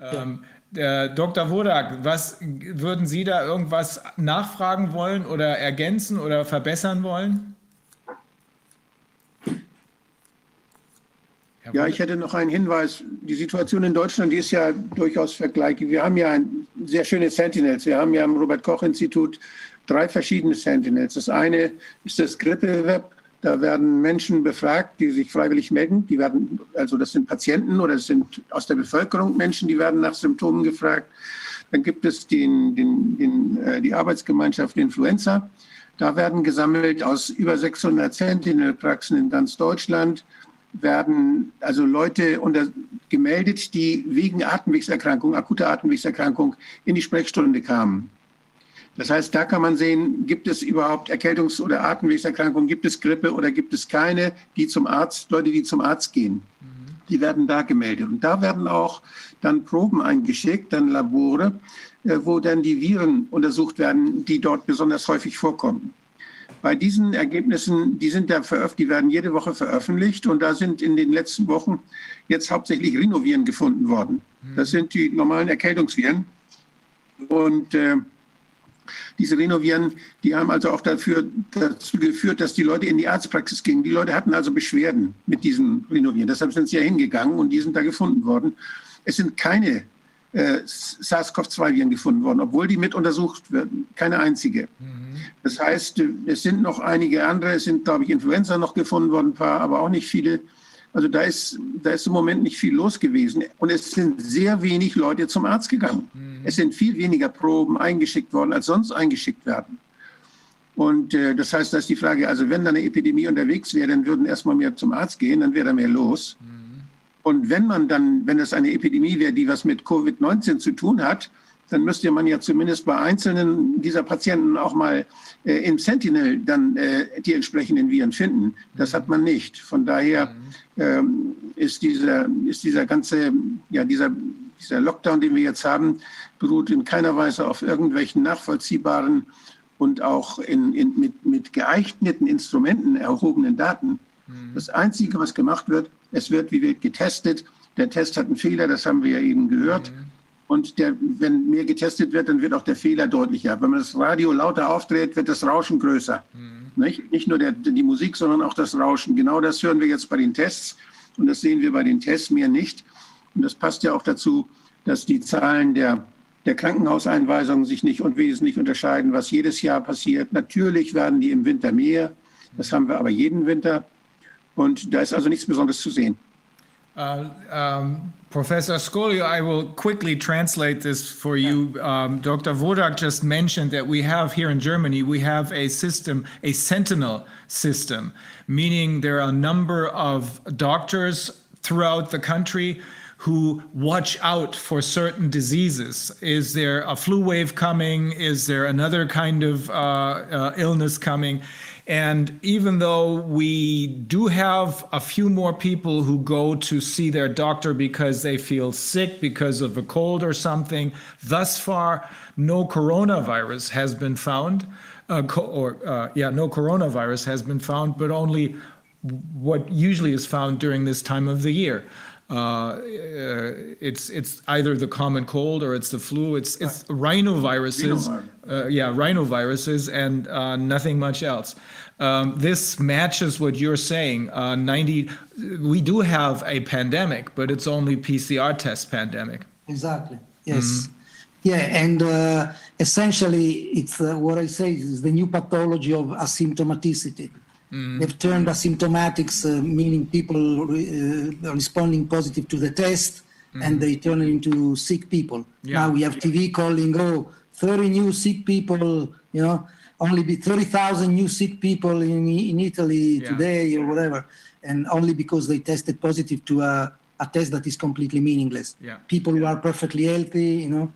Ähm, der Dr. Wodak, was würden Sie da irgendwas nachfragen wollen oder ergänzen oder verbessern wollen? Ja, ich hätte noch einen Hinweis. Die Situation in Deutschland, die ist ja durchaus vergleichbar. Wir haben ja ein sehr schöne Sentinels. Wir haben ja am Robert-Koch-Institut drei verschiedene Sentinels. Das eine ist das Grippe-Web. Da werden Menschen befragt, die sich freiwillig melden. Die werden, also das sind Patienten oder es sind aus der Bevölkerung Menschen, die werden nach Symptomen gefragt. Dann gibt es den, den, den, äh, die Arbeitsgemeinschaft Influenza. Da werden gesammelt aus über 600 Sentinel-Praxen in ganz Deutschland werden also Leute unter, gemeldet, die wegen Atemwegserkrankung, akuter Atemwegserkrankung in die Sprechstunde kamen. Das heißt, da kann man sehen, gibt es überhaupt Erkältungs- oder Atemwegserkrankungen, gibt es Grippe oder gibt es keine, die zum Arzt, Leute, die zum Arzt gehen. Die werden da gemeldet. Und da werden auch dann Proben eingeschickt, dann Labore, äh, wo dann die Viren untersucht werden, die dort besonders häufig vorkommen. Bei diesen Ergebnissen, die sind ja veröffentlicht, die werden jede Woche veröffentlicht und da sind in den letzten Wochen jetzt hauptsächlich Rhinoviren gefunden worden. Das sind die normalen Erkältungsviren. Und äh, diese Rhinoviren, die haben also auch dafür, dazu geführt, dass die Leute in die Arztpraxis gingen. Die Leute hatten also Beschwerden mit diesen Rhinoviren. Deshalb sind sie ja hingegangen und die sind da gefunden worden. Es sind keine äh, SARS-CoV-2-Viren gefunden worden, obwohl die mit untersucht werden. Keine einzige. Das heißt, es sind noch einige andere, es sind, glaube ich, Influenza noch gefunden worden, ein paar, aber auch nicht viele. Also da ist, da ist im Moment nicht viel los gewesen. Und es sind sehr wenig Leute zum Arzt gegangen. Es sind viel weniger Proben eingeschickt worden, als sonst eingeschickt werden. Und äh, das heißt, da ist die Frage, also wenn da eine Epidemie unterwegs wäre, dann würden erstmal mehr zum Arzt gehen, dann wäre da mehr los. Und wenn man dann, wenn es eine Epidemie wäre, die was mit Covid-19 zu tun hat, dann müsste man ja zumindest bei einzelnen dieser Patienten auch mal äh, im Sentinel dann äh, die entsprechenden Viren finden. Das hat man nicht. Von daher ähm, ist, dieser, ist dieser ganze, ja, dieser, dieser Lockdown, den wir jetzt haben, beruht in keiner Weise auf irgendwelchen nachvollziehbaren und auch in, in, mit, mit geeigneten Instrumenten erhobenen Daten. Das Einzige, was gemacht wird, es wird wie wird getestet. Der Test hat einen Fehler, das haben wir ja eben gehört. Und der, wenn mehr getestet wird, dann wird auch der Fehler deutlicher. Wenn man das Radio lauter aufdreht, wird das Rauschen größer. Nicht, nicht nur der, die Musik, sondern auch das Rauschen. Genau das hören wir jetzt bei den Tests. Und das sehen wir bei den Tests mehr nicht. Und das passt ja auch dazu, dass die Zahlen der, der Krankenhauseinweisungen sich nicht unwesentlich unterscheiden, was jedes Jahr passiert. Natürlich werden die im Winter mehr. Das haben wir aber jeden Winter. Und da ist also nichts Besonderes zu sehen. Uh, um, Professor Scolio, I will quickly translate this for you. Um, Dr. Wodak just mentioned that we have here in Germany, we have a system, a sentinel system, meaning there are a number of doctors throughout the country who watch out for certain diseases. Is there a flu wave coming? Is there another kind of uh, uh, illness coming? And even though we do have a few more people who go to see their doctor because they feel sick because of a cold or something, thus far, no coronavirus has been found. Uh, co- or, uh, yeah, no coronavirus has been found, but only what usually is found during this time of the year. Uh, it's it's either the common cold or it's the flu. It's it's rhinoviruses. Rhinovirus. Uh, yeah, rhinoviruses and uh, nothing much else. Um, this matches what you're saying. Uh, 90. We do have a pandemic, but it's only PCR test pandemic. Exactly. Yes. Yeah, and uh, essentially, it's uh, what I say is the new pathology of asymptomaticity. They've turned asymptomatics, uh, meaning people re- uh, responding positive to the test, and they turn it into sick people. Yeah. Now we have TV calling, oh, 30 new sick people, you know, only be 30,000 new sick people in, in Italy Yeah. today or whatever, and only because they tested positive to a, a test that is completely meaningless. Yeah. People who are perfectly healthy, you know.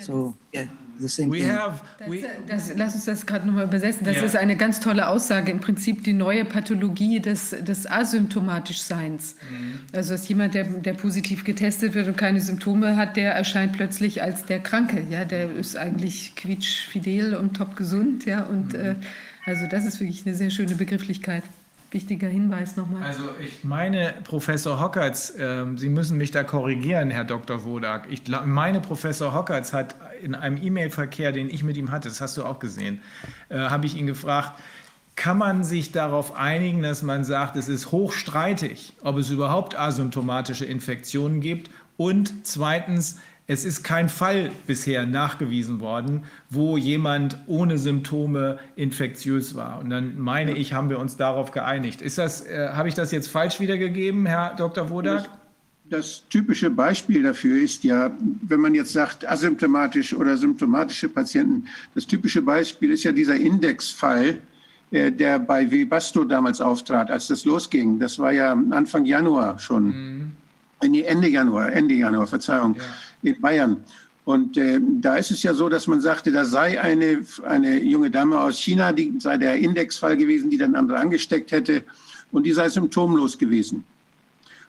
So yeah, the same We thing. have Das, we, das, lass uns das gerade nochmal übersetzen. Das Ja. ist eine ganz tolle Aussage. Im Prinzip die neue Pathologie des, des Asymptomatischseins. Mhm. Also dass jemand, der, der positiv getestet wird und keine Symptome hat, der erscheint plötzlich als der Kranke. Ja, der ist eigentlich quietschfidel und top gesund. Ja, und Mhm. äh, also das ist wirklich eine sehr schöne Begrifflichkeit. Wichtiger Hinweis nochmal. Also ich meine, Professor Hockertz, ähm, Sie müssen mich da korrigieren, Herr Dr. Wodak. Ich meine, Professor Hockertz hat in einem E-Mail-Verkehr, den ich mit ihm hatte, das hast du auch gesehen, äh, habe ich ihn gefragt, kann man sich darauf einigen, dass man sagt, es ist hochstreitig, ob es überhaupt asymptomatische Infektionen gibt? Und zweitens, es ist kein Fall bisher nachgewiesen worden, wo jemand ohne Symptome infektiös war. Und dann meine ich, haben wir uns darauf geeinigt. Ist das, äh, habe ich das jetzt falsch wiedergegeben, Herr Dr. Wodak? Das typische Beispiel dafür ist ja, wenn man jetzt sagt, asymptomatisch oder symptomatische Patienten, das typische Beispiel ist ja dieser Indexfall, äh, der bei Webasto damals auftrat, als das losging. Das war ja Anfang Januar schon. Nee, Ende Januar, Ende Januar, Verzeihung, in Bayern. Und äh, da ist es ja so, dass man sagte, da sei eine, eine junge Dame aus China, die sei der Indexfall gewesen, die dann andere angesteckt hätte und die sei symptomlos gewesen.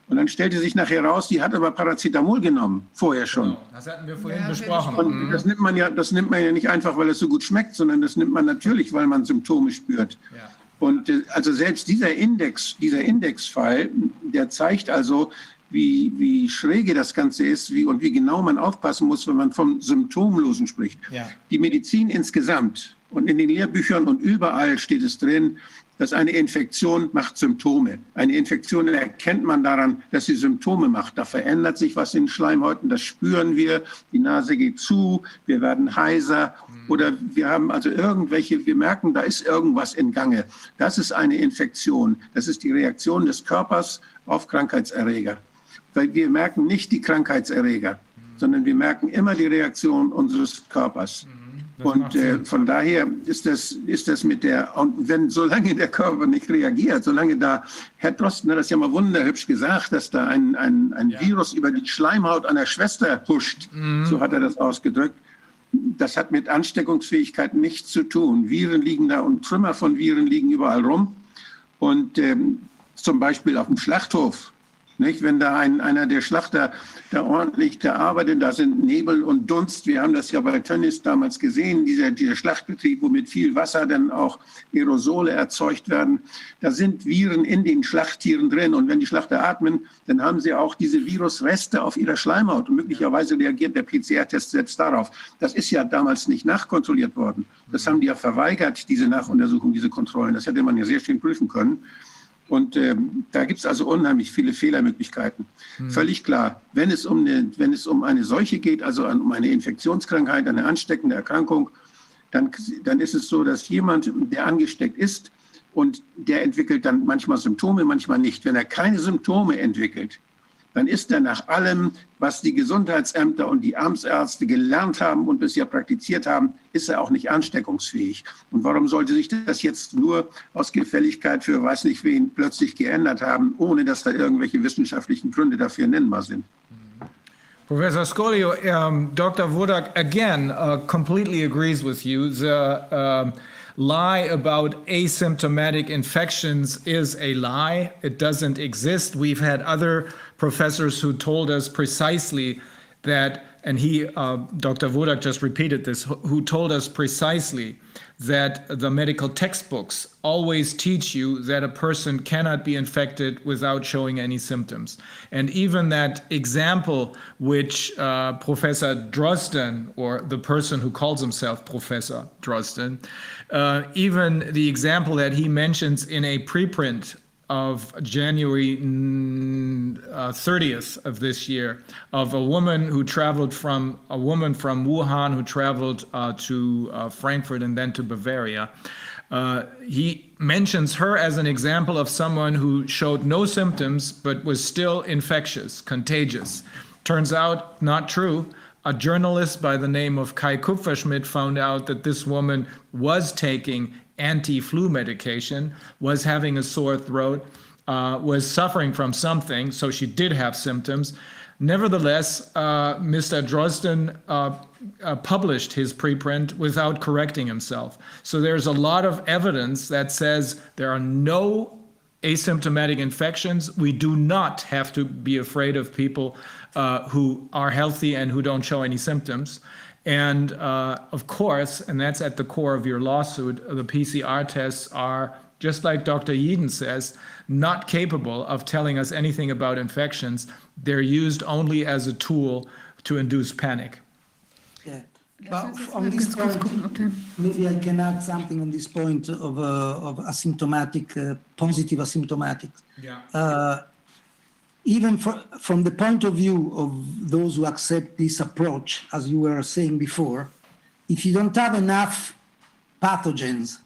Und dann stellte sich nachher raus, die hat aber Paracetamol genommen, vorher schon. Das hatten wir vorhin Ja, besprochen. Und das nimmt man ja, das nimmt man ja nicht einfach, weil es so gut schmeckt, sondern das nimmt man natürlich, weil man Symptome spürt. Ja. Und äh, also selbst dieser Index, dieser Indexfall, der zeigt also, wie, wie schräge das Ganze ist wie, und wie genau man aufpassen muss, wenn man vom Symptomlosen spricht. Ja. Die Medizin insgesamt und in den Lehrbüchern und überall steht es drin, dass eine Infektion macht Symptome. Eine Infektion erkennt man daran, dass sie Symptome macht. Da verändert sich was in den Schleimhäuten, das spüren wir. Die Nase geht zu, wir werden heiser oder wir haben also irgendwelche, wir merken, da ist irgendwas in Gange. Das ist eine Infektion. Das ist die Reaktion des Körpers auf Krankheitserreger. Weil wir merken nicht die Krankheitserreger, sondern wir merken immer die Reaktion unseres Körpers. Das Und äh, von daher ist das, ist das mit der, und wenn, solange der Körper nicht reagiert, solange da, Herr Drosten hat das ja mal wunderhübsch gesagt, dass da ein, ein, ein Virus über die Schleimhaut einer Schwester huscht, so hat er das ausgedrückt. Das hat mit Ansteckungsfähigkeit nichts zu tun. Viren liegen da und Trümmer von Viren liegen überall rum. Und ähm, zum Beispiel auf dem Schlachthof, nicht? wenn da ein, einer der Schlachter da ordentlich da arbeitet, da sind Nebel und Dunst. Wir haben das ja bei Tönnies damals gesehen, dieser, dieser Schlachtbetrieb, wo mit viel Wasser dann auch Aerosole erzeugt werden. Da sind Viren in den Schlachttieren drin. Und wenn die Schlachter atmen, dann haben sie auch diese Virusreste auf ihrer Schleimhaut. Und möglicherweise reagiert der PCR-Test selbst darauf. Das ist ja damals nicht nachkontrolliert worden. Das haben die ja verweigert, diese Nachuntersuchung, diese Kontrollen. Das hätte man ja sehr schön prüfen können. Und ähm, da gibt es also unheimlich viele Fehlermöglichkeiten. Völlig klar, wenn es, um eine, wenn es um eine Seuche geht, also um eine Infektionskrankheit, eine ansteckende Erkrankung, dann, dann ist es so, dass jemand, der angesteckt ist und der entwickelt dann manchmal Symptome, manchmal nicht. Wenn er keine Symptome entwickelt, dann ist er nach allem, was die Gesundheitsämter und die Amtsärzte gelernt haben und bisher praktiziert haben, ist er auch nicht ansteckungsfähig. Und warum sollte sich das jetzt nur aus Gefälligkeit für weiß nicht wen plötzlich geändert haben, ohne dass da irgendwelche wissenschaftlichen Gründe dafür nennbar sind? Professor Scolio, um, Dr. Wodak again uh, completely agrees with you. The um lie about asymptomatic infections is a lie. It doesn't exist. We've had other professors who told us precisely that and he, uh, Dr. Wodak just repeated this, who told us precisely that the medical textbooks always teach you that a person cannot be infected without showing any symptoms. And even that example which uh, Professor Drosten, or the person who calls himself Professor Drosten, uh, even the example that he mentions in a preprint of January mm, uh, 30th of this year of a woman who traveled from a woman from Wuhan who traveled uh, to uh, Frankfurt and then to Bavaria. Uh, he mentions her as an example of someone who showed no symptoms but was still infectious, contagious. Turns out not true. A journalist by the name of Kai Kupferschmidt found out that this woman was taking anti-flu medication, was having a sore throat, uh, was suffering from something, so she did have symptoms. Nevertheless, uh, Mr. Drosden uh, uh, published his preprint without correcting himself. So there's a lot of evidence that says there are no asymptomatic infections. We do not have to be afraid of people uh, who are healthy and who don't show any symptoms. And uh, of course, and that's at the core of your lawsuit, the PCR tests are, just like Dr. Yeadon says, not capable of telling us anything about infections. They're used only as a tool to induce panic. Yeah. But on this point, maybe I can add something on this point of, uh, of asymptomatic, uh, positive asymptomatic. Yeah. Uh, even for, from the point of view of those who accept this approach, as you were saying before, if you don't have enough pathogens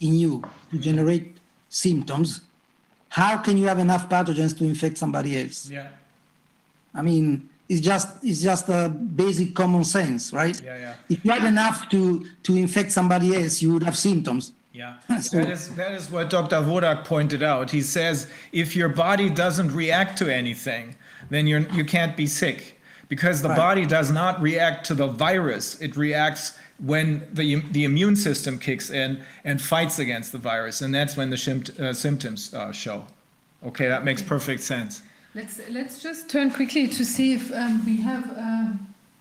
in you to generate symptoms, how can you have enough pathogens to infect somebody else? Yeah. I mean, it's just it's just a basic common sense, right? Yeah, yeah. If you had enough to to infect somebody else, you would have symptoms. Yeah, So- that is, that is what Dr. Vodak pointed out. He says if your body doesn't react to anything, then you're, you can't be sick because the Right. body does not react to the virus. It reacts when the, the immune system kicks in and fights against the virus, and that's when the uh, symptoms uh, show. Okay, that makes perfect sense. Let's, let's just turn quickly to see if um, we have, uh,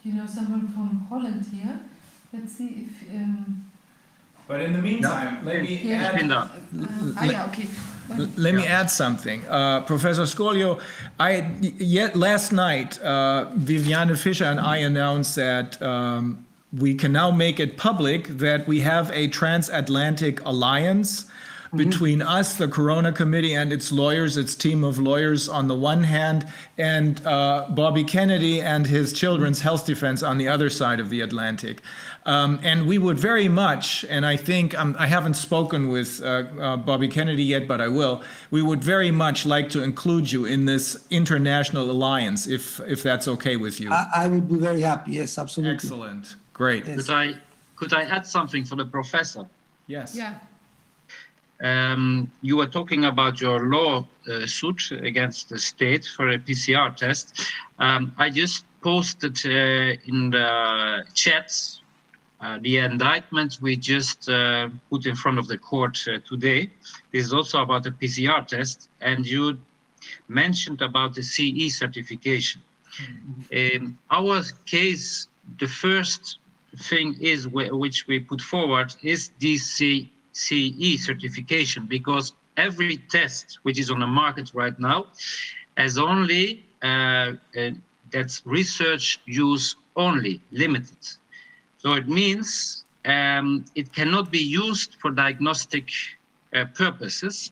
you know, someone from Holland here. Let's see if, um, But in the meantime, let me Yeah. add. uh, ah, yeah, okay. Well, Let me add something. Uh, Professor Scolio, I, yet last night, uh, Viviane Fischer and I announced that um, we can now make it public that we have a transatlantic alliance between us, the Corona Committee, and its lawyers, its team of lawyers on the one hand, and uh, Bobby Kennedy and his Children's Health Defense on the other side of the Atlantic. Um, and we would very much, and I think um, I haven't spoken with uh, uh, Bobby Kennedy yet, but I will. We would very much like to include you in this international alliance, if if that's okay with you. I, I would be very happy. Yes, absolutely. Excellent, great. Yes. Could I could I add something for the professor? Yes. Yeah, Um, you were talking about your law uh, suit against the state for a PCR test. Um, I just posted uh, in the chats the indictment we just uh, put in front of the court uh, today. This is also about the PCR test, and you mentioned about the CE certification. In our case, the first thing is which we put forward is DC CE certification because every test which is on the market right now has only uh, uh, that's research use only limited. So it means um, it cannot be used for diagnostic uh, purposes.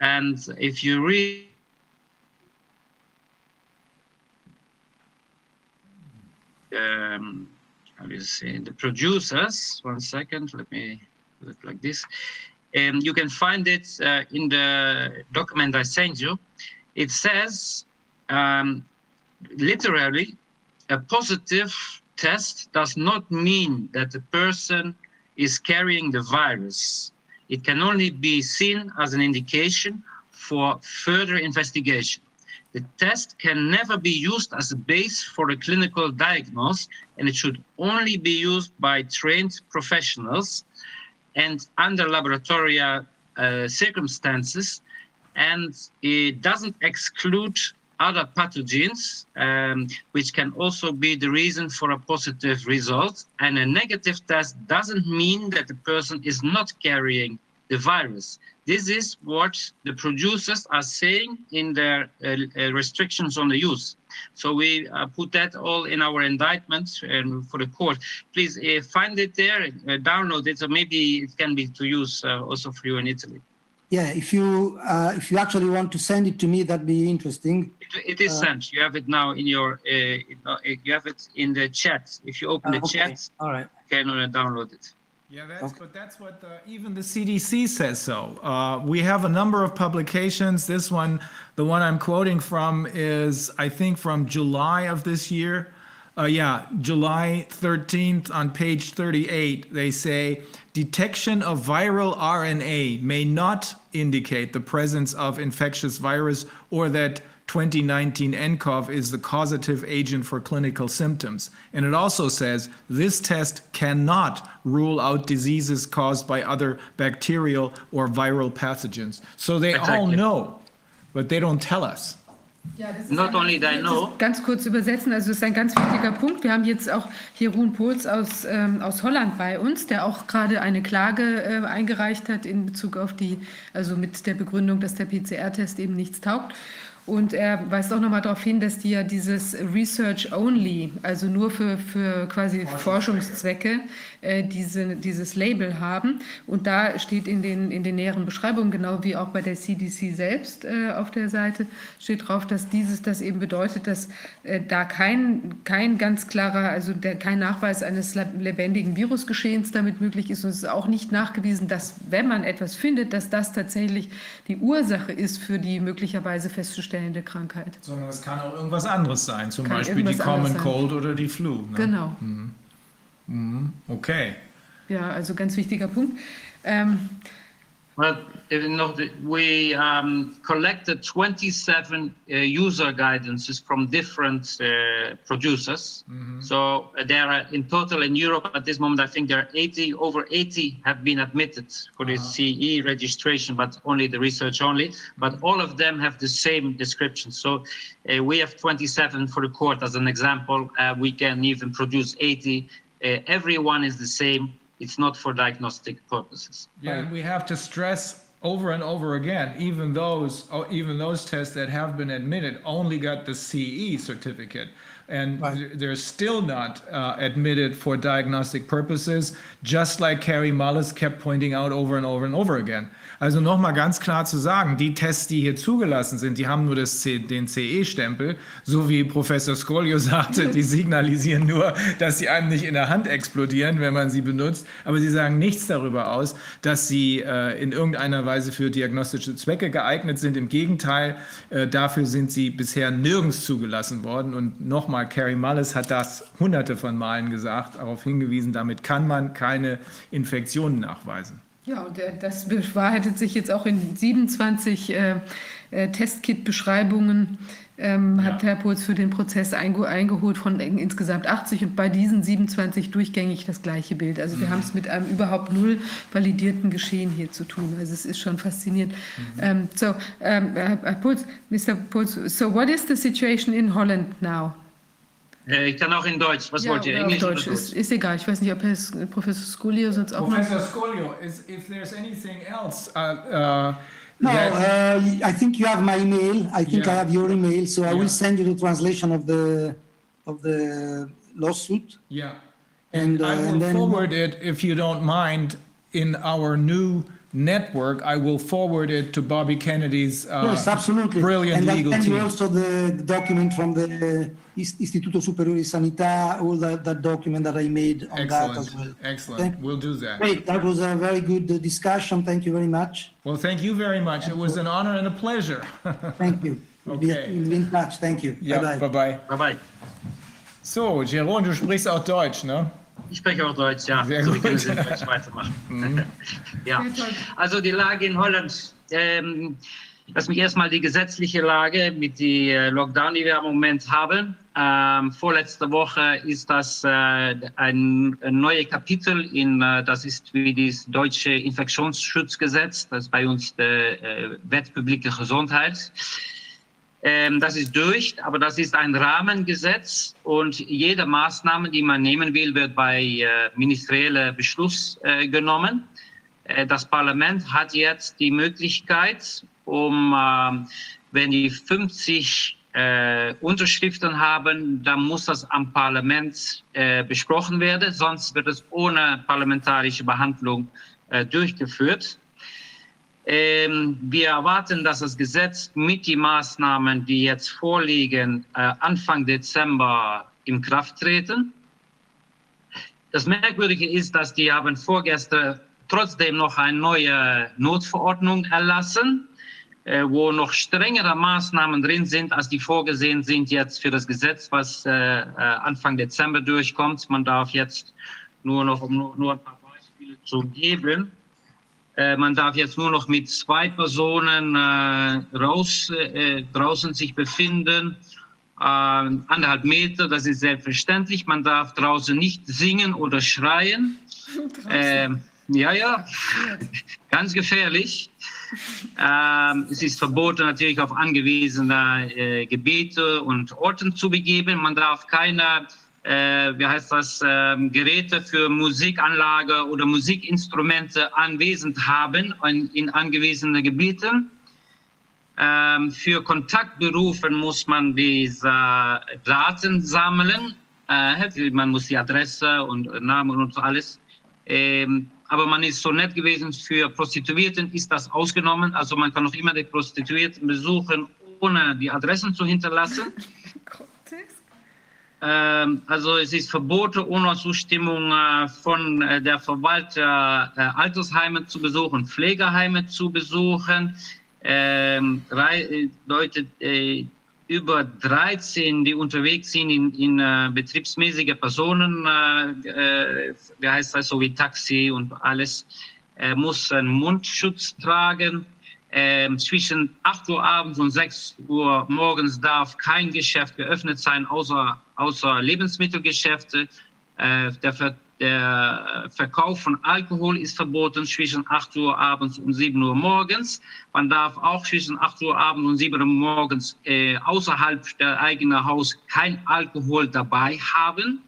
And if you read um, how do you say the producers one second let me it like this and you can find it uh, in the document i sent you it says um, literally a positive test does not mean that the person is carrying the virus it can only be seen as an indication for further investigation the test can never be used as a base for a clinical diagnosis, and it should only be used by trained professionals and under laboratory uh, circumstances. And it doesn't exclude other pathogens, um, which can also be the reason for a positive result. And a negative test doesn't mean that the person is not carrying the virus. This is what the producers are saying in their uh, uh, restrictions on the use. So we uh, put that all in our indictment and for the court. Please uh, find it there, uh, download it, so maybe it can be to use also for you in Italy. Yeah, if you uh, if you actually want to send it to me, that'd be interesting. It, it is sent. You have it now in your. Uh, you have it in the chat. If you open Uh, the okay. chat, All right. you can uh, download it. Yeah, that's, Okay. but that's what uh, even the CDC says so. Uh, we have a number of publications. This one, the one I'm quoting from is, I think, from July of this year. Uh, yeah, July 13th on page 38, they say detection of viral RNA may not indicate the presence of infectious virus or that 2019 nCoV is the causative agent for clinical symptoms. And it also says this test cannot rule out diseases caused by other bacterial or viral pathogens. So they all know, but they don't tell us. Ja, Not only that, no. Ganz kurz übersetzen, also das ist ein ganz wichtiger Punkt. Wir haben jetzt auch hier Ruhn Pohls aus, ähm, aus Holland bei uns, der auch gerade eine Klage äh, eingereicht hat in Bezug auf die, also mit der Begründung, dass der PCR-Test eben nichts taugt. Und er weist auch nochmal darauf hin, dass die ja dieses Research Only, also nur für, für quasi Forschungszwecke, äh, diese, dieses Label haben. Und da steht in den, in den näheren Beschreibungen, genau wie auch bei der CDC selbst äh, auf der Seite, steht drauf, dass dieses das eben bedeutet, dass äh, da kein, kein ganz klarer, also der, kein Nachweis eines lebendigen Virusgeschehens damit möglich ist. Und es ist auch nicht nachgewiesen, dass wenn man etwas findet, dass das tatsächlich die Ursache ist für die möglicherweise festzustellende Krankheit. Sondern es kann auch irgendwas anderes sein, zum Kann Beispiel die Common. Cold oder die Flu. Ne? Genau. Okay. Ja, also ganz wichtiger Punkt. Ähm, Well, we um, collected 27 uh, user guidances from different uh, producers. So uh, there are in total in Europe at this moment, I think there are 80, over 80 have been admitted for the CE registration, but only the research only. But all of them have the same description. So uh, we have 27 for the court as an example. Uh, we can even produce 80. Uh, everyone is the same. It's not for diagnostic purposes. Yeah, and we have to stress over and over again, even those, oh, even those tests that have been admitted only got the CE certificate. And Right. they're still not uh, admitted for diagnostic purposes, just like Carrie Mullis kept pointing out over and over and over again. Also nochmal ganz klar zu sagen, die Tests, die hier zugelassen sind, die haben nur das C, den CE-Stempel, so wie Professor Scolio sagte, die signalisieren nur, dass sie einem nicht in der Hand explodieren, wenn man sie benutzt, aber sie sagen nichts darüber aus, dass sie äh, in irgendeiner Weise für diagnostische Zwecke geeignet sind. Im Gegenteil, äh, dafür sind sie bisher nirgends zugelassen worden. Und nochmal, Carrie Mullis hat das hunderte von Malen gesagt, darauf hingewiesen, damit kann man keine Infektionen nachweisen. Ja, und äh, das bewahrheitet sich jetzt auch in 27 äh, äh, Testkit-Beschreibungen, ähm, hat Ja. Herr Puls für den Prozess einge eingeholt von in- insgesamt 80 und bei diesen 27 durchgängig das gleiche Bild. Also wir haben es mit einem überhaupt null validierten Geschehen hier zu tun. Also es ist schon faszinierend. Ähm, so, ähm, Herr Herr Puls, Mr. Puls, so what is the situation in Holland now? Äh, ich kann auch in Deutsch. Was wollt ihr? oder auf Englisch oder Deutsch, Deutsch? ist, ist egal. Ich weiß nicht, ob Herr S- Professor Scolio sonst auch noch... Professor Scolio, is, if there's anything else uh, uh, No, that- uh, I think you have my email. I think I Yeah. have your email, so I Yeah. will send you the translation of the of the lawsuit. Yeah. And, And uh, I will and then- forward it, if you don't mind, in our new network. I will forward it to Bobby Kennedy's uh, yes, absolutely. brilliant and I'll legal send you team. also the document from the Is- Istituto Superiore di Sanità, all that, that document that I made on that as Excellent, well. excellent. Thank- We'll do that. Great, that was a very good uh, discussion. Thank you very much. Well, thank you very much. It was an honor and a pleasure. Thank you. We'll be- Okay. We'll be in touch. Thank you. Ja, Bye-bye. bye-bye. Bye bye. So, Jeroen, du sprichst auch Deutsch, ne? Ich spreche auch Deutsch, ja. Sehr so, gut. wir können es in Deutsch weitermachen. ja. Sehr toll. Also die Lage in Holland. Ähm, lass mich erstmal die gesetzliche Lage mit die äh, Lockdown, die wir im Moment haben. Ähm, vorletzte Woche ist das äh, ein, ein neues Kapitel in, äh, das ist wie das deutsche Infektionsschutzgesetz, das ist bei uns die äh, Wettpublike Gesundheit. Ähm, das ist durch, aber das ist ein Rahmengesetz und jede Maßnahme, die man nehmen will, wird bei äh, ministerieller Beschluss äh, genommen. Äh, das Parlament hat jetzt die Möglichkeit, um, äh, wenn die 50 äh, Unterschriften haben, dann muss das am Parlament äh, besprochen werden, sonst wird es ohne parlamentarische Behandlung äh, durchgeführt. Ähm, wir erwarten, dass das Gesetz mit den Maßnahmen, die jetzt vorliegen, äh, Anfang Dezember in Kraft treten. Das Merkwürdige ist, dass die haben vorgestern trotzdem noch eine neue Notverordnung erlassen, äh, wo noch strengere Maßnahmen drin sind, als die vorgesehen sind jetzt für das Gesetz, was äh, äh Anfang Dezember durchkommt. Man darf jetzt nur noch, um nur, nur ein paar Beispiele zu geben, äh, man darf jetzt nur noch mit zwei Personen äh, raus, äh, draußen sich befinden. Äh, anderthalb Meter, das ist selbstverständlich. Man darf draußen nicht singen oder schreien. Ähm, ja, ja, ganz gefährlich. Ähm, es ist verboten, natürlich auf angewiesene äh, Gebiete und Orten zu begeben. Man darf keine äh, wie heißt das, äh, Geräte für Musikanlage oder Musikinstrumente anwesend haben in, in angewiesenen Gebieten. Ähm, für Kontaktberufen muss man diese Daten sammeln. Äh, man muss die Adresse und Namen und alles. Ähm, aber man ist so nett gewesen, für Prostituierten ist das ausgenommen. Also man kann noch immer die Prostituierten besuchen, ohne die Adressen zu hinterlassen. Ähm, also es ist verboten, ohne Zustimmung äh, von äh, der Verwalter äh, Altersheime zu besuchen, Pflegeheime zu besuchen. Ähm, Leute über 13, die unterwegs sind in, in betriebsmäßige Personen, wie heißt das, so wie Taxi und alles, muss einen Mundschutz tragen. Ähm, zwischen 8 Uhr abends und 6 Uhr morgens darf kein Geschäft geöffnet sein, außer, außer Lebensmittelgeschäfte. Äh, der, Ver der, Verkauf von Alkohol ist verboten zwischen 8 Uhr abends und 7 Uhr morgens. Man darf auch zwischen 8 Uhr abends und 7 Uhr morgens äh, außerhalb der eigenen Haus kein Alkohol dabei haben.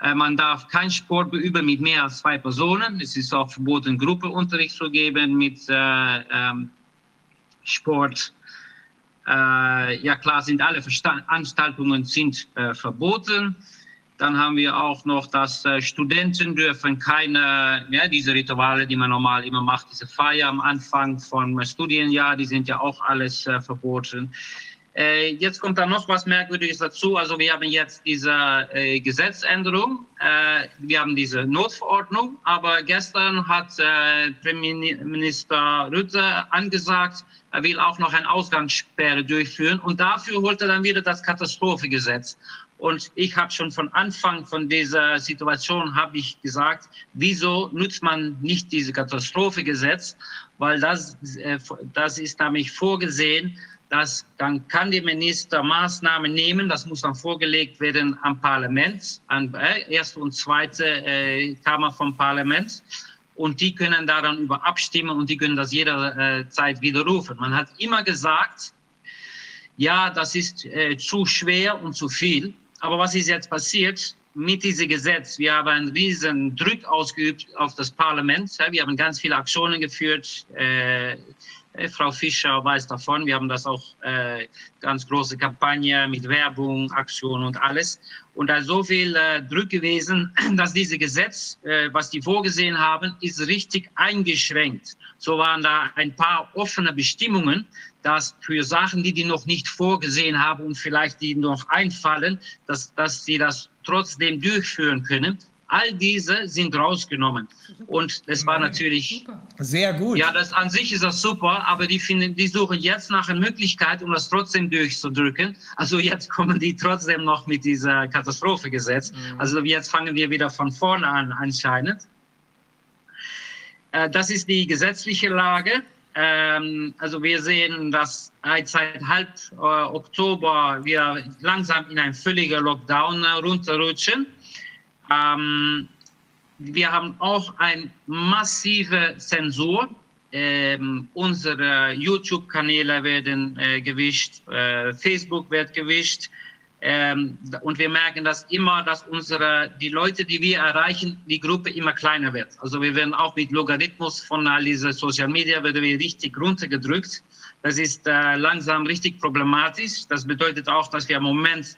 Äh, man darf keinen Sport beüben mit mehr als zwei Personen. Es ist auch verboten, Gruppenunterricht zu geben mit äh, ähm, Sport. Äh, ja klar sind alle Veranstaltungen sind äh, verboten. Dann haben wir auch noch, dass äh, Studenten dürfen keine, ja, diese Rituale, die man normal immer macht, diese Feier am Anfang vom Studienjahr, die sind ja auch alles äh, verboten. Äh, jetzt kommt da noch was Merkwürdiges dazu. Also wir haben jetzt diese äh, Gesetzänderung, äh, wir haben diese Notverordnung, aber gestern hat äh, Premierminister Rutte angesagt, er will auch noch eine Ausgangssperre durchführen und dafür holt er dann wieder das Katastrophengesetz. Und ich habe schon von Anfang von dieser Situation habe ich gesagt, wieso nutzt man nicht dieses Katastrophengesetz? Weil das, äh, das ist nämlich vorgesehen, das, dann kann der Minister Maßnahmen nehmen, das muss dann vorgelegt werden am Parlament, an äh, erste und zweite äh, Kammer vom Parlament. Und die können daran über abstimmen und die können das jederzeit widerrufen. Man hat immer gesagt, ja, das ist äh, zu schwer und zu viel. Aber was ist jetzt passiert? Mit diesem Gesetz, wir haben einen riesen Druck ausgeübt auf das Parlament. Wir haben ganz viele Aktionen geführt. Äh, Frau Fischer weiß davon. Wir haben das auch äh, ganz große Kampagne mit Werbung, Aktion und alles. Und da ist so viel äh, Druck gewesen, dass dieses Gesetz, äh, was die vorgesehen haben, ist richtig eingeschränkt. So waren da ein paar offene Bestimmungen, dass für Sachen, die die noch nicht vorgesehen haben und vielleicht die noch einfallen, dass, dass sie das trotzdem durchführen können. All diese sind rausgenommen. Und es war natürlich. Sehr gut. Ja, das an sich ist das super, aber die finden, die suchen jetzt nach einer Möglichkeit, um das trotzdem durchzudrücken. Also jetzt kommen die trotzdem noch mit dieser Katastrophengesetz. Mhm. Also jetzt fangen wir wieder von vorne an, anscheinend. Äh, das ist die gesetzliche Lage. Ähm, also wir sehen, dass seit halb äh, Oktober wir langsam in einen völligen Lockdown runterrutschen. Ähm, wir haben auch eine massive Zensur. ähm, unsere YouTube-Kanäle werden äh, gewischt, äh, Facebook wird gewischt. Ähm, und wir merken das immer, dass unsere, die Leute, die wir erreichen, die Gruppe immer kleiner wird. Also wir werden auch mit Logarithmus von all dieser Social Media werden wir richtig runtergedrückt. Das ist äh, langsam richtig problematisch. Das bedeutet auch, dass wir im Moment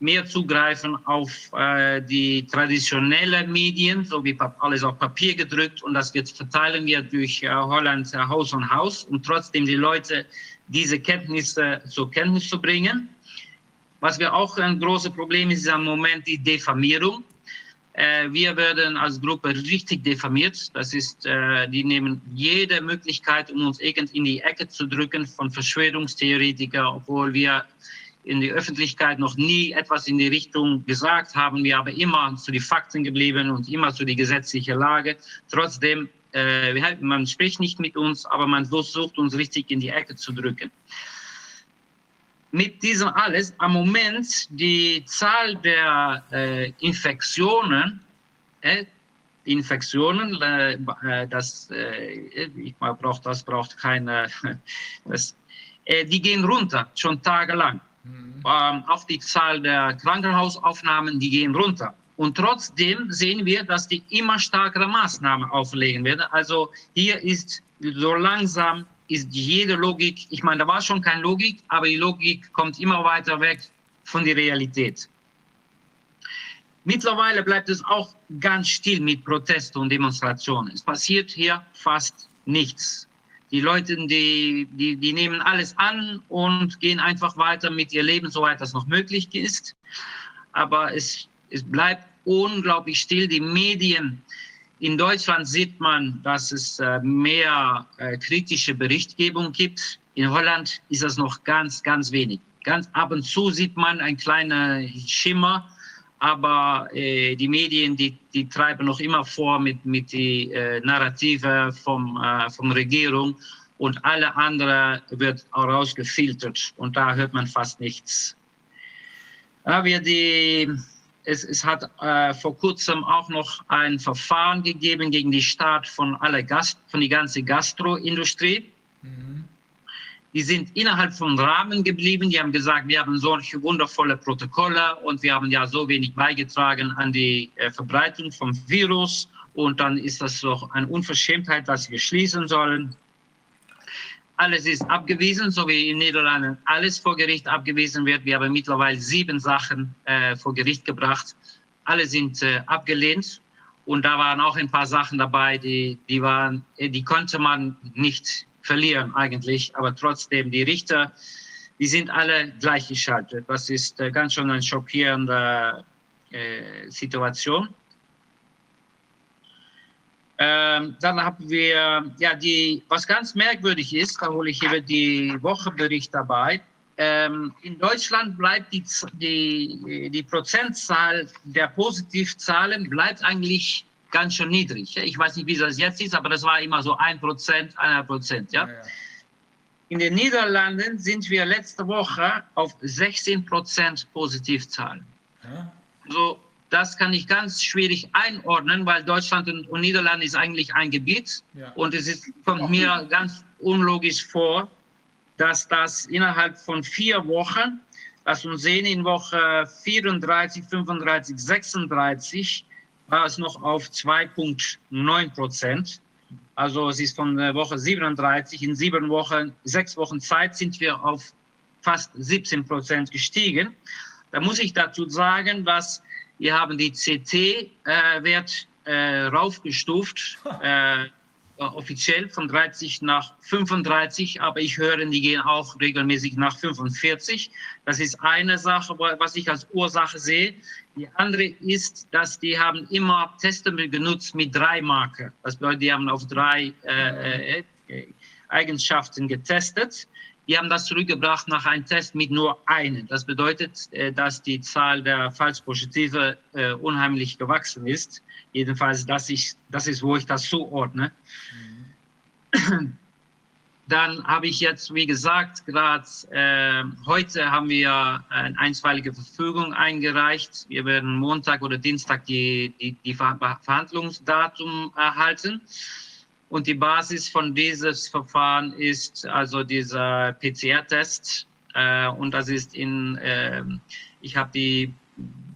mehr zugreifen auf äh, die traditionellen Medien, so wie alles auf Papier gedrückt und das wird verteilen wir durch äh, Holland äh, Haus und Haus, um trotzdem die Leute diese Kenntnisse zur Kenntnis zu bringen. Was wir auch ein großes Problem ist, ist im Moment die Diffamierung. Äh, wir werden als Gruppe richtig diffamiert. Das ist, äh, die nehmen jede Möglichkeit, um uns irgendwie in die Ecke zu drücken von Verschwörungstheoretiker, obwohl wir in der Öffentlichkeit noch nie etwas in die Richtung gesagt haben. Wir aber immer zu den Fakten geblieben und immer zu der gesetzlichen Lage. Trotzdem, äh, man spricht nicht mit uns, aber man versucht uns richtig in die Ecke zu drücken mit diesem alles am Moment die Zahl der äh, Infektionen, äh, Infektionen, äh, äh das, äh, ich brauche das braucht keine, das, die gehen runter schon tagelang. Ähm, auch die Zahl der Krankenhausaufnahmen, die gehen runter. Und trotzdem sehen wir, dass die immer stärkere Maßnahmen auflegen werden. Also hier ist so langsam ist jede Logik, ich meine, da war schon keine Logik, aber die Logik kommt immer weiter weg von der Realität. Mittlerweile bleibt es auch ganz still mit Protesten und Demonstrationen. Es passiert hier fast nichts. Die Leute, die, die, die nehmen alles an und gehen einfach weiter mit ihr Leben, soweit das noch möglich ist. Aber es, es bleibt unglaublich still. Die Medien in Deutschland sieht man, dass es äh, mehr äh, kritische Berichtgebung gibt. In Holland ist das noch ganz, ganz wenig. Ganz ab und zu sieht man ein kleiner Schimmer, aber äh, die Medien, die, die treiben noch immer vor mit, mit die äh, Narrative vom, äh, vom Regierung und alle andere wird auch rausgefiltert und da hört man fast nichts. Wir die es, es hat äh, vor kurzem auch noch ein Verfahren gegeben gegen die Staat von aller Gast, von die ganze Gastroindustrie. Mhm. Die sind innerhalb von Rahmen geblieben. Die haben gesagt, wir haben solche wundervolle Protokolle und wir haben ja so wenig beigetragen an die äh, Verbreitung vom Virus. Und dann ist das doch eine Unverschämtheit, dass wir schließen sollen. Alles ist abgewiesen, so wie in Niederlanden alles vor Gericht abgewiesen wird. Wir haben mittlerweile sieben Sachen äh, vor Gericht gebracht. Alle sind äh, abgelehnt. Und da waren auch ein paar Sachen dabei, die, die, waren, äh, die konnte man nicht verlieren eigentlich. Aber trotzdem, die Richter, die sind alle gleichgeschaltet. Das ist äh, ganz schön eine schockierende äh, Situation. Ähm, dann haben wir, ja, die, was ganz merkwürdig ist, da hole ich hier die Wochenbericht dabei. Ähm, in Deutschland bleibt die, die, die Prozentzahl der Positivzahlen bleibt eigentlich ganz schön niedrig. Ich weiß nicht, wie das jetzt ist, aber das war immer so ein Prozent, ein Prozent, ja. ja, ja. In den Niederlanden sind wir letzte Woche auf 16 Prozent Positivzahlen. Ja. So, das kann ich ganz schwierig einordnen, weil Deutschland und Niederlande ist eigentlich ein Gebiet. Ja. Und es ist, kommt mir ganz unlogisch vor, dass das innerhalb von vier Wochen, lass uns sehen, in Woche 34, 35, 36 war es noch auf 2,9 Prozent. Also es ist von Woche 37 in sieben Wochen, sechs Wochen Zeit sind wir auf fast 17 Prozent gestiegen. Da muss ich dazu sagen, dass wir haben die CT-Wert äh, äh, raufgestuft, äh, offiziell von 30 nach 35, aber ich höre, die gehen auch regelmäßig nach 45. Das ist eine Sache, was ich als Ursache sehe. Die andere ist, dass die haben immer Testable genutzt mit drei Marker. Das bedeutet, die haben auf drei äh, äh, Eigenschaften getestet. Wir haben das zurückgebracht nach einem Test mit nur einem. Das bedeutet, äh, dass die Zahl der Falschpositive äh, unheimlich gewachsen ist. Jedenfalls, das ist, das ist, wo ich das zuordne. Mhm. Dann habe ich jetzt, wie gesagt, gerade äh, heute haben wir eine einstweilige Verfügung eingereicht. Wir werden Montag oder Dienstag die, die, die Verhandlungsdatum erhalten. Und die Basis von dieses Verfahren ist also dieser PCR-Test. Äh, und das ist in, äh, ich habe die,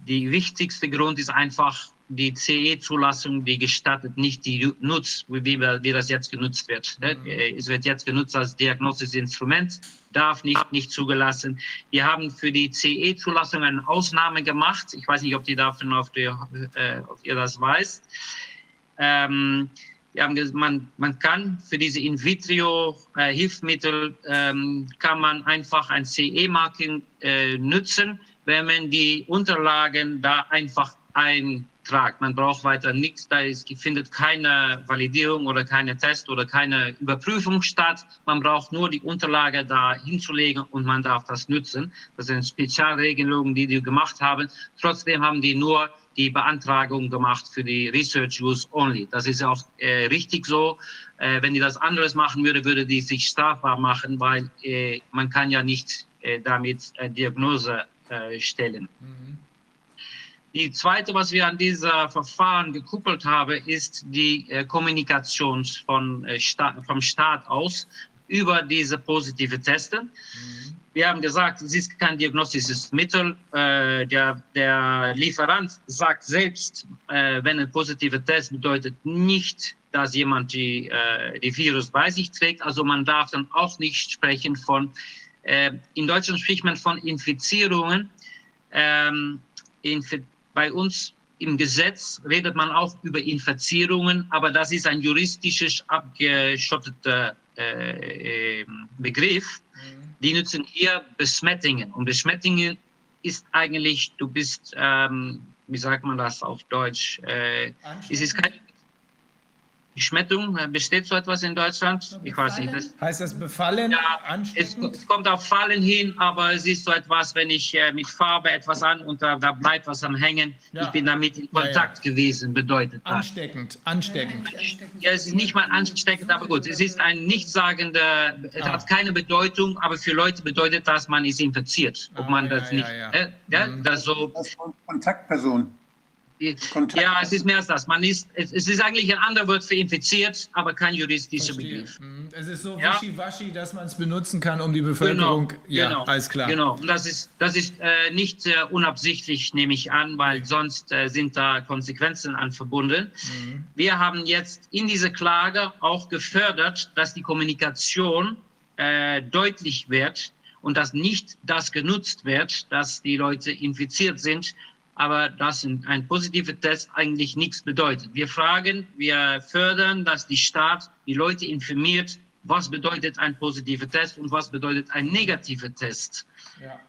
die wichtigste Grund ist einfach die CE-Zulassung, die gestattet nicht die nutzt, wie, wie das jetzt genutzt wird. Ne? Mhm. Es wird jetzt genutzt als diagnostisches Instrument, darf nicht, nicht zugelassen. Wir haben für die CE-Zulassung eine Ausnahme gemacht. Ich weiß nicht, ob die davon auf, die, äh, ob ihr das weiß. Ähm, wir haben gesagt, man, man kann für diese In-vitro-Hilfsmittel äh, ähm, kann man einfach ein CE-Marking äh, nutzen, wenn man die Unterlagen da einfach ein tragt. Man braucht weiter nichts, da ist, findet keine Validierung oder keine Test oder keine Überprüfung statt. Man braucht nur die Unterlage da hinzulegen und man darf das nutzen. Das sind Spezialregelungen, die die gemacht haben. Trotzdem haben die nur die Beantragung gemacht für die Research Use Only. Das ist auch äh, richtig so. Äh, wenn die das anderes machen würde, würde die sich strafbar machen, weil äh, man kann ja nicht äh, damit äh, Diagnose äh, stellen. Mhm. Die zweite, was wir an dieser Verfahren gekuppelt haben, ist die äh, Kommunikation von, äh, vom Staat aus über diese positive Teste. Mhm. Wir haben gesagt, es ist kein diagnostisches Mittel. Äh, der, der, Lieferant sagt selbst, äh, wenn ein positiver Test bedeutet nicht, dass jemand die, äh, die Virus bei sich trägt. Also man darf dann auch nicht sprechen von, äh, in Deutschland spricht man von Infizierungen. Ähm, Infi bei uns im Gesetz redet man auch über Infizierungen, aber das ist ein juristisch abgeschotteter äh, ähm, Begriff. Mhm. Die nutzen hier Besmettingen. Und Besmettingen ist eigentlich, du bist, ähm, wie sagt man das auf Deutsch? Äh, es ist kein Schmettung, äh, besteht so etwas in Deutschland? Ich weiß nicht. Das heißt das befallen? Ja, es, es, kommt auf Fallen hin, aber es ist so etwas, wenn ich äh, mit Farbe etwas an und da, da bleibt was am Hängen. Ja. Ich bin damit in Kontakt ja, ja. gewesen, bedeutet das. Ansteckend, ansteckend. Ja, es ist nicht mal ansteckend, aber gut. Es ist ein nichtssagender, es ah. hat keine Bedeutung, aber für Leute bedeutet das, man ist infiziert. Ob ah, man das nicht, äh, ja, mhm. das so. Kontaktperson. Ja, es ist mehr als das. Man ist, es, ist eigentlich ein anderes Wort für infiziert, aber kein juristischer Begriff. Mhm. Es ist so ja? wischiwaschi, dass man es benutzen kann, um die Bevölkerung. Genau, ja, genau, alles klar. Genau, und das ist, das ist äh, nicht äh, unabsichtlich, nehme ich an, weil sonst äh, sind da Konsequenzen an verbunden. Mhm. Wir haben jetzt in dieser Klage auch gefördert, dass die Kommunikation äh, deutlich wird und dass nicht das genutzt wird, dass die Leute infiziert sind, aber dass ein positiver Test eigentlich nichts bedeutet. Wir fragen, wir fördern, dass die Staat die Leute informiert, was bedeutet ein positiver Test und was bedeutet ein negativer Test. Ja.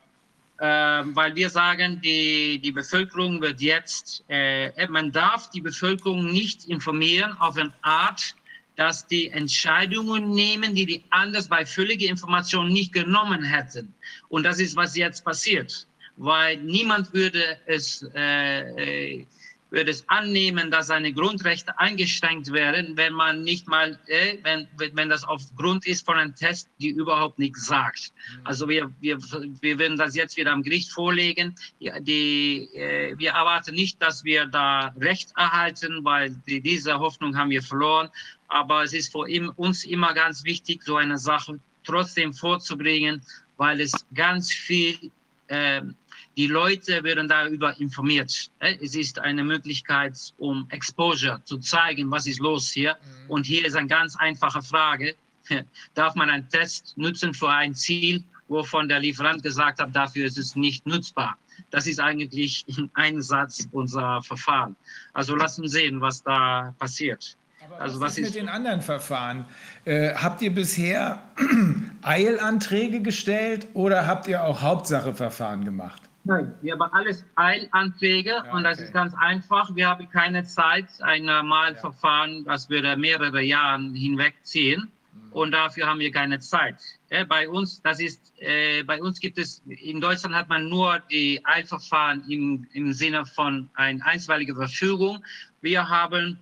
Ähm, weil wir sagen, die, die Bevölkerung wird jetzt, äh, man darf die Bevölkerung nicht informieren auf eine Art, dass die Entscheidungen nehmen, die die anders bei völliger Information nicht genommen hätten. Und das ist, was jetzt passiert weil niemand würde es, äh, äh, würde es annehmen, dass seine Grundrechte eingeschränkt werden, wenn man nicht mal, äh, wenn, wenn das aufgrund ist von einem Test, die überhaupt nichts sagt. Mhm. Also wir, wir, wir werden das jetzt wieder am Gericht vorlegen. Die, die äh, wir erwarten nicht, dass wir da Recht erhalten, weil die, diese Hoffnung haben wir verloren. Aber es ist für uns immer ganz wichtig, so eine Sache trotzdem vorzubringen, weil es ganz viel ähm, die Leute werden darüber informiert. Es ist eine Möglichkeit, um Exposure zu zeigen, was ist los hier. Mhm. Und hier ist eine ganz einfache Frage. Darf man einen Test nutzen für ein Ziel, wovon der Lieferant gesagt hat, dafür ist es nicht nutzbar? Das ist eigentlich ein Satz unser Verfahren. Also lassen sehen, was da passiert. Aber also was, was ist mit den anderen Verfahren? Äh, habt ihr bisher Eilanträge gestellt oder habt ihr auch Hauptsacheverfahren gemacht? Nein, wir haben alles Eilanträge ja, und das ist ganz einfach. Wir haben keine Zeit, ein normales ja. Verfahren, das würde mehrere Jahre hinwegziehen mhm. und dafür haben wir keine Zeit. Ja, bei uns, das ist, äh, bei uns gibt es, in Deutschland hat man nur die Eilverfahren im, im Sinne von eine einstweilige Verfügung. Wir haben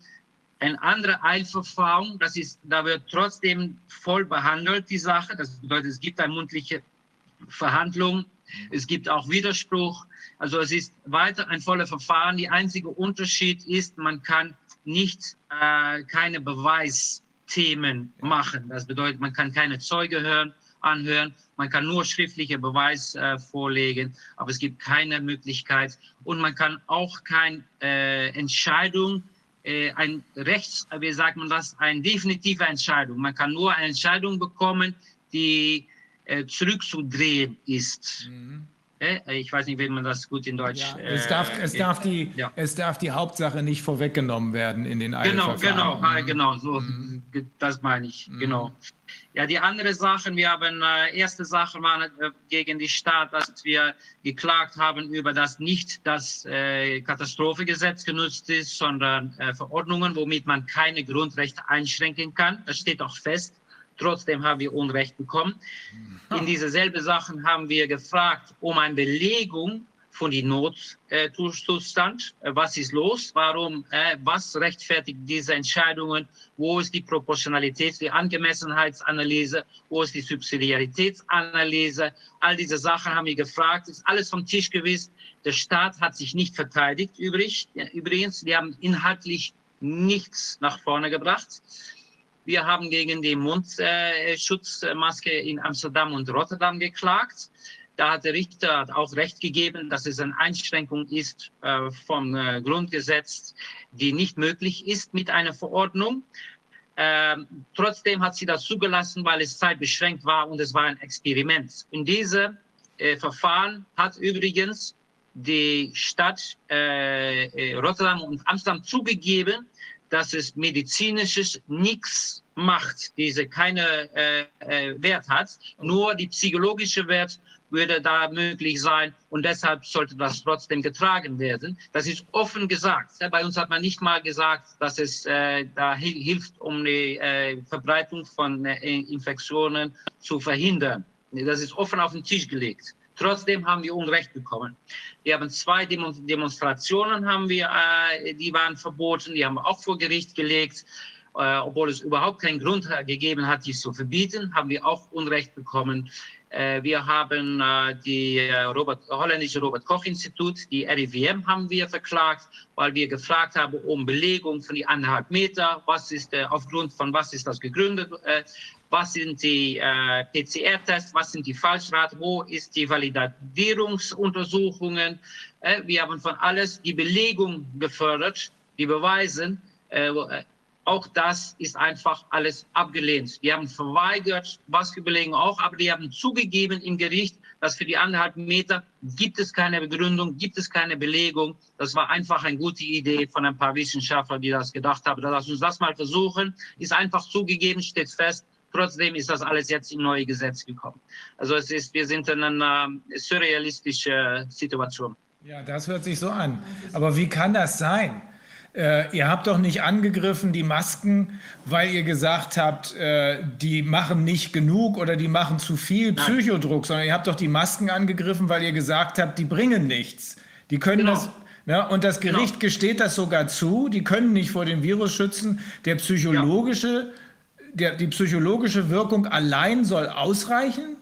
ein anderes Eilverfahren, das ist, da wird trotzdem voll behandelt, die Sache. Das bedeutet, es gibt eine mündliche Verhandlung es gibt auch Widerspruch. Also es ist weiter ein volles Verfahren. Der einzige Unterschied ist, man kann nicht äh, keine Beweis Themen machen. Das bedeutet, man kann keine Zeuge hören, anhören, man kann nur schriftliche Beweis äh, vorlegen, aber es gibt keine Möglichkeit und man kann auch keine äh, Entscheidung, äh, ein Rechts, wie sagt man das, eine definitive Entscheidung. Man kann nur eine Entscheidung bekommen, die äh, zurückzudrehen ist. Mhm. Äh, Ich weiß nicht, wie man das gut in Deutsch. Ja, es, darf, es, äh, darf die, ja. es darf die Hauptsache nicht vorweggenommen werden in den Genau, genau, ah, Mhm. genau, so, ge- das meine ich, genau. Ja, die andere Sachen, wir haben, äh, erste Sache war äh, gegen die Staat, dass wir geklagt haben über das nicht das äh, Katastrophengesetz genutzt ist, sondern äh, Verordnungen, womit man keine Grundrechte einschränken kann. Das steht auch fest. Trotzdem haben wir Unrecht bekommen. In diese Sachen haben wir gefragt um eine Belegung von die Notzustand. Äh, was ist los? Warum? Äh, was rechtfertigt diese Entscheidungen? Wo ist die Proportionalität, die Angemessenheitsanalyse? Wo ist die Subsidiaritätsanalyse? All diese Sachen haben wir gefragt. Ist alles vom Tisch gewesen. Der Staat hat sich nicht verteidigt. Ja, übrigens, die haben inhaltlich nichts nach vorne gebracht. Wir haben gegen die Mundschutzmaske in Amsterdam und Rotterdam geklagt. Da hat der Richter auch recht gegeben, dass es eine Einschränkung ist äh, vom äh, Grundgesetz, die nicht möglich ist mit einer Verordnung. Ähm, trotzdem hat sie das zugelassen, weil es zeitbeschränkt war und es war ein Experiment. In diesem äh, Verfahren hat übrigens die Stadt Rotterdam und Amsterdam zugegeben, dass es medizinisches nichts macht, diese keine äh, äh, Wert hat. Nur die psychologische Wert würde da möglich sein und deshalb sollte das trotzdem getragen werden. Das ist offen gesagt. Bei uns hat man nicht mal gesagt, dass es äh, da hi- hilft, um die äh, Verbreitung von äh, Infektionen zu verhindern. Das ist offen auf den Tisch gelegt. Trotzdem haben wir Unrecht bekommen. Wir haben zwei Demo Demonstrationen, haben wir, äh, die waren verboten, die haben wir auch vor Gericht gelegt. Äh, obwohl es überhaupt keinen Grund gegeben hat, dies zu verbieten, haben wir auch Unrecht bekommen. Äh, wir haben die Robert, holländische Robert-Koch-Institut, die RIVM, haben wir verklagt, weil wir gefragt haben um Belegung von die anderthalb Meter. Was ist, aufgrund von was ist das gegründet? Was sind die äh, PCR-Tests? Was sind die Falschrate? Wo ist die Validierungsuntersuchungen? Äh, wir haben von alles die Belegung gefördert, die Beweisen. Äh, äh, auch das ist einfach alles abgelehnt. Die haben verweigert, was für Belegen auch, aber die haben zugegeben im Gericht, dass für die anderthalb Meter gibt es keine Begründung, gibt es keine Belegung. Das war einfach eine gute Idee von ein paar Wissenschaftlern, die das gedacht haben. Lass uns das mal versuchen. Ist einfach zugegeben, steht fest. Trotzdem ist das alles jetzt im neue Gesetz gekommen. Also es ist, wir sind in einer äh, surrealistischen Situation. Ja, das hört sich so an. Aber wie kann das sein? Äh, ihr habt doch nicht angegriffen die Masken, weil ihr gesagt habt, äh, die machen nicht genug oder die machen zu viel Psychodruck, sondern ihr habt doch die Masken angegriffen, weil ihr gesagt habt, die bringen nichts. Die können Genau. das. Ja, und das Gericht gesteht das sogar zu. Die können nicht vor dem Virus schützen. Der psychologische, der, die psychologische Wirkung allein soll ausreichen.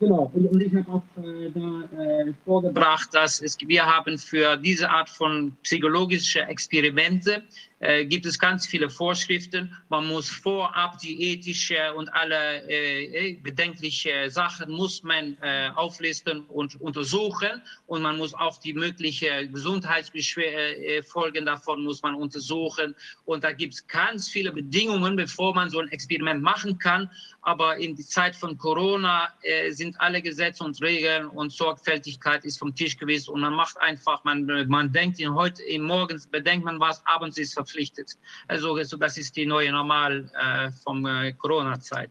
Genau, und, ich habe auch äh, da äh, vorgebracht, dass es, wir haben für diese Art von psychologische Experimente äh, gibt es ganz viele Vorschriften. Man muss vorab die ethische und alle äh, äh, bedenkliche Sachen muss man äh, auflisten und untersuchen und man muss auch die mögliche Gesundheitsfolgen davon muss man untersuchen und da gibt es ganz viele Bedingungen, bevor man so ein Experiment machen kann. Aber in der Zeit von Corona äh, sind alle Gesetze und Regeln und Sorgfältigkeit ist vom Tisch gewesen und man macht einfach, man, man denkt in heute, in morgens bedenkt man was, abends ist verpflichtet. Also, das ist die neue Normal äh, vom äh, Corona-Zeit.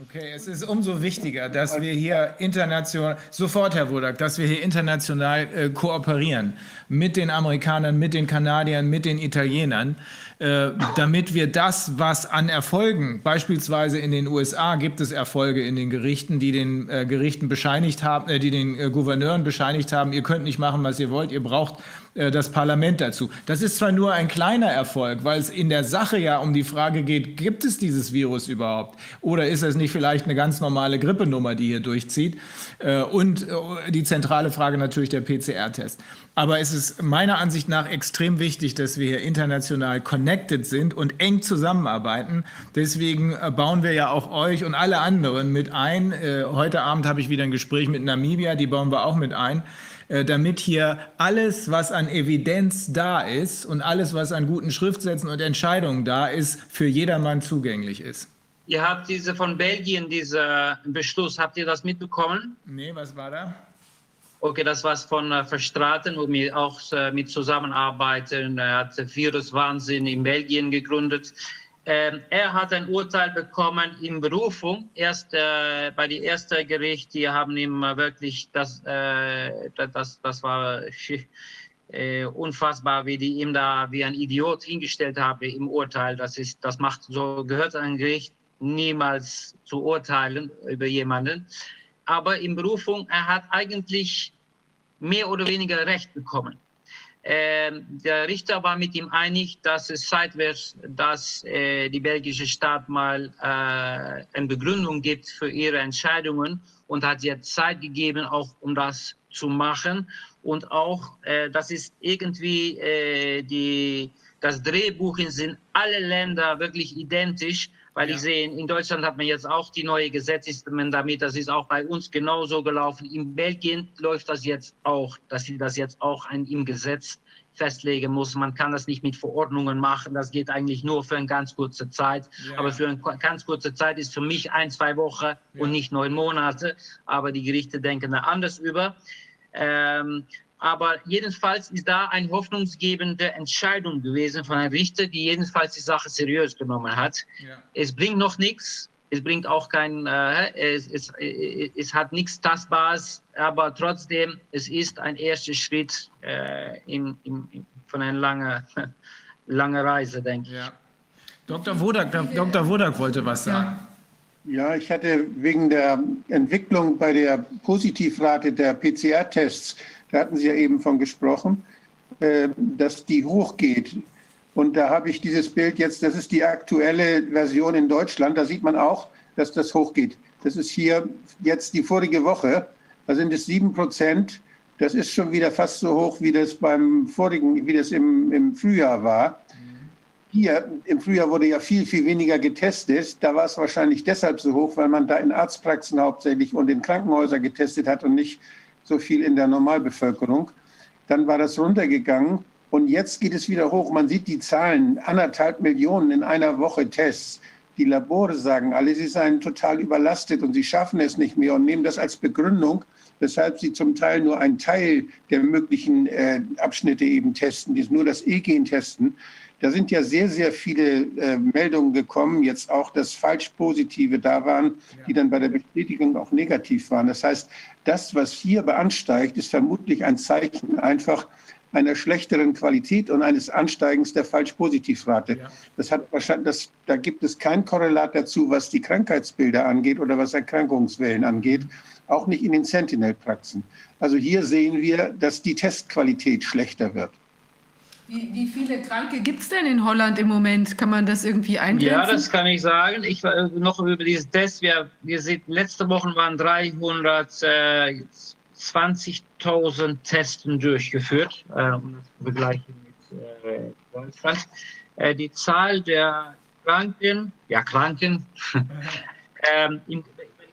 Okay, es ist umso wichtiger, dass wir hier international, sofort Herr Wodak, dass wir hier international äh, kooperieren mit den Amerikanern, mit den Kanadiern, mit den Italienern, äh, damit wir das, was an Erfolgen, beispielsweise in den USA gibt es Erfolge in den Gerichten, die den äh, Gerichten bescheinigt haben, äh, die den äh, Gouverneuren bescheinigt haben, ihr könnt nicht machen, was ihr wollt, ihr braucht das Parlament dazu. Das ist zwar nur ein kleiner Erfolg, weil es in der Sache ja um die Frage geht, gibt es dieses Virus überhaupt? Oder ist es nicht vielleicht eine ganz normale Grippenummer, die hier durchzieht? Äh, und äh, die zentrale Frage natürlich der PCR-Test. Aber es ist meiner Ansicht nach extrem wichtig, dass wir hier international connected sind und eng zusammenarbeiten. Deswegen bauen wir ja auch euch und alle anderen mit ein. Heute Abend habe ich wieder ein Gespräch mit Namibia, die bauen wir auch mit ein. Äh, damit hier alles, was an Evidenz da ist und alles, was an guten Schriftsätzen und Entscheidungen da ist, für jedermann zugänglich ist. Ihr habt diese von Belgien, dieser Beschluss, habt ihr das mitbekommen? Nee, was war da? Okay, das war von äh, Verstraten, wo wir auch äh, mit zusammenarbeiten. Er hat Viruswahnsinn in Belgien gegründet. Ähm, er hat ein Urteil bekommen in Berufung. Erst äh, bei dem ersten Gericht, die haben ihm wirklich das, äh, das, das war äh, unfassbar, wie die ihm da wie ein Idiot hingestellt haben im Urteil. Das ist, das macht so gehört ein Gericht niemals zu urteilen über jemanden. Aber in Berufung, er hat eigentlich mehr oder weniger Recht bekommen. Ähm, der Richter war mit ihm einig, dass es Zeit wird, dass äh, die belgische Staat mal äh, eine Begründung gibt für ihre Entscheidungen und hat jetzt Zeit gegeben, auch um das zu machen. Und auch, äh, das ist irgendwie äh, die, das Drehbuch sind alle Länder wirklich identisch, weil ja. ich sehe, in Deutschland hat man jetzt auch die neue Gesetze damit, das ist auch bei uns genauso gelaufen. In Belgien läuft das jetzt auch, dass sie das jetzt auch ein, im Gesetz festlegen muss. Man kann das nicht mit Verordnungen machen. Das geht eigentlich nur für eine ganz kurze Zeit. Ja. Aber für eine ganz kurze Zeit ist für mich ein, zwei Wochen ja. und nicht neun Monate. Aber die Gerichte denken da anders über. Ähm, aber jedenfalls ist da eine hoffnungsgebende Entscheidung gewesen von einem Richter, die jedenfalls die Sache seriös genommen hat. Ja. Es bringt noch nichts. Es bringt auch kein, äh, es, es, es, hat nichts Tastbares, aber trotzdem, es ist ein erster Schritt äh, in, in, von einer langen, langen Reise, denke ich. Ja. Dr. Wodak, Dr. Wodak wollte was sagen. Ja, ich hatte wegen der Entwicklung bei der Positivrate der PCR-Tests da hatten Sie ja eben von gesprochen, äh, dass die hochgeht. Und da habe ich dieses Bild jetzt, das ist die aktuelle Version in Deutschland, da sieht man auch, dass das hochgeht. Das ist hier jetzt die vorige Woche, da sind es sieben Prozent. Das ist schon wieder fast so hoch, wie das beim vorigen, wie das im, im Frühjahr war. Hier im Frühjahr wurde ja viel, viel weniger getestet. Da war es wahrscheinlich deshalb so hoch, weil man da in Arztpraxen hauptsächlich und in Krankenhäusern getestet hat und nicht so viel in der Normalbevölkerung. Dann war das runtergegangen und jetzt geht es wieder hoch. Man sieht die Zahlen, anderthalb Millionen in einer Woche Tests. Die Labore sagen alle, sie seien total überlastet und sie schaffen es nicht mehr und nehmen das als Begründung, weshalb sie zum Teil nur einen Teil der möglichen äh, Abschnitte eben testen, die nur das E-Gen testen. Da sind ja sehr, sehr viele äh, Meldungen gekommen, jetzt auch, dass falsch Positive da waren, die dann bei der Bestätigung auch negativ waren. Das heißt, das, was hier beansteigt, ist vermutlich ein Zeichen einfach einer schlechteren Qualität und eines Ansteigens der Falsch-Positiv-Rate. Ja. Das hat wahrscheinlich, das, da gibt es kein Korrelat dazu, was die Krankheitsbilder angeht oder was Erkrankungswellen angeht, auch nicht in den Sentinel-Praxen. Also hier sehen wir, dass die Testqualität schlechter wird. Wie, wie viele Kranke gibt es denn in Holland im Moment? Kann man das irgendwie eingrenzen? Ja, das kann ich sagen. Ich war noch über dieses Test. Wir, wir sind, letzte Woche waren 320.000 Testen durchgeführt, äh, um das zu vergleichen mit äh, Deutschland. Äh, die Zahl der Kranken, ja Kranken, ähm,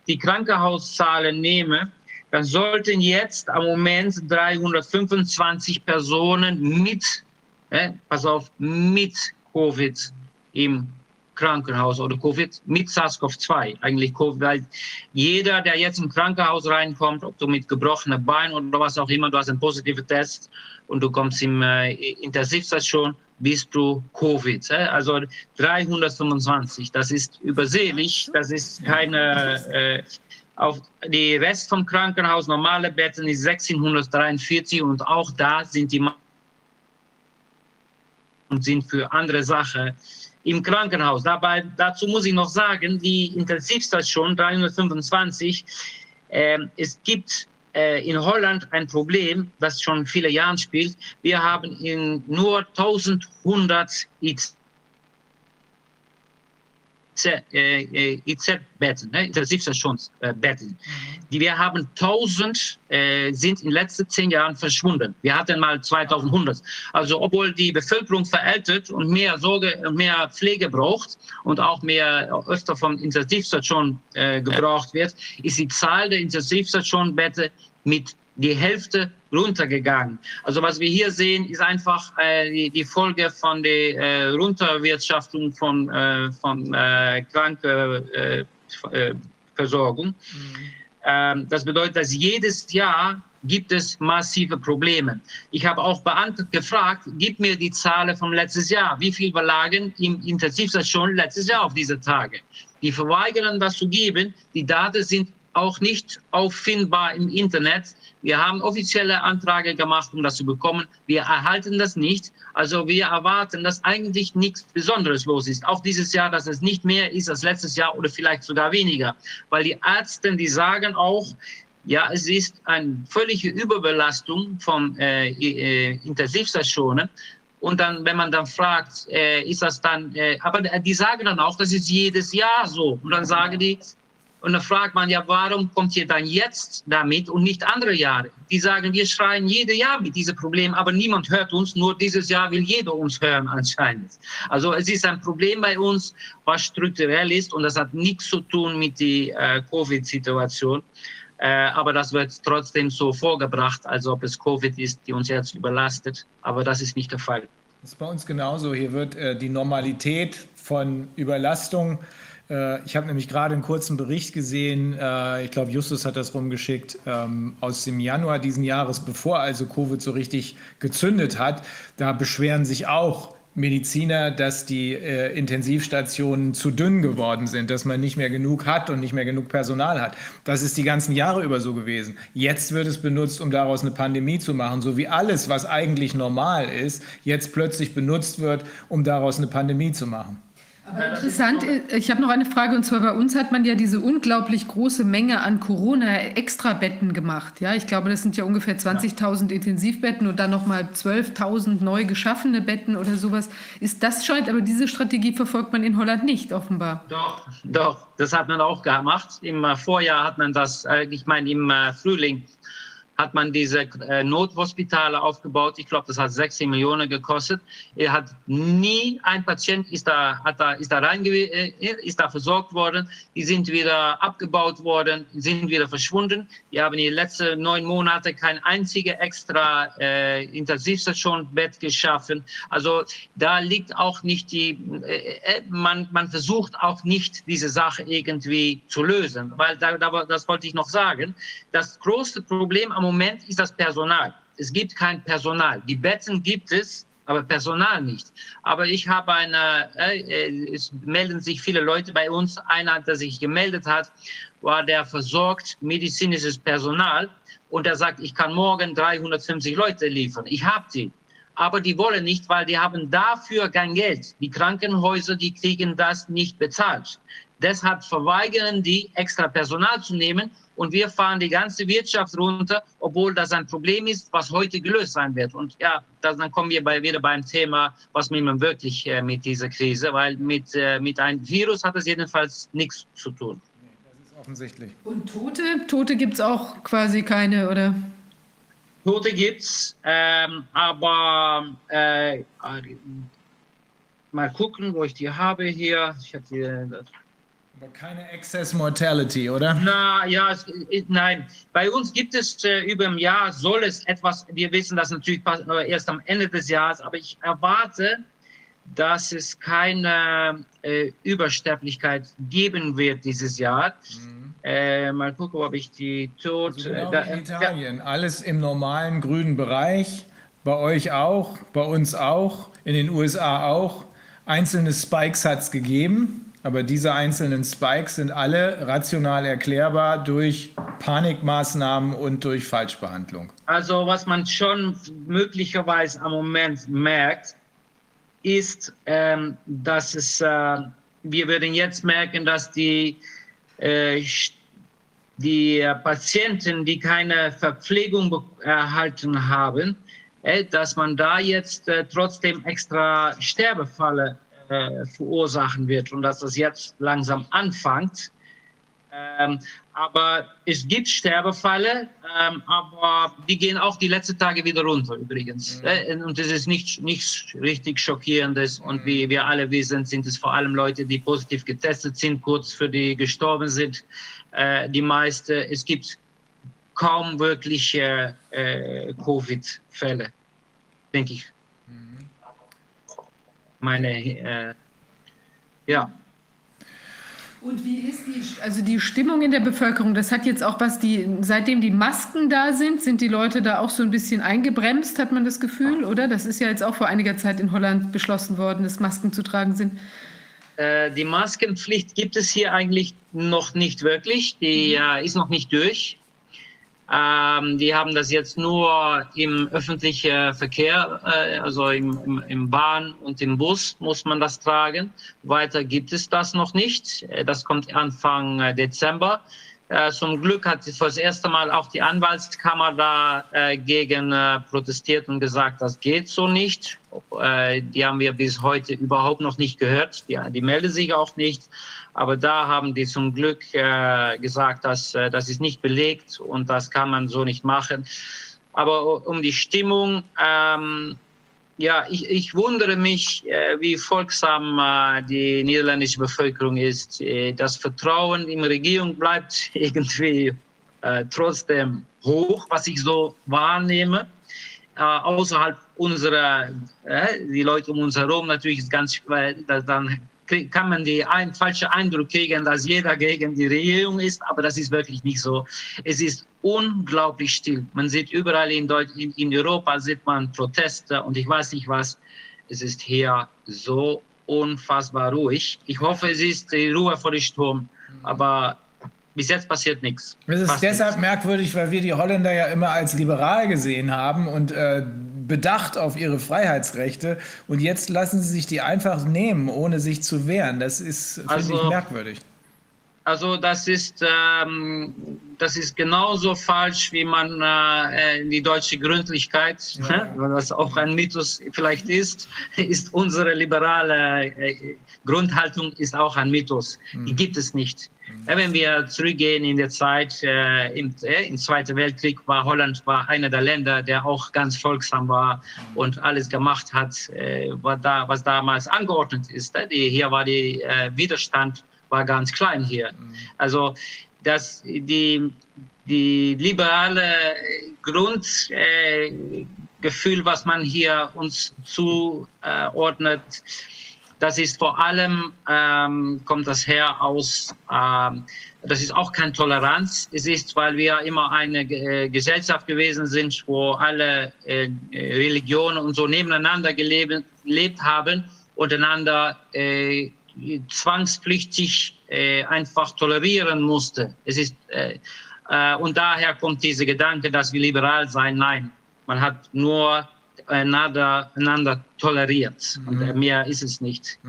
die Krankenhauszahlen nehme, dann sollten jetzt am Moment 325 Personen mit äh, pass auf, mit Covid im Krankenhaus oder Covid mit SARS-CoV-2. Eigentlich Covid, weil jeder, der jetzt im Krankenhaus reinkommt, ob du mit gebrochenem Bein oder was auch immer, du hast einen positiven Test und du kommst im äh, Intensivstation, bist du Covid. Äh? Also 325, das ist übersehlich, das ist keine, äh, auf die Rest vom Krankenhaus, normale Betten ist 1643 und auch da sind die sind für andere Sachen im Krankenhaus. Dabei, dazu muss ich noch sagen, die Intensivstation 325, äh, es gibt äh, in Holland ein Problem, das schon viele Jahre spielt. Wir haben in nur 1100 IC IZ-Betten, ne, Intensivstationsbetten. Mhm. Die wir haben 1000 äh, sind in den letzten zehn Jahren verschwunden. Wir hatten mal 2100. Also obwohl die Bevölkerung verältet und mehr Sorge und mehr Pflege braucht und auch mehr öfter von Intensivstationen äh, gebraucht wird, ist die Zahl der Intensivstationenbetten mit die Hälfte runtergegangen. Also was wir hier sehen, ist einfach äh, die, die, Folge von der äh, Runterwirtschaftung von, äh, von äh, Krankenversorgung. Äh, mhm. Ähm, das bedeutet, dass jedes Jahr gibt es massive Probleme. Ich habe auch beantwortet gefragt, gib mir die Zahlen vom letztes Jahr. Wie viel wir lagen im Intensivstation letztes Jahr auf diese Tage? Die verweigern das zu geben. Die Daten sind auch nicht auffindbar im Internet. Wir haben offizielle Anträge gemacht, um das zu bekommen. Wir erhalten das nicht. Also wir erwarten, dass eigentlich nichts Besonderes los ist. Auch dieses Jahr, dass es nicht mehr ist als letztes Jahr oder vielleicht sogar weniger. Weil die Ärzte, die sagen auch, ja, es ist eine völlige Überbelastung von äh, äh, Intensivstationen. Und dann, wenn man dann fragt, äh, ist das dann, äh, aber die sagen dann auch, das ist jedes Jahr so. Und dann sagen die, und dann fragt man ja, warum kommt ihr dann jetzt damit und nicht andere Jahre? Die sagen, wir schreien jedes Jahr mit diesem Problem, aber niemand hört uns, nur dieses Jahr will jeder uns hören anscheinend. Also es ist ein Problem bei uns, was strukturell ist und das hat nichts zu tun mit der äh, Covid-Situation. Äh, aber das wird trotzdem so vorgebracht, als ob es Covid ist, die uns jetzt überlastet. Aber das ist nicht der Fall. Das ist bei uns genauso. Hier wird äh, die Normalität von Überlastung äh, ich habe nämlich gerade einen kurzen Bericht gesehen, äh, ich glaube, Justus hat das rumgeschickt, ähm, aus dem Januar diesen Jahres, bevor also Covid so richtig gezündet hat. Da beschweren sich auch Mediziner, dass die äh, Intensivstationen zu dünn geworden sind, dass man nicht mehr genug hat und nicht mehr genug Personal hat. Das ist die ganzen Jahre über so gewesen. Jetzt wird es benutzt, um daraus eine Pandemie zu machen, so wie alles, was eigentlich normal ist, jetzt plötzlich benutzt wird, um daraus eine Pandemie zu machen. Aber interessant, äh, ich habe noch eine Frage, und zwar bei uns hat man ja diese unglaublich große Menge an Corona-Extrabetten gemacht. Ja, ich glaube, das sind ja ungefähr 20.000 Intensivbetten und dann nochmal 12.000 neu geschaffene Betten oder sowas. Ist das scheint, aber diese Strategie verfolgt man in Holland nicht, offenbar. Doch, doch, das hat man auch gemacht. Im äh, Vorjahr hat man das, äh, ich meine im Frühling hat man diese äh, Nothospitale aufgebaut. Ich glaube, das hat 16 Millionen gekostet. Er hat nie ein Patient ist da, hat da, ist da rein, äh, ist da versorgt worden. Die sind wieder abgebaut worden, sind wieder verschwunden. Wir haben den letzten neun Monaten kein einziges extra äh, Intensivstationbett geschaffen. Also da liegt auch nicht die, äh, äh, man, man versucht auch nicht diese Sache irgendwie zu lösen, weil da, da, das wollte ich noch sagen. Das größte Problem am Moment ist das Personal. Es gibt kein Personal. Die Betten gibt es, aber Personal nicht. Aber ich habe eine, äh, es melden sich viele Leute bei uns. Einer, der sich gemeldet hat, war der versorgt medizinisches Personal und er sagt, ich kann morgen 350 Leute liefern. Ich habe die. Aber die wollen nicht, weil die haben dafür kein Geld. Die Krankenhäuser, die kriegen das nicht bezahlt. Deshalb verweigern die, extra Personal zu nehmen und wir fahren die ganze Wirtschaft runter, obwohl das ein Problem ist, was heute gelöst sein wird. Und ja, das, dann kommen wir bei, wieder beim Thema, was mit man wirklich äh, mit dieser Krise, weil mit, äh, mit einem Virus hat es jedenfalls nichts zu tun. Das ist offensichtlich. Und Tote? Tote gibt es auch quasi keine, oder? Tote gibt es, ähm, aber äh, mal gucken, wo ich die habe hier. Ich hatte hier aber keine Excess Mortality, oder? Na ja, es, nein. Bei uns gibt es äh, über ein Jahr soll es etwas. Wir wissen das natürlich äh, erst am Ende des Jahres, aber ich erwarte, dass es keine äh, Übersterblichkeit geben wird dieses Jahr. Mhm. Äh, mal gucken, ob ich die tot. Also genau da, in Italien, ja. alles im normalen grünen Bereich. Bei euch auch, bei uns auch, in den USA auch. Einzelne Spikes hat es gegeben. Aber diese einzelnen Spikes sind alle rational erklärbar durch Panikmaßnahmen und durch Falschbehandlung. Also was man schon möglicherweise am Moment merkt, ist, ähm, dass es, äh, wir würden jetzt merken, dass die äh, die Patienten, die keine Verpflegung erhalten haben, äh, dass man da jetzt äh, trotzdem extra Sterbefalle äh, verursachen wird und dass das jetzt langsam anfängt. Ähm, aber es gibt Sterbefalle, ähm, aber die gehen auch die letzten Tage wieder runter übrigens. Mhm. Äh, und das ist nicht, nichts richtig Schockierendes. Und mhm. wie wir alle wissen, sind es vor allem Leute, die positiv getestet sind, kurz für die gestorben sind. Äh, die meisten, es gibt kaum wirkliche äh, Covid-Fälle, denke ich. Mhm. Meine, äh, ja. Und wie ist die, also die Stimmung in der Bevölkerung? Das hat jetzt auch was, die, seitdem die Masken da sind, sind die Leute da auch so ein bisschen eingebremst, hat man das Gefühl, oder? Das ist ja jetzt auch vor einiger Zeit in Holland beschlossen worden, dass Masken zu tragen sind. Äh, die Maskenpflicht gibt es hier eigentlich noch nicht wirklich. Die äh, ist noch nicht durch. Ähm, die haben das jetzt nur im öffentlichen Verkehr, äh, also im, im, im, Bahn und im Bus muss man das tragen. Weiter gibt es das noch nicht. Äh, das kommt Anfang äh, Dezember. Äh, zum Glück hat für das erste Mal auch die Anwaltskammer dagegen äh, protestiert und gesagt, das geht so nicht. die haben wir bis heute überhaupt noch nicht gehört. Die, die melden sich auch nicht. Aber da haben die zum Glück äh, gesagt, dass äh, das ist nicht belegt und das kann man so nicht machen. Aber um die Stimmung, ähm, ja, ich, ich wundere mich, äh, wie folgsam äh, die niederländische Bevölkerung ist. Äh, das Vertrauen in die Regierung bleibt irgendwie äh, trotzdem hoch, was ich so wahrnehme. Außerhalb unserer, die Leute um uns herum natürlich ist ganz, weil dann kann man die ein, falsche Eindruck kriegen, dass jeder gegen die Regierung ist, aber das ist wirklich nicht so. Es ist unglaublich still. Man sieht überall in, Deutsch, in, in Europa sieht man Proteste und ich weiß nicht was. Es ist hier so unfassbar ruhig. Ich hoffe, es ist die Ruhe vor dem Sturm, aber bis jetzt passiert nichts. Es ist Fast deshalb nichts. merkwürdig, weil wir die Holländer ja immer als liberal gesehen haben und äh, bedacht auf ihre Freiheitsrechte. Und jetzt lassen sie sich die einfach nehmen, ohne sich zu wehren. Das ist, Also- merkwürdig. Also das ist, ähm, das ist genauso falsch, wie man äh, die deutsche Gründlichkeit, Ja. was auch ein Mythos vielleicht ist, ist unsere liberale äh, Grundhaltung ist auch ein Mythos. Die gibt es nicht. Wenn wir zurückgehen in der Zeit, äh, im, äh, im Zweiten Weltkrieg war Holland war einer der Länder, der auch ganz folgsam war und alles gemacht hat, äh, was, da, was damals angeordnet ist. Äh, Die, hier war der äh, Widerstand war ganz klein hier. Also das, die, die liberale Grundgefühl, Gefühl, was man hier uns zuordnet, das ist vor allem, ähm, kommt das her aus, ähm, das ist auch keine Toleranz. Es ist, weil wir immer eine äh, Gesellschaft gewesen sind, wo alle äh, Religionen und so nebeneinander gelebt, gelebt haben und einander äh, zwangspflichtig äh, einfach tolerieren musste. Es ist, äh, äh, und daher kommt dieser Gedanke, dass wir liberal sein. Nein, man hat nur einander, einander toleriert. Und äh, mehr ist es nicht.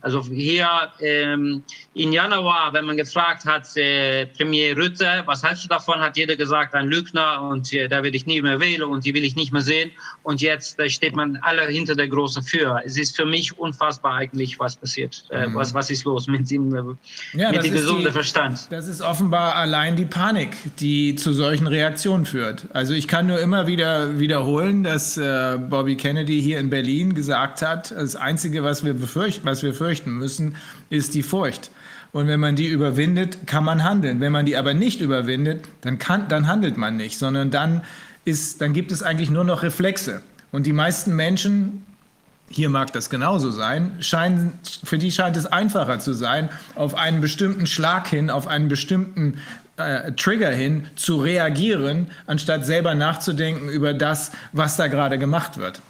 Also hier ähm, im Januar, wenn man gefragt hat, äh, Premier Rütte, was hältst du davon, hat jeder gesagt, ein Lügner und äh, da will ich nie mehr wählen und die will ich nicht mehr sehen. Und jetzt äh, steht man alle hinter der großen Führer. Es ist für mich unfassbar eigentlich, was passiert. Äh, was, was ist los mit dem, Ja, mit dem gesunden Verstand? Das ist offenbar allein die Panik, die zu solchen Reaktionen führt. Also ich kann nur immer wieder wiederholen, dass äh, Bobby Kennedy hier in Berlin gesagt hat, das Einzige, was wir, befürchten, was wir fürchten müssen, ist die Furcht. Und wenn man die überwindet, kann man handeln. Wenn man die aber nicht überwindet, dann, kann, dann handelt man nicht, sondern dann, ist, dann gibt es eigentlich nur noch Reflexe. Und die meisten Menschen hier mag das genauso sein, scheinen, für die scheint es einfacher zu sein, auf einen bestimmten Schlag hin, auf einen bestimmten äh, Trigger hin zu reagieren, anstatt selber nachzudenken über das, was da gerade gemacht wird.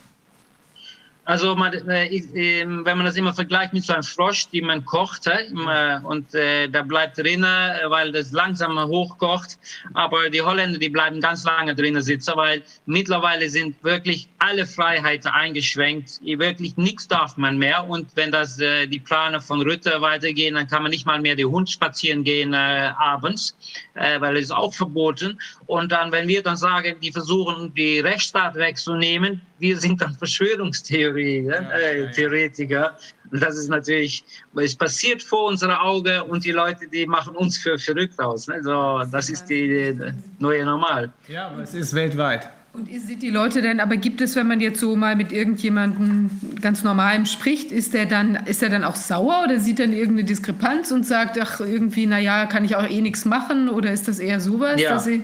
Also man, äh, ähm, wenn man das immer vergleicht mit so einem Frosch, die man kocht, äh, und äh, der bleibt drinnen, äh, weil das langsam hochkocht. Aber die Holländer, die bleiben ganz lange drinnen sitzen, weil mittlerweile sind wirklich alle Freiheiten eingeschränkt. Wirklich nichts darf man mehr. Und wenn das äh, die Pläne von Rütte weitergehen, dann kann man nicht mal mehr die Hund spazieren gehen äh, abends, äh, weil es ist auch verboten. Und dann, wenn wir dann sagen, die versuchen, die Rechtsstaat wegzunehmen, wir sind dann Verschwörungstheorie, ja, äh, Theoretiker. Und das ist natürlich, es passiert vor unserer Augen und die Leute, die machen uns für verrückt aus. Ne? So, das ist die, die neue Normal. Ja, aber es ist weltweit. Und ihr seht die Leute denn, aber gibt es, wenn man jetzt so mal mit irgendjemandem ganz normalem spricht, ist der dann, ist der dann auch sauer oder sieht dann irgendeine Diskrepanz und sagt, ach, irgendwie, naja, kann ich auch eh nichts machen oder ist das eher sowas? Ja. Dass sie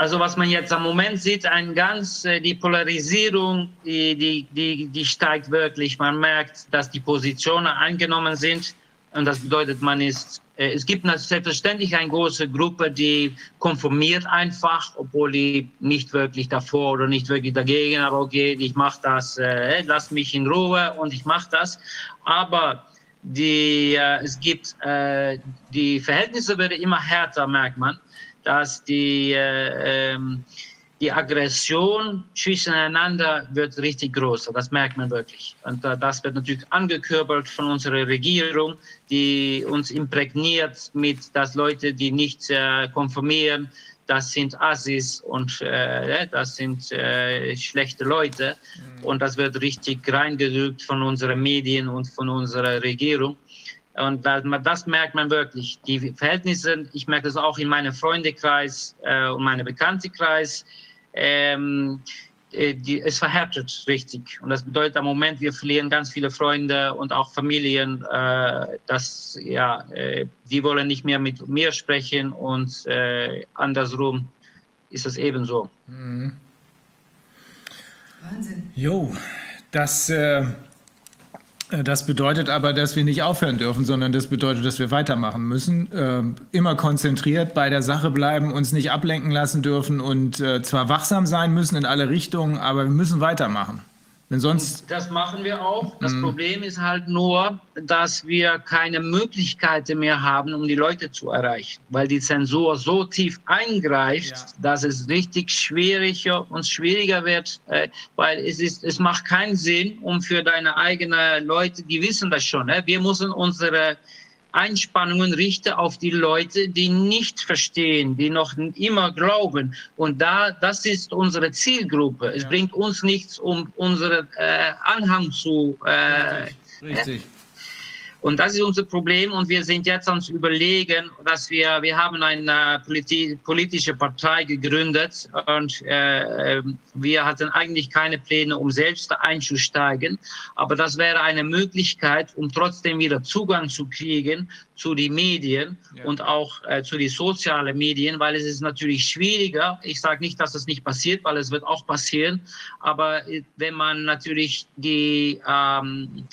Also was man jetzt am Moment sieht, ein ganz, äh, die Polarisierung, die, die, die, die steigt wirklich. Man merkt, dass die Positionen eingenommen sind und das bedeutet, man ist äh, es gibt selbstverständlich eine große Gruppe, die konformiert einfach, obwohl die nicht wirklich davor oder nicht wirklich dagegen, aber okay, ich mache das, äh, lass mich in Ruhe und ich mache das. Aber die, äh, es gibt, äh, die Verhältnisse werden immer härter, merkt man, dass die, äh, ähm, die Aggression zwischeneinander wird richtig groß. Das merkt man wirklich. Und das wird natürlich angekörpert von unserer Regierung, die uns imprägniert mit, dass Leute, die nicht äh, konformieren, das sind Assis und äh, das sind äh, schlechte Leute. Mhm. Und das wird richtig reingedrückt von unseren Medien und von unserer Regierung. Und das, das merkt man wirklich. Die Verhältnisse, ich merke das auch in meinem Freundekreis äh, und meinem Bekanntenkreis, ähm, äh, die, es verhärtet richtig. Und das bedeutet am Moment, wir verlieren ganz viele Freunde und auch Familien. Äh, dass, ja, äh, die wollen nicht mehr mit mir sprechen und äh, andersrum ist es ebenso. Mhm. Wahnsinn. Jo, das äh, das bedeutet aber, dass wir nicht aufhören dürfen, sondern das bedeutet, dass wir weitermachen müssen, äh, immer konzentriert bei der Sache bleiben, uns nicht ablenken lassen dürfen und äh, zwar wachsam sein müssen in alle Richtungen, aber wir müssen weitermachen. Denn sonst. Das machen wir auch. Das mm. Problem ist halt nur, dass wir keine Möglichkeiten mehr haben, um die Leute zu erreichen, weil die Zensur so tief eingreift, ja. dass es richtig schwieriger und schwieriger wird, äh, weil es ist, es macht keinen Sinn, um für deine eigenen Leute, die wissen das schon, äh, wir müssen unsere Einspannungen richte auf die Leute, die nicht verstehen, die noch immer glauben. Und da, das ist unsere Zielgruppe. Es ja. bringt uns nichts, um unseren äh, Anhang zu. Äh, Richtig. Richtig. Und das ist unser Problem. Und wir sind jetzt ans Überlegen, dass wir, wir haben eine politi politische Partei gegründet und äh, wir hatten eigentlich keine Pläne, um selbst einzusteigen. Aber das wäre eine Möglichkeit, um trotzdem wieder Zugang zu kriegen zu den Medien ja. und auch äh, zu den sozialen Medien, weil es ist natürlich schwieriger. Ich sage nicht, dass das nicht passiert, weil es wird auch passieren. Aber äh, wenn man natürlich die ähm,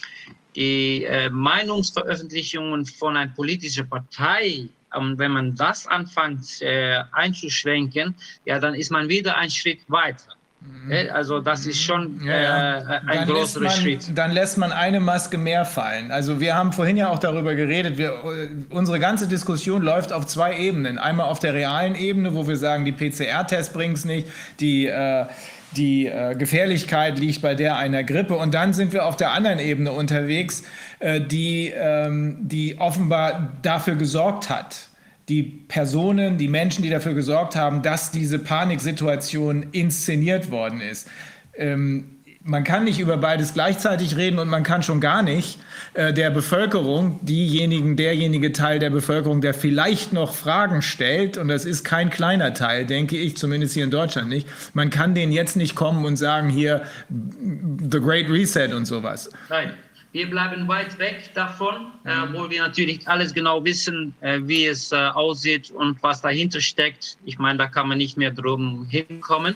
die äh, Meinungsveröffentlichungen von einer politischen Partei, ähm, wenn man das anfängt äh, einzuschränken, ja, dann ist man wieder einen Schritt weiter. Mhm. Also das ist schon äh, ja, ein dann größerer man, Schritt. Dann lässt man eine Maske mehr fallen. Also wir haben vorhin ja auch darüber geredet, wir, unsere ganze Diskussion läuft auf zwei Ebenen. Einmal auf der realen Ebene, wo wir sagen, die PCR-Tests bringen es nicht, die äh, die äh, Gefährlichkeit liegt bei der einer Grippe. Und dann sind wir auf der anderen Ebene unterwegs, äh, die, ähm, die offenbar dafür gesorgt hat. Die Personen, die Menschen, die dafür gesorgt haben, dass diese Paniksituation inszeniert worden ist. Ähm, man kann nicht über beides gleichzeitig reden und man kann schon gar nicht äh, der Bevölkerung, diejenigen, derjenige Teil der Bevölkerung, der vielleicht noch Fragen stellt, und das ist kein kleiner Teil, denke ich, zumindest hier in Deutschland nicht, man kann denen jetzt nicht kommen und sagen, hier, The Great Reset und sowas. Nein. Wir bleiben weit weg davon, äh, mhm. äh, wo wir natürlich alles genau wissen, äh, wie es äh, aussieht und was dahinter steckt. Ich meine, da kann man nicht mehr drum hinkommen.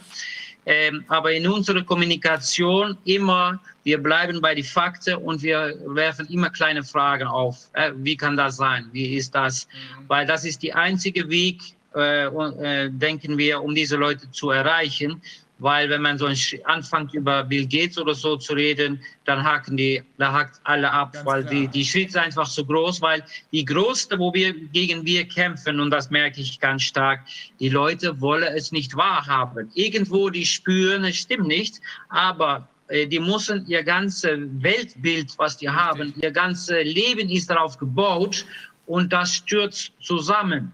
Ähm, aber in unserer Kommunikation immer, wir bleiben bei den Fakten und wir werfen immer kleine Fragen auf. Äh, wie kann das sein? Wie ist das? Mhm. Weil das ist der einzige Weg, äh, äh, denken wir, um diese Leute zu erreichen. Weil wenn man so anfängt über Bill Gates oder so zu reden, dann haken die, da hakt alle ab, Ganz weil die, die Schritte sind einfach so groß, weil die größte, wo wir gegen wir kämpfen, und das merke ich ganz stark, die Leute wollen es nicht wahrhaben. Irgendwo die spüren, es stimmt nicht, aber äh, die müssen ihr ganzes Weltbild, was die haben, ihr ganzes Leben ist darauf gebaut und das stürzt zusammen.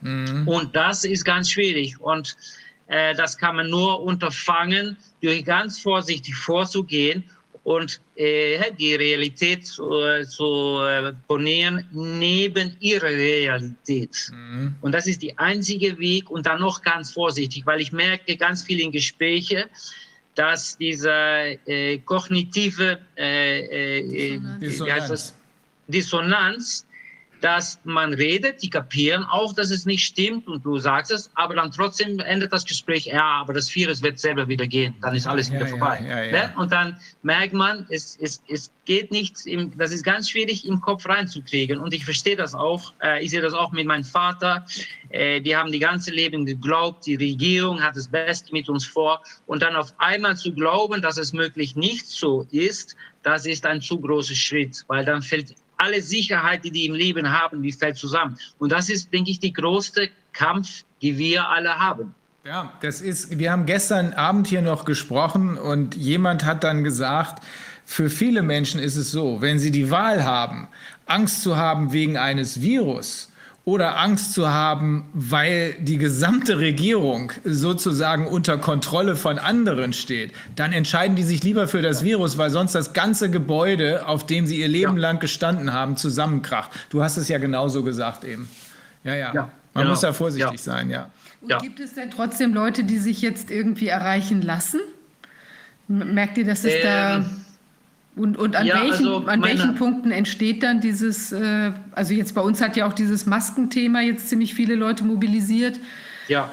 Mhm. Und das ist ganz schwierig. Und äh, das kann man nur unterfangen, durch ganz vorsichtig vorzugehen und äh, die Realität zu, zu äh, ponieren neben ihrer Realität. Mhm. Und das ist der einzige Weg und dann noch ganz vorsichtig, weil ich merke ganz viel in Gesprächen, dass diese äh, kognitive äh, äh, Dissonanz. Dissonanz dass man redet, die kapieren auch, dass es nicht stimmt und du sagst es, aber dann trotzdem endet das Gespräch, ja, aber das Virus wird selber wieder gehen, dann ist alles wieder ja, vorbei. Ja, ja, ne? Und dann merkt man, es, es, es geht nicht, im, das ist ganz schwierig im Kopf reinzukriegen und ich verstehe das auch, äh, ich sehe das auch mit meinem Vater, äh, die haben die ganze Leben geglaubt, die Regierung hat das Beste mit uns vor und dann auf einmal zu glauben, dass es möglich nicht so ist, das ist ein zu großer Schritt, weil dann fällt alle Sicherheit, die die im Leben haben, die fällt zusammen. Und das ist, denke ich, die größte Kampf, die wir alle haben. Ja, das ist, wir haben gestern Abend hier noch gesprochen und jemand hat dann gesagt, für viele Menschen ist es so, wenn sie die Wahl haben, Angst zu haben wegen eines Virus oder Angst zu haben, weil die gesamte Regierung sozusagen unter Kontrolle von anderen steht, dann entscheiden die sich lieber für das Virus, weil sonst das ganze Gebäude, auf dem sie ihr Leben ja. lang gestanden haben, zusammenkracht. Du hast es ja genauso gesagt eben. Ja, ja. ja Man genau. muss da vorsichtig ja. sein, ja. Und gibt es denn trotzdem Leute, die sich jetzt irgendwie erreichen lassen? Merkt ihr, dass es ähm. da und, und an, ja, welchen, also an welchen Punkten entsteht dann dieses, äh, also jetzt bei uns hat ja auch dieses Maskenthema jetzt ziemlich viele Leute mobilisiert. Ja,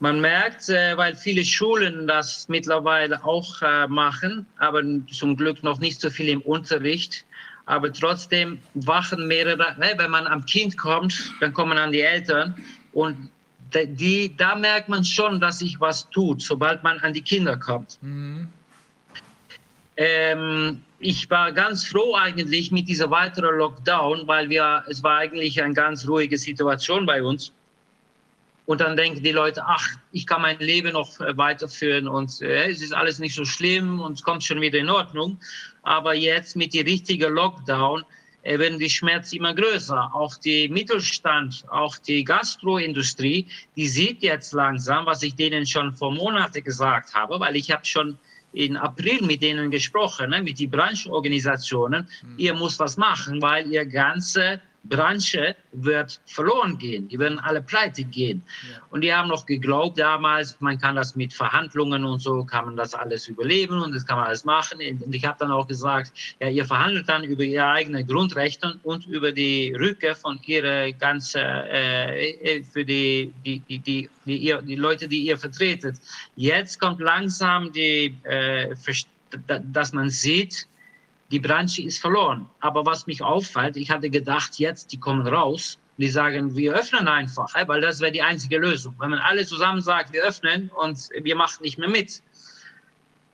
man merkt, äh, weil viele Schulen das mittlerweile auch äh, machen, aber zum Glück noch nicht so viel im Unterricht. Aber trotzdem wachen mehrere, ne, wenn man am Kind kommt, dann kommen an die Eltern und die, da merkt man schon, dass sich was tut, sobald man an die Kinder kommt. Mhm. Ähm, ich war ganz froh eigentlich mit dieser weiteren Lockdown, weil wir, es war eigentlich eine ganz ruhige Situation bei uns. Und dann denken die Leute, ach, ich kann mein Leben noch äh, weiterführen und äh, es ist alles nicht so schlimm und es kommt schon wieder in Ordnung. Aber jetzt mit dem richtigen Lockdown äh, werden die Schmerzen immer größer. Auch die Mittelstand, auch die Gastroindustrie, die sieht jetzt langsam, was ich denen schon vor Monaten gesagt habe, weil ich habe schon in April mit denen gesprochen, ne, mit den Branchenorganisationen. Mhm. Ihr müsst was machen, weil ihr ganze Branche wird verloren gehen. Die werden alle pleite gehen. Ja. Und die haben noch geglaubt damals, man kann das mit Verhandlungen und so, kann man das alles überleben und das kann man alles machen. Und ich habe dann auch gesagt, ja, ihr verhandelt dann über ihre eigenen Grundrechte und über die Rückkehr von ihrer ganzen, äh, äh, für die, die, die, die, die, ihr, die Leute, die ihr vertretet. Jetzt kommt langsam die, äh, dass man sieht, die Branche ist verloren. Aber was mich auffällt, ich hatte gedacht, jetzt, die kommen raus, die sagen, wir öffnen einfach, weil das wäre die einzige Lösung. Wenn man alle zusammen sagt, wir öffnen und wir machen nicht mehr mit.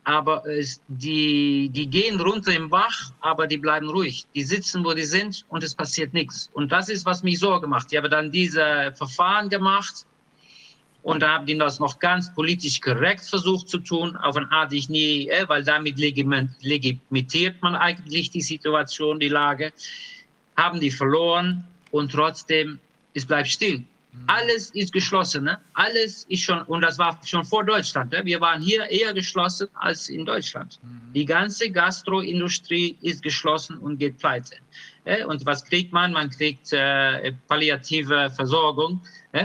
Aber die, die gehen runter im Bach, aber die bleiben ruhig. Die sitzen, wo die sind und es passiert nichts. Und das ist, was mich Sorge macht. Ich habe dann diese Verfahren gemacht und da haben die das noch ganz politisch korrekt versucht zu tun, auf eine Art, die ich nie, äh, weil damit legitimiert man eigentlich die Situation, die Lage. Haben die verloren und trotzdem, es bleibt still. Mhm. Alles ist geschlossen, ne? alles ist schon, und das war schon vor Deutschland. Ne? Wir waren hier eher geschlossen als in Deutschland. Mhm. Die ganze Gastroindustrie ist geschlossen und geht pleite. Äh? Und was kriegt man? Man kriegt äh, palliative Versorgung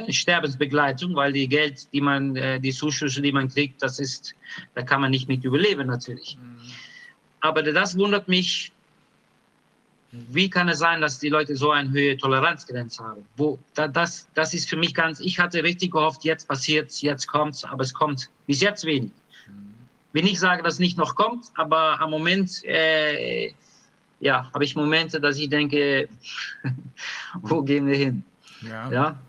Sterbensbegleitung, weil die Geld, die man, äh, die Zuschüsse, die man kriegt, das ist, da kann man nicht mit überleben natürlich. Mhm. Aber das wundert mich, wie kann es sein, dass die Leute so eine höhere Toleranzgrenze haben? Wo, da, das, das ist für mich ganz, ich hatte richtig gehofft, jetzt passiert es, jetzt kommt es, aber es kommt bis jetzt wenig. Mhm. Wenn ich sage, dass es nicht noch kommt, aber am Moment, äh, ja, habe ich Momente, dass ich denke, wo gehen wir hin? Ja. ja?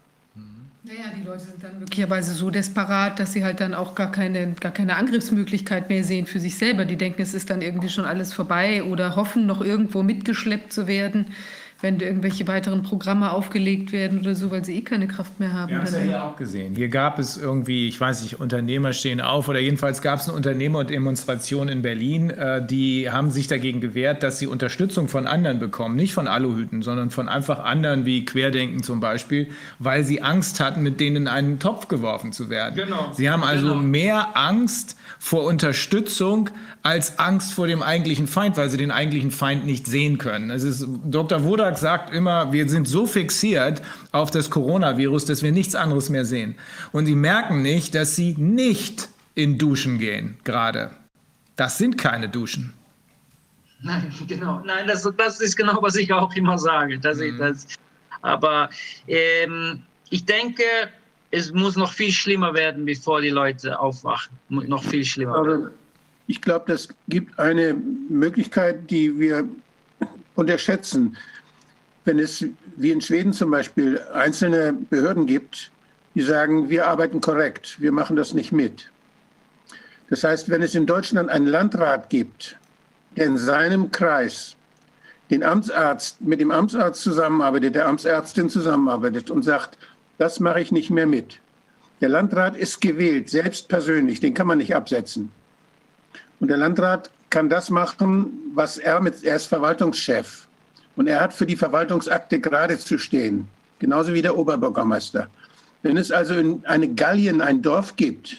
Naja, die Leute sind dann möglicherweise so desperat, dass sie halt dann auch gar keine, gar keine Angriffsmöglichkeit mehr sehen für sich selber. Die denken, es ist dann irgendwie schon alles vorbei oder hoffen, noch irgendwo mitgeschleppt zu werden wenn irgendwelche weiteren Programme aufgelegt werden oder so, weil sie eh keine Kraft mehr haben. Ja, das haben wir auch gesehen. Hier gab es irgendwie, ich weiß nicht, Unternehmer stehen auf oder jedenfalls gab es eine Unternehmerdemonstration in Berlin. Äh, die haben sich dagegen gewehrt, dass sie Unterstützung von anderen bekommen, nicht von Aluhüten, sondern von einfach anderen wie Querdenken zum Beispiel, weil sie Angst hatten, mit denen in einen Topf geworfen zu werden. Genau. Sie haben also genau. mehr Angst vor Unterstützung als Angst vor dem eigentlichen Feind, weil sie den eigentlichen Feind nicht sehen können. Es ist, Dr. Wodak sagt immer, wir sind so fixiert auf das Coronavirus, dass wir nichts anderes mehr sehen. Und sie merken nicht, dass sie nicht in Duschen gehen gerade. Das sind keine Duschen. Nein, genau. Nein, das, das ist genau, was ich auch immer sage. Dass mhm. ich das, aber ähm, ich denke, es muss noch viel schlimmer werden, bevor die Leute aufwachen. Noch viel schlimmer aber werden. Ich glaube, das gibt eine Möglichkeit, die wir unterschätzen. Wenn es, wie in Schweden zum Beispiel, einzelne Behörden gibt, die sagen, wir arbeiten korrekt, wir machen das nicht mit. Das heißt, wenn es in Deutschland einen Landrat gibt, der in seinem Kreis den Amtsarzt mit dem Amtsarzt zusammenarbeitet, der Amtsärztin zusammenarbeitet und sagt, das mache ich nicht mehr mit. Der Landrat ist gewählt, selbst persönlich, den kann man nicht absetzen. Und der Landrat kann das machen, was er mit, er ist Verwaltungschef. Und er hat für die Verwaltungsakte gerade zu stehen. Genauso wie der Oberbürgermeister. Wenn es also in eine Gallien, ein Dorf gibt,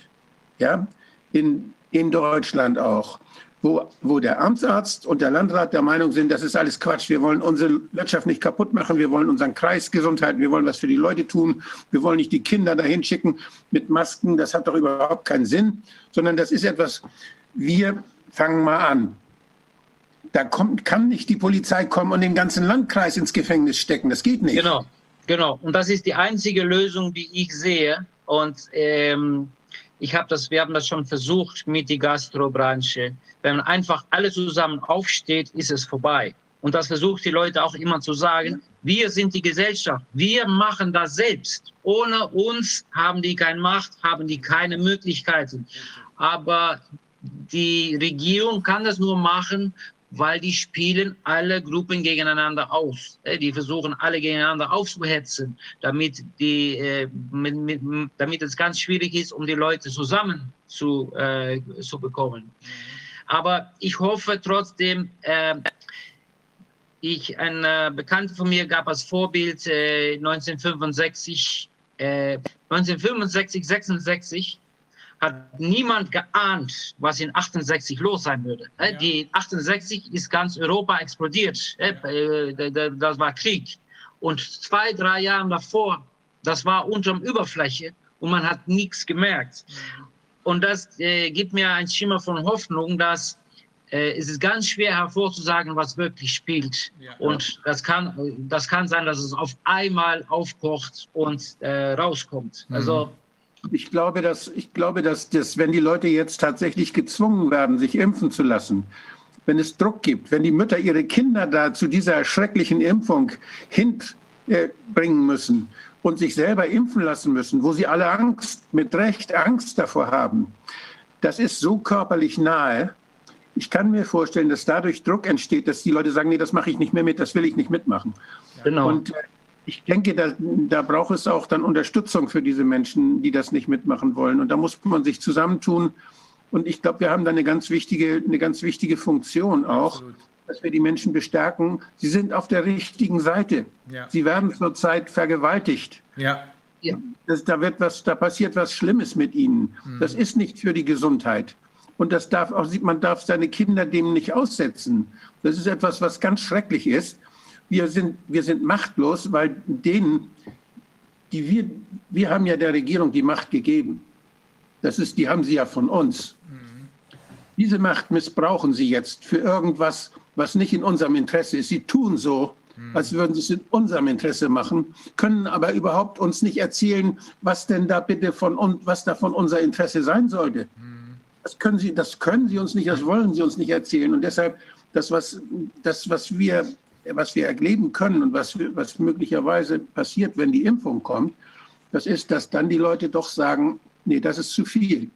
ja, in, in Deutschland auch, wo, wo der Amtsarzt und der Landrat der Meinung sind, das ist alles Quatsch. Wir wollen unsere Wirtschaft nicht kaputt machen. Wir wollen unseren Kreis Gesundheit. Wir wollen was für die Leute tun. Wir wollen nicht die Kinder dahin schicken mit Masken. Das hat doch überhaupt keinen Sinn, sondern das ist etwas, wir fangen mal an. Da kommt, kann nicht die Polizei kommen und den ganzen Landkreis ins Gefängnis stecken. Das geht nicht. Genau, genau. Und das ist die einzige Lösung, die ich sehe. Und ähm, ich habe das, wir haben das schon versucht mit der Gastrobranche. Wenn man einfach alle zusammen aufsteht, ist es vorbei. Und das versucht die Leute auch immer zu sagen. Wir sind die Gesellschaft. Wir machen das selbst. Ohne uns haben die keine Macht, haben die keine Möglichkeiten. Aber die Regierung kann das nur machen, weil die spielen alle Gruppen gegeneinander aus. Die versuchen alle gegeneinander aufzuhetzen, damit, die, äh, mit, mit, damit es ganz schwierig ist, um die Leute zusammen zu, äh, zu bekommen. Aber ich hoffe trotzdem, äh, ich, ein äh, Bekannter von mir gab als Vorbild äh, 1965, 1965, 66 hat niemand geahnt, was in 68 los sein würde. Ja. Die 68 ist ganz Europa explodiert. Ja. Das war Krieg. Und zwei, drei Jahre davor, das war unterm Überfläche und man hat nichts gemerkt. Mhm. Und das äh, gibt mir ein Schimmer von Hoffnung, dass äh, es ist ganz schwer hervorzusagen, was wirklich spielt. Ja. Und das kann, das kann sein, dass es auf einmal aufkocht und äh, rauskommt. Mhm. Also ich glaube, dass, ich glaube dass, dass wenn die Leute jetzt tatsächlich gezwungen werden, sich impfen zu lassen, wenn es Druck gibt, wenn die Mütter ihre Kinder da zu dieser schrecklichen Impfung hinbringen müssen und sich selber impfen lassen müssen, wo sie alle Angst, mit Recht Angst davor haben, das ist so körperlich nahe. Ich kann mir vorstellen, dass dadurch Druck entsteht, dass die Leute sagen, nee, das mache ich nicht mehr mit, das will ich nicht mitmachen. Genau. Und äh, ich denke, da, da braucht es auch dann Unterstützung für diese Menschen, die das nicht mitmachen wollen. Und da muss man sich zusammentun. Und ich glaube, wir haben da eine ganz wichtige, eine ganz wichtige Funktion auch, Absolut. dass wir die Menschen bestärken. Sie sind auf der richtigen Seite. Ja. Sie werden zurzeit vergewaltigt. Ja. ja. Das, da, wird was, da passiert was Schlimmes mit ihnen. Mhm. Das ist nicht für die Gesundheit. Und das darf auch, man darf seine Kinder dem nicht aussetzen. Das ist etwas, was ganz schrecklich ist wir sind, wir sind machtlos, weil denen, die wir, wir haben ja der Regierung die Macht gegeben. Das ist, die haben sie ja von uns. Mhm. Diese Macht missbrauchen sie jetzt für irgendwas, was nicht in unserem Interesse ist. Sie tun so, mhm. als würden sie es in unserem Interesse machen, können aber überhaupt uns nicht erzählen, was denn da bitte von uns, was da von unser Interesse sein sollte. Mhm. Das können sie, das können sie uns nicht, das wollen sie uns nicht erzählen. Und deshalb, das, was, das, was wir was wir erleben können und was, was möglicherweise passiert, wenn die Impfung kommt, Das ist, dass dann die Leute doch sagen, nee, das ist zu viel.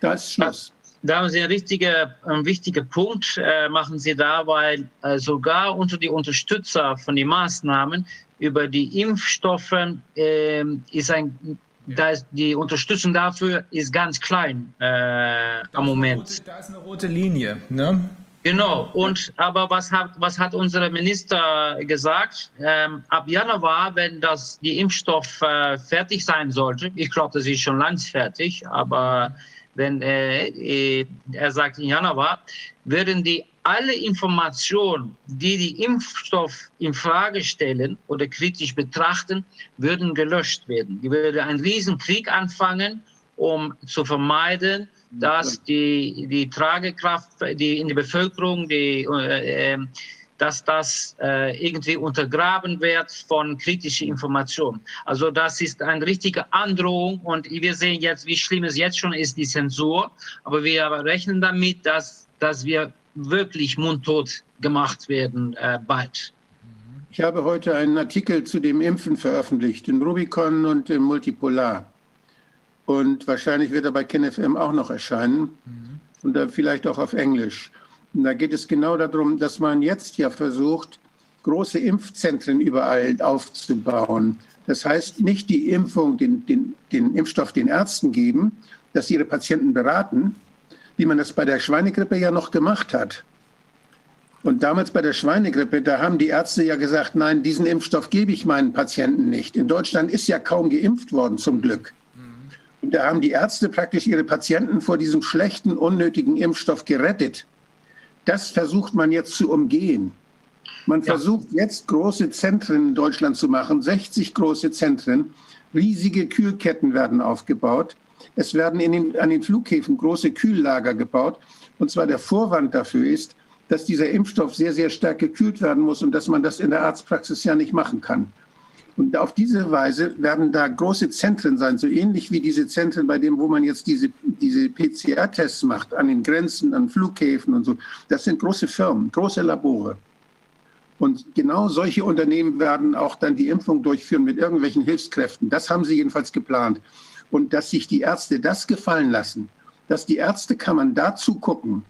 Da ist Schluss. Da haben Sie einen, richtigen, einen wichtigen Punkt, äh, machen Sie da, weil äh, sogar unter die Unterstützer von den Maßnahmen über die Impfstoffe äh, ist ein da ist die Unterstützung dafür ist ganz klein äh, am Moment. Da ist eine rote Linie, ne? Genau. Und aber was hat was hat unser Minister gesagt? Ähm, ab Januar, wenn das die Impfstoff äh, fertig sein sollte, ich glaube, das ist schon langs fertig, aber wenn äh, äh, er sagt in Januar, werden die alle Informationen, die die Impfstoff in Frage stellen oder kritisch betrachten, würden gelöscht werden. Die würde einen Riesenkrieg anfangen, um zu vermeiden, dass die, die Tragekraft die in der Bevölkerung, die, äh, ähm, dass das äh, irgendwie untergraben wird von kritischen Informationen. Also das ist eine richtige Androhung und wir sehen jetzt, wie schlimm es jetzt schon ist, die Zensur. Aber wir rechnen damit, dass, dass wir wirklich mundtot gemacht werden äh, bald. Ich habe heute einen Artikel zu dem Impfen veröffentlicht, in Rubicon und im Multipolar. Und wahrscheinlich wird er bei KenFM auch noch erscheinen mhm. und dann vielleicht auch auf Englisch. Und da geht es genau darum, dass man jetzt ja versucht, große Impfzentren überall aufzubauen. Das heißt, nicht die Impfung, den, den, den Impfstoff den Ärzten geben, dass sie ihre Patienten beraten, wie man das bei der Schweinegrippe ja noch gemacht hat. Und damals bei der Schweinegrippe, da haben die Ärzte ja gesagt, nein, diesen Impfstoff gebe ich meinen Patienten nicht. In Deutschland ist ja kaum geimpft worden, zum Glück. Und da haben die Ärzte praktisch ihre Patienten vor diesem schlechten, unnötigen Impfstoff gerettet. Das versucht man jetzt zu umgehen. Man ja. versucht jetzt große Zentren in Deutschland zu machen, 60 große Zentren. Riesige Kühlketten werden aufgebaut. Es werden den, an den Flughäfen große Kühllager gebaut. Und zwar der Vorwand dafür ist, dass dieser Impfstoff sehr, sehr stark gekühlt werden muss und dass man das in der Arztpraxis ja nicht machen kann. Und auf diese Weise werden da große Zentren sein, so ähnlich wie diese Zentren, bei denen, wo man jetzt diese, diese PCR-Tests macht, an den Grenzen, an Flughäfen und so. Das sind große Firmen, große Labore. Und genau solche Unternehmen werden auch dann die Impfung durchführen mit irgendwelchen Hilfskräften. Das haben sie jedenfalls geplant und dass sich die Ärzte das gefallen lassen, dass die Ärztekammern dazu gucken,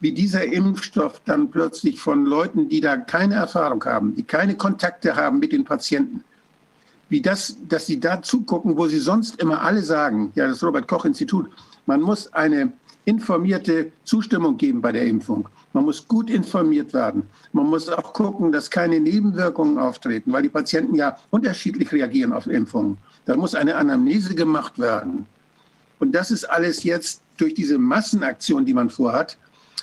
wie dieser Impfstoff dann plötzlich von Leuten, die da keine Erfahrung haben, die keine Kontakte haben mit den Patienten, wie das, dass sie da zugucken, wo sie sonst immer alle sagen, ja, das Robert Koch Institut, man muss eine informierte Zustimmung geben bei der Impfung. Man muss gut informiert werden. Man muss auch gucken, dass keine Nebenwirkungen auftreten, weil die Patienten ja unterschiedlich reagieren auf Impfungen. Da muss eine Anamnese gemacht werden. Und das ist alles jetzt durch diese Massenaktion, die man vorhat.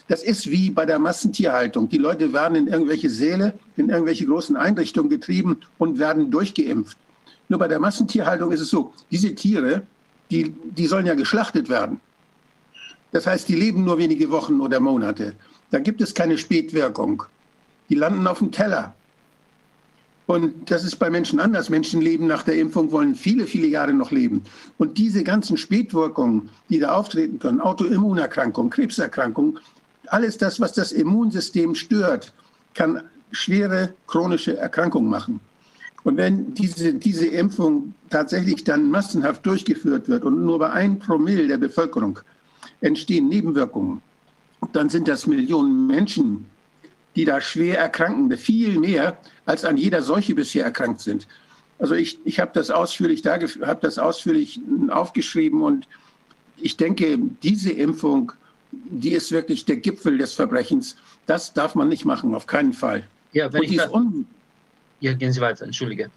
Das ist wie bei der Massentierhaltung. Die Leute werden in irgendwelche Säle, in irgendwelche großen Einrichtungen getrieben und werden durchgeimpft. Nur bei der Massentierhaltung ist es so, diese Tiere, die, die sollen ja geschlachtet werden. Das heißt, die leben nur wenige Wochen oder Monate. Da gibt es keine Spätwirkung. Die landen auf dem Teller. Und das ist bei Menschen anders. Menschen leben nach der Impfung, wollen viele, viele Jahre noch leben. Und diese ganzen Spätwirkungen, die da auftreten können, Autoimmunerkrankungen, Krebserkrankungen, alles das, was das Immunsystem stört, kann schwere chronische Erkrankungen machen. Und wenn diese, diese Impfung tatsächlich dann massenhaft durchgeführt wird und nur bei ein Promille der Bevölkerung entstehen Nebenwirkungen, dann sind das Millionen Menschen, die da schwer erkranken, viel mehr als an jeder Seuche bisher erkrankt sind. Also ich, ich habe das ausführlich da, habe das ausführlich aufgeschrieben und ich denke, diese Impfung, die ist wirklich der Gipfel des Verbrechens. Das darf man nicht machen, auf keinen Fall. Ja, wenn und ich ja, gehen Sie weiter, entschuldige.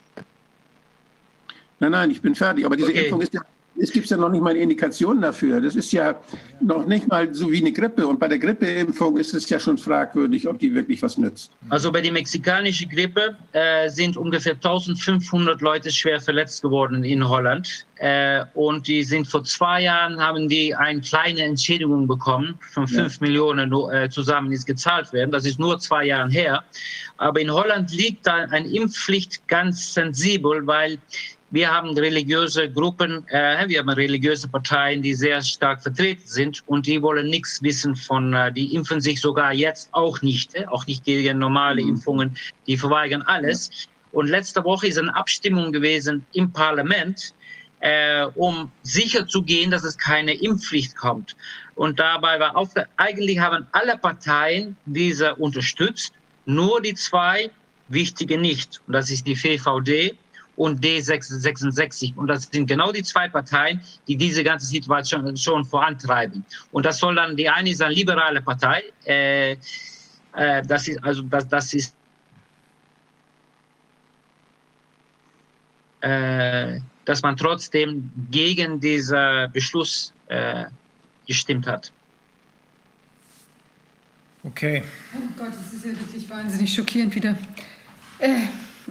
Nein, nein, ich bin fertig. Aber diese okay. Impfung ist ja es gibt ja noch nicht mal Indikationen dafür. Das ist ja noch nicht mal so wie eine Grippe. Und bei der Grippeimpfung ist es ja schon fragwürdig, ob die wirklich was nützt. Also bei der mexikanischen Grippe äh, sind ungefähr 1500 Leute schwer verletzt geworden in Holland. Äh, und die sind vor zwei Jahren, haben die eine kleine Entschädigung bekommen von 5 ja. Millionen äh, zusammen, die gezahlt werden. Das ist nur zwei Jahre her. Aber in Holland liegt da eine Impfpflicht ganz sensibel, weil wir haben religiöse Gruppen, äh, wir haben religiöse Parteien, die sehr stark vertreten sind und die wollen nichts wissen von, äh, die impfen sich sogar jetzt auch nicht, äh, auch nicht gegen normale mhm. Impfungen, die verweigern alles. Und letzte Woche ist eine Abstimmung gewesen im Parlament, äh, um sicher zu gehen, dass es keine Impfpflicht kommt. Und dabei war auch, eigentlich haben alle Parteien diese unterstützt, nur die zwei wichtige nicht. Und das ist die VVD und D66. Und das sind genau die zwei Parteien, die diese ganze Situation schon vorantreiben. Und das soll dann, die eine ist eine liberale Partei, äh, äh, das ist, also das, das ist äh, dass man trotzdem gegen diesen Beschluss äh, gestimmt hat. Okay. Oh Gott, das ist ja wirklich wahnsinnig schockierend wieder.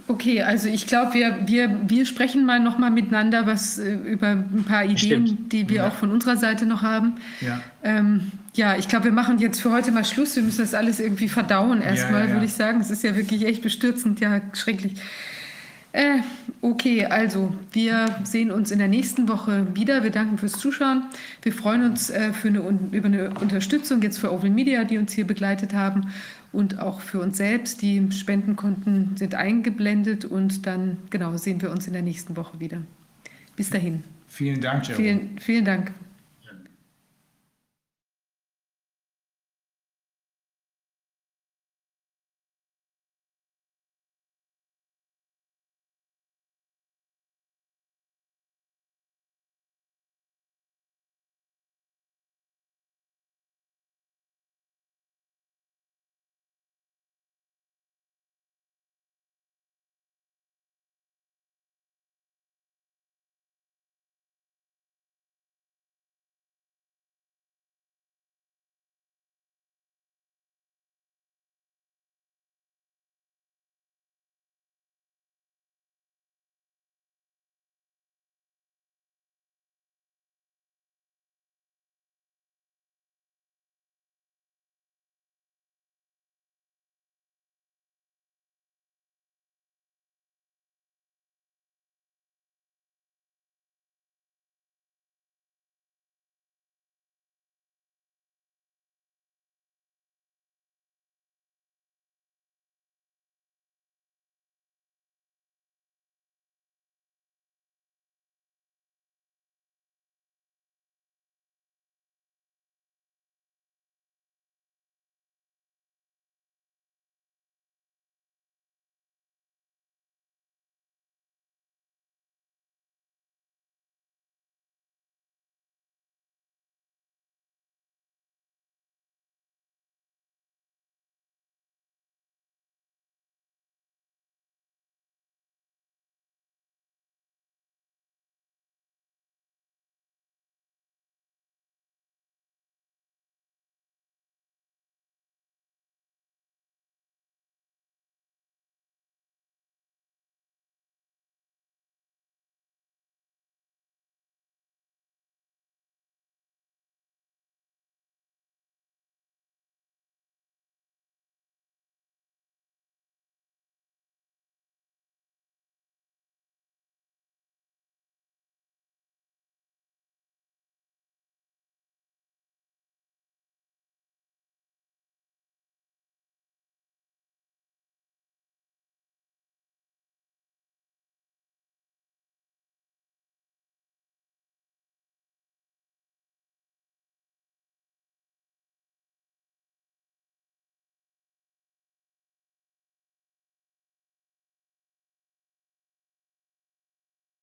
Okay, also ich glaube, wir, wir, wir sprechen mal nochmal miteinander was äh, über ein paar Ideen, Stimmt. die wir Ja. auch von unserer Seite noch haben. Ja. Ähm, ja, ich glaube, wir machen jetzt für heute mal Schluss. Wir müssen das alles irgendwie verdauen erstmal, ja, ja. würde ich sagen. Es ist ja wirklich echt bestürzend, ja, schrecklich. Äh, okay, also wir sehen uns in der nächsten Woche wieder. Wir danken fürs Zuschauen. Wir freuen uns äh, für eine, über eine Unterstützung jetzt für Oval Media, die uns hier begleitet haben und auch für uns selbst. Die Spendenkonten sind eingeblendet und dann genau sehen wir uns in der nächsten Woche wieder. Bis dahin. Vielen Dank, Jerome. Vielen, vielen Dank.